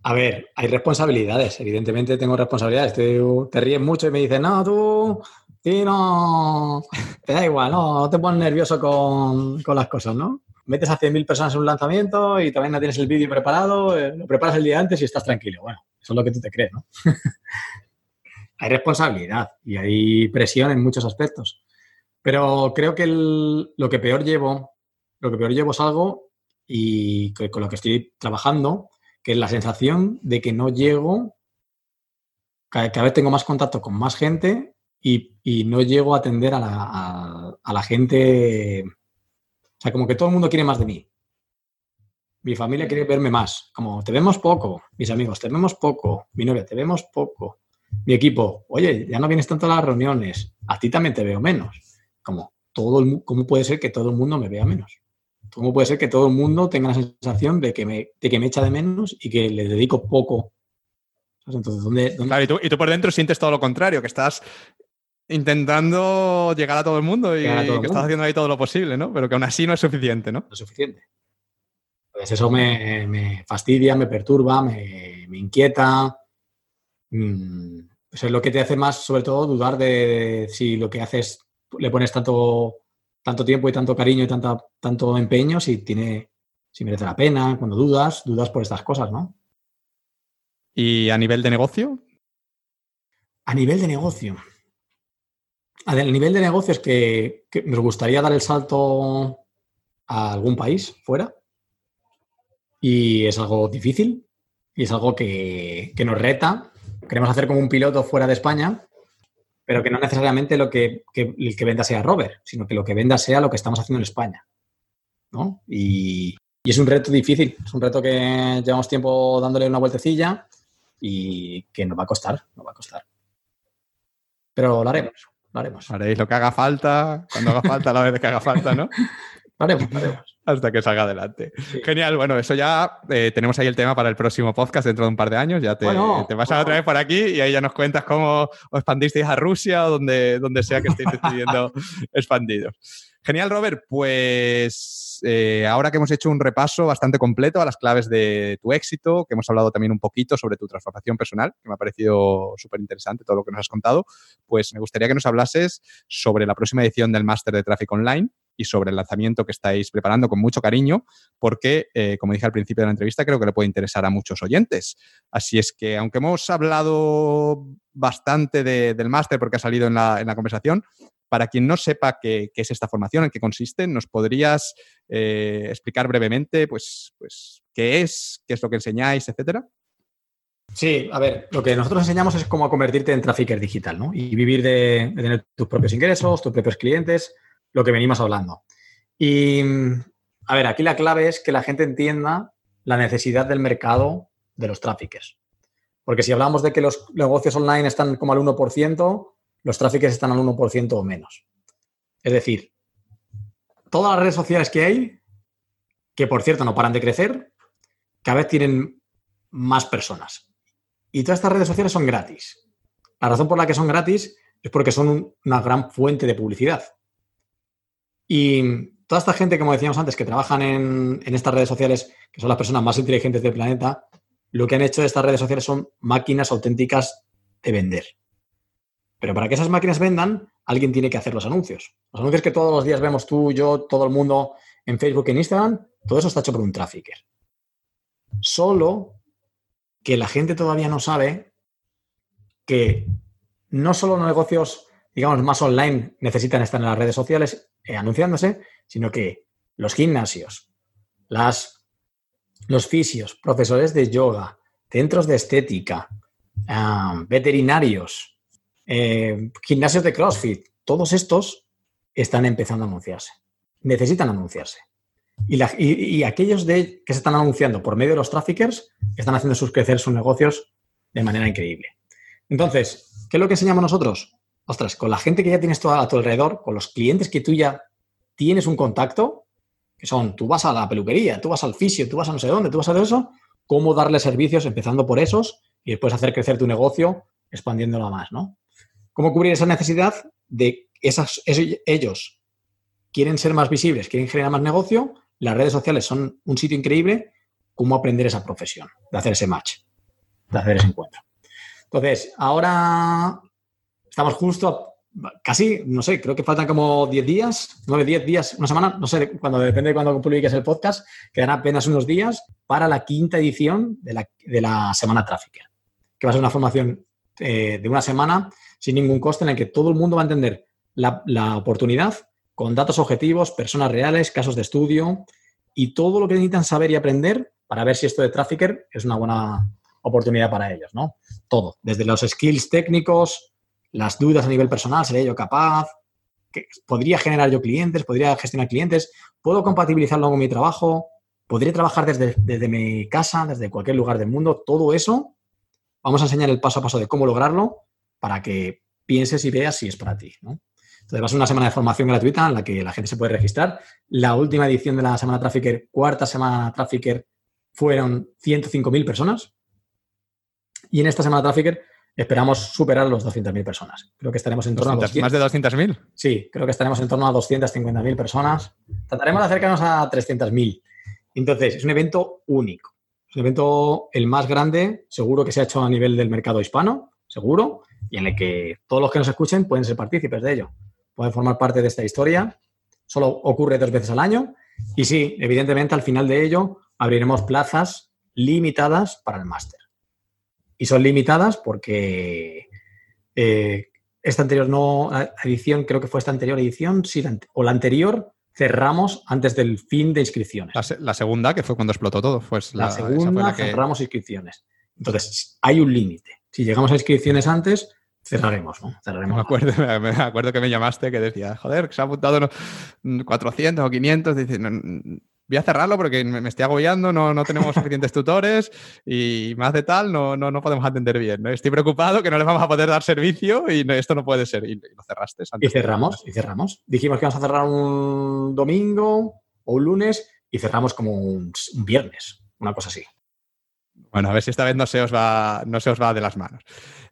A ver, hay responsabilidades. Evidentemente tengo responsabilidades. Te, te ríes mucho y me dices, no, tú, sí, no, te da igual, no, no te pones nervioso con, con las cosas, ¿no? Metes a 100.000 personas en un lanzamiento y también no tienes el vídeo preparado, eh, lo preparas el día antes y estás tranquilo. Bueno, eso es lo que tú te crees, ¿no? hay responsabilidad y hay presión en muchos aspectos. Pero creo que lo que peor llevo, lo que peor llevo es algo y con lo que estoy trabajando, que es la sensación de que no llego, cada, vez tengo más contacto con más gente y, no llego a atender a la, gente. O sea, como que todo el mundo quiere más de mí. Mi familia quiere verme más. Como te vemos poco, mis amigos, te vemos poco, mi novia, te vemos poco. Mi equipo, oye, ya no vienes tanto a las reuniones, a ti también te veo menos. Como, todo el, ¿cómo puede ser que todo el mundo me vea menos? ¿Cómo puede ser que todo el mundo tenga la sensación de que me, que me echa de menos y que le dedico poco? Entonces, ¿dónde, Claro, y tú, y tú por dentro sientes todo lo contrario, que estás intentando llegar a todo el mundo y que estás haciendo ahí todo lo posible, ¿no? Pero que aún así no es suficiente, ¿no? No es suficiente. Pues eso me, fastidia, me perturba, me, inquieta. Mm, es lo que te hace más, sobre todo, dudar de si lo que haces le pones tanto, tanto tiempo y tanto cariño y tanta, tanto empeño, si tiene, si merece la pena, cuando dudas, dudas por estas cosas, ¿no? ¿Y a nivel de negocio? A nivel de negocio. A nivel de negocio es que, nos gustaría dar el salto a algún país fuera. Y es algo difícil y es algo que, que nos reta. Queremos hacer como un piloto fuera de España pero que no necesariamente lo que, el que venda sea Robert, sino que lo que venda sea lo que estamos haciendo en España. ¿no? Y, es un reto difícil, es un reto que llevamos tiempo dándole una vueltecilla y que nos va a costar, nos va a costar. Pero lo haremos, lo haremos. Haréis lo que haga falta, cuando haga falta, la vez que haga falta, ¿no? lo haremos, lo haremos hasta que salga adelante. Genial, bueno, eso ya eh, tenemos ahí el tema para el próximo podcast dentro de un par de años. Ya te, te vas a otra vez por aquí y ahí ya nos cuentas cómo os expandisteis a Rusia o donde, donde sea que estéis decidiendo expandidos. Genial, Robert. Pues eh, ahora que hemos hecho un repaso bastante completo a las claves de tu éxito, que hemos hablado también un poquito sobre tu transformación personal, que me ha parecido súper interesante todo lo que nos has contado, pues me gustaría que nos hablases sobre la próxima edición del Máster de Tráfico Online y sobre el lanzamiento que estáis preparando con mucho cariño, porque, eh, como dije al principio de la entrevista, creo que le puede interesar a muchos oyentes. Así es que, aunque hemos hablado bastante del máster porque ha salido en la, conversación, para quien no sepa qué, es esta formación, en qué consiste, ¿nos podrías eh, explicar brevemente pues, pues, qué es, qué es lo que enseñáis, etcétera? Sí, a ver, lo que nosotros enseñamos es cómo convertirte en trafficker digital, ¿no? Y vivir de, tener tus propios ingresos, tus propios clientes, lo que venimos hablando. Y, a ver, aquí la clave es que la gente entienda la necesidad del mercado de los traffickers. Porque si hablamos de que los negocios online están como al 1%, los tráficos están al 1% o menos. Es decir, todas las redes sociales que hay, que por cierto no paran de crecer, cada vez tienen más personas. Y todas estas redes sociales son gratis. La razón por la que son gratis es porque son una gran fuente de publicidad. Y toda esta gente, como decíamos antes, que trabajan en, estas redes sociales, que son las personas más inteligentes del planeta, lo que han hecho de estas redes sociales son máquinas auténticas de vender. Pero para que esas máquinas vendan, alguien tiene que hacer los anuncios. Los anuncios que todos los días vemos tú, yo, todo el mundo en Facebook, en Instagram, todo eso está hecho por un trafficker. Solo que la gente todavía no sabe que no solo los negocios, digamos, más online necesitan estar en las redes sociales eh, anunciándose, sino que los gimnasios, los fisios, profesores de yoga, centros de estética, ah, veterinarios, eh, gimnasios de CrossFit, todos estos están empezando a anunciarse. Necesitan anunciarse. Y, aquellos que se están anunciando por medio de los traffickers están haciendo sus crecer sus negocios de manera increíble. Entonces, ¿qué es lo que enseñamos nosotros? Ostras, con la gente que ya tienes a tu alrededor, con los clientes que tú ya tienes un contacto, que son, tú vas a la peluquería, tú vas al fisio, tú vas a no sé dónde, tú vas a hacer eso, cómo darle servicios empezando por esos y después hacer crecer tu negocio expandiéndolo más, ¿no? cómo cubrir esa necesidad de esas, ellos quieren ser más visibles, quieren generar más negocio, las redes sociales son un sitio increíble, cómo aprender esa profesión, de hacer ese match, de hacer ese encuentro. Entonces, ahora estamos justo casi, no sé, creo que faltan como 10 días, 9, 10 días, una semana, no sé, cuando depende de cuando publiques el podcast, quedan apenas unos días para la quinta edición de la, de la Semana Trafficker, que va a ser una formación eh, de una semana sin ningún coste en el que todo el mundo va a entender la, la oportunidad con datos objetivos, personas reales, casos de estudio y todo lo que necesitan saber y aprender para ver si esto de Trafficker es una buena oportunidad para ellos, ¿no? Todo, desde los skills técnicos, las dudas a nivel personal, ¿seré yo capaz? ¿Podría generar yo clientes? ¿Podría gestionar clientes? ¿Puedo compatibilizarlo con mi trabajo? ¿Podría trabajar desde, desde mi casa, desde cualquier lugar del mundo? Todo eso, vamos a enseñar el paso a paso de cómo lograrlo para que pienses y veas si es para ti. Entonces, va a ser una semana de formación gratuita en la que la gente se puede registrar. La última edición de la Semana Trafficker, cuarta Semana Trafficker, fueron 105.000 personas. Y en esta Semana Trafficker esperamos superar los 200.000 personas. Creo que estaremos en torno a 200, ¿Más de 200.000? Sí, creo que estaremos en torno a 250.000 personas. Trataremos de acercarnos a 300.000. Entonces, es un evento único. Es un evento el más grande, seguro que se ha hecho a nivel del mercado hispano, seguro, y en el que todos los que nos escuchen pueden ser partícipes de ello. Pueden formar parte de esta historia. Solo ocurre dos veces al año. Y sí, evidentemente, al final de ello abriremos plazas limitadas para el máster y son limitadas porque eh, esta anterior no edición, creo que fue esta anterior edición, sí, o la anterior cerramos antes del fin de inscripciones. La, segunda, que fue cuando explotó todo, pues la, segunda cerramos inscripciones. Entonces, hay un límite. Si llegamos a inscripciones antes, cerraremos, ¿no? Cerraremos. Me acuerdo, me acuerdo que me llamaste que decía, joder, que se ha apuntado 400 o 500. Dice, voy a cerrarlo porque me, estoy agobiando, no, no tenemos suficientes tutores y más de tal no, no, no podemos atender bien. ¿no? Estoy preocupado que no les vamos a poder dar servicio y esto no puede ser. Y, lo cerraste. y cerramos, y cerramos. Dijimos que vamos a cerrar un domingo o un lunes y cerramos como un, un viernes, una cosa así. Bueno, a ver si esta vez no se os va, no se os va de las manos.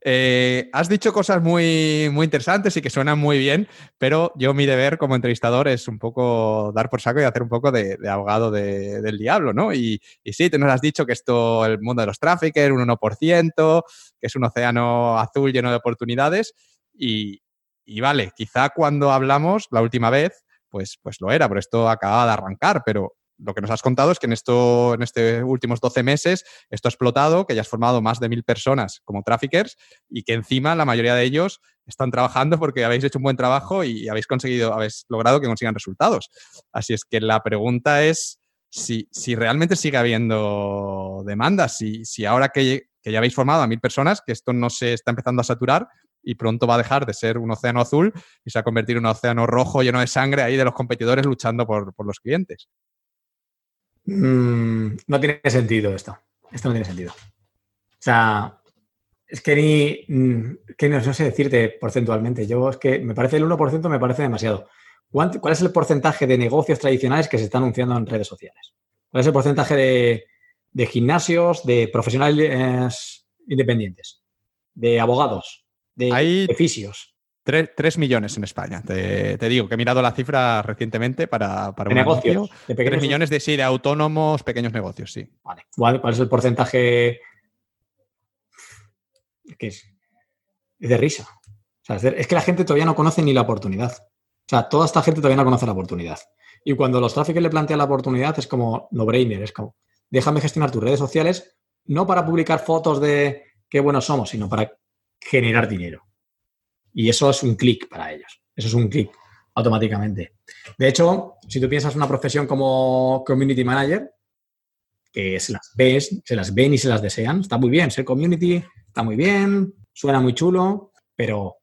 Eh, has dicho cosas muy, muy interesantes y que suenan muy bien, pero yo mi deber como entrevistador es un poco dar por saco y hacer un poco de, abogado del diablo, ¿no? Y, y, sí, tú nos has dicho que esto, el mundo de los traffickers, un 1%, que es un océano azul lleno de oportunidades y, y vale, quizá cuando hablamos la última vez, pues, pues lo era, pero esto acaba de arrancar, pero lo que nos has contado es que en, en estos últimos 12 meses esto ha explotado, que ya has formado más de mil personas como traffickers y que encima la mayoría de ellos están trabajando porque habéis hecho un buen trabajo y habéis conseguido, habéis logrado que consigan resultados. Así es que la pregunta es si, si realmente sigue habiendo demanda, si, si ahora que, que ya habéis formado a mil personas, que esto no se está empezando a saturar, y pronto va a dejar de ser un océano azul y se va a convertir en un océano rojo lleno de sangre ahí de los competidores luchando por, por los clientes. Mm, no tiene sentido esto. Esto no tiene sentido. O sea, es que ni, mm, que no, sé decirte porcentualmente. Yo es que me parece el 1% me parece demasiado. ¿Cuál es el porcentaje de negocios tradicionales que se están anunciando en redes sociales? ¿Cuál es el porcentaje de, gimnasios, de profesionales independientes, de abogados, de Hay... Tres millones en España. Te, digo que he mirado la cifra recientemente para, para un negocios. De Tres millones de sí, de autónomos, pequeños negocios, sí. Vale. ¿Cuál, es el porcentaje? ¿Qué es? Es de risa. es que la gente todavía no conoce ni la oportunidad. O sea, toda esta gente todavía no conoce la oportunidad. Y cuando los tráficos le plantean la oportunidad, es como no-brainer. Es como, déjame gestionar tus redes sociales, no para publicar fotos de qué buenos somos, sino para generar dinero. Y eso es un clic para ellos. Eso es un clic automáticamente. De hecho, si tú piensas una profesión como community manager, que se las ves, se las ven y se las desean, está muy bien. Ser community está muy bien, suena muy chulo, pero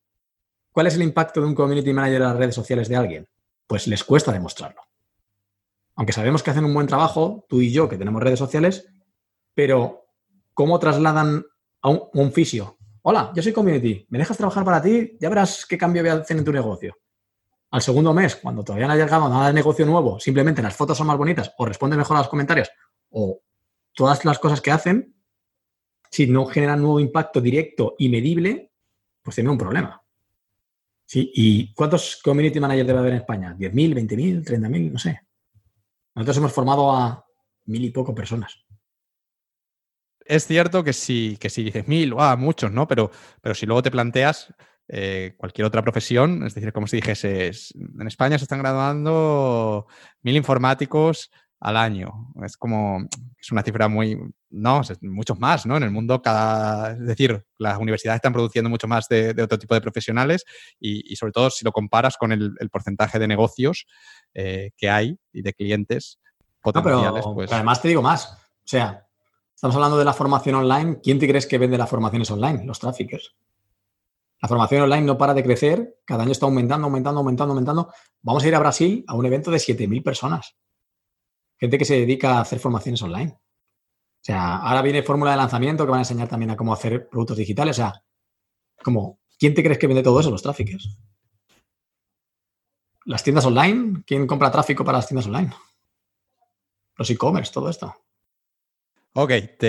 ¿cuál es el impacto de un community manager en las redes sociales de alguien? Pues les cuesta demostrarlo. Aunque sabemos que hacen un buen trabajo, tú y yo que tenemos redes sociales, pero ¿cómo trasladan a un, un fisio hola, yo soy community, ¿me dejas trabajar para ti? Ya verás qué cambio voy a hacer en tu negocio. Al segundo mes, cuando todavía no ha llegado nada de negocio nuevo, simplemente las fotos son más bonitas o responden mejor a los comentarios o todas las cosas que hacen, si no generan nuevo impacto directo y medible, pues tiene un problema. ¿Sí? ¿Y cuántos community managers debe haber en España? ¿10.000, 20.000, 30.000? No sé. Nosotros hemos formado a mil y poco personas. Es cierto que si, que si dices mil, ah, muchos, ¿no? Pero, pero si luego te planteas eh, cualquier otra profesión, es decir, como si dijese, en España se están graduando mil informáticos al año. Es como, es una cifra muy, no, muchos más, ¿no? En el mundo cada, es decir, las universidades están produciendo mucho más de, otro tipo de profesionales y, sobre todo si lo comparas con el, porcentaje de negocios eh, que hay y de clientes potenciales. pero, pues... además te digo más, o sea, estamos hablando de la formación online, ¿quién te crees que vende las formaciones online? Los traffickers. La formación online no para de crecer, cada año está aumentando, aumentando, aumentando, aumentando. Vamos a ir a Brasil a un evento de 7.000 personas gente que se dedica a hacer formaciones online. O sea, ahora viene fórmula de lanzamiento que van a enseñar también a cómo hacer productos digitales. O sea, como, ¿quién te crees que vende todo eso? Los tráficos. Las tiendas online, ¿quién compra tráfico para las tiendas online? Los e-commerce, todo esto. Ok, estoy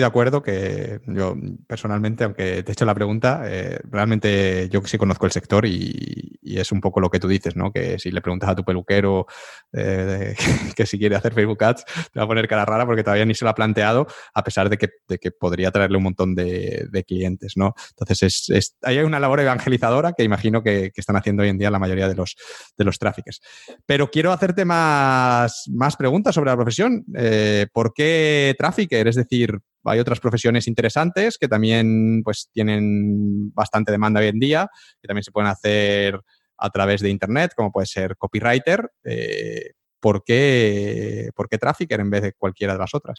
de acuerdo que yo personalmente, aunque te he hecho la pregunta, eh, realmente yo sí conozco el sector y, es un poco lo que tú dices, ¿no? Que si le preguntas a tu peluquero eh, que si quiere hacer Facebook Ads, te va a poner cara rara porque todavía ni se lo ha planteado, a pesar de que, podría traerle un montón de, clientes, ¿no? Entonces, es, hay una labor evangelizadora que imagino que, están haciendo hoy en día la mayoría de los, de los tráficos. Pero quiero hacerte más, más preguntas sobre la profesión. Eh, ¿por qué Trafficker? Es decir, hay otras profesiones interesantes que también pues, tienen bastante demanda hoy en día, que también se pueden hacer a través de Internet, como puede ser copywriter. Eh, ¿por, qué, ¿Por qué Trafficker en vez de cualquiera de las otras?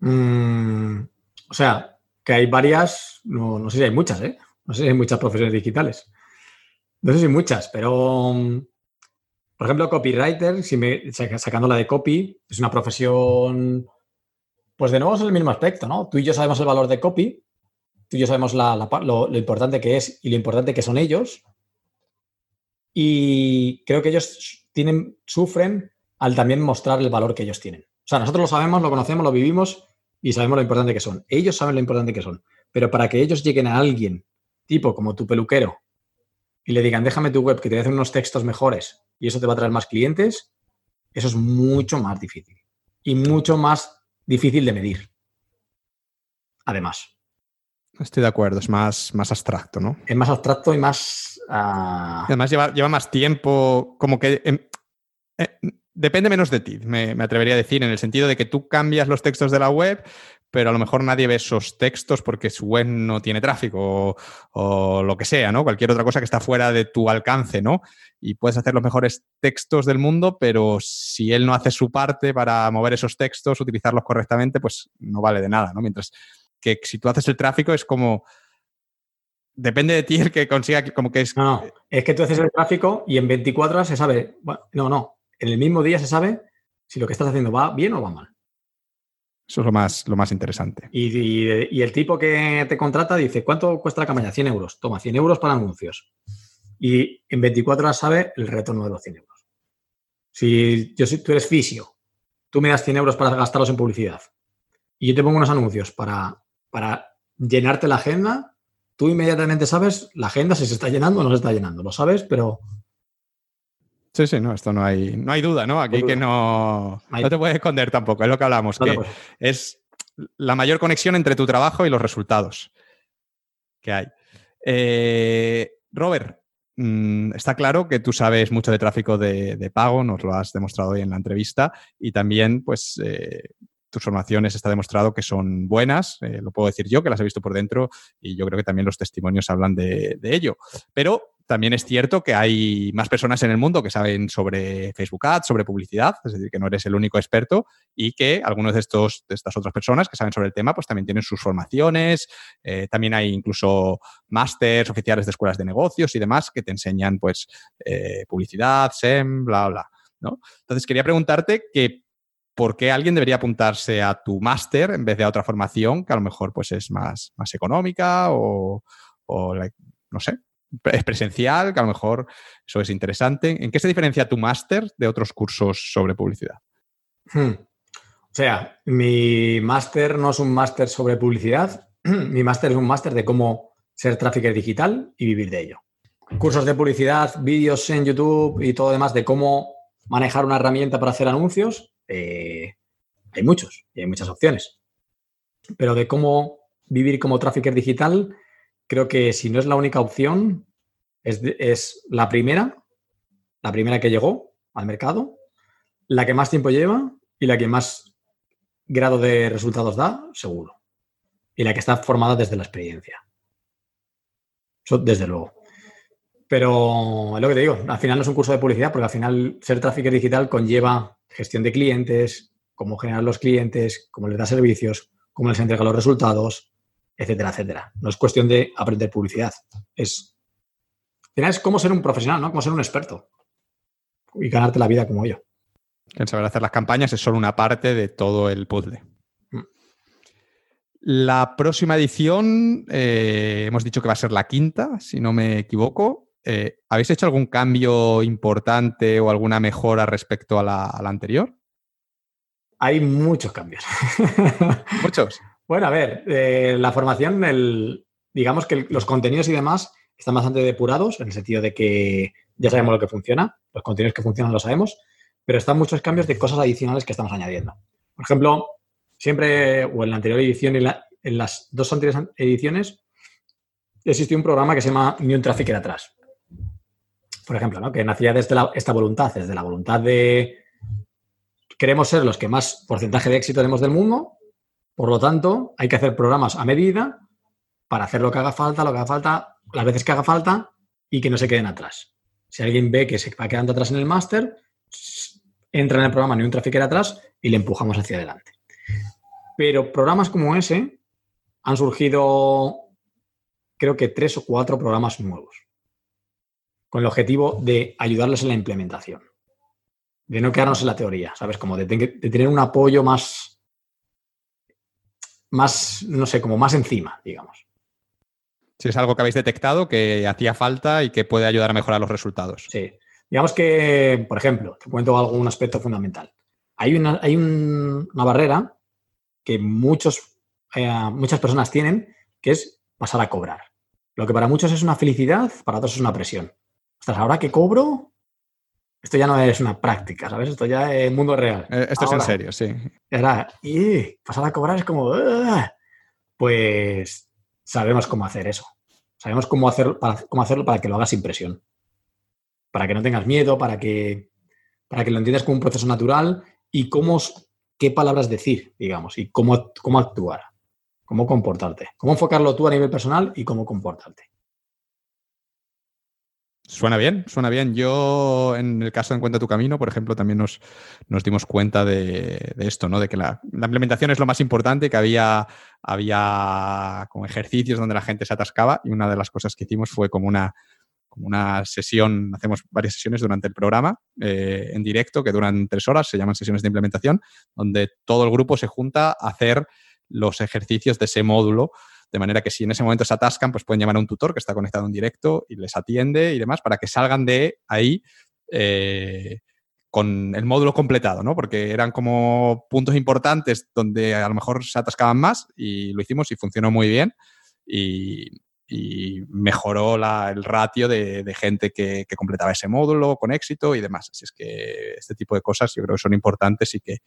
Mm, o sea, que hay varias, no, no, sé si hay muchas, ¿eh? No sé si hay muchas profesiones digitales. No sé si hay muchas, pero por ejemplo, copywriter, sacando la de copy, es una profesión, pues de nuevo es el mismo aspecto, ¿no? Tú y yo sabemos el valor de copy, tú y yo sabemos lo, importante que es y lo importante que son ellos. Y creo que ellos sufren al también mostrar el valor que ellos tienen. O sea, nosotros lo sabemos, lo conocemos, lo vivimos y sabemos lo importante que son. Ellos saben lo importante que son. Pero para que ellos lleguen a alguien, tipo como tu peluquero, y le digan, déjame tu web que te voy a hacer unos textos mejores y eso te va a traer más clientes, eso es mucho más difícil y mucho más difícil de medir. Además. Estoy de acuerdo, es más, más abstracto, ¿no? Es más abstracto y más... Ah, Además lleva, más tiempo, como que... Em, eh, depende menos de ti, me, me, atrevería a decir, en el sentido de que tú cambias los textos de la web, pero a lo mejor nadie ve esos textos porque su web no tiene tráfico o, lo que sea, ¿no? Cualquier otra cosa que está fuera de tu alcance, ¿no? Y puedes hacer los mejores textos del mundo, pero si él no hace su parte para mover esos textos, utilizarlos correctamente, pues no vale de nada, ¿no? Mientras que si tú haces el tráfico es como... Depende de ti el que consiga, como que es... No, no, es que tú haces el tráfico y en 24 horas se sabe, no, no, en el mismo día se sabe si lo que estás haciendo va bien o va mal. Eso es lo más, lo más interesante. Y, el tipo que te contrata dice, ¿cuánto cuesta la campaña? 100 euros. Toma, 100 euros para anuncios. Y en 24 horas sabe el retorno de los 100 euros. Si yo, tú eres fisio, tú me das 100 euros para gastarlos en publicidad y yo te pongo unos anuncios para, para llenarte la agenda, tú inmediatamente sabes la agenda si se está llenando o no se está llenando. Lo sabes, pero Sí, sí, no, esto no hay, no hay duda, ¿no? Aquí que no, no te puedes esconder tampoco, es lo que hablamos, que es la mayor conexión entre tu trabajo y los resultados que hay. Eh, Robert, mm, está claro que tú sabes mucho de tráfico de, pago, nos lo has demostrado hoy en la entrevista, y también, pues, eh, tus formaciones está demostrado que son buenas, eh, lo puedo decir yo, que las he visto por dentro, y yo creo que también los testimonios hablan de, de ello. Pero también es cierto que hay más personas en el mundo que saben sobre Facebook Ads, sobre publicidad, es decir, que no eres el único experto y que algunos de, de estas otras personas que saben sobre el tema, pues también tienen sus formaciones, eh, también hay incluso másters oficiales de escuelas de negocios y demás que te enseñan pues eh, publicidad, SEM, bla, bla. Entonces quería preguntarte que ¿por qué alguien debería apuntarse a tu máster en vez de a otra formación que a lo mejor pues es más, más económica o, no sé, es presencial, que a lo mejor eso es interesante. ¿En qué se diferencia tu máster de otros cursos sobre publicidad? Hmm. O sea, mi máster no es un máster sobre publicidad, mi máster es un máster de cómo ser trafficker digital y vivir de ello. Cursos de publicidad, vídeos en YouTube y todo demás de cómo manejar una herramienta para hacer anuncios, eh, hay muchos y hay muchas opciones. Pero de cómo vivir como trafficker digital, creo que si no es la única opción, es, es la primera, la primera que llegó al mercado, la que más tiempo lleva y la que más grado de resultados da, seguro. Y la que está formada desde la experiencia. Eso, desde luego. Pero es lo que te digo, al final no es un curso de publicidad, porque al final ser trafficker digital conlleva gestión de clientes, cómo generar los clientes, cómo les da servicios, cómo les entrega los resultados, etcétera, etcétera. No es cuestión de aprender publicidad. Es, es cómo ser un profesional, ¿no? Cómo ser un experto y ganarte la vida como yo. El saber hacer las campañas es solo una parte de todo el puzzle. Mm. La próxima edición, eh, hemos dicho que va a ser la quinta, si no me equivoco. Eh, ¿Habéis hecho algún cambio importante o alguna mejora respecto a la, anterior? Hay muchos cambios. ¿Muchos? Bueno, a ver, eh, la formación, el, digamos que los contenidos y demás están bastante depurados, en el sentido de que ya sabemos lo que funciona, los contenidos que funcionan lo sabemos, pero están muchos cambios de cosas adicionales que estamos añadiendo. Por ejemplo, siempre, o en la anterior edición y en las dos anteriores ediciones, existió un programa que se llama Ni un Trafficker atrás. Por ejemplo, ¿no? que nacía desde esta voluntad, desde la voluntad de queremos ser los que más porcentaje de éxito tenemos del mundo, por lo tanto, hay que hacer programas a medida para hacer lo que haga falta, lo que haga falta, las veces que haga falta y que no se queden atrás. Si alguien ve que se va quedando atrás en el máster, entra en el programa ni un trafficker atrás y le empujamos hacia adelante. Pero programas como ese han surgido, creo que tres o cuatro programas nuevos, con el objetivo de ayudarles en la implementación, de no quedarnos en la teoría, ¿sabes? Como de, tener un apoyo más, más, no sé, como más encima, digamos. Si es algo que habéis detectado que hacía falta y que puede ayudar a mejorar los resultados. Sí. Digamos que, por ejemplo, te cuento algún aspecto fundamental. Hay una, hay una barrera que muchos, eh, muchas personas tienen, que es pasar a cobrar. Lo que para muchos es una felicidad, para otros es una presión. Ostras, ahora que cobro, esto ya no es una práctica, ¿sabes? Esto ya es mundo real. Eh, esto es en serio, sí. y pasar a cobrar es como, pues sabemos cómo hacer eso. Sabemos cómo, hacer, cómo hacerlo para que lo hagas sin presión para que no tengas miedo, para que, para que lo entiendas como un proceso natural y cómo, qué palabras decir, digamos, y cómo, cómo actuar, cómo comportarte, cómo enfocarlo tú a nivel personal y cómo comportarte. Suena bien, suena bien. Yo, en el caso de Encuentra tu Camino, por ejemplo, también nos, dimos cuenta de, esto, ¿no? De que la, la, implementación es lo más importante, que había, había como ejercicios donde la gente se atascaba y una de las cosas que hicimos fue como una, como una sesión, hacemos varias sesiones durante el programa eh, en directo que duran tres horas, se llaman sesiones de implementación, donde todo el grupo se junta a hacer los ejercicios de ese módulo, de manera que si en ese momento se atascan, pues pueden llamar a un tutor que está conectado en directo y les atiende y demás para que salgan de ahí eh, con el módulo completado, ¿no? Porque eran como puntos importantes donde a lo mejor se atascaban más y lo hicimos y funcionó muy bien. Y, y mejoró el ratio de, gente que, completaba ese módulo con éxito y demás. Así es que este tipo de cosas yo creo que son importantes y que,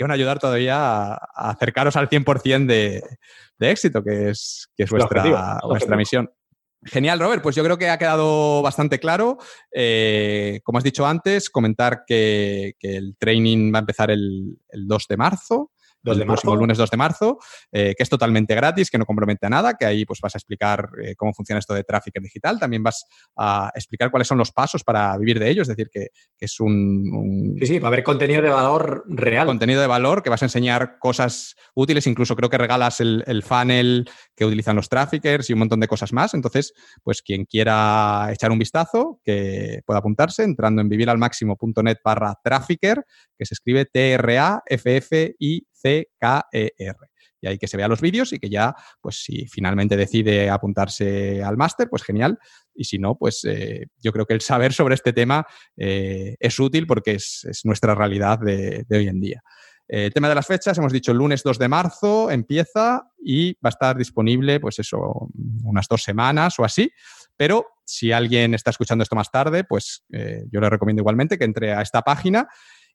van a ayudar todavía a, acercaros al 100% de, de éxito, que es, que es vuestra, vuestra misión. Genial, Robert. Pues yo creo que ha quedado bastante claro. Eh, como has dicho antes, comentar que, el training va a empezar el, el 2 de marzo el próximo lunes 2 de marzo, eh, que es totalmente gratis, que no compromete a nada, que ahí pues vas a explicar eh, cómo funciona esto de tráfico digital, también vas a explicar cuáles son los pasos para vivir de ello, es decir, que, es un, Sí, sí, va a haber contenido de valor real. Contenido de valor, que vas a enseñar cosas útiles, incluso creo que regalas el, el funnel que utilizan los traffickers y un montón de cosas más, entonces, pues quien quiera echar un vistazo, que pueda apuntarse entrando en viviralmáximo.net barra trafficker, que se escribe T-R-A-F-F-I C-K-E-R. Y ahí que se vea los vídeos y que ya, pues si finalmente decide apuntarse al máster, pues genial. Y si no, pues eh, yo creo que el saber sobre este tema eh, es útil porque es, nuestra realidad de, hoy en día. Eh, el tema de las fechas, hemos dicho el lunes 2 de marzo empieza y va a estar disponible, pues eso, unas dos semanas o así Pero si alguien está escuchando esto más tarde, pues yo le recomiendo igualmente que entre a esta página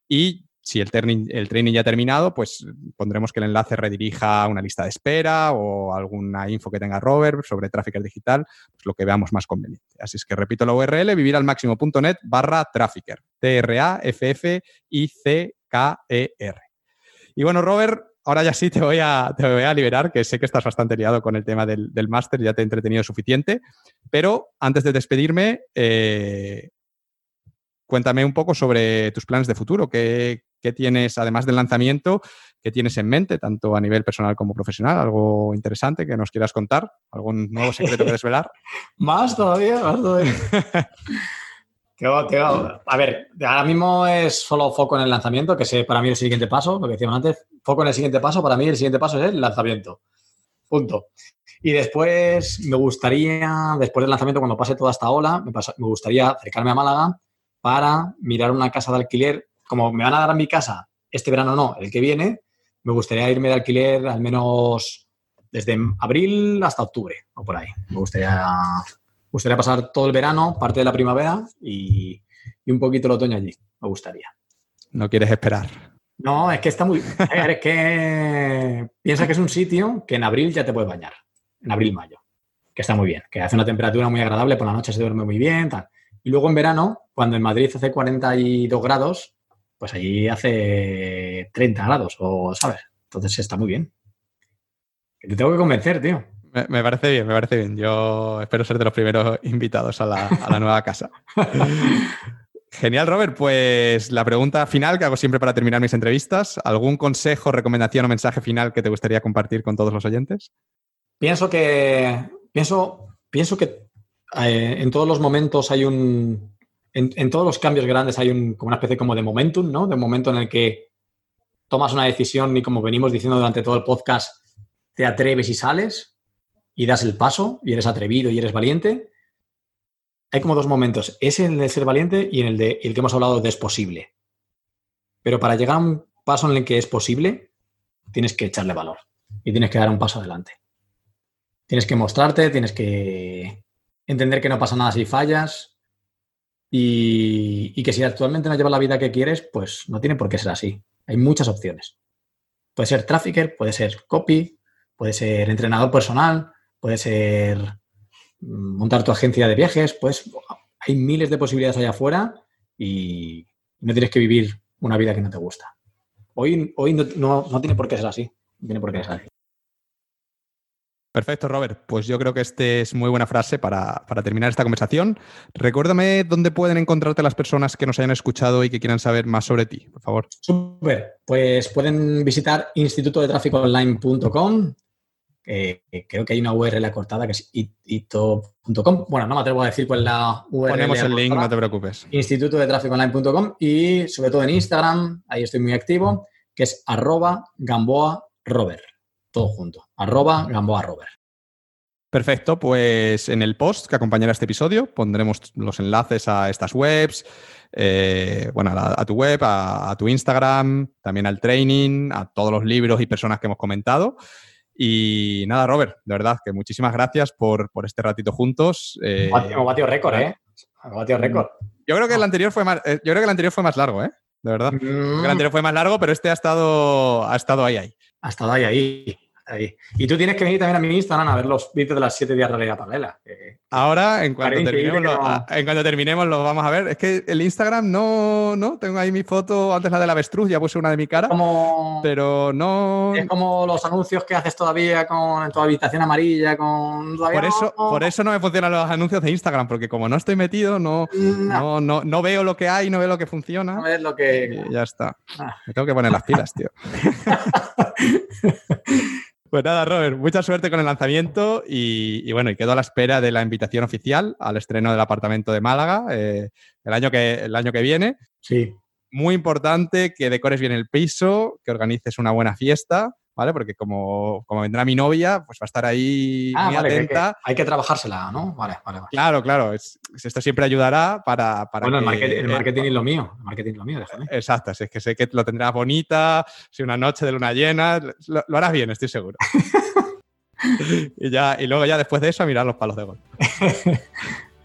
y si el el training ya ha terminado, pues pondremos que el enlace redirija a una lista de espera o alguna info que tenga Robert sobre Trafficker Digital, pues lo que veamos más conveniente. Así es que repito la URL, viviralmáximo.net barra Trafficker. T-R-A-F-F-I-C-K-E-R. Y bueno, Robert, ahora ya sí te voy, a, te voy a liberar, que sé que estás bastante liado con el tema del, del máster, ya te he entretenido suficiente. Pero antes de despedirme, eh, cuéntame un poco sobre tus planes de futuro. ¿Qué, tienes, además del lanzamiento, qué tienes en mente, tanto a nivel personal como profesional? ¿Algo interesante que nos quieras contar? ¿Algún nuevo secreto que desvelar? más todavía, más todavía. A ver, ahora mismo es solo foco en el lanzamiento, que es para mí el siguiente paso, lo que decíamos antes, foco en el siguiente paso, para mí el siguiente paso es el lanzamiento. Punto. Y después me gustaría, después del lanzamiento, cuando pase toda esta ola, me, me gustaría acercarme a Málaga para mirar una casa de alquiler. Como me van a dar a mi casa este verano no, el que viene, me gustaría irme de alquiler al menos desde abril hasta octubre o por ahí. Me gustaría gustaría pasar todo el verano, parte de la primavera y, un poquito el otoño allí. Me gustaría. No quieres esperar. No, es que está muy. es que piensa que es un sitio que en abril ya te puedes bañar. En abril-mayo. Que está muy bien. Que hace una temperatura muy agradable, por la noche se duerme muy bien. Tal. Y luego en verano, cuando en Madrid hace 42 grados, pues allí hace 30 grados, o ¿sabes? Entonces está muy bien. Te tengo que convencer, tío. Me, parece bien, me parece bien. Yo espero ser de los primeros invitados a la, nueva casa. Genial, Robert. Pues la pregunta final que hago siempre para terminar mis entrevistas. ¿Algún consejo, recomendación o mensaje final que te gustaría compartir con todos los oyentes? Pienso que, pienso, pienso que eh, en todos los momentos hay un, en, todos los cambios grandes hay un, como una especie como de momentum, ¿no? De un momento en el que tomas una decisión y como venimos diciendo durante todo el podcast, te atreves y sales y das el paso y eres atrevido y eres valiente. Hay como dos momentos, ese en el de ser valiente y en el de el que hemos hablado de es posible. Pero para llegar a un paso en el que es posible, tienes que echarle valor y tienes que dar un paso adelante. Tienes que mostrarte, tienes que entender que no pasa nada si fallas y, que si actualmente no llevas la vida que quieres, pues no tiene por qué ser así. Hay muchas opciones. Puede ser trafficker, puede ser copy, puede ser entrenador personal, puede ser mm, montar tu agencia de viajes, pues hay miles de posibilidades allá afuera y no tienes que vivir una vida que no te gusta. Hoy, hoy no, no, tiene por qué ser así. tiene por qué ser así. Perfecto, Robert. Pues yo creo que este es muy buena frase para, para, terminar esta conversación. Recuérdame dónde pueden encontrarte las personas que nos hayan escuchado y que quieran saber más sobre ti, por favor. Súper. Pues pueden visitar institutodetráficoonline.com eh, creo que hay una URL acortada que es ito.com. Bueno, no me atrevo a decir cuál es la URL. Ponemos el link, no te preocupes. Instituto de tráfico online.com y sobre todo en Instagram, ahí estoy muy activo, que es arroba Gamboa Robert. Todo junto. Arroba Gamboa Robert. Perfecto, pues en el post que acompañará este episodio pondremos los enlaces a estas webs, eh, bueno, a, tu web, a, tu Instagram, también al training, a todos los libros y personas que hemos comentado. Y nada, Robert, de verdad que muchísimas gracias por, este ratito juntos. Eh, hemos batido récord, ¿eh? Hemos batido récord. Yo creo que el anterior fue más, eh, yo creo que el anterior fue más largo, ¿eh? De verdad. El mm. anterior fue más largo, pero este ha estado, ha estado ahí, ahí. Ha estado ahí, ahí. Y tú tienes que venir también a mi Instagram a ver los vídeos de las 7 días de realidad paralela. Ahora, en cuanto, terminemos lo, en cuanto terminemos, lo vamos a ver. Es que el Instagram no, no, tengo ahí mi foto, antes la del avestruz, ya puse una de mi cara. Como, pero no. Es como los anuncios que haces todavía con en tu habitación amarilla, con. Por eso, no, por eso no me funcionan los anuncios de Instagram, porque como no estoy metido, no, no. no, no, veo lo que hay, no veo lo que funciona. No ves lo que. ya está. Ah. Me tengo que poner las pilas, tío. Pues nada, Robert, mucha suerte con el lanzamiento y, bueno, y quedo a la espera de la invitación oficial al estreno del apartamento de Málaga eh, el, año que, el año que viene. Sí. Muy importante que decores bien el piso, que organices una buena fiesta ¿vale? Porque como, como vendrá mi novia, pues va a estar ahí ah, muy atenta. hay que trabajársela, ¿no? Vale, vale, vale. Claro, claro. esto siempre ayudará para. para bueno, el marketing, es lo mío. El marketing es lo mío, déjame. Exacto, es que sé que lo tendrás bonita, si una noche de luna llena, lo, harás bien, estoy seguro. y, ya, y luego ya después de eso a mirar los palos de gol.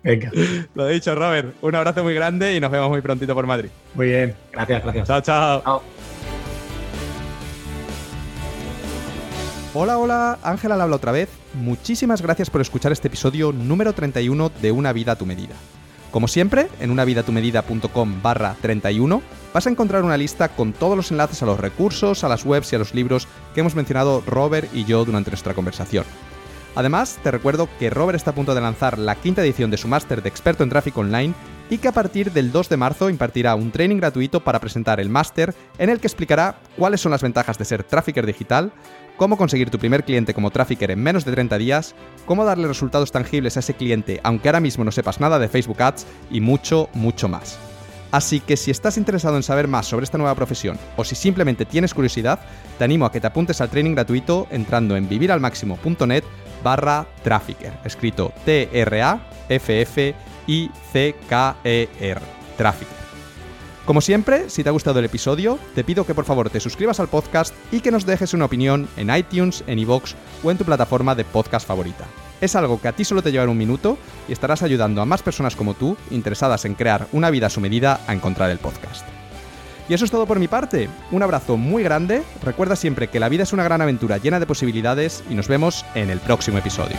Venga. Lo dicho, Robert. Un abrazo muy grande y nos vemos muy prontito por Madrid. Muy bien. Gracias, gracias. Chao, chao. Chao. Hola, hola, Ángela habla otra vez. Muchísimas gracias por escuchar este episodio número 31 de Una vida a tu medida. Como siempre, en unavidatumedida.com barra 31 vas a encontrar una lista con todos los enlaces a los recursos, a las webs y a los libros que hemos mencionado Robert y yo durante nuestra conversación. Además, te recuerdo que Robert está a punto de lanzar la quinta edición de su máster de experto en tráfico online y que a partir del 2 de marzo impartirá un training gratuito para presentar el máster en el que explicará cuáles son las ventajas de ser trafficker digital, cómo conseguir tu primer cliente como trafficker en menos de 30 días, cómo darle resultados tangibles a ese cliente aunque ahora mismo no sepas nada de Facebook Ads y mucho, mucho más. Así que si estás interesado en saber más sobre esta nueva profesión o si simplemente tienes curiosidad, te animo a que te apuntes al training gratuito entrando en viviralmaximo.net barra trafficker, escrito T-R-A-F-F-I-C-K-E-R, trafficker. Como siempre, si te ha gustado el episodio, te pido que por favor te suscribas al podcast y que nos dejes una opinión en iTunes, en iVoox o en tu plataforma de podcast favorita. Es algo que a ti solo te llevará un minuto y estarás ayudando a más personas como tú, interesadas en crear una vida a su medida, a encontrar el podcast. Y eso es todo por mi parte. Un abrazo muy grande. Recuerda siempre que la vida es una gran aventura llena de posibilidades y nos vemos en el próximo episodio.